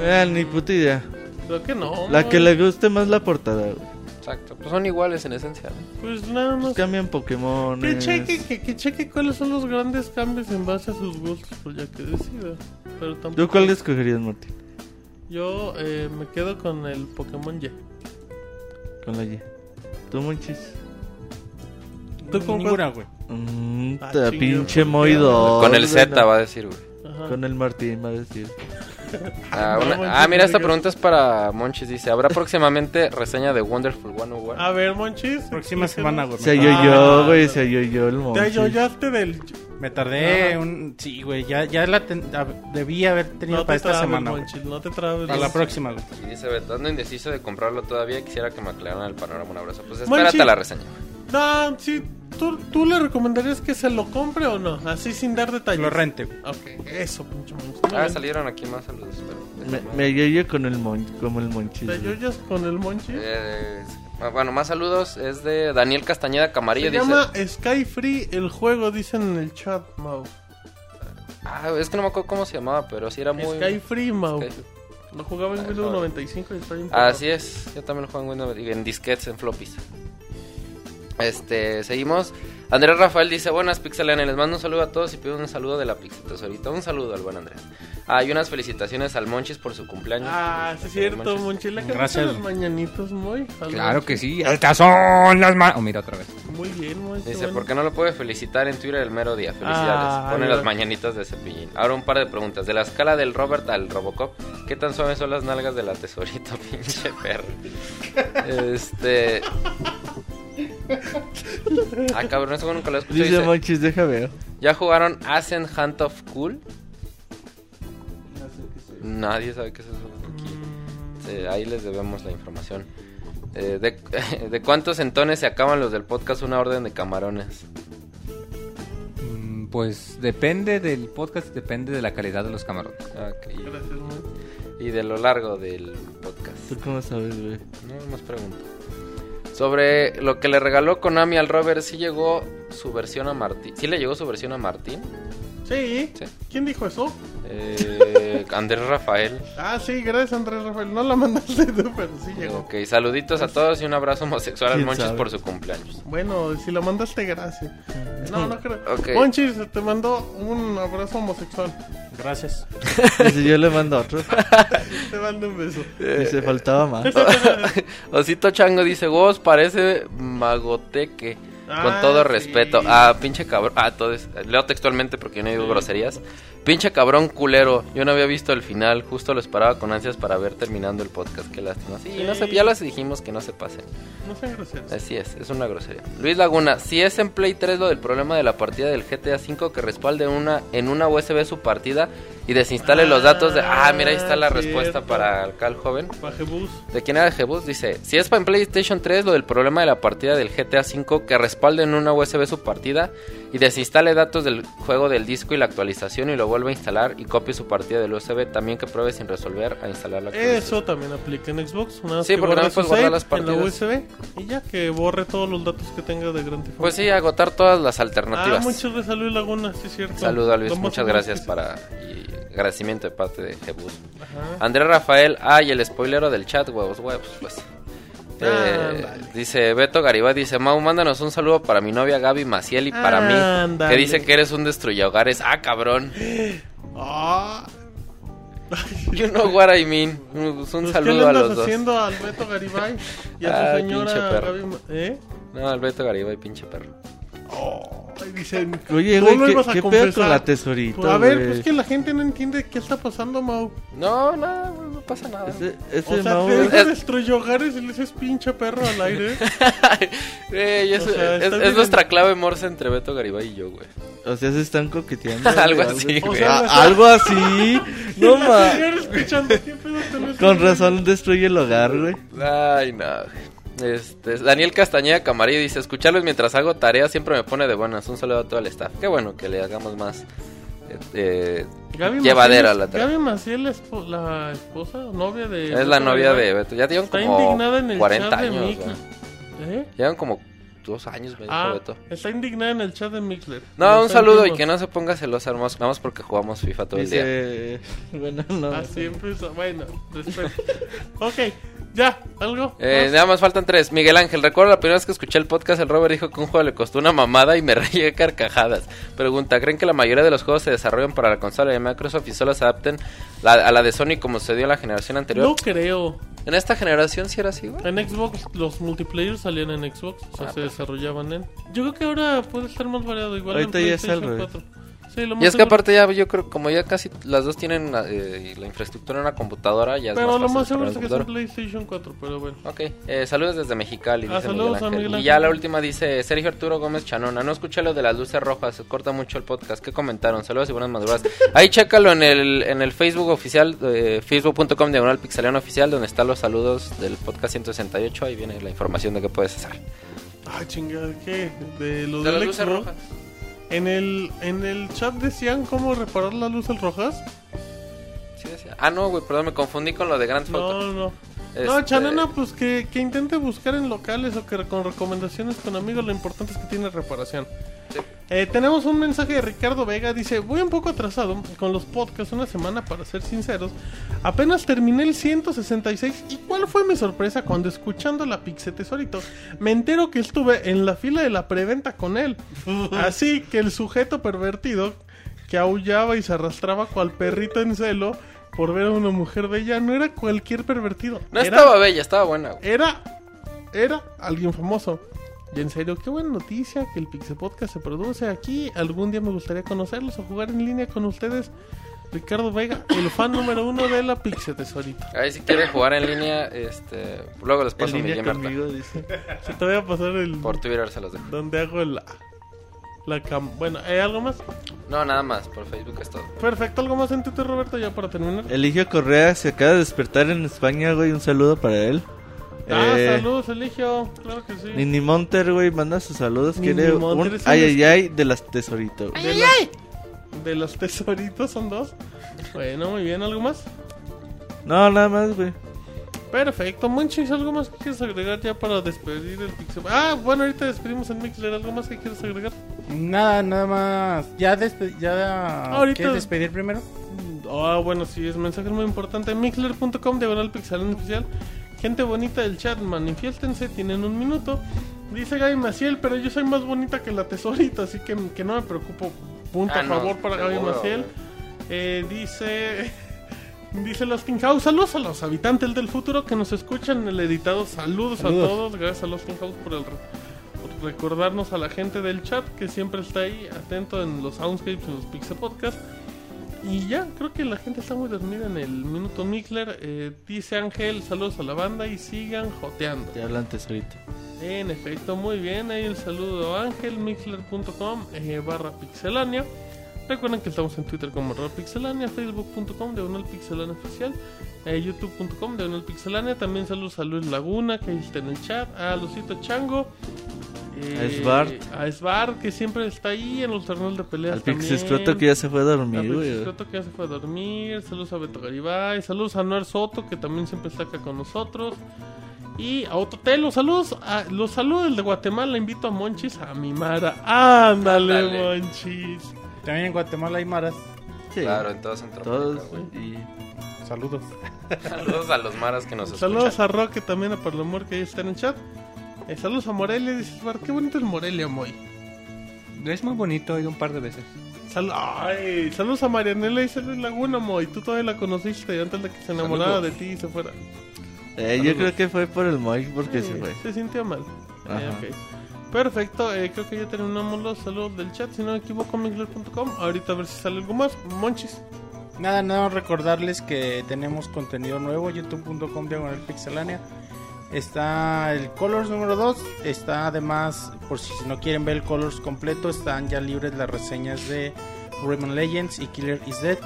Eh, ni puta idea. creo que no. La que le guste más la portada, güey. Exacto, pues son iguales en esencia. ¿no? Pues nada más. Cambian Pokémon. Que cheque, que, que cheque cuáles son los grandes cambios en base a sus gustos, pues ya que decida. Pero tampoco. ¿Tú cuál escogerías, Martín? Yo eh, me quedo con el Pokémon Y. Con la Y. ¿Tú, Monchis? ¿Tú con Ninguna, güey. Mm, Ah, pinche. Moido. Con el Z va a decir, güey. Con el Martín va a decir. Ah, no, una- Monchis, ah, mira, esta pregunta es para Monchis. Dice: ¿Habrá próximamente reseña de Wonderful 101? A ver, Monchis. Próxima semana, güey. Se Me- ayoyó, Ah, güey, se ayoyó el Te Monchis. ayoyaste del. Me tardé un... Sí, güey, ya, ya la ten- debí haber tenido No para te esta trabes, semana. Monchis, no te trabes. Para la próxima, güey. Y dice: Beto, ando indeciso de comprarlo todavía. Quisiera que me aclararan el panorama. Un abrazo. Pues Monchis. espérate a la reseña. No, sí. ¿Tú, ¿Tú le recomendarías que se lo compre o no? Así sin dar detalles. Lo rente. Ok, eso, pinche. Muy Ah, bien. salieron aquí más saludos. Pero Me, me con el mon, como el Monchis. ¿Te güey. ayoyas con el Monchis? Eh, ah, bueno, más saludos. Es de Daniel Castañeda Camarillo. Se dice: llama Sky Free el juego, dicen en el chat, Mau. Ah, es que no me acuerdo cómo se llamaba, pero sí era muy. Sky Free, Mau. Sky- Lo jugaba en Ah, Windows no. 95 y está bien. Así es, yo también lo juego en Windows, y en disquetes, en floppies. Este, seguimos. Andrés Rafael dice, buenas Pixelania, les mando un saludo a todos y pido un saludo de la Pixel Tesorito. Un saludo al buen Andrés. Ah, y unas felicitaciones al Monchis por su cumpleaños. Ah, sí es cierto, Monchis. Le Gracias. los mañanitos muy. Claro que sí. Estas son las manos. Oh, mira otra vez. Muy bien, Monchi. Dice, bueno. ¿por qué no lo puede felicitar en Twitter el mero día? Felicidades. Ah, Pone las mañanitas de cepillín. Ahora un par de preguntas. De la escala del Robert al Robocop, ¿qué tan suaves son las nalgas de la tesorito, pinche perro? Este... Ah, cabrón, eso nunca lo he escuchado. Dice Dice, Monchis, deja ver. ¿Ya jugaron Ascent Hunt of Cool? Nadie sabe qué es eso. Aquí. Sí, ahí les debemos la información. Eh, de, ¿De cuántos entones se acaban los del podcast Una Orden de Camarones? Mm, Pues depende del podcast, depende de la calidad de los camarones. Gracias. Y de lo largo del podcast. ¿Tú cómo sabes, güey? No, más pregunto. Sobre lo que le regaló Konami al Robert, ¿sí llegó su versión a Martín? ¿Sí le llegó su versión a Martín? Sí. Sí. ¿Quién dijo eso? Eh, Andrés Rafael. Ah, sí, gracias, Andrés Rafael. No la mandaste tú, pero sí llegó. Ok, saluditos a todos y un abrazo homosexual al ¿Quién Monchis sabe? por su cumpleaños. Bueno, si la mandaste, gracias. No, no creo. Ok. Monchis, te mandó un abrazo homosexual. Gracias. Dice, yo le mando otro. Te mando un beso. Dice, faltaba más. Osito Chango dice, vos parece magoteque. Con Ah, todo sí. respeto. Ah, pinche cabrón. Ah, todo es- Leo textualmente porque yo no digo groserías. Pinche cabrón culero. Yo no había visto el final. Justo lo esperaba con ansias para ver terminando el podcast. Qué lástima. Sí, no sé, ya les dijimos que no se pasen. No sean groseros. Así es, es una grosería. Luis Laguna, si es en Play 3 lo del problema de la partida del GTA V que respalde una en una USB su partida y desinstale los datos de... Ah, mira, ahí está la cierto. respuesta para el Cal Joven. Pajebus. ¿De quién era Jebus? Dice, si es para en PlayStation 3 lo del problema de la partida del GTA V que respalde en una USB su partida y desinstale datos del juego del disco y la actualización y lo vuelva a instalar y copie su partida del USB, también que pruebe sin resolver a instalar la actualización. Eso también aplica en Xbox. Una vez Sí, que porque también puedes guardar las en la partidas. USB y ya que borre todos los datos que tenga de Grand Theft. Pues sí, agotar todas las Ah, alternativas. muchas gracias Luis Laguna, sí es cierto. Saludo a Luis, muchas gracias para y agradecimiento de parte de Jebus. Andrés Rafael, ay, el spoilero del chat, huevos, huevos, pues. Eh, Ándale. dice Beto Garibay, dice Mau, mándanos un saludo para mi novia Gaby Maciel y para mí, Ándale. que dice que eres un destruye hogares. Ah, cabrón. Ah, You know what I mean. Un, pues, ¿Qué le saludo a los dos. haciendo al Beto Garibay y a Ay, su señora. Gaby ¿Eh? No, al Beto Garibay, pinche perro. Ay, dicen, Oye, ¿tú güey, ¿qué, ibas a qué pedo con la tesorito, Pues, a ver, güey? pues que la gente no entiende qué está pasando, Mau. No, no, no pasa nada. Ese, ese O sea, Mau, te güey, deja destruye hogares y le dices pinche perro al aire. Es, O sea, es- es nuestra clave morse entre Beto Garibay y yo, güey. o sea, se están coqueteando. Algo güey, así, O güey. sea, Ah, algo así. No La ma. señora escuchando, ¿qué pedo te lo Con razón destruye el hogar, güey. Ay, no. Este, Daniel Castañeda Camarillo dice, escucharlos mientras hago tareas siempre me pone de buenas. Un saludo a todo el staff. Qué bueno que le hagamos más eh, eh, Gaby llevadera Maciel la es- tarea. Gaby Maciel, la, espo- la esposa novia de... Es la novia de Beto. Ya llevan Está como indignada en el 40 chat de años. ¿Eh? Llevan como dos años, me dijo Ah, Beto. está indignada en el chat de Mixler. No, un saludo y que no se ponga celosa, hermoso. Nada más porque jugamos FIFA todo el día. Bueno, no. Así empieza. Bueno, respeto. ok, ya, ¿algo? Eh, más? nada más faltan tres. Miguel Ángel, recuerdo la primera vez que escuché el podcast, el Robert dijo que un juego le costó una mamada y me reí de carcajadas. Pregunta, ¿creen que la mayoría de los juegos se desarrollan para la consola de Microsoft y solo se adapten la- a la de Sony como sucedió en la generación anterior? No creo. En esta generación sí era así, güey. En Xbox los multiplayer salían en Xbox, o sea, Ah, se. Desarrollaban en. Yo creo que ahora puede estar más variado, igual Ahorita en ya es al PlayStation revés. 4. Sí, lo Y es que seguro- aparte ya yo creo como ya casi las dos tienen eh, la infraestructura en una computadora, ya es Pero más lo más seguro es que es. PlayStation 4, pero bueno. Ok, eh, saludos desde Mexicali, Ah, dice saludos Miguel a Ángel. Miguel Y ya la última dice Sergio Arturo Gómez Chanona. No escuché lo de las luces rojas, se corta mucho el podcast. ¿Qué comentaron? Saludos y buenas madrugadas. Ahí chécalo en el, en el Facebook oficial, eh, facebook.com diagonal pixeliano oficial, donde están los saludos del podcast 168. Ahí viene la información de qué puedes hacer. Ah, chingada, ¿qué? De lo De las luces rojas. En el, en el chat decían cómo reparar las luces rojas. Sí decía. Ah, no, güey, perdón, me confundí con lo de Grand Theft Auto. No, no. No, Este, Chanana, pues que, que intente buscar en locales o que con recomendaciones con amigos. Lo importante es que tiene reparación. Sí. Eh, tenemos un mensaje de Ricardo Vega. Dice: Voy un poco atrasado con los podcasts una semana, para ser sinceros. Apenas terminé el 166. ¿Y cuál fue mi sorpresa cuando escuchando la Pixe Tesorito? Me entero que estuve en la fila de la preventa con él. Así que el sujeto pervertido que aullaba y se arrastraba cual perrito en celo por ver a una mujer bella no era cualquier pervertido. No Era- estaba bella, estaba buena. era, era alguien famoso. Y en serio, qué buena noticia que el Pixel Podcast se produce aquí. Algún día me gustaría conocerlos o jugar en línea con ustedes. Ricardo Vega, el fan número uno de la Pixel Tesorito. Ahí si quieren jugar en línea, este, luego les En paso mi línea gamer conmigo, dice. Se te voy a pasar el... Por Twitter se los dejo. Donde hago la... La cam... Bueno, ¿hay algo más? No, nada más, por Facebook es todo. Perfecto, ¿algo más en Twitter, Roberto? Ya para terminar. Eligio Correa se acaba de despertar en España, güey. Un saludo para él. Ah, Eh, saludos, Eligio. Claro que sí. Nini Monter, güey, manda sus saludos. Nini Quiere Monter un es un ay, ay, ay de las tesorito. De, los, de los tesoritos son dos. Bueno, muy bien, ¿algo más? No, nada más, güey. Perfecto, Monchis, ¿algo más que quieres agregar ya para despedir el Pixel? Ah, bueno, ahorita despedimos el Mixler, ¿algo más que quieres agregar? Nada, nada más. ¿Ya, despe- ya Ahorita- quieres despedir primero? Ah, bueno, sí, es mensaje muy importante. Mixler.com, diagonal pixelán oficial. Gente bonita del chat, manifiéstense, tienen un minuto. Dice Gaby Maciel, pero yo soy más bonita que la tesorita, así que, que no me preocupo. Punto Ah, a no, favor para Gaby seguro, Maciel. Eh, dice. Dice Lost in House, saludos a los habitantes del futuro que nos escuchan en el editado. Saludos, Saludos. a todos, gracias a Lost in House por, el, por recordarnos a la gente del chat que siempre está ahí atento en los soundscapes, en los Pixel Podcast. Y ya, creo que la gente está muy dormida en el minuto Mixler. Eh, dice Ángel, saludos a la banda y sigan joteando. Te tesorito. En efecto, muy bien. Ahí el saludo a Ángel, mixler.com eh, barra pixelania. Recuerden que estamos en Twitter como arroba pixelania, facebook.com de pixelania oficial, eh, youtube.com de pixelania. También saludos a Luis Laguna, que ahí está en el chat, a Lucito Chango. A Svart. A Svart, que siempre está ahí en los torneos de peleas. Al Pix también. Escroto que ya se fue a dormir. Escroto que ya se fue a dormir. Saludos a Beto Garibay. Saludos a Noel Soto, que también siempre está acá con nosotros. Y a Ototelo, saludos. A, los saludos del de Guatemala. Invito a Monchis a mi Mara. Ándale, Ándale. Monchis. También en Guatemala hay maras. Sí. Claro, en todo Centroamérica, Todos. Y Saludos. Saludos a los maras que nos Saludos escuchan. a Roque también, a Parlamor, que ahí está en el chat. Eh, saludos a Morelia. Dice qué bonito es Morelia, Moy. Es muy bonito, he ido un par de veces. Sal- Ay, saludos a Marianela y Luis Laguna, Moy. Tú todavía la conociste antes de que se enamorara Saludos. de ti y se fuera. Eh, yo creo que fue por el Moy porque Sí, se fue. Se sintió mal. Ajá. Eh, ok. Perfecto, eh, creo que ya terminamos los saludos del chat. Si no me equivoco, mixler.com. Ahorita a ver si sale algo más. Monchis. Nada, nada, recordarles que tenemos contenido nuevo, youtube.com diagonal pixelania. Está el Colors número 2. Está además, por si no quieren ver el Colors completo, están ya libres las reseñas de Rayman Legends y Killer is Dead.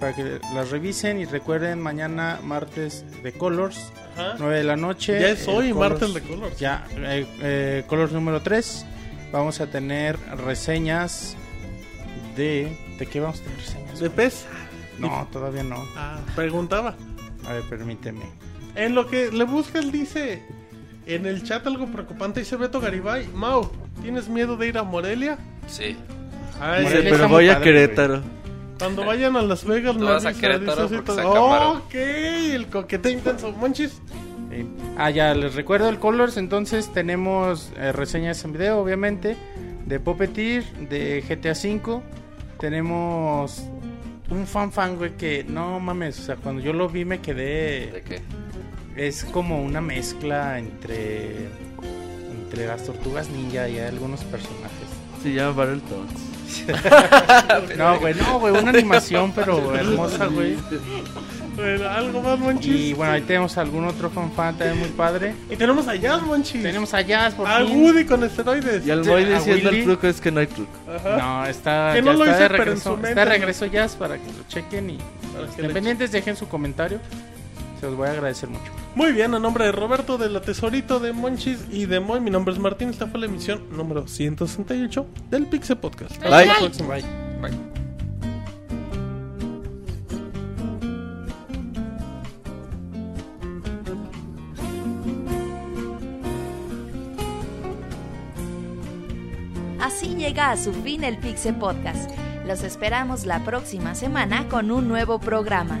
Para que las revisen y recuerden mañana martes de Colors, Ajá. 9 de la noche. Ya es hoy, Colors- martes de Colors. Ya, eh, eh, Colors número 3. Vamos a tener reseñas de... ¿De qué vamos a tener reseñas? De pez. No, todavía no. Ah, preguntaba. A ver, permíteme. En lo que le buscas, dice en el chat algo preocupante. Dice Beto Garibay. Mau, ¿tienes miedo de ir a Morelia? Sí. Ay, Dice, Morelia pero voy a Querétaro. Cuando vayan a Las Vegas, me vas a Querétaro. Ok, el coquete intenso. Monchis. Eh, ah, ya les recuerdo el Colors. Entonces tenemos eh, reseñas en video, obviamente, de Puppeteer, de GTA V. Tenemos un fan fan, güey, que no mames. O sea, cuando yo lo vi me quedé. ¿De qué? Es como una mezcla entre. Entre las tortugas ninja y algunos personajes. Se llama Battletoads. No, güey, no, güey, una animación, pero hermosa, güey. Bueno, algo más, Monchis. Y bueno, ahí tenemos algún otro fan fan también muy padre. Y tenemos a Jazz, Monchis. Tenemos a Jazz, por a fin. Woody con esteroides. Y al Moy diciendo el truco es que no hay truco. Ajá. No, está, Que no lo está hice, de pero en regreso. su mente, está de regreso Jazz para que lo chequen y Para que dejen su comentario. Se los voy a agradecer mucho. Muy bien, a nombre de Roberto, de la Tesorito, de Monchis y de Moy, mi nombre es Martín. Esta fue la emisión número 168 del Pixel Podcast. Hasta Bye. la próxima. Bye. Así llega a su fin el Pixel Podcast. Los esperamos la próxima semana con un nuevo programa.